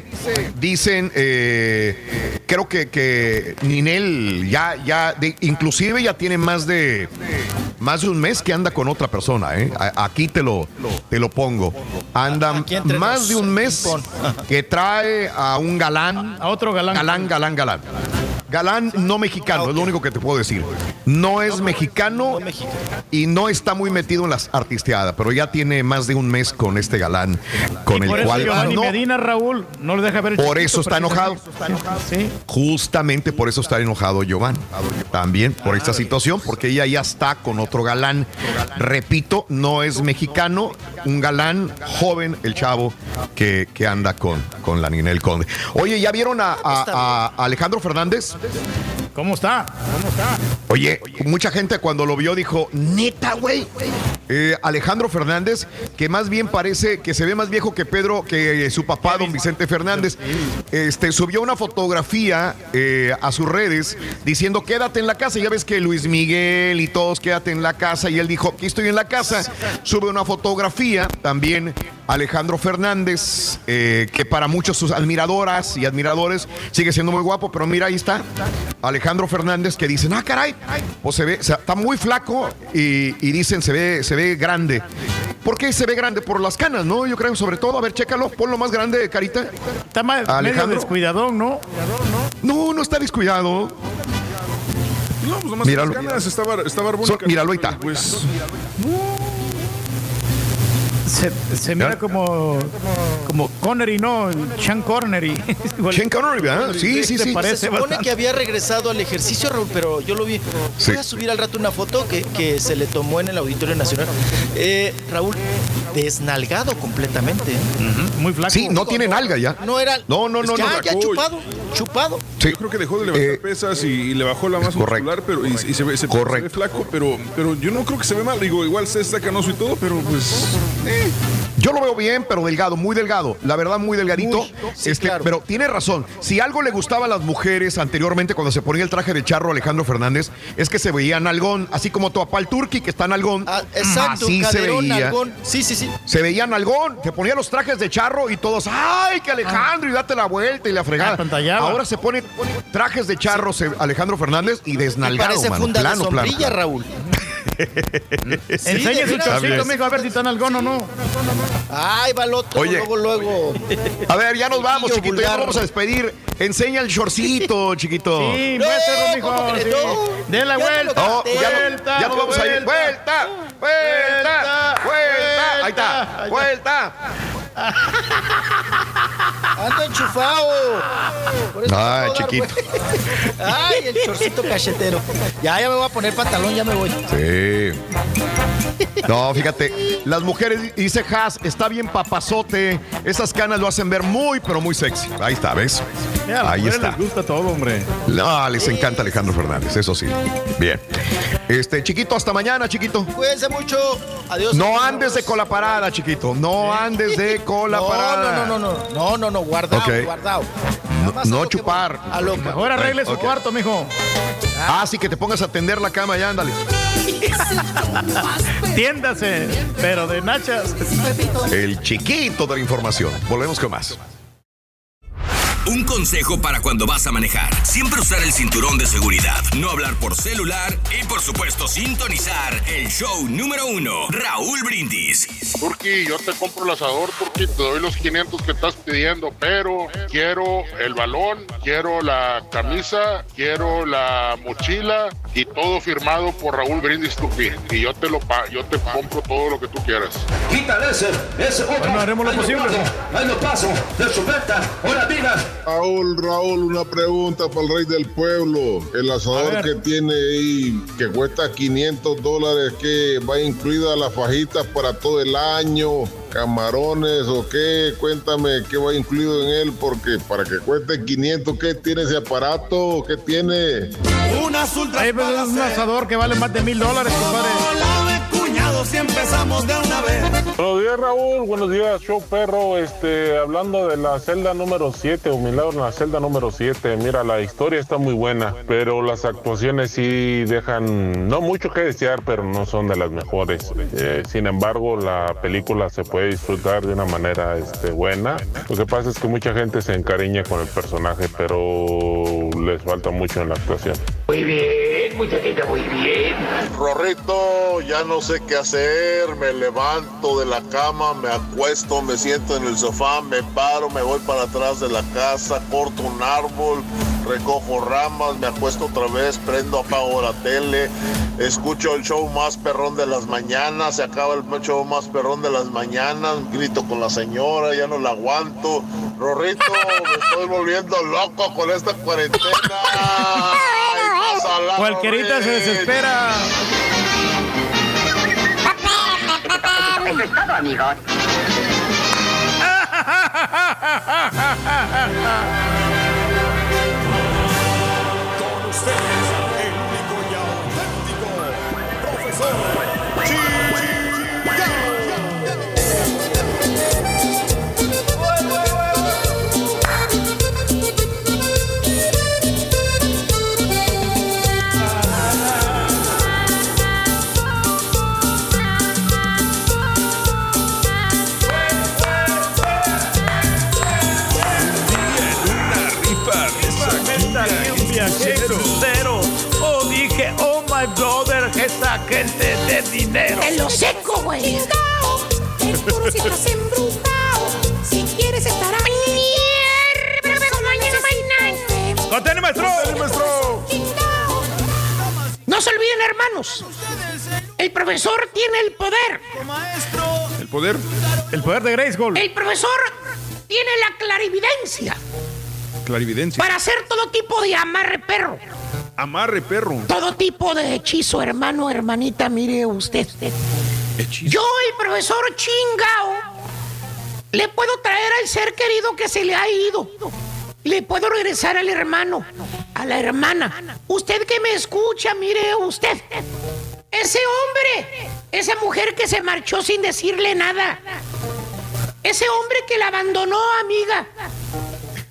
dicen, eh, creo que, que Ninel ya, ya, de- inclusive ya tiene más de, más de un mes que anda con otra persona, ¿eh? Aquí te lo, te lo pongo. Anda Aquí entre más de un mes que trae a un galán. A otro galán. Galán, galán, galán. Galán no mexicano, es lo único que te puedo decir. No es mexicano y no está muy metido en las artisteadas, pero ya tiene más de un mes con este galán, con Y el por eso cual Giovanni no, Medina, Raúl, no le deja ver el Por chiquito, eso está enojado. Sí. Justamente por eso está enojado Giovanni. También por esta situación, porque ella ya está con otro galán. Repito, no es mexicano, un galán joven, el chavo que, que anda con, con la Ninel Conde. Oye, ¿ya vieron a, a- a Alejandro Fernández? This ¿Cómo está? ¿Cómo está? Oye, mucha gente cuando lo vio dijo, neta, güey. Eh, Alejandro Fernández, que más bien parece que se ve más viejo que Pedro, que eh, su papá, don Vicente Fernández, este, subió una fotografía eh, a sus redes diciendo, quédate en la casa. Ya ves que Luis Miguel y todos quédate en la casa. Y él dijo, aquí estoy en la casa. Sube una fotografía también Alejandro Fernández, que para muchos sus admiradoras y admiradores sigue siendo muy guapo, pero mira, ahí está Alejandro Fernández que dicen, ah, caray, pues se ve, o sea, está muy flaco y, y dicen, se ve, se ve grande. ¿Por qué se ve grande? Por las canas, ¿no? Yo creo, sobre todo, a ver, chécalo, ponlo más grande, carita. Está más medio Alejandro. descuidadón, ¿no? No, no está descuidado. No, pues nomás Míralo. las ganas, está, bar- está barbón. So- míralo, ahí está. Pues, Se, se mira como, como Connery, ¿no? Sean Connery. Sean Connery, ¿verdad? Sí, sí, se sí. parece Se supone bastante. que había regresado al ejercicio, Raúl, pero yo lo vi. Sí. Voy a subir al rato una foto que, que se le tomó en el Auditorio Nacional. Eh, Raúl, desnalgado completamente. ¿eh? Muy flaco. Sí, no tiene nalga ya. No era. No, no, no, ya, no. ya chupado, chupado. Sí. Yo creo que dejó de levantar Eh, pesas y, y le bajó la masa correcto. muscular, pero y, y se, ve, se ve flaco, pero, pero yo no creo que se ve mal. Digo, igual se está canoso y todo, pero pues. eh. Yo lo veo bien, pero delgado, muy delgado. La verdad, muy delgadito. Sí, este, claro. Pero tiene razón. Si algo le gustaba a las mujeres anteriormente cuando se ponía el traje de charro Alejandro Fernández, es que se veía nalgón, así como tu el Turki, que está nalgón. Ah, exacto, así se caderón, veía. nalgón. Sí, sí, sí. Se veía nalgón, te ponía los trajes de charro y todos, ¡ay, que Alejandro! Y date la vuelta y la fregada. Ah. Ahora se pone trajes de charro se- Alejandro Fernández y Y desnalgado, parece mano. funda Plano, de plano. sombrilla, Raúl. Enseña su de chorcito, mijo, a ver si está en algón o no. Ay, va el otro, Oye. luego, luego. A ver, ya nos vamos, chiquito. Ya nos vamos a despedir. Enseña el shortcito, chiquito. Sí, No, muéstralo, ¿cómo mijo. sí. no? Den la Ya vuelta. No, ya, no- vuelta, ya nos vamos a ir. vuelta. Vuelta, vuelta, vuelta. Ahí está, vuelta. Ando enchufado. Ay, dar chiquito. Ay, el chorcito cachetero. Ya, ya me voy a poner pantalón, ya me voy. Sí. No, fíjate, las mujeres, dice Has, está bien papazote. Esas canas lo hacen ver muy, pero muy sexy. Ahí está, ¿ves? Ya, a las Ahí está. les gusta todo, hombre. No, les encanta Alejandro Fernández, eso sí. Bien. Este, chiquito, hasta mañana, chiquito. Cuídense mucho. Adiós. No andes de cola parada, chiquito. No andes de cola No, parada. no, no, no, no, no, no, no, guardado, guardado. No, a que chupar. voy, A lo que Mejor arregle su cuarto, mijo. Ah, sí, que te pongas a tender la cama ya, ándale. Tiéndase, pero de nachas. El chiquito de la información. Volvemos con más. Un consejo para cuando vas a manejar. Siempre usar el cinturón de seguridad, no hablar por celular y por supuesto sintonizar el show número uno, Raúl Brindis. Turki, yo te compro el asador, Turki, te doy los 500 que estás pidiendo, pero quiero el balón, quiero la camisa, quiero la mochila y todo firmado por Raúl Brindis, Turki. Y yo te lo pa yo te compro todo lo que tú quieras. Quítale ese, ese otro. Bueno, haremos lo Ahí posible. paso, Ahí lo paso, de su venta, ahora diga. Raúl, Raúl, una pregunta para el rey del pueblo. El asador que tiene ahí, que cuesta 500 dólares, que va incluida las fajitas para todo el año, camarones o qué, cuéntame qué va incluido en él, porque para que cueste 500, ¿qué tiene ese aparato? ¿Qué tiene? Ahí pues, es un asador que vale más de mil dólares, compadre. Cuñado si empezamos de una vez. Buenos días, Raúl. Buenos días, show perro. Este, hablando de la celda número 7, o Milagro en la celda número 7. Mira, la historia está muy buena, pero las actuaciones sí dejan no mucho que desear, pero no son de las mejores. Eh, sin embargo, la película se puede disfrutar de una manera este, buena. Lo que pasa es que mucha gente se encariña con el personaje, pero les falta mucho en la actuación. Muy bien, muchachita, muy bien. Rorrito, ya no sé qué hacer, me levanto de la cama, me acuesto, me siento en el sofá, me paro, me voy para atrás de la casa, corto un árbol, recojo ramas, me acuesto otra vez, prendo, apago la tele, escucho el show más perrón de las mañanas, se acaba el show más perrón de las mañanas, grito con la señora, ya no la aguanto. Rorrito, me estoy volviendo loco con esta cuarentena. Pásala, Cualquierita se desespera. Eso es todo, amigos. dinero. Te lo seco, güey. Si estás embrujado. Si quieres estar ahí. ¡Contene, maestro! maestro! No se olviden, hermanos. El profesor tiene el poder. El poder. El poder de Grayskull. El profesor tiene la clarividencia Clarividencia. para hacer todo tipo de amarre perro. Amarre perro. Todo tipo de hechizo, hermano, hermanita, mire usted. Yo, el profesor chingao, le puedo traer al ser querido que se le ha ido. Le puedo regresar al hermano, a la hermana. Usted que me escucha, mire usted. Ese hombre, esa mujer que se marchó sin decirle nada. Ese hombre que la abandonó, amiga.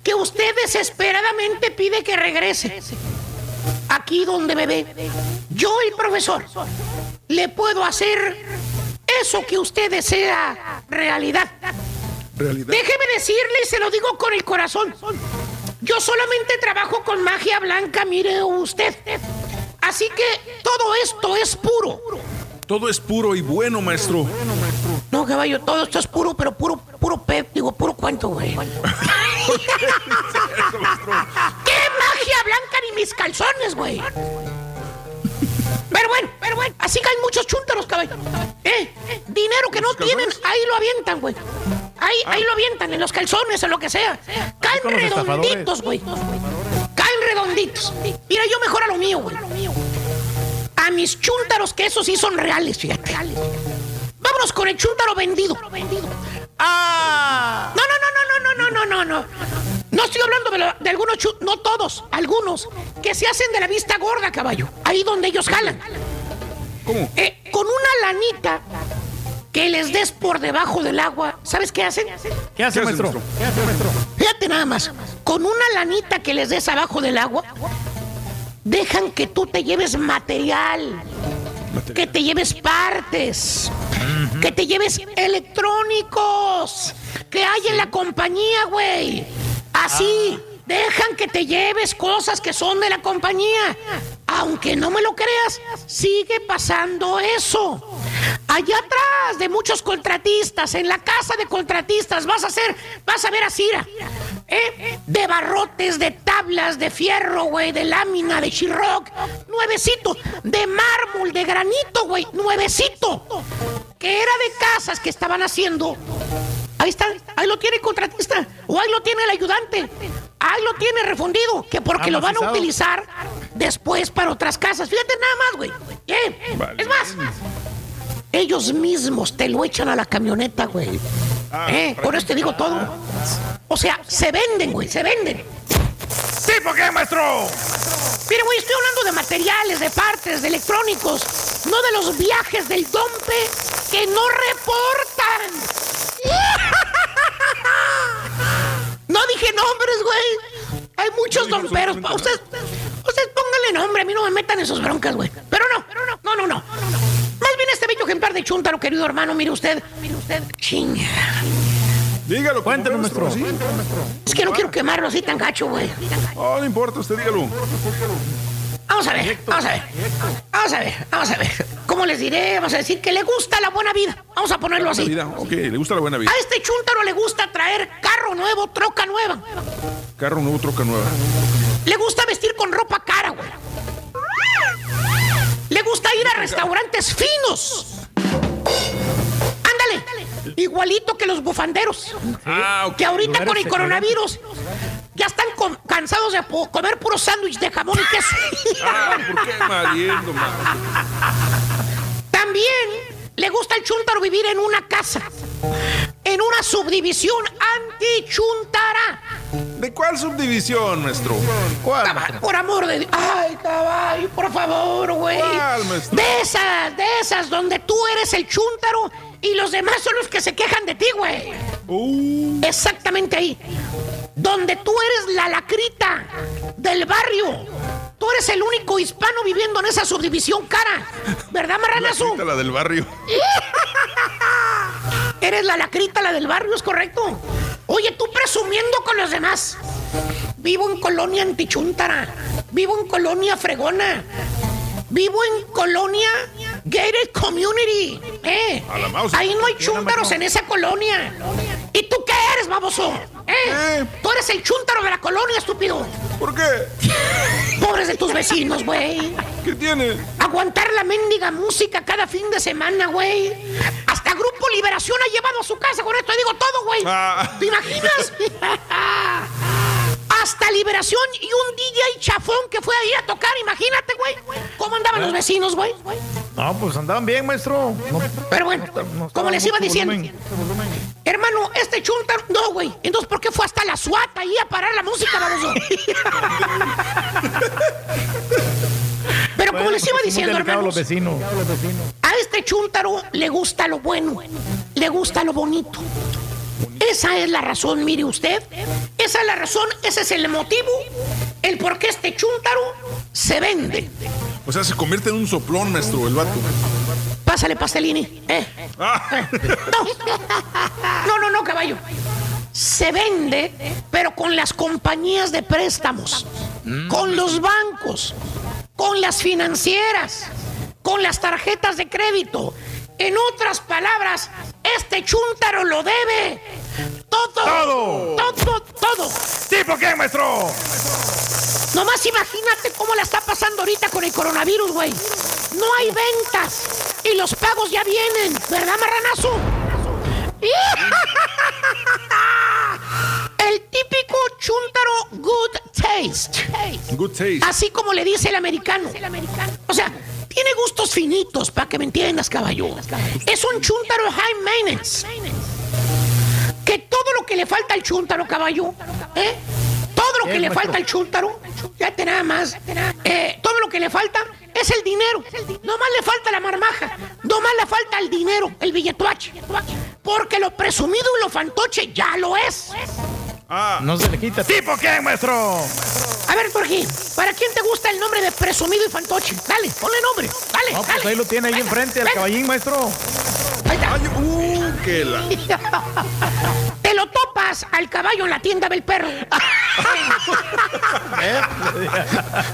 Que usted desesperadamente pide que regrese. Aquí donde me ve. Yo, el profesor, le puedo hacer eso que usted desea realidad. Realidad. Déjeme decirle y se lo digo con el corazón. Yo solamente trabajo con magia blanca, mire usted. Así que todo esto es puro. Todo es puro y bueno, maestro. No, caballo, todo esto es puro, pero puro, puro pe, digo, puro cuento, güey. ¿Qué magia blanca ni mis calzones, güey? Pero bueno, pero bueno, así caen muchos chúntaros, caballo. ¿Eh? Dinero que no tienen, ahí lo avientan, güey. Ahí, ahí lo avientan, en los calzones o lo que sea. Caen redonditos, güey. Caen redonditos. Mira, yo mejor a lo mío, güey. A mis chúntaros, que esos sí son reales, fíjate. Vámonos con el chúntaro vendido. ¡Ah! No, no, no, no, no, no, no, no, no. No estoy hablando de, lo- de algunos chu- no todos, algunos, que se hacen de la vista gorda, caballo. Ahí donde ellos jalan. ¿Cómo? Eh, con una lanita que les des por debajo del agua, ¿sabes qué hacen? ¿Qué hace, maestro? ¿Qué hace, maestro? Fíjate nada más, con una lanita que les des abajo del agua, dejan que tú te lleves material, que te lleves partes, que te lleves electrónicos, que hay en la compañía, güey. Así, dejan que te lleves cosas que son de la compañía. Aunque no me lo creas, sigue pasando eso. Allá atrás de muchos contratistas, en la casa de contratistas, vas a hacer, vas a ver a Cira. ¿eh? De barrotes, de tablas, de fierro, güey, de lámina, de chirroc, nuevecito, de mármol, de granito, güey, nuevecito. Que era de casas que estaban haciendo. Ahí está, ahí lo tiene el contratista, o ahí lo tiene el ayudante, ahí lo tiene refundido, que porque lo van a utilizar después para otras casas. Fíjate nada más, güey. ¿Eh? Es más, ellos mismos te lo echan a la camioneta, güey. ¿Eh? Con esto te digo todo. O sea, se venden, güey, se venden. ¿Sí, por qué, maestro? Mire, güey, estoy hablando de materiales, de partes, de electrónicos, no de los viajes del dompe que no reportan. No dije nombres, güey. Hay muchos domperos. pa- Ustedes, pónganle nombre, a mí no me metan en sus broncas, güey. Pero no, no, no, no. Más bien este bello ejemplar de chúntaro, querido hermano, mire usted. Mire usted. Chinga. Dígalo, Cuéntanos, maestro. ¿sí? Es que no quiero quemarlo así tan gacho, güey. Oh, no importa, usted dígalo. Vamos a ver, vamos a ver. Vamos a ver, vamos a ver. ¿Cómo les diré? Vamos a decir que le gusta la buena vida. Vamos a ponerlo Buena así. vida. Ok, le gusta la buena vida. A este chúntaro le gusta traer carro nuevo, troca nueva. Carro nuevo, troca nueva. Le gusta vestir con ropa cara, güey. Le gusta ir a restaurantes finos. Ándale. Igualito que los bufanderos. Ah. Que ahorita con el coronavirus ya están cansados de comer puro sándwich de jamón y queso. Ah, ¿por qué maliendo? También le gusta al chúntaro vivir en una casa. En una subdivisión anti-chuntara. ¿De cuál subdivisión, maestro? ¿Cuál? Por amor de Dios. Ay, caballo, por favor, güey. ¿Cuál, maestro? De esas, de esas, donde tú eres el chúntaro y los demás son los que se quejan de ti, güey. Uh, Exactamente ahí. Donde tú eres la lacrita del barrio. Tú eres el único hispano viviendo en esa subdivisión cara. ¿Verdad, la, marranazo? cita, la del barrio. Eres la lacrita, la del barrio, ¿es correcto? Oye, tú presumiendo con los demás. Vivo en colonia antichuntara. Vivo en colonia fregona. Vivo en colonia Gated Community. Eh. Ahí no hay chúntaros en esa colonia. ¿Y tú qué eres, baboso? ¿Eh? Tú eres el chúntaro de la colonia, estúpido. ¿Por qué? Pobres de tus vecinos, güey. ¿Qué tiene? Aguantar la mendiga música cada fin de semana, güey. Hasta Grupo Liberación ha llevado a su casa con esto. Digo todo, güey. Ah. ¿Te imaginas? Hasta Liberación y un DJ chafón que fue ahí a tocar. Imagínate, güey. ¿Cómo andaban los vecinos, güey? No, pues andaban bien, maestro. No- Pero bueno, no como les iba diciendo. volumen. Hermano, este chuntar. No, güey. Entonces, ¿por qué fue hasta la SWAT ahí a parar la música, baboso? Pero como Bueno, les iba son diciendo, hermanos, vecinos. a este chúntaro le gusta lo bueno, le gusta lo bonito. Esa es la razón, mire usted. Esa es la razón, ese es el motivo, el por qué este chúntaro se vende. O sea, se convierte en un soplón, maestro, el vato. Pásale, pastelini. Eh. Ah. No, no, no, caballo. Se vende, pero con las compañías de préstamos, con los bancos, con las financieras, con las tarjetas de crédito. En otras palabras, este chúntaro lo debe. Todo. Todo. Todo, todo. ¿Tipo qué, maestro? Nomás imagínate cómo la está pasando ahorita con el coronavirus, güey. No hay ventas y los pagos ya vienen, ¿verdad, marranazo? El típico chúntaro good taste. Good taste. Así como le dice el americano. O sea, tiene gustos finitos, para que me entiendas, caballo. Es un chúntaro high maintenance. Que todo lo que le falta al chúntaro, caballo, ¿eh? Todo lo que le falta al chúntaro, fíjate nada más, eh, todo lo que le falta es el dinero. Nomás le falta la marmaja, nomás le falta el dinero, el billetuache. Porque lo presumido y lo fantoche ya lo es. No se le quita. ¿Tipo qué, maestro? A ver, Jorge, ¿para quién te gusta el nombre de presumido y fantoche? Dale, ponle nombre, dale, No, pues dale. ahí lo tiene ahí Venga, enfrente, el venga. caballín, maestro. Ahí está. Ay, uh, que la. Te lo topas al caballo en la tienda del perro.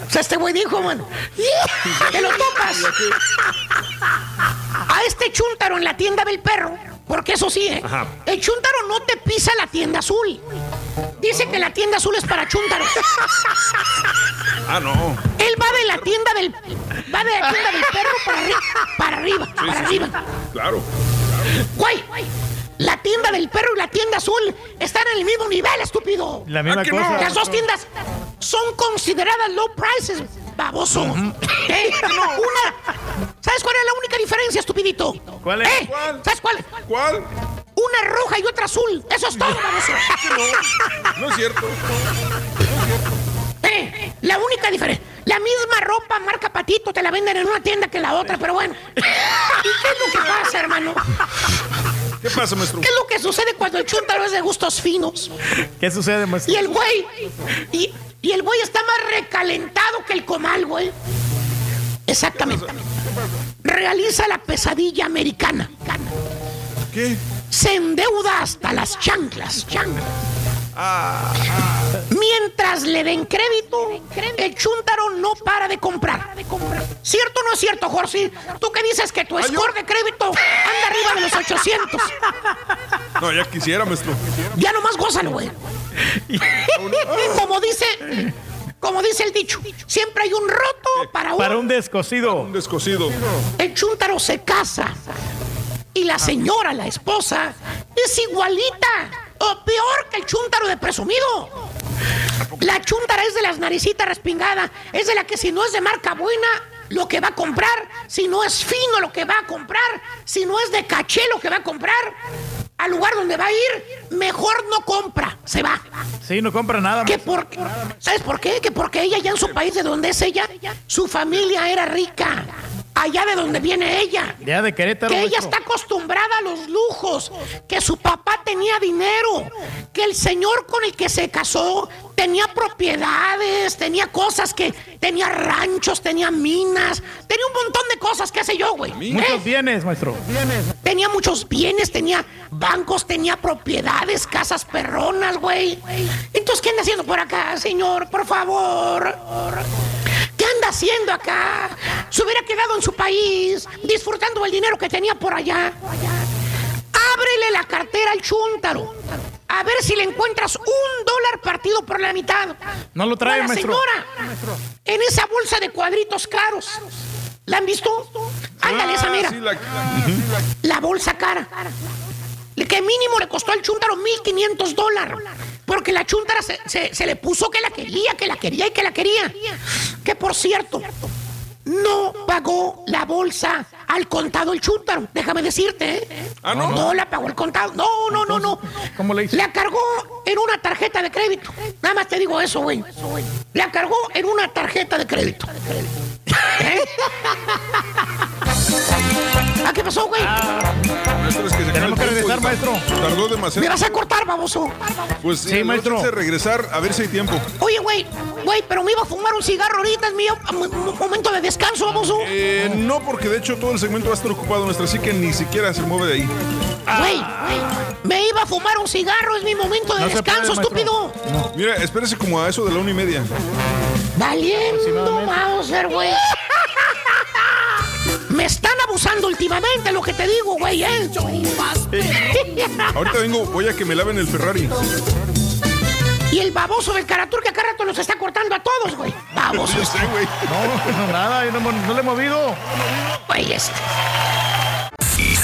O sea, este güey dijo, mano. Te lo topas. A este chúntaro en la tienda del perro. Porque eso sí, ¿eh? Ajá. El chúntaro no te pisa la tienda azul. Dice que la tienda azul es para chúntaros. Ah, no. Él va de la tienda del. Va de la tienda del perro para arriba. Para arriba, Sí, para sí, sí. arriba. Claro. Güey, la tienda del perro y la tienda azul están en el mismo nivel, estúpido. La misma ¿A que cosa. no? Las dos tiendas son consideradas low prices, baboso. Eh, Una. ¿Sabes cuál es la única diferencia, estupidito? ¿Cuál es? ¿Eh? ¿Cuál? ¿Sabes cuál? ¿Cuál? Una roja y otra azul. Eso es todo, baboso. No es cierto. Eh, la única diferencia. La misma ropa marca patito te la venden en una tienda que en la otra, pero bueno. ¿Y qué es lo que pasa, hermano? ¿Qué pasa, maestro? ¿Qué es lo que sucede cuando el chúntaro es de gustos finos? ¿Qué sucede, maestro? Y el güey. Y, y el güey está más recalentado que el comal, güey. Exactamente. Realiza la pesadilla americana. ¿Qué? Se endeuda hasta las chanclas. chanclas. Mientras le den crédito, el chúntaro no para de comprar. ¿Cierto o no es cierto, Jorge? Tú que dices que tu score de crédito anda arriba de los 800. No, ya quisiera, maestro. Ya nomás gózalo, güey. Como dice, como dice el dicho, siempre hay un roto para un... Para un descosido. Un descosido. El chúntaro se casa y la señora, la esposa, es igualita o peor que el chúntaro de presumido. La chúntara es de las naricitas respingadas, es de la que si no es de marca buena, lo que va a comprar, si no es fino lo que va a comprar, si no es de caché lo que va a comprar, al lugar donde va a ir, mejor no compra, se va. Sí, no compra nada. ¿Qué maestro. por, ¿Sabes por qué? Que porque ella ya en su país de donde es ella, su familia era rica. Allá de donde viene ella. Ya de Querétaro. Que ella está acostumbrada a los lujos, que su papá tenía dinero, que el señor con el que se casó tenía propiedades, tenía cosas que tenía ranchos, tenía minas, tenía un montón de cosas, qué sé yo, güey. Muchos ¿Eh? bienes, maestro. Tenía muchos bienes, tenía bancos, tenía propiedades, casas perronas, güey. Entonces, ¿qué anda haciendo por acá, señor? Por favor. ¿Qué anda haciendo acá? Se hubiera quedado en su país, disfrutando el dinero que tenía por allá. Ábrele la cartera al chúntaro. A ver si le encuentras un dólar partido por la mitad. No lo trae, O a la maestro. señora, en esa bolsa de cuadritos caros. ¿La han visto? Ándale, esa mira. La bolsa cara. Que mínimo le costó al chúntaro 1.500 dólares. Porque la chúntara se, se- se le puso que la quería, que la quería y que la quería. Que por cierto, no pagó la bolsa al contado el chúntaro. Déjame decirte, ¿eh? Ah, ¿no? No la pagó el contado. No, no, no, no. ¿Cómo le hizo? La cargó en una tarjeta de crédito. Nada más te digo eso, güey. La cargó en una tarjeta de crédito. ¿Eh? ¿Ah, qué pasó, güey? Maestro, es que se Tenemos que regresar, maestro. Tardó ¿Me demasiado. vas a cortar, baboso? Pues Sí, sí, maestro. de regresar a ver si hay tiempo. Oye, güey, güey, pero me iba a fumar un cigarro ahorita, es mo- momento de descanso, baboso. Eh, no, porque de hecho todo el segmento va a estar ocupado nuestra, así que ni siquiera se mueve de ahí. Güey, me iba a fumar un cigarro, es mi momento de No descanso, puede, estúpido. Mira, espérese como a eso de la una y media. Valiendo Mauser, güey. Están abusando últimamente, lo que te digo, güey, ¿eh? Ahorita vengo, voy a que me laven el Ferrari. Y el baboso del Caratur que acá rato los está cortando a todos, güey. Baboso. Güey. No, no, nada, yo no, no le he movido. Güey, este.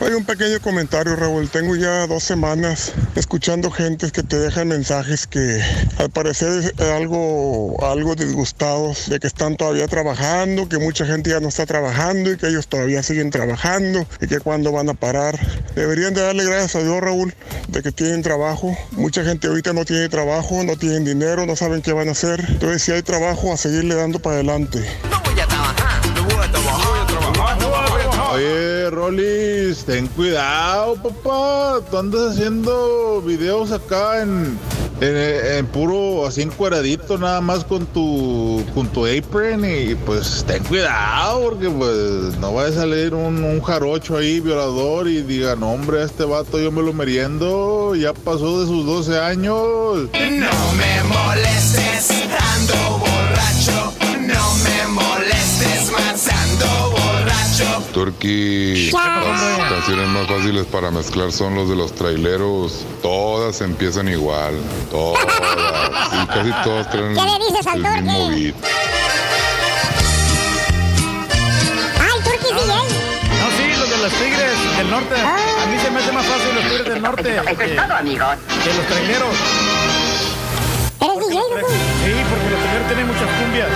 Hay un pequeño comentario, Raúl. Tengo ya dos semanas escuchando gente que te dejan mensajes que al parecer es algo, algo disgustados de que están todavía trabajando, que mucha gente ya no está trabajando y que ellos todavía siguen trabajando y que cuándo van a parar. Deberían de darle gracias a Dios, Raúl, de que tienen trabajo. Mucha gente ahorita no tiene trabajo, no tienen dinero, no saben qué van a hacer. Entonces, si hay trabajo, a seguirle dando para adelante. Oye, Ten cuidado, papá. Tú andas haciendo videos acá en, en, en puro, así encueradito, nada más con tu, con tu apron. Y pues ten cuidado, porque pues no vaya a salir un, jarocho ahí, violador, y diga, no, hombre, a este vato yo me lo meriendo. Ya pasó de sus 12 años. No me molestes, ando borracho. No me Turkey, las canciones más fáciles para mezclar son los de los traileros. Todas empiezan igual. Todas. Y casi todas traen ¿Qué le dices al el mismo beat. ¡Ay, Turkey DJ! No, sí, los de los tigres del norte. A mí se me hace más fácil los tigres del norte Eso que, es todo, amigos. que los traileros. ¿Eres DJ? Sí, porque los traileros tienen muchas cumbias.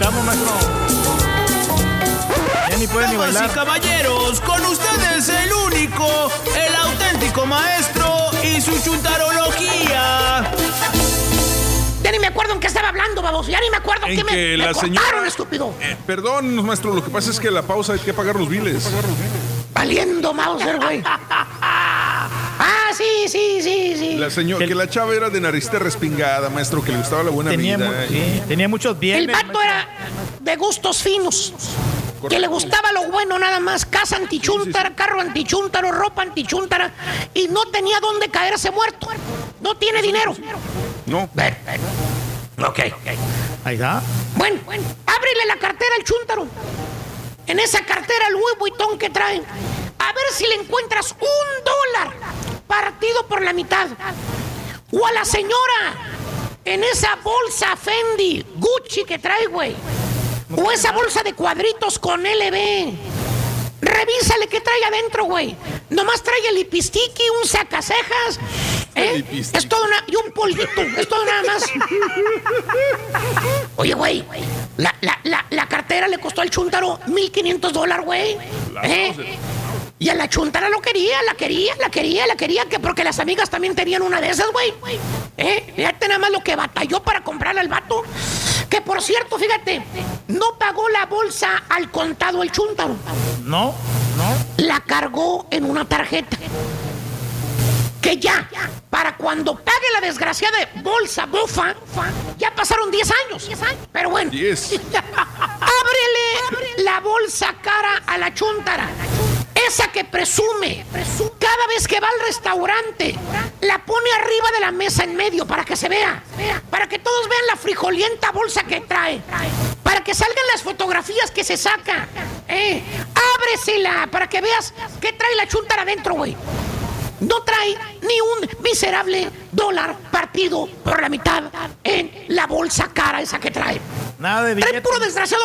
Damas bailar. y caballeros, con ustedes el único, el auténtico maestro y su chuntarología. Ya ni me acuerdo en qué estaba hablando, baboso. Ya ni me acuerdo en qué me, que me la cortaron, señora- estúpido. Eh, perdón, maestro, lo que pasa es que la pausa hay que pagar los biles. Valiendo Mauser, güey. Ah, sí, sí, sí, sí. La señora, que la chava era de naricita respingada, maestro, que le gustaba la buena Tenía, vida. mu- sí, tenía muchos bienes. El vato era de gustos finos. Que le gustaba lo bueno nada más. Casa antichuntara, carro antichuntaro, ropa antichuntara. Y no tenía dónde caerse muerto. No tiene dinero. No. Ok. Ahí está. Bueno, ábrele la cartera al chúntaro. En esa cartera el Louis Vuitton que traen. A ver si le encuentras un dólar partido por la mitad. O a la señora en esa bolsa Fendi, Gucci que trae, güey. O esa bolsa de cuadritos con LB. Revísale qué trae adentro, güey. Nomás trae el lipistiqui, un sacacejas. ¿eh? Es todo una... Y un polvito. Es todo nada más. Oye, güey. La, la, la, la cartera le costó al chuntaro 1500 dólares, güey. ¿Eh? Y a la chuntara lo quería, la quería, la quería, la quería, que porque las amigas también tenían una de esas, güey. ¿Eh? Fíjate nada más lo que batalló para comprarle al vato. Que por cierto, fíjate, no pagó la bolsa al contado el chuntaro. No, no. La cargó en una tarjeta. Que ya, para cuando pague la desgraciada bolsa bufa, ya pasaron 10 años. Pero bueno. Ábrele la bolsa cara a la chuntara. Esa que presume, cada vez que va al restaurante, la pone arriba de la mesa en medio para que se vea, para que todos vean la frijolienta bolsa que trae, para que salgan las fotografías que se saca. Eh, ábresela para que veas qué trae la chuntara adentro, güey. No trae ni un miserable dólar partido por la mitad en la bolsa cara esa que trae. Nada de Trae billete. puro desgraciado,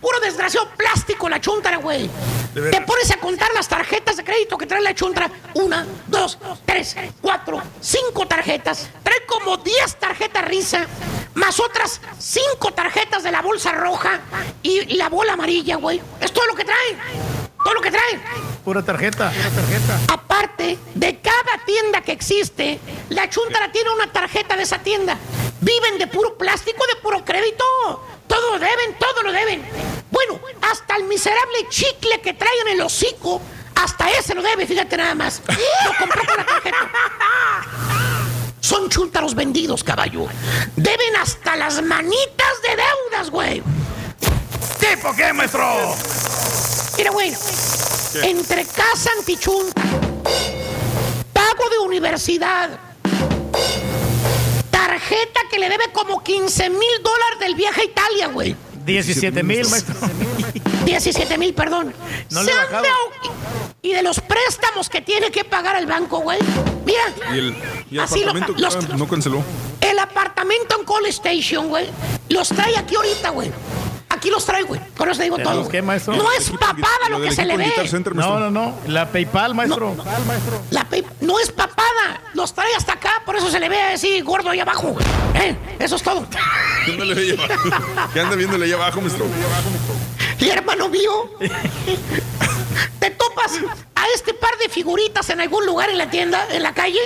puro desgraciado plástico la chuntara, güey. Te pones a contar las tarjetas de crédito que trae la chuntara. Una, dos, tres, cuatro, cinco tarjetas. Trae como 10 tarjetas risa, más otras cinco tarjetas de la bolsa roja y la bola amarilla, güey. Es todo lo que trae. Todo lo que trae. Pura tarjeta. Pura tarjeta. Aparte de cada tienda que existe, la chuntara tiene una tarjeta de esa tienda. Viven de puro plástico, de puro crédito. Todo lo deben, todo lo deben. Bueno, hasta el miserable chicle que trae en el hocico, hasta ese lo debe, fíjate nada más. Lo compró con la tarjeta. Son chúntaros vendidos, caballo. Deben hasta las manitas de deudas, güey. ¿Tipo qué, maestro? Mira, bueno, entre casa antichun, pago de universidad, tarjeta que le debe como 15 mil dólares del viaje a Italia, güey. 17 mil, maestro. 17 mil, perdón. No Se han Y de los préstamos que tiene que pagar el banco, güey. Mira, Y el, y el Así lo- que no canceló. el apartamento en Call Station, güey, los trae aquí ahorita, güey. Aquí los trae, güey. Con eso te digo ¿Pero todo. qué, maestro? No es papada lo que se le ve. Center, maestro. No, no, no. La PayPal, maestro. La pe- no es papada, los trae hasta acá, por eso se le ve así gordo ahí abajo. güey. ¿Eh? Eso es todo. ¿Qué anda ahí abajo? ¿Qué anda viéndole ahí abajo, maestro? Y hermano mío, te topas a este par de figuritas en algún lugar en la tienda, en la calle,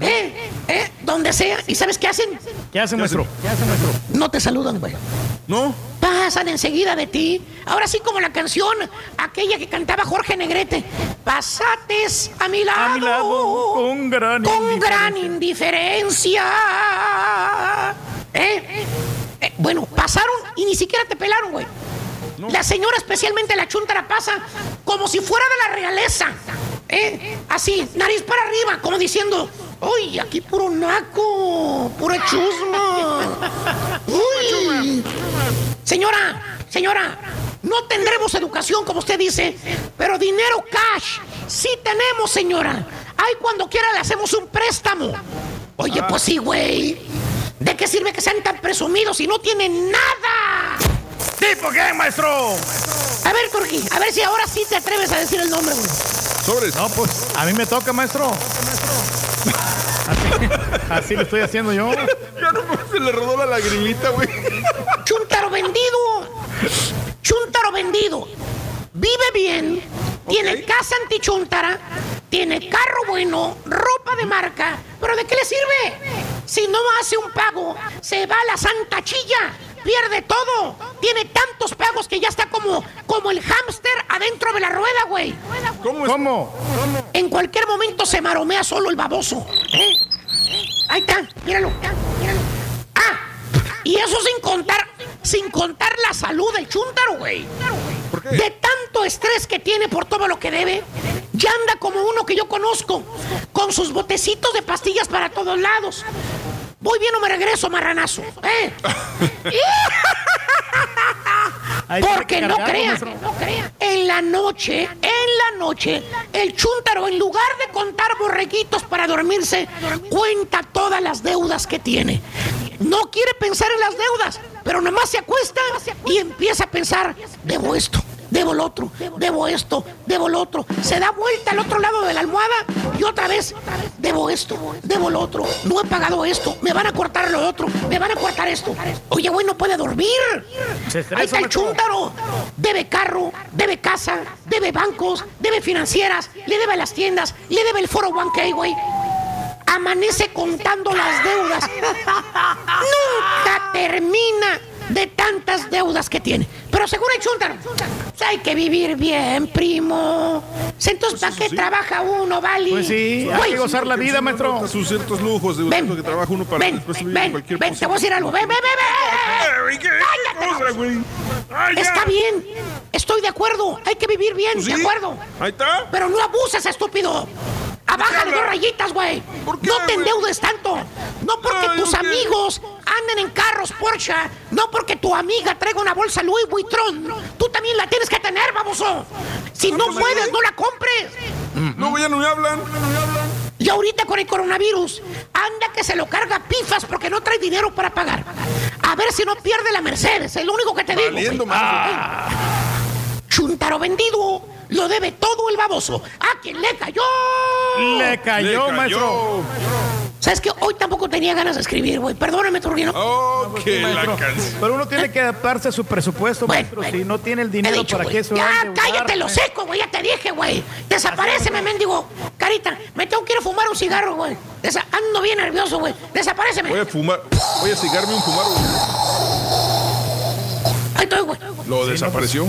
¿eh? ¿eh? Donde sea, ¿y sabes qué hacen? ¿Qué hace, maestro? ¿Qué hace, maestro? No te saludan, güey. No. Pasan enseguida de ti. Ahora sí como la canción, aquella que cantaba Jorge Negrete. Pasates a mi lado. A mi lado, con gran con gran indiferencia. ¿Eh? Eh, bueno, pasaron y ni siquiera te pelaron, güey. La señora, especialmente la chuntara, pasa como si fuera de la realeza. ¿Eh? Así, nariz para arriba, como diciendo, uy, aquí puro naco, pura chusma. Uy. Señora, señora, no tendremos educación, como usted dice, pero dinero cash sí tenemos, señora. Ay, cuando quiera le hacemos un préstamo. Oye, pues sí, güey. ¿De qué sirve que sean tan presumidos si no tienen nada? ¿Tipo qué, maestro? A ver, Turki, a ver si ahora sí te atreves a decir el nombre, güey. Sobres. No, pues a mí me toca, maestro. Así, así lo estoy haciendo yo. Ya no se le rodó la lagrimita, güey. Chuntaro vendido. Chuntaro vendido. Vive bien. Tiene casa antichuntara. Tiene carro bueno. Ropa de marca. ¿Pero de qué le sirve? Si no hace un pago, se va a la santa chilla. Pierde todo. Tiene tantos pagos que ya está como, como el hámster adentro de la rueda, güey. ¿Cómo? es? ¿Cómo? En cualquier momento se maromea solo el baboso. ¿eh? Ahí está, míralo. míralo. Ah, y eso sin contar, sin contar la salud del chúntaro, güey. De tanto estrés que tiene por todo lo que debe, ya anda como uno que yo conozco, con sus botecitos de pastillas para todos lados. Voy bien o me regreso, marranazo. ¿eh? Porque que no cargarlo, crea, maestro. no crea. En la noche, en la noche, el chúntaro, en lugar de contar borreguitos para dormirse, cuenta todas las deudas que tiene. No quiere pensar en las deudas, pero nomás se acuesta y empieza a pensar, debo esto, debo lo otro, debo esto, debo lo otro. Se da vuelta al otro lado de la almohada y otra vez, debo esto, debo lo otro, no he pagado esto, me van a cortar lo otro, me van a cortar esto. Oye, güey, no puede dormir. Ahí está el chúntaro. Debe carro, debe casa, debe bancos, debe financieras, le debe las tiendas, le debe el foro 1K, güey. Amanece contando las deudas. Nunca termina de tantas deudas que tiene. Pero según el chúntaro, pues hay que vivir bien, primo. Entonces, ¿para qué trabaja uno, Vali? Pues sí, hay que gozar la vida, maestro. Sus ciertos lujos de Ven. que trabaja uno para Ven, después vivir ven, cualquier ven, cosa. te voy a decir algo. Ven, ven, ven, ven. Cállate. Está bien, estoy de acuerdo. Hay que vivir bien, de acuerdo. Ahí está. Pero no abuses, estúpido. Abájale dos rayitas, güey. No te endeudes tanto. No porque Ay, tus amigos anden en carros Porsche. No porque tu amiga traiga una bolsa Louis Vuitton. Tú también la tienes que tener, baboso. Si no puedes, no la compres. No, ya no me hablan. Y ahorita con el coronavirus, anda que se lo carga pifas porque no trae dinero para pagar. A ver si no pierde la Mercedes, es lo único que te digo. Valiendo güey. Ah. Chuntaro vendido, lo debe todo el baboso. ¿A quién le cayó? Le cayó, maestro. ¿Sabes qué? Hoy tampoco tenía ganas de escribir, güey. Perdóname, Turguino. Oh, que la canción. Pero uno tiene que adaptarse a su presupuesto, maestro. Si no tiene el dinero, dicho, ¿para güey. qué se a Ya, cállate lo maestro? seco, güey. Ya te dije, güey. Desapareceme, mendigo. Carita, me tengo que ir a fumar un cigarro, güey. Desa- Ando bien nervioso, güey. Desapareceme. Voy a fumar. Voy a cigarme un fumar. Ahí estoy, güey. Lo desapareció.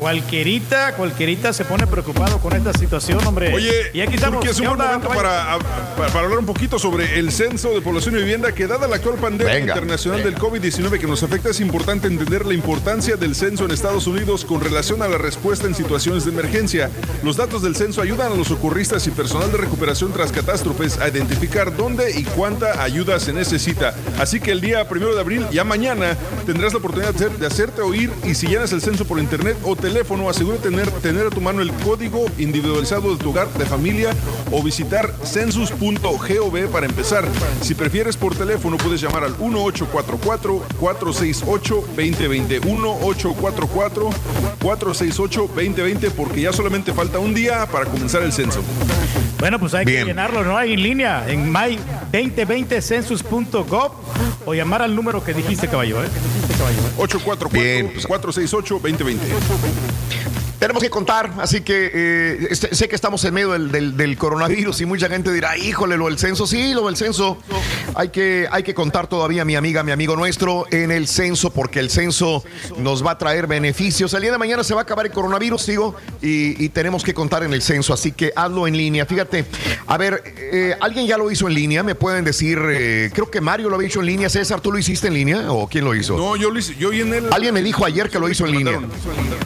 Cualquierita, cualquierita se pone preocupado con esta situación, hombre. Oye, y aquí estamos. porque es un ¿Qué buen onda, momento para, para, para hablar un poquito sobre el censo de población y vivienda que dada la actual pandemia Venga, internacional del COVID-19 que nos afecta, es importante entender la importancia del censo en Estados Unidos con relación a la respuesta en situaciones de emergencia. Los datos del censo ayudan a los socorristas y personal de recuperación tras catástrofes a identificar dónde y cuánta ayuda se necesita. Así que el día primero de abril, ya mañana, tendrás la oportunidad de, hacer- de hacerte oír y si llenas el censo por internet o teléfono, asegúrate de tener, tener a tu mano el código individualizado de tu hogar de familia o visitar census.gov para empezar. Si prefieres por teléfono, puedes llamar al 1844-468-2020. 1844-468-2020 porque ya solamente falta un día para comenzar el censo. Bueno, pues hay Bien. que llenarlo, ¿no? Ahí en línea, en my2020census.gov o llamar al número que dijiste, caballo, ¿eh? Que dijiste, caballo, ¿eh? Bien, pues- 844-468-2020. Tenemos que contar, así que eh, este- sé que estamos en medio del, del- del coronavirus y mucha gente dirá, híjole, lo del censo, sí, lo del censo. Hay que, hay que contar todavía, mi amiga, mi amigo nuestro, en el censo, porque el censo nos va a traer beneficios. El día de mañana se va a acabar el coronavirus, digo, y, y tenemos que contar en el censo, así que hazlo en línea. Fíjate, a ver, eh, ¿alguien ya lo hizo en línea? ¿Me pueden decir? eh, creo que Mario lo había hecho en línea. César, ¿tú lo hiciste en línea o quién lo hizo? No, yo, lo hice- yo y en el... Alguien me dijo ayer que lo hizo en línea.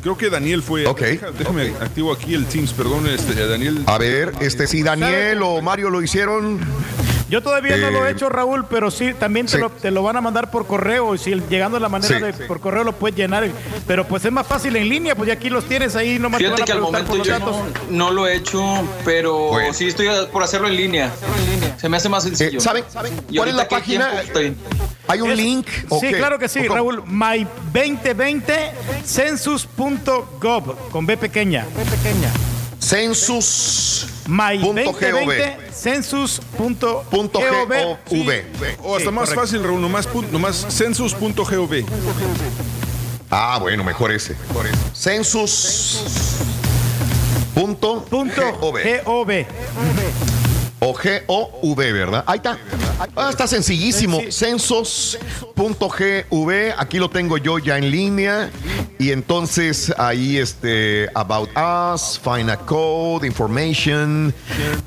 Creo que Daniel fue. Ok. Déjame activo aquí el Teams, perdón, este, Daniel. A ver, este, si Daniel o Mario lo hicieron. Yo todavía no lo he Eh, hecho, Raúl, pero sí, también te, sí. Lo, te lo van a mandar por correo. Y si llegando a la manera Sí. de por correo lo puedes llenar. Pero pues es más fácil en línea, pues ya aquí los tienes ahí, nomás Fíjate que al momento yo no, no lo he hecho, pero Bueno. sí estoy por hacerlo en línea. Se me hace más sencillo. Eh, ¿Saben Y cuál es la ahorita, ¿qué página? ¿Hay un Es- link? Sí, claro que sí. Raúl. My2020census.gov con B pequeña. B pequeña. Census. My2020 census.gov. O hasta Sí, más correcto. fácil, Raúl, nomás, nomás census.gov. Ah, bueno, mejor ese. Census. Punto. Punto. O G-O-V, ¿verdad? Ahí está. Ah, está sencillísimo. Censos.gv. Aquí lo tengo yo ya en línea. Y entonces ahí este About Us, Find a Code, Information,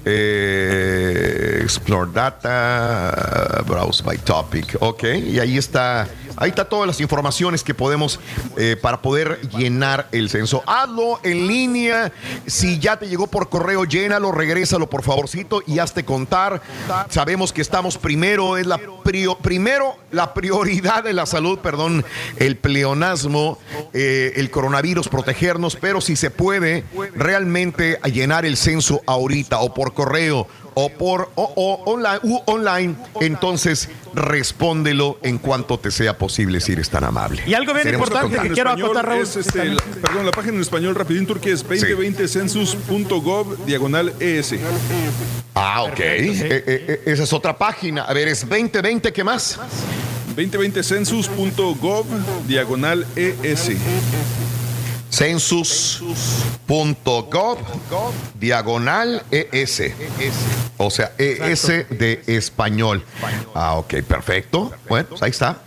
eh, Explore Data, Browse by Topic. Ok. Y ahí está. Ahí está todas las informaciones que podemos eh, para poder llenar el censo. Hazlo en línea. Si ya te llegó por correo, llénalo, regrésalo por favorcito y hazte contar. Sabemos que estamos primero, es la primero la prioridad de la salud, perdón, el pleonasmo, eh, el coronavirus, protegernos, pero si se puede realmente llenar el censo ahorita o por correo o por o, o online, u online, entonces respóndelo en cuanto te sea posible si eres tan amable. Y algo bien Seremos importante que quiero acotar, Raúl. es, este, la- perdón, la página en español rapidín Turquía es 2020census.gov diagonal ES. Ah, ok. Eh, eh, eh, esa es otra página. A ver, es 2020, ¿qué más? 2020census.gov diagonal ES. Census.gov diagonal ES. O sea, ES de español. Ah, ok, perfecto. Bueno, pues ahí está.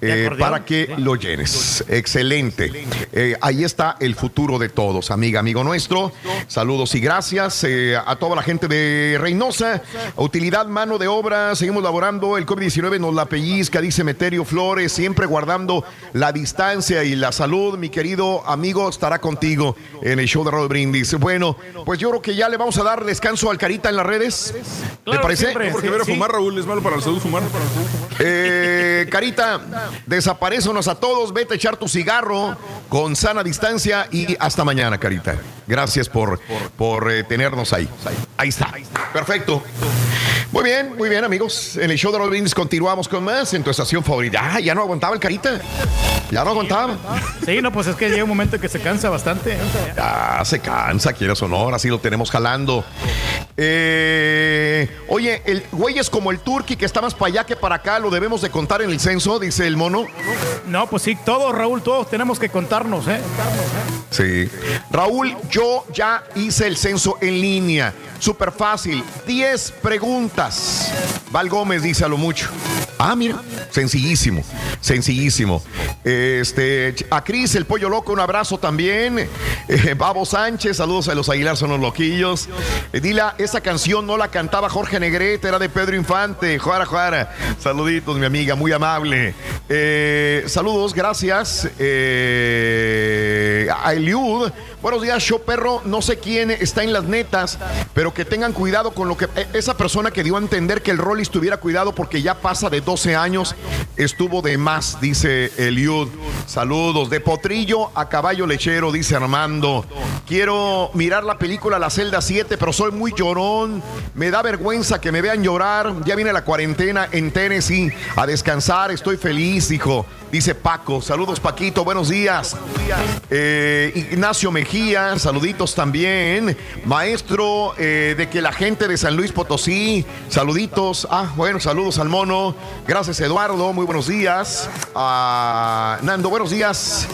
Eh, para que lo llenes. Excelente. Eh, ahí está el futuro de todos, amiga, amigo nuestro. Saludos y gracias eh, a toda la gente de Reynosa. Utilidad, mano de obra. Seguimos laborando. El COVID-19 nos la pellizca, dice Meterio Flores, siempre guardando la distancia y la salud. Mi querido amigo estará contigo en el show de Rod Brindis. Bueno, pues yo creo que ya le vamos a dar descanso al Carita en las redes. ¿Te parece? No, porque ver a fumar, Raúl, es malo para la salud fumar. Eh, Carita, desaparécenos a todos, vete a echar tu cigarro con sana distancia y hasta mañana, Carita. Gracias por, por eh, tenernos ahí. Ahí está. Perfecto. Muy bien, muy bien, amigos. En el show de Brindis continuamos con más en tu estación favorita. Ah, ya no aguantaba el Carita. Ya no aguantaba. Sí, no, pues es que llega un momento que se cansa bastante. Ya se cansa, quieres o no, así lo tenemos jalando. Eh, oye, el güey es como el turqui que está más para allá que para acá, lo debemos de contar en el censo, dice el mono. No, pues sí, todos, Raúl, todos tenemos que contarnos, ¿eh? Sí. Raúl, yo ya hice el censo en línea. Súper fácil. 10 preguntas. Val Gómez dice a lo mucho. Ah, mira. Sencillísimo. Sencillísimo. Este, a Cris, el pollo loco, un abrazo también. Eh, Babo Sánchez, saludos a los Aguilar, son los loquillos. Eh, Dila, esa canción no la cantaba Jorge Negrete, era de Pedro Infante. Juara, juara. Saluditos, mi amiga, muy amable. Eh, saludos, gracias. A Eliud. Buenos días, show perro. No sé quién está en las netas, pero que tengan cuidado con lo que. eh, Esa persona que dio a entender que el Rollis tuviera cuidado porque ya pasa de 12 años, estuvo de más, dice Eliud. Saludos. De potrillo a caballo lechero, dice Armando. Quiero mirar la película La Celda 7, pero soy muy llorón. Me da vergüenza que me vean llorar. Ya viene la cuarentena en Tennessee a descansar. Estoy feliz, hijo. Dice Paco. Saludos, Paquito. Buenos días. Eh, Ignacio Mejía. Saluditos también. Maestro eh, de que la gente de San Luis Potosí. Saluditos. Ah, bueno, saludos al mono. Gracias, Eduardo. Muy buenos días. Ah, Nando, buenos días.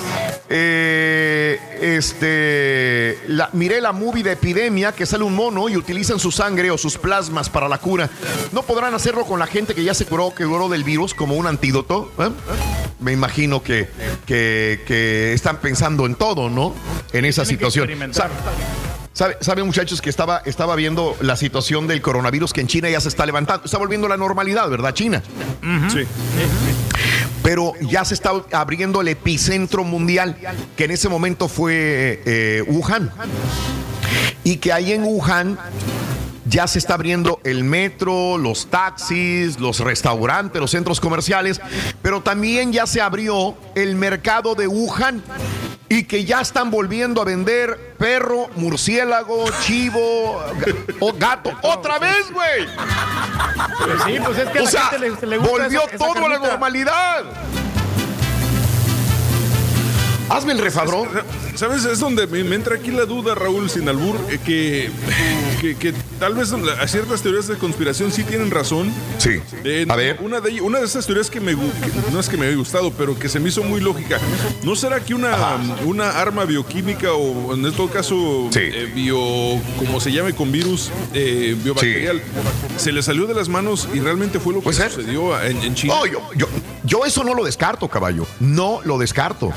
Eh, este, miré la movie de epidemia que sale un mono y utilizan su sangre o sus plasmas para la cura. ¿No podrán hacerlo con la gente que ya se curó, que curó del virus como un antídoto? Me imagino que, que, que están pensando en todo, ¿no? En esa situación. Sa- ¿Sabe, sabe, muchachos que estaba, estaba viendo la situación del coronavirus que en China ya se está levantando? Está volviendo a la normalidad, ¿verdad? China. Sí. Pero ya se está abriendo el epicentro mundial, que en ese momento fue eh, Wuhan. Y que ahí en Wuhan ya se está abriendo el metro, los taxis, los restaurantes, los centros comerciales, pero también ya se abrió el mercado de Wuhan y que ya están volviendo a vender perro, murciélago, chivo o gato. ¡Otra vez, güey! Sí, pues es que a o la sea, gente le- le gusta volvió esa- esa todo a la normalidad. Hazme el refabrón. ¿Sabes? Es donde me, entra aquí la duda, Raúl, sin albur, eh, que, que, que tal vez a ciertas teorías de conspiración sí tienen razón. Sí. a ver. Una de, una de esas teorías que me que no es que me haya gustado, pero que se me hizo muy lógica. ¿No será que una, una arma bioquímica o en todo caso eh, bio, como se llame con virus eh, biobacterial, se le salió de las manos y realmente fue lo que sucedió en, en China? No, yo, yo, yo eso no lo descarto, caballo. No lo descarto.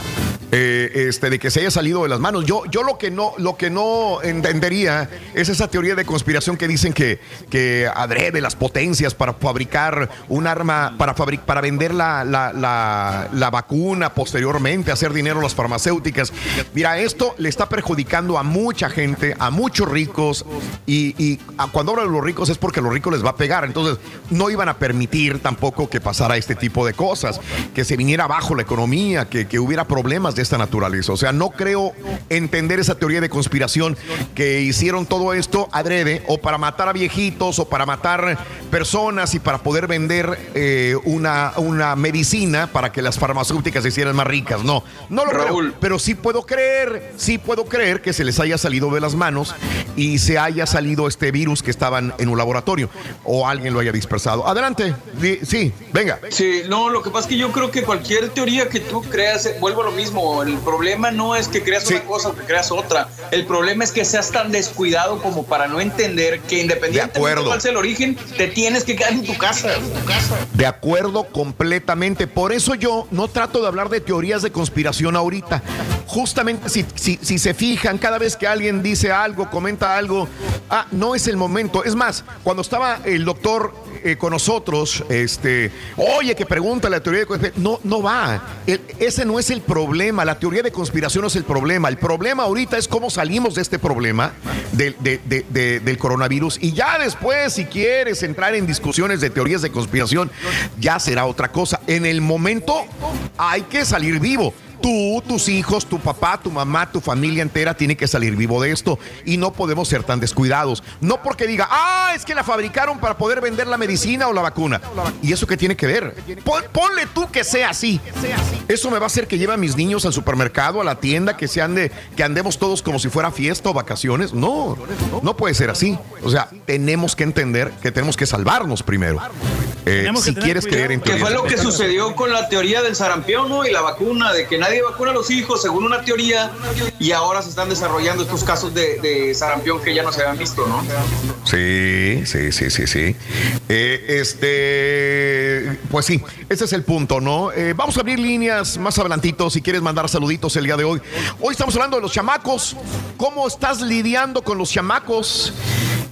Este, de que se haya salido de las manos. Yo, yo lo que no, lo que no entendería es esa teoría de conspiración que dicen que, que adrede las potencias para fabricar un arma, para fabric- para vender la, la, la- vacuna posteriormente, hacer dinero a las farmacéuticas. Mira, esto le está perjudicando a mucha gente, a muchos ricos, y, y cuando hablo de los ricos es porque a los ricos les va a pegar. Entonces, no iban a permitir tampoco que pasara este tipo de cosas, que se viniera abajo la economía, que, que hubiera problemas de esta naturaleza. O sea, no creo entender esa teoría de conspiración que hicieron todo esto adrede o para matar a viejitos o para matar personas y para poder vender eh, una, una medicina para que las farmacéuticas se hicieran más ricas. No, no lo creo. Pero sí puedo creer, sí puedo creer que se les haya salido de las manos y se haya salido este virus que estaban en un laboratorio o alguien lo haya dispersado. Adelante, sí, venga. Sí, no, lo que pasa es que yo creo que cualquier teoría que tú creas, eh, vuelvo a lo mismo, el problema no es que creas una cosa o que creas otra, el problema es que seas tan descuidado como para no entender que independientemente de cuál sea el origen, te tienes que quedar en tu casa. en tu casa. De acuerdo completamente. Por eso yo no trato de hablar de teorías de conspiración ahorita. Justamente si, si, si se fijan, cada vez que alguien dice algo, comenta algo, ah, no es el momento. Es más, cuando estaba el doctor eh, con nosotros, este, oye, que pregunta la teoría de conspiración, no, no va. El- ese no es el problema. La teoría de conspiración no es el problema. El problema ahorita es cómo salimos de este problema del, de- de- de- del coronavirus. Y ya después, si quieres entrar en discusiones de teorías de conspiración, ya será otra cosa. En el momento hay que salir vivo. Tú, tus hijos, tu papá, tu mamá, tu familia entera tiene que salir vivo de esto y no podemos ser tan descuidados. No porque diga, ah, es que la fabricaron para poder vender la medicina o la vacuna. ¿Y eso qué tiene que ver? Pon- ponle tú que sea así. Eso me va a hacer que lleve a mis niños al supermercado, a la tienda, que se ande, que andemos todos como si fuera fiesta o vacaciones. No, no puede ser así. O sea, tenemos que entender que tenemos que salvarnos primero. Eh, que si quieres creer en Que teorías fue lo que sucedió con la teoría del sarampión ¿no? y la vacuna, de que nadie vacuna a los hijos según una teoría y ahora se están desarrollando estos casos de, sarampión que ya no se habían visto, ¿no? Sí, sí, sí, sí, sí. Eh, este, pues sí, ese es el punto, ¿no? Eh, vamos a abrir líneas más adelantito si quieres mandar saluditos el día de hoy. Hoy estamos hablando de los chamacos. ¿Cómo estás lidiando con los chamacos?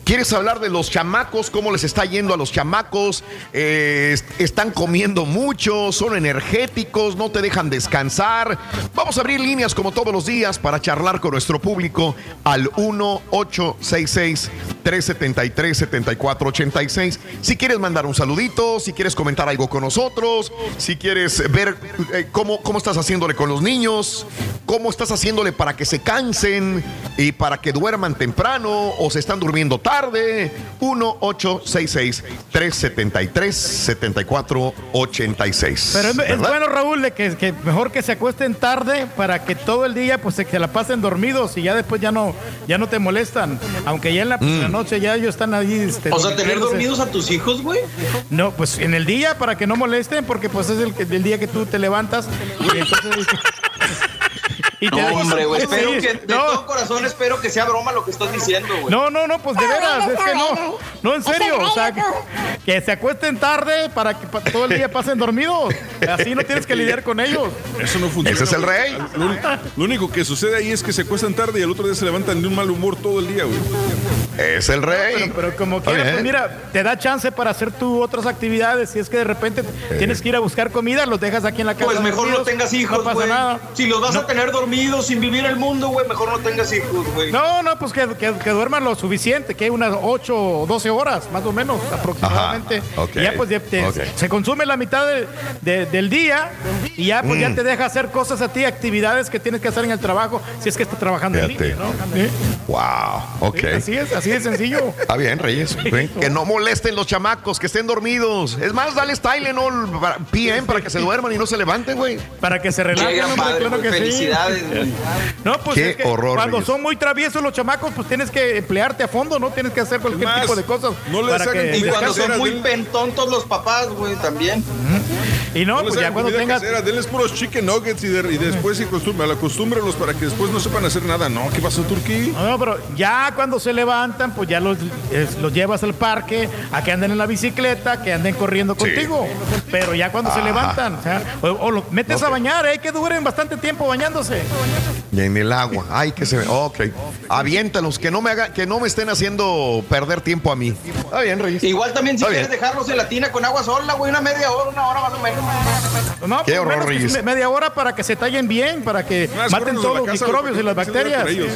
¿Quieres hablar de los chamacos? ¿Cómo les está yendo a los chamacos? Eh, est- están comiendo mucho, son energéticos, no te dejan descansar. Vamos a abrir líneas como todos los días para charlar con nuestro público al 1-866-373-7486. Si quieres mandar un saludito, si quieres comentar algo con nosotros, si quieres ver eh, cómo, cómo estás haciéndole con los niños, cómo estás haciéndole para que se cansen y para que duerman temprano o se están durmiendo tarde. 1-866-373-7486. Pero es, bueno, Raúl, de que, que mejor que se acuesten tarde para que todo el día pues se, se la pasen dormidos y ya después ya no, ya no te molestan. Aunque ya en la, la noche ya ellos están ahí. este, O sea, tener dormidos a tus hijos, güey. No, pues en el día para que no molesten, porque pues es el, que- el día que tú te levantas y entonces... y No, hombre, güey. Espero Sí, que, de no. todo corazón, espero que sea broma lo que estás diciendo, güey. No, no, no, pues de veras, es que no, no, en serio, o sea, que, que se acuesten tarde para que todo el día pasen dormidos, así no tienes que lidiar con ellos. Eso no funciona. Ese es el rey. Lo, único que sucede ahí es que se acuestan tarde y al otro día se levantan de un mal humor todo el día, güey. Es el rey. Pero, pero como Está quiera, bien. pues mira, te da chance para hacer tú otras actividades. Si es que de repente tienes que ir a buscar comida, los dejas aquí en la casa. Pues mejor no tengas hijos, No pasa güey. nada. Si los vas a tener dormidos sin vivir el mundo, güey, mejor no tengas hijos, güey. No, no, pues que, que- que duerman lo suficiente, que unas 8 o 12 horas, más o menos, aproximadamente. Ajá, ok, Y ya pues ya te- se consume la mitad de- de- del día y ya pues ya Mm. te deja hacer cosas a ti, actividades que tienes que hacer en el trabajo, si es que estás trabajando en Fíjate. línea, ¿no? Sí. Wow, ok. Sí, así es, así de sencillo. Está bien, Reyes. Ven, Que no molesten los chamacos, que estén dormidos. Es más, dale Tylenol PM para que se duerman y no se levanten, güey. Para que se relajen, padre, claro güey. que sí. Felicidades, güey. No, pues Qué es que horror, cuando Reyes. son muy traviesos los chamacos, pues tienes que emplearte a fondo, ¿no? Tienes que hacer cualquier Más, tipo de cosas. no les para que Y cuando son muy pentontos los papás, güey, también. Y no, pues ya cuando tengas... casera, denles puros chicken nuggets y, de- y después se acostumbran, acostúmbrenlos para que después no sepan hacer nada. No, ¿qué pasó, Turquí? No, no, pero ya cuando se levantan, pues ya los, eh, los llevas al parque, a que anden en la bicicleta, que anden corriendo contigo. Pero ya cuando se levantan, o, sea, o- o los metes a bañar, hay que duren bastante tiempo bañándose. Y en el agua. Ay, que se ve. Ok. Aviéntalos, que no me haga, que no me estén haciendo perder tiempo a mí. Está bien, Reyes. Igual también si Está quieres bien. dejarlos en la tina con agua sola, güey, una media hora, una hora más o menos. No, Qué por horror, menos que Reyes. me- media hora para que se tallen bien, para que maten de todos la los casa, microbios y las bacterias. ellos.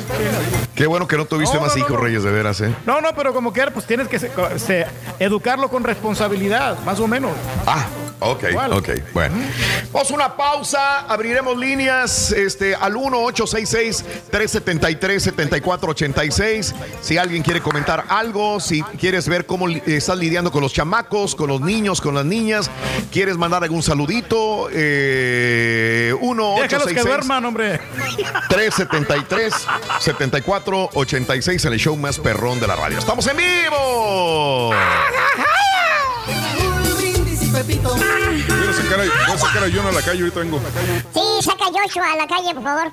Qué bueno que no tuviste No, más no, hijos, no. Reyes, de veras, ¿eh? No, no, pero como quiera, pues tienes que se- se- educarlo con responsabilidad, más o menos. Ah, Ok, ok, bueno. Vamos a una pausa, abriremos líneas este, al 1-866-373-7486. Si alguien quiere comentar algo, si quieres ver cómo estás lidiando con los chamacos, con los niños, con las niñas, quieres mandar algún saludito, eh, 1 Déjalos que duerman, hombre. 373-7486 en el show más perrón de la radio. ¡Estamos en vivo! Voy a sacar a, voy a sacar a John a la calle, ahorita vengo. Sí, saca a Joshua a la calle, por favor.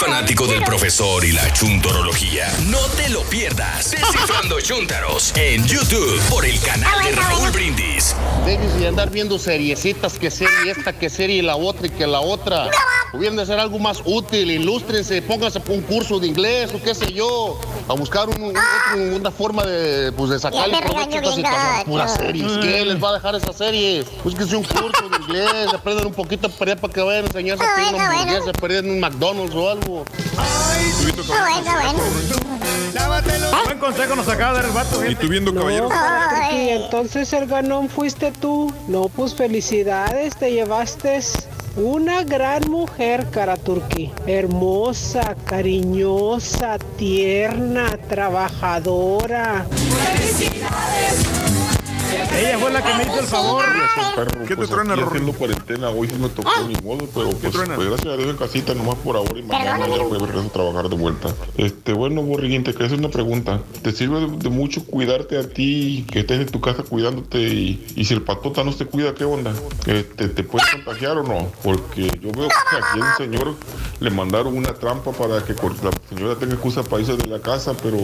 ¿Eres fanático del profesor y la chuntorología? No te lo pierdas. Descifrando Chuntaros en YouTube por el canal de Raúl Brindis. Déjense de andar viendo seriecitas, que serie esta, que serie la otra y que la otra. Hubieran de hacer algo más útil, ilústrense, pónganse por un curso de inglés o qué sé yo, a buscar un- un- otro- una forma de, pues, de sacarle provecho a. Puras series, ¿qué les va a dejar esas series? Búsquense un curso de inglés, aprendan un poquito a perder para que vayan a enseñarse a pedir una bueno, hamburguesa, un McDonald's o algo. Buen consejo nos acaba de dar el vato. Y tú viendo caballeros. Y entonces el ganón fuiste tú. No, pues felicidades, te llevaste una gran mujer, cara turquí. Hermosa, cariñosa, tierna, trabajadora. Ella fue la que me hizo el favor. ¿Qué te truena, haciendo cuarentena, hoy me tocó ni modo, pero pues, pues, gracias a Dios en casita nomás por ahora y mañana ya voy a regreso a trabajar de vuelta. Este, bueno, Borriguín, te quería hacer una pregunta. ¿Te sirve de, de mucho cuidarte a ti, que estés en tu casa cuidándote y, y si el patota no se cuida, qué onda? ¿Que te, te puedes contagiar o no? Porque yo veo que aquí al señor le mandaron una trampa para que la señora tenga excusa para irse de la casa, pero,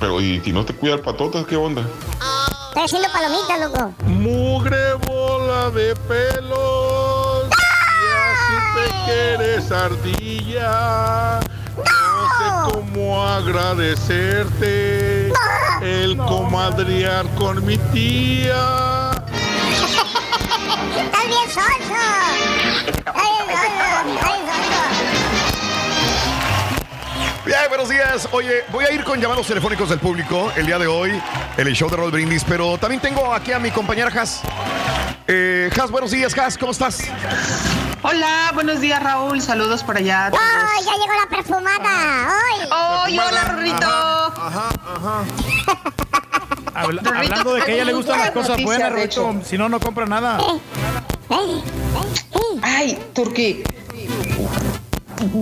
pero y si no te cuida el patota, qué onda? Estoy haciendo palomitas, loco. Mugre bola de pelos. Ya supe que eres ardilla. No sé cómo agradecerte el comadrear con mi tía. Estás bien sonso. Estás bien sonso. Bien buenos días. Oye, voy a ir con llamados telefónicos del público el día de hoy en el show de Roll Brindis, pero también tengo aquí a mi compañera Has. Eh, Has, buenos días, Has, ¿cómo estás? Hola, buenos días Raúl, saludos por allá. ¡Ay, ya llegó la perfumada! ¡Ay! ¡Ay, hola Rorrito! Ajá, ajá. Habla- Rorrito, hablando de que a ella le gustan las cosas buenas, Rorrito, si no, no compra nada. Ay, Turquí.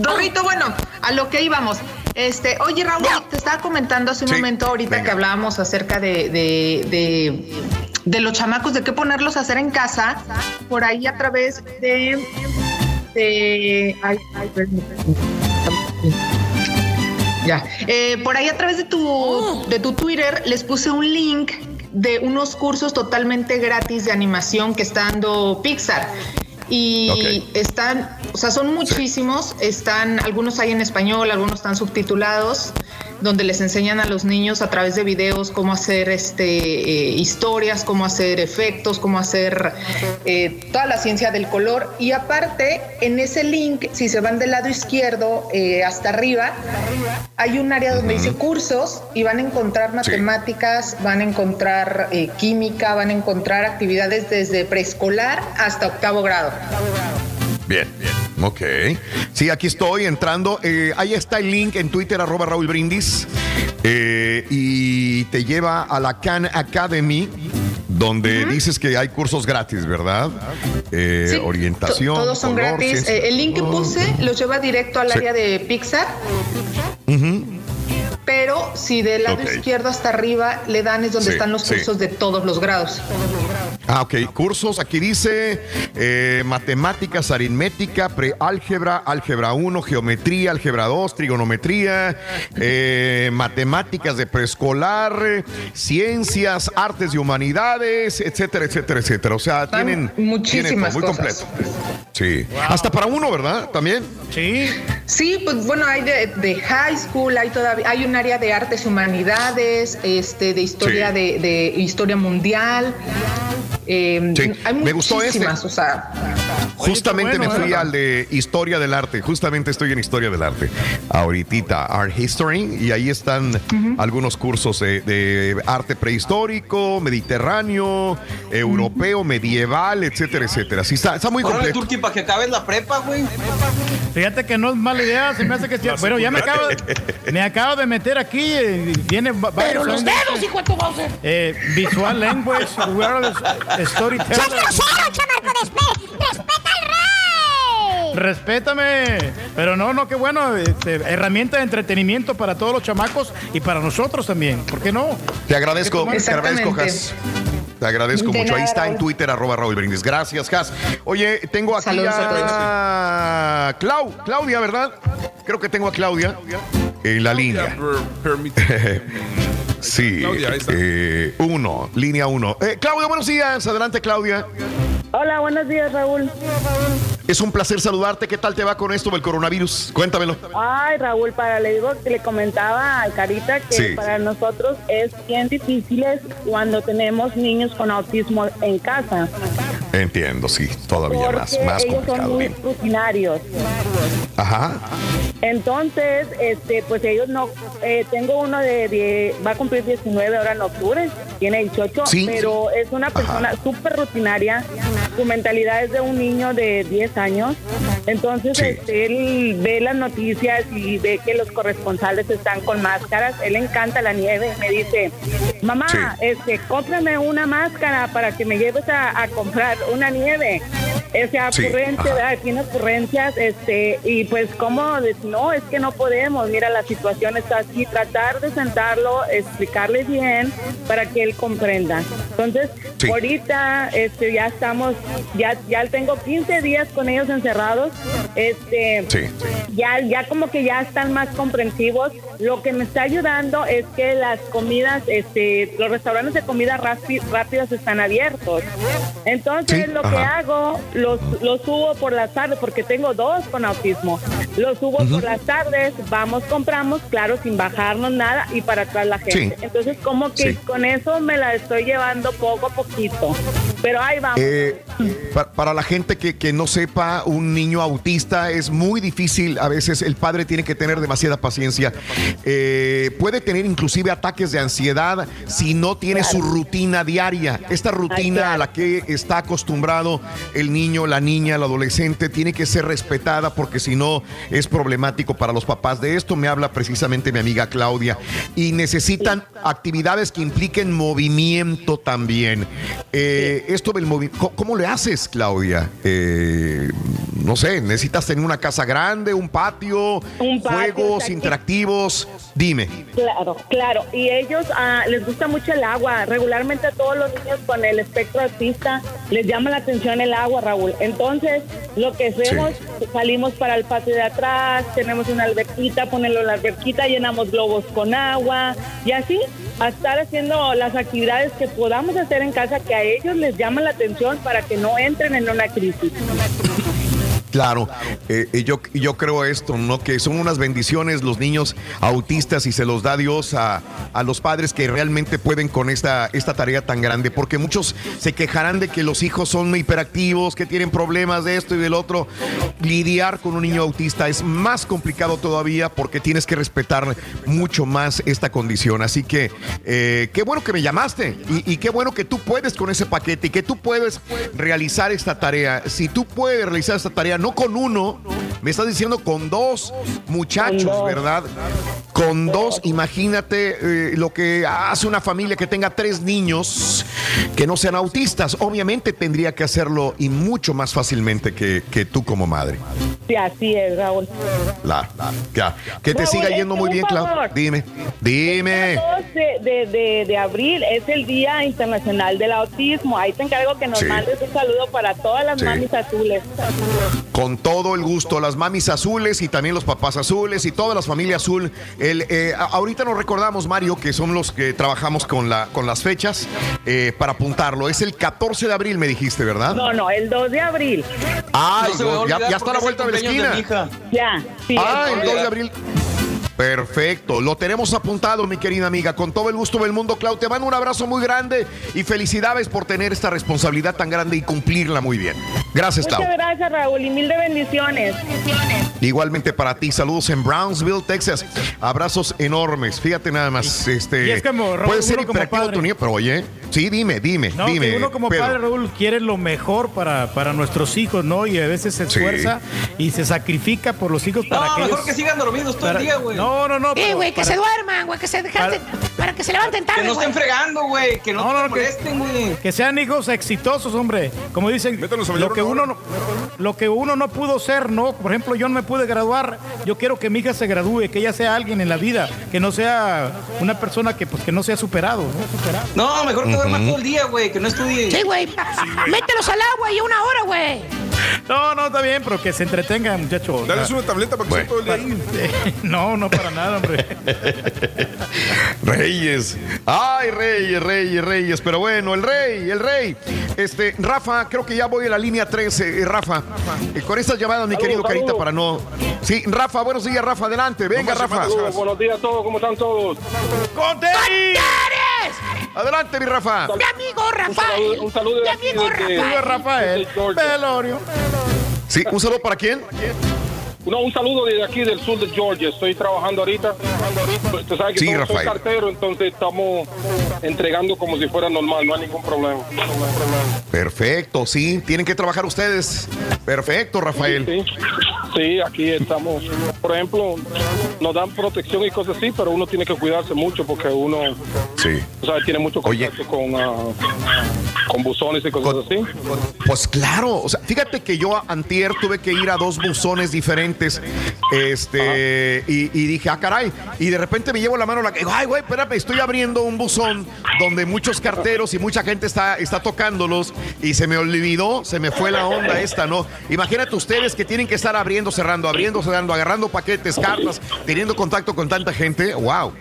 Rorrito, bueno, a lo que íbamos. Este, oye Raúl, te estaba comentando hace un Sí, momento ahorita venga. que hablábamos acerca de, de, de, de los chamacos, de qué ponerlos a hacer en casa, por ahí a través de, de ay. Ya. Eh, por ahí a través de tu, de tu Twitter les puse un link de unos cursos totalmente gratis de animación que está dando Pixar. Y están, o sea, son muchísimos, están, algunos hay en español, algunos están subtitulados, donde les enseñan a los niños a través de videos cómo hacer este eh, historias, cómo hacer efectos, cómo hacer eh, toda la ciencia del color. Y aparte, en ese link, si se van del lado izquierdo eh, hasta arriba, hay un área donde dice cursos y van a encontrar matemáticas, van a encontrar eh, química, van a encontrar actividades desde preescolar hasta octavo grado. Bien, bien. Ok. Sí, aquí estoy entrando. Eh, ahí está el link en Twitter, arroba Raúl Brindis. Eh, y te lleva a la Khan Academy, donde dices que hay cursos gratis, ¿verdad? Eh, Sí, orientación. To- Todos son color, gratis. Eh, el link que puse los lleva directo al Sí. área de Pixar, pero si del lado izquierdo hasta arriba le dan es donde Sí, están los cursos de todos los grados. Ah, ok. Cursos, aquí dice eh, matemáticas, aritmética, preálgebra, álgebra 1, geometría, álgebra 2, trigonometría, eh, matemáticas de preescolar, ciencias, artes y humanidades, etcétera, etcétera, etcétera. O sea, tienen, muchísimas tienen todo, muy cosas. completo. Sí. Hasta para uno, ¿verdad? También. Sí. Sí, pues bueno, hay de, de high school, hay todavía, hay un área de artes y humanidades, este, de historia Sí. de, de historia mundial. Eh, Sí, Hay me gustó este. muchísimas, o sea. Justamente bueno, me fui al de Historia del Arte. Justamente estoy en Historia del Arte. Ahorita, Art History. Y ahí están algunos cursos de, de arte prehistórico, mediterráneo, europeo, medieval, etcétera, etcétera. Sí, está, está muy completo. Turki, para que acabes la prepa, güey. Fíjate que no es mala idea, se me hace que. Bueno, ya me acabo, de- me acabo de meter aquí, eh, Pero los dedos, hijo de tu Bowser. eh, Visual Language, Storytelling. ¡Seas grosero, chamaco! Despe ¡Respeta al rey! Respétame. Pero no, no, qué bueno. este, herramienta de entretenimiento para todos los chamacos y para nosotros también. ¿Por qué no? Te agradezco, te agradezco. Has. Te agradezco De mucho. Ahí está en. Twitter, arroba Raúl Brindis. Gracias, Has. Oye, tengo aquí Saludos a, Clau, Claudia, ¿verdad? Creo que tengo a Claudia en la línea. sí, Claudia, ahí está. eh, uno, línea uno. Eh, Claudia, buenos días. Adelante, Claudia. Hola, buenos días, Raúl. Es un placer saludarte. ¿Qué tal te va con esto del coronavirus? Cuéntamelo. Ay, Raúl, para le digo que le comentaba al Carita que Sí. para nosotros es bien difícil cuando tenemos niños con autismo en casa. Entiendo, sí, todavía más, Porque más ellos complicado. son muy rutinarios. Ajá. Entonces, este, pues ellos no, eh, tengo uno de, de- va a cumplir 19 ahora en octubre, tiene 18, Sí. pero es una persona súper rutinaria, su mentalidad es de un niño de 10 años, entonces este, él ve las noticias y ve que los corresponsales están con máscaras, él encanta la nieve, me dice, mamá, Sí. este, cómprame una máscara para que me lleves a, a comprar una nieve. Ese Sí, ocurrente. ¿verdad? tiene ocurrencias, este, y pues cómo no, es que no podemos, mira, la situación está así, tratar de sentarlo, explicarle bien para que él comprenda. Entonces, Sí. ahorita este, ya estamos, ya, ya tengo 15 días con ellos encerrados, este, Sí. ya, ya como que ya están más comprensivos. Lo que me está ayudando es que las comidas, este, los restaurantes de comida rápidas están abiertos. Entonces lo que ajá. hago, los, los subo por las tardes, porque tengo dos con autismo. Los subo por las tardes, vamos, compramos, claro, sin bajarnos nada y para atrás la gente. Sí. Entonces como que Sí. con eso me la estoy llevando poco a poquito. Pero ahí vamos. Eh, pa- para la gente que, que no sepa, un niño autista es muy difícil. A veces el padre tiene que tener demasiada paciencia. Eh, puede tener inclusive ataques de ansiedad si no tiene su rutina diaria. Esta rutina a la que está acostumbrado el niño, la niña, el adolescente, tiene que ser respetada porque si no es problemático para los papás. De esto me habla precisamente mi amiga Claudia. Y necesitan actividades que impliquen movimiento también. Eh, Esto del movimiento, ¿cómo, le haces, Claudia? Eh, no sé, necesitas tener una casa grande, un patio, Un patio, juegos interactivos. Dime. Claro, claro. Y ellos ah, les gusta mucho el agua. Regularmente a todos los niños con el espectro autista les llama la atención el agua, Raúl. Entonces, lo que hacemos, salimos para el patio de atrás, tenemos una alberquita, ponerlo en la alberquita, llenamos globos con agua y así a estar haciendo las actividades que podamos hacer en casa que a ellos les llaman la atención para que no entren en una crisis. Claro, eh, yo, yo creo esto, ¿no? Que son unas bendiciones los niños autistas y se los da Dios a, a los padres que realmente pueden con esta, esta tarea tan grande, porque muchos se quejarán de que los hijos son hiperactivos, que tienen problemas de esto y del otro. Lidiar con un niño autista es más complicado todavía porque tienes que respetar mucho más esta condición. Así que eh, qué bueno que me llamaste y, y qué bueno que tú puedes con ese paquete y que tú puedes realizar esta tarea. Si tú puedes realizar esta tarea, no con uno, me estás diciendo con dos muchachos, ¿verdad? Con dos, imagínate eh, lo que hace una familia que tenga tres niños que no sean autistas. Obviamente tendría que hacerlo y mucho más fácilmente que, que tú como madre. Sí, así es, Raúl. La, la- ya. Que te Raúl, siga yendo muy bien, Clau. favor. Dime, dime. El 2 de, de, de- de abril es el Día Internacional del Autismo. Ahí te encargo que nos Sí. mandes un saludo para todas las Sí. mamis azules. Con todo el gusto, las mamis azules y también los papás azules y todas las familias azul. El, eh, ahorita nos recordamos, Mario, que son los que trabajamos con, la, con las fechas eh, para apuntarlo. Es el 14 de abril, me dijiste, ¿verdad? No, no, el 2 de abril. Ay, No se me va a ya, está a la vuelta de la esquina. de mi hija. Ya, sí. Ah, el el 2 de abril. Perfecto, lo tenemos apuntado, mi querida amiga. Con todo el gusto del mundo, Clau, te mando un abrazo muy grande y felicidades por tener esta responsabilidad tan grande y cumplirla muy bien. Gracias, Clau. Muchas gracias, Raúl, y mil de bendiciones. Igualmente para ti, saludos en Brownsville, Texas. Abrazos enormes. Fíjate nada más, este y es como, Raúl, puede ser hiperactivo tu niño, pero oye, sí, dime, dime, No, dime. que uno como Pedro. padre, Raúl, quiere lo mejor para, para nuestros hijos, ¿no? Y a veces se Sí. esfuerza y se sacrifica por los hijos para No, que mejor ellos- que sigan dormidos todo para- el día, güey. No, no, no. Eh, pero güey, que para- se duerman, güey, que se dejan para que se levanten tarde, Que no estén fregando, güey. Que no, No, no, te no, que- molesten, güey. Que sean hijos exitosos, hombre. Como dicen, lo que uno no, lo que uno no pudo ser, ¿no? Por ejemplo, yo no me pude graduar. Yo quiero que mi hija se gradúe, que ella sea alguien en la vida, que no sea una persona que pues que no sea superado, ¿no? Mejor que duerman Ujú. todo el día, güey. Que no estudie. Sí, güey. Mételos al agua y una hora, güey. No, no, está bien, pero que se entretenga, muchacho. Dales una tableta para que esté todo el día ahí. No, no para nada, hombre. Reyes. Ay, Reyes, Reyes, Reyes. Pero bueno, el rey, el rey. Este, Rafa, creo que ya voy a la línea 13, eh, Rafa. Eh, con estas llamadas, mi Saludos, querido Carita, para no. Sí, Rafa, buenos días, Rafa, adelante. Venga, Rafa. Saludos, buenos días a todos, ¿cómo están todos? Adelante, mi Rafa. Mi amigo Rafael. Un saludo, un saludo de Mi amigo desde- Rafael. Rafael. Georgia. Velorio. Sí, un saludo para quién? No, un saludo desde aquí del sur de Georgia. Estoy trabajando ahorita. Usted sabe que Sí, soy Rafael. cartero, entonces estamos entregando como si fuera normal, no hay ningún problema. Perfecto, sí, tienen que trabajar ustedes. Perfecto, Rafael. Sí, sí, aquí estamos. Por ejemplo, nos dan protección y cosas así, pero uno tiene que cuidarse mucho porque uno, Sí. sea, tiene mucho contacto con, ah, con buzones y cosas así. Pues claro, o sea, fíjate que yo antier tuve que ir a dos buzones diferentes, este, y, y dije, ah, caray, y de repente me llevo la mano, a la, ay, güey, espérame, estoy abriendo un buzón donde muchos carteros y mucha gente está, está tocándolos, y se me olvidó, se me fue la onda esta, ¿no? Imagínate ustedes que tienen que estar abriendo, cerrando, abriendo, cerrando, agarrando paquetes, cartas, teniendo contacto con tanta gente, wow,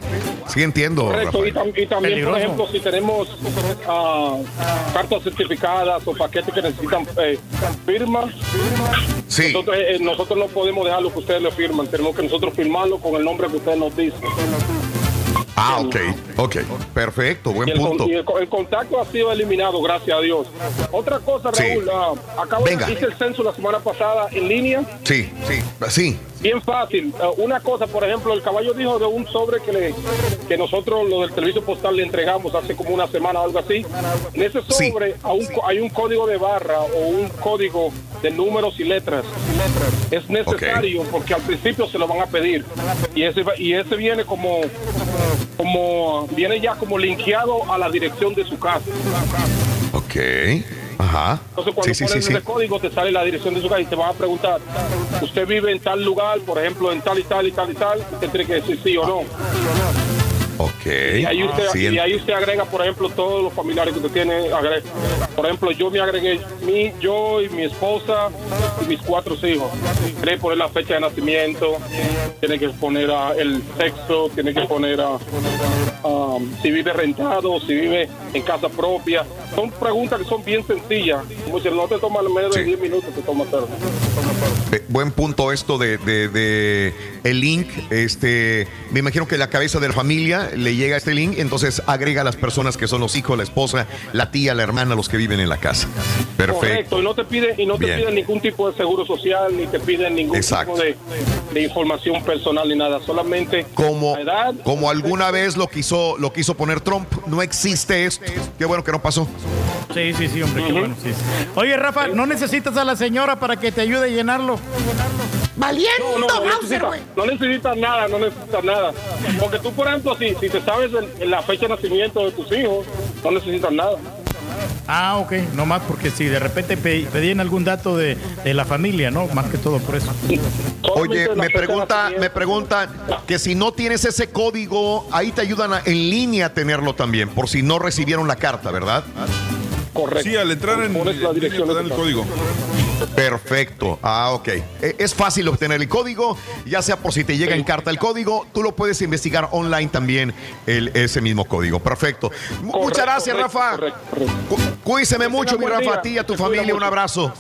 sí entiendo, Correcto, y, Rafael. tam- y también, Peligroso. por ejemplo, si tenemos ah, cartas certificadas o paquetes que necesitan eh, firma, Sí. nosotros, eh, nosotros no podemos dejar lo que ustedes le firman, tenemos que nosotros firmarlo con el nombre que ustedes nos dicen. Ah, ok, ok, perfecto, buen Y el, con- punto. y el, el contacto ha sido eliminado, gracias a Dios. Otra cosa, Sí. Raúl, ah, acabo Venga. de hice el censo la semana pasada en línea. Sí, sí, sí. Bien fácil. Ah, una cosa, por ejemplo, el caballo dijo de un sobre que, le, que nosotros, lo del servicio postal, le entregamos hace como una semana o algo así. En ese sobre a un co- hay un código de barra o un código de números y letras. Es necesario porque al principio se lo van a pedir. Y ese, y ese viene como, como, viene ya como linkeado a la dirección de su casa. Ok. Ajá. Entonces cuando Sí, pones sí, sí. código te sale la dirección de su casa y te van a preguntar, ¿usted vive en tal lugar, por ejemplo, en tal y tal y tal y tal? Usted tiene que decir sí o no. Ok. Y ahí usted, Sí, y ahí usted agrega, por ejemplo, todos los familiares que usted tiene. agrega- Por ejemplo, yo me agregué, mi, yo y mi esposa y mis cuatro hijos. Tiene que poner la fecha de nacimiento, tiene que poner ah, el sexo, tiene que poner ah, ah, si vive rentado, si vive en casa propia. Son preguntas que son bien sencillas. Como si no te toma menos de 10 minutos, te toma hacerlo. Eh, buen punto esto de, de- de el link. Este, me imagino que la cabeza de la familia le llega este link, entonces agrega a las personas que son los hijos, la esposa, la tía, la hermana, los que viven en la casa. Perfecto. Correcto, y no te piden, y no te piden ningún tipo de seguro social, ni te piden ningún Exacto. tipo de, de información personal ni nada, solamente Como, la edad. como alguna vez lo quiso, lo quiso poner Trump, no existe esto. Qué bueno que no pasó. Sí, sí, sí, hombre, qué bueno. sí, sí. Oye, Rafa, ¿no necesitas a la señora para que te ayude a llenarlo? Valiendo, No, no, necesitas, güey. no necesitas nada, no necesitas nada. Porque tú, por ejemplo, si, si te sabes el- la fecha de nacimiento de tus hijos, no necesitas nada. Ah, ok, no más porque si de repente pe- pedían algún dato de, de la familia, ¿no? Más que todo por eso. Oye, me pregunta, me preguntan que si no tienes ese código, ahí te ayudan a- en línea a tenerlo también, por si no recibieron la carta, ¿verdad? Correcto. Sí, al entrar en Pones la dirección te dan el código. Perfecto. Ah, ok. E- Es fácil obtener el código, ya sea por si te llega en carta el código, tú lo puedes investigar online también, el, ese mismo código. Perfecto. Mu- Muchas gracias, correcto, Rafa. Cuídese mucho, mi Rafa, a ti y a tu familia. Un abrazo.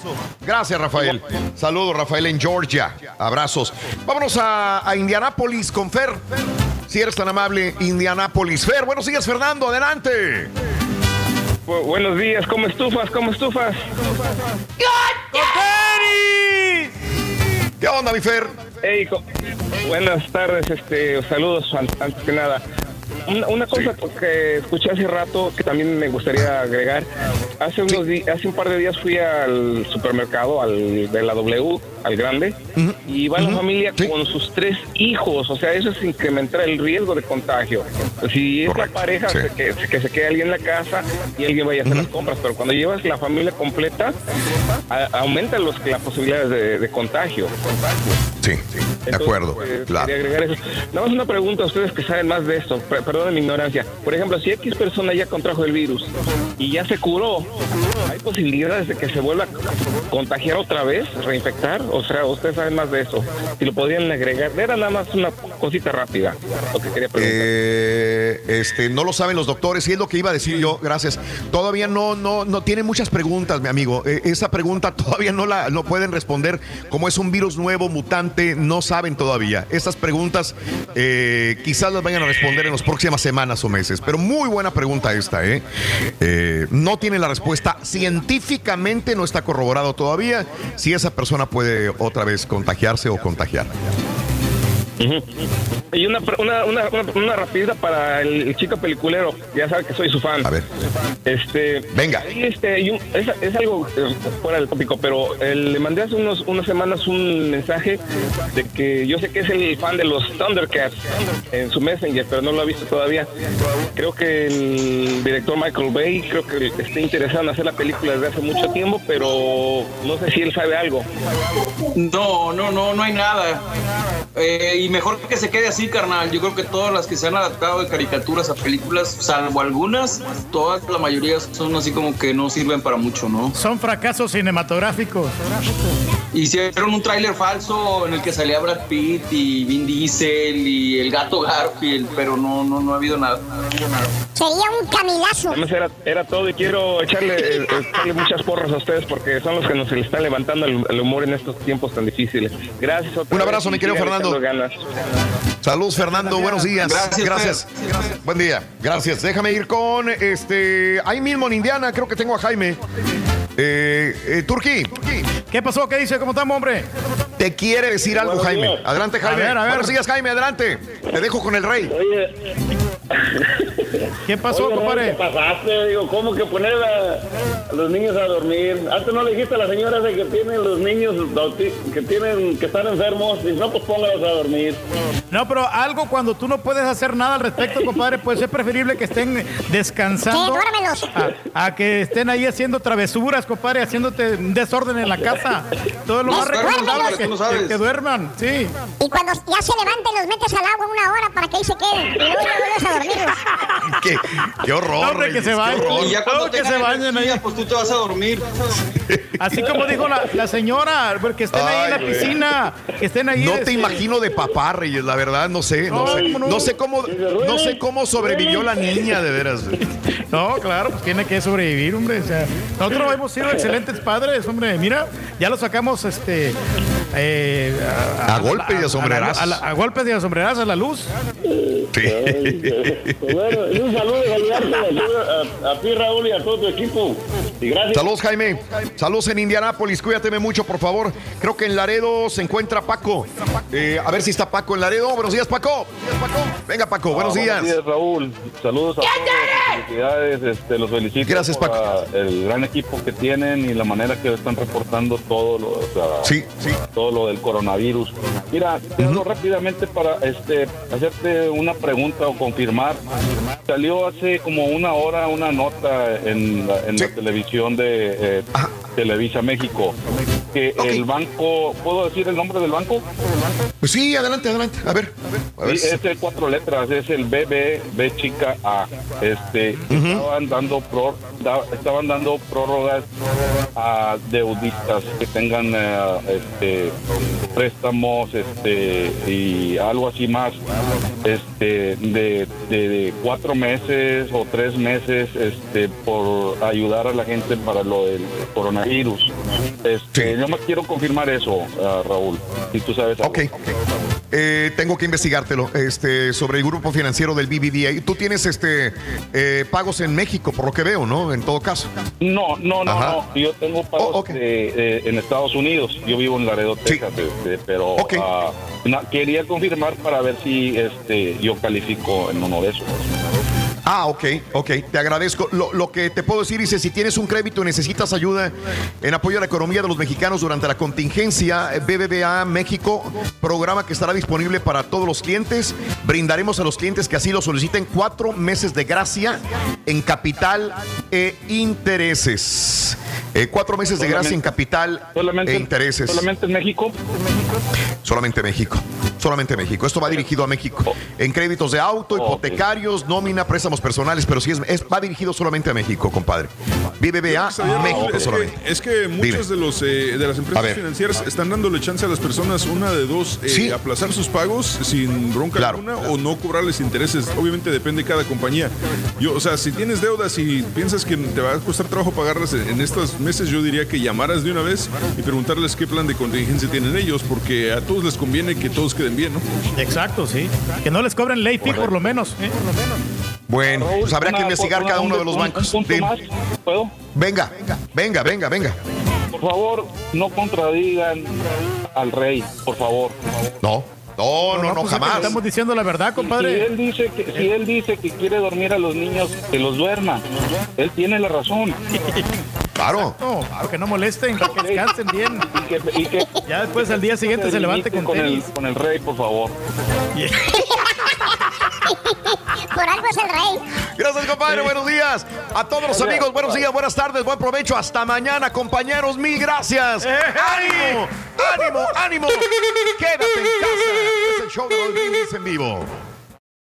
Gracias, Rafael. Saludos, Rafael, en Georgia. Abrazos. Vámonos a, a Indianápolis con Fer. Si eres tan amable, Indianápolis. Fer, buenos días, Fernando. Adelante. Bu- buenos días, ¿cómo estufas? ¿Cómo estufas? ¿Qué onda, mi Fer? Hey, buenas tardes, este, saludos an- antes que nada. Una, una cosa que escuché hace rato que también me gustaría agregar. Hace unos di- hace un par de días fui al supermercado, al de la W, al grande, y va la familia con sus tres hijos. O sea, eso es incrementar el riesgo de contagio. Si es la pareja, sí. que, que se quede alguien en la casa y alguien vaya a hacer las compras, pero cuando llevas la familia completa, a- aumenta los, las posibilidades de, de contagio. Sí, de acuerdo. Pues, claro. Agregar eso. Nada más una pregunta a ustedes que saben más de esto. Perdonen mi ignorancia. Por ejemplo, si X persona ya contrajo el virus y ya se curó, ¿hay posibilidades de que se vuelva a contagiar otra vez, reinfectar? O sea, ustedes saben más de eso. Si lo podrían agregar. Era nada más una cosita rápida lo que quería preguntar. Eh, este, no lo saben los doctores y es lo que iba a decir yo, gracias. Todavía no, no, no tienen muchas preguntas, mi amigo. Eh, esa pregunta todavía no la no pueden responder. Como es un virus nuevo, mutante, no saben todavía. Estas preguntas eh, quizás las vayan a responder en las próximas semanas o meses. Pero muy buena pregunta esta, ¿eh? Eh, no tiene la respuesta. Científicamente no está corroborado todavía si esa persona puede otra vez contagiarse o contagiar. Y una, una, una, una, una rapidita para el chico peliculero. Ya sabe que soy su fan. A ver. Este, Venga. este, es, es algo eh, fuera del tópico, pero eh, le mandé hace unos, unas semanas un mensaje de que yo sé que es el fan de los Thundercats en su Messenger, pero no lo ha visto todavía. Creo que el director Michael Bay creo que está interesado en hacer la película desde hace mucho tiempo, pero no sé si él sabe algo. No, no, no, no hay nada. Eh, y mejor que se quede así, carnal. Yo creo que todas las que se han adaptado de caricaturas a películas, salvo algunas, todas, la mayoría son así como que no sirven para mucho, ¿no? Son fracasos cinematográficos. Hicieron un tráiler falso en el que salía Brad Pitt y Vin Diesel y el gato Garfield, pero no, no, no ha habido nada. Sería un camilazo. Era, era todo y quiero echarle, eh, echarle muchas porras a ustedes porque son los que nos le están levantando el, el humor en estos tiempos tan difíciles. Gracias. otra Un abrazo, vez, mi querido Fernando. ganas. Saludos, Fernando. Buenos días. Gracias, Gracias. Buen día. Gracias. Déjame ir con este. Ahí mismo en Indiana, creo que tengo a Jaime. Eh, eh, Turquí. ¿Qué pasó? ¿Qué dice? ¿Cómo estamos, hombre? Te quiere decir algo, Jaime. Adelante, A Jaime. ver, a ver. Buenos días, Jaime. Adelante. Te dejo con el rey. ¿Qué pasó, Oye, compadre? ¿Qué pasaste? Digo, ¿cómo que poner a, a los niños a dormir? Antes no le dijiste a la señora de que tienen los niños que tienen que están enfermos. Dice, no, pues póngalos a dormir. No, pero algo cuando tú no puedes hacer nada al respecto, compadre, pues es preferible que estén descansando. Sí, duérmelos. A, a que estén ahí haciendo travesuras, compadre, haciéndote un desorden en la casa. Todo lo más Pues, recomendable que, que- que duerman, sí. Y cuando ya se levanten, los metes al agua una hora para que ahí se queden. Y luego a qué, qué horror. Hombre, que Reyes, se vayan. Y ya cuando que se bañen ahí. pues tú te vas a dormir. Así como dijo la, la señora, que estén ahí en la güey. piscina, que estén ahí. No te imagino de papá, Reyes, la verdad, no sé, no, No, sé, ¿cómo no? no sé cómo, no sé cómo sobrevivió la niña, de veras. No, claro, pues tiene que sobrevivir, hombre. O sea, nosotros hemos sido excelentes padres, hombre. Mira, ya lo sacamos, este, eh, A golpes y a sombrerazos. A, la- a golpes y a sombrerazos a la luz. Bueno, y un saludo de a, a, a ti, Raúl, y a todo tu equipo. Y gracias. Saludos, Jaime. Saludos en Indianápolis. Cuídateme mucho, por favor. Creo que en Laredo se encuentra Paco. Eh, a ver si está Paco en Laredo. Buenos días, Paco. Venga, Paco. Buenos Ah, días. Buenos días, Raúl. Saludos a todos. Felicidades. Este, los felicito Gracias, por Paco. la- el gran equipo que tienen y la manera que están reportando todo lo, o sea, Sí, sí. todo lo del coronavirus. Mira, te rápidamente para este, hacerte una pregunta o confirmar. Salió hace como una hora una nota en la, en la televisión de eh, Televisa México que el banco, ¿puedo decir el nombre del banco? Pues sí, adelante, adelante. A ver. A ver. Sí, es de cuatro letras, es el BB, B chica A. Este, estaban dando pro- da- estaban dando prórrogas a deudistas que tengan eh, este préstamos este y algo así más este de, de- de cuatro meses o tres meses este por ayudar a la gente para lo del coronavirus este yo me quiero confirmar eso ah, Raúl si tú sabes algo. Ok. Eh, tengo que investigártelo este, sobre el grupo financiero del BBVA. Tú tienes este eh, pagos en México, por lo que veo, ¿no? En todo caso. No, no, no, Ajá. no. Yo tengo pagos de, eh, en Estados Unidos. Yo vivo en Laredo, Texas, este, pero ah, na- quería confirmar para ver si este yo califico en uno de esos. Ah, ok, ok, te agradezco. Lo, lo que te puedo decir, dice, si tienes un crédito y necesitas ayuda en apoyo a la economía de los mexicanos durante la contingencia, BBVA México, programa que estará disponible para todos los clientes. Brindaremos a los clientes que así lo soliciten cuatro meses de gracia en capital e intereses. Eh, cuatro meses de gracia en capital e intereses. ¿Solamente en México? Solamente México. Solamente México. Esto va dirigido a México. En créditos de auto, hipotecarios, nómina, préstamos personales, pero sí es, es- va dirigido solamente a México, compadre. BBVA ¿Sabía, Raúl? México es, solamente. que, es que muchas de, los, eh, de las empresas ver. financieras están dándole chance a las personas, una de dos, eh, aplazar sus pagos sin bronca alguna o no cobrarles intereses. Obviamente depende de cada compañía. Yo, o sea, si tienes deudas y piensas que te va a costar trabajo pagarlas en estos meses, yo diría que llamaras de una vez y preguntarles qué plan de contingencia tienen ellos, porque a todos les conviene que todos queden bien, ¿no? Exacto, sí. Que no les cobren late fee por lo menos. ¿eh? Bueno, pues habrá que investigar una- cada un- uno de los un- bancos. un punto Dime. más, ¿Puedo? Venga, venga, venga, venga. Por favor, no contradigan al rey, por favor. No, no, no, no, pues es que jamás. Estamos diciendo la verdad, Si compadre. él dice que si él dice que quiere dormir a los niños, que los duerma. Él tiene la razón. Claro. No, claro, que no molesten, que descansen bien. Y que, ya después al día siguiente se levante con, con el, con el rey, por favor. Por algo es el rey. Gracias, compadre. Buenos días. A todos los amigos, buenos días, buenas tardes, buen provecho. Hasta mañana, compañeros. Mil gracias. ¡Ánimo! ¡Ánimo! ¡Ánimo! Quédate en casa. Es el show de los en vivo.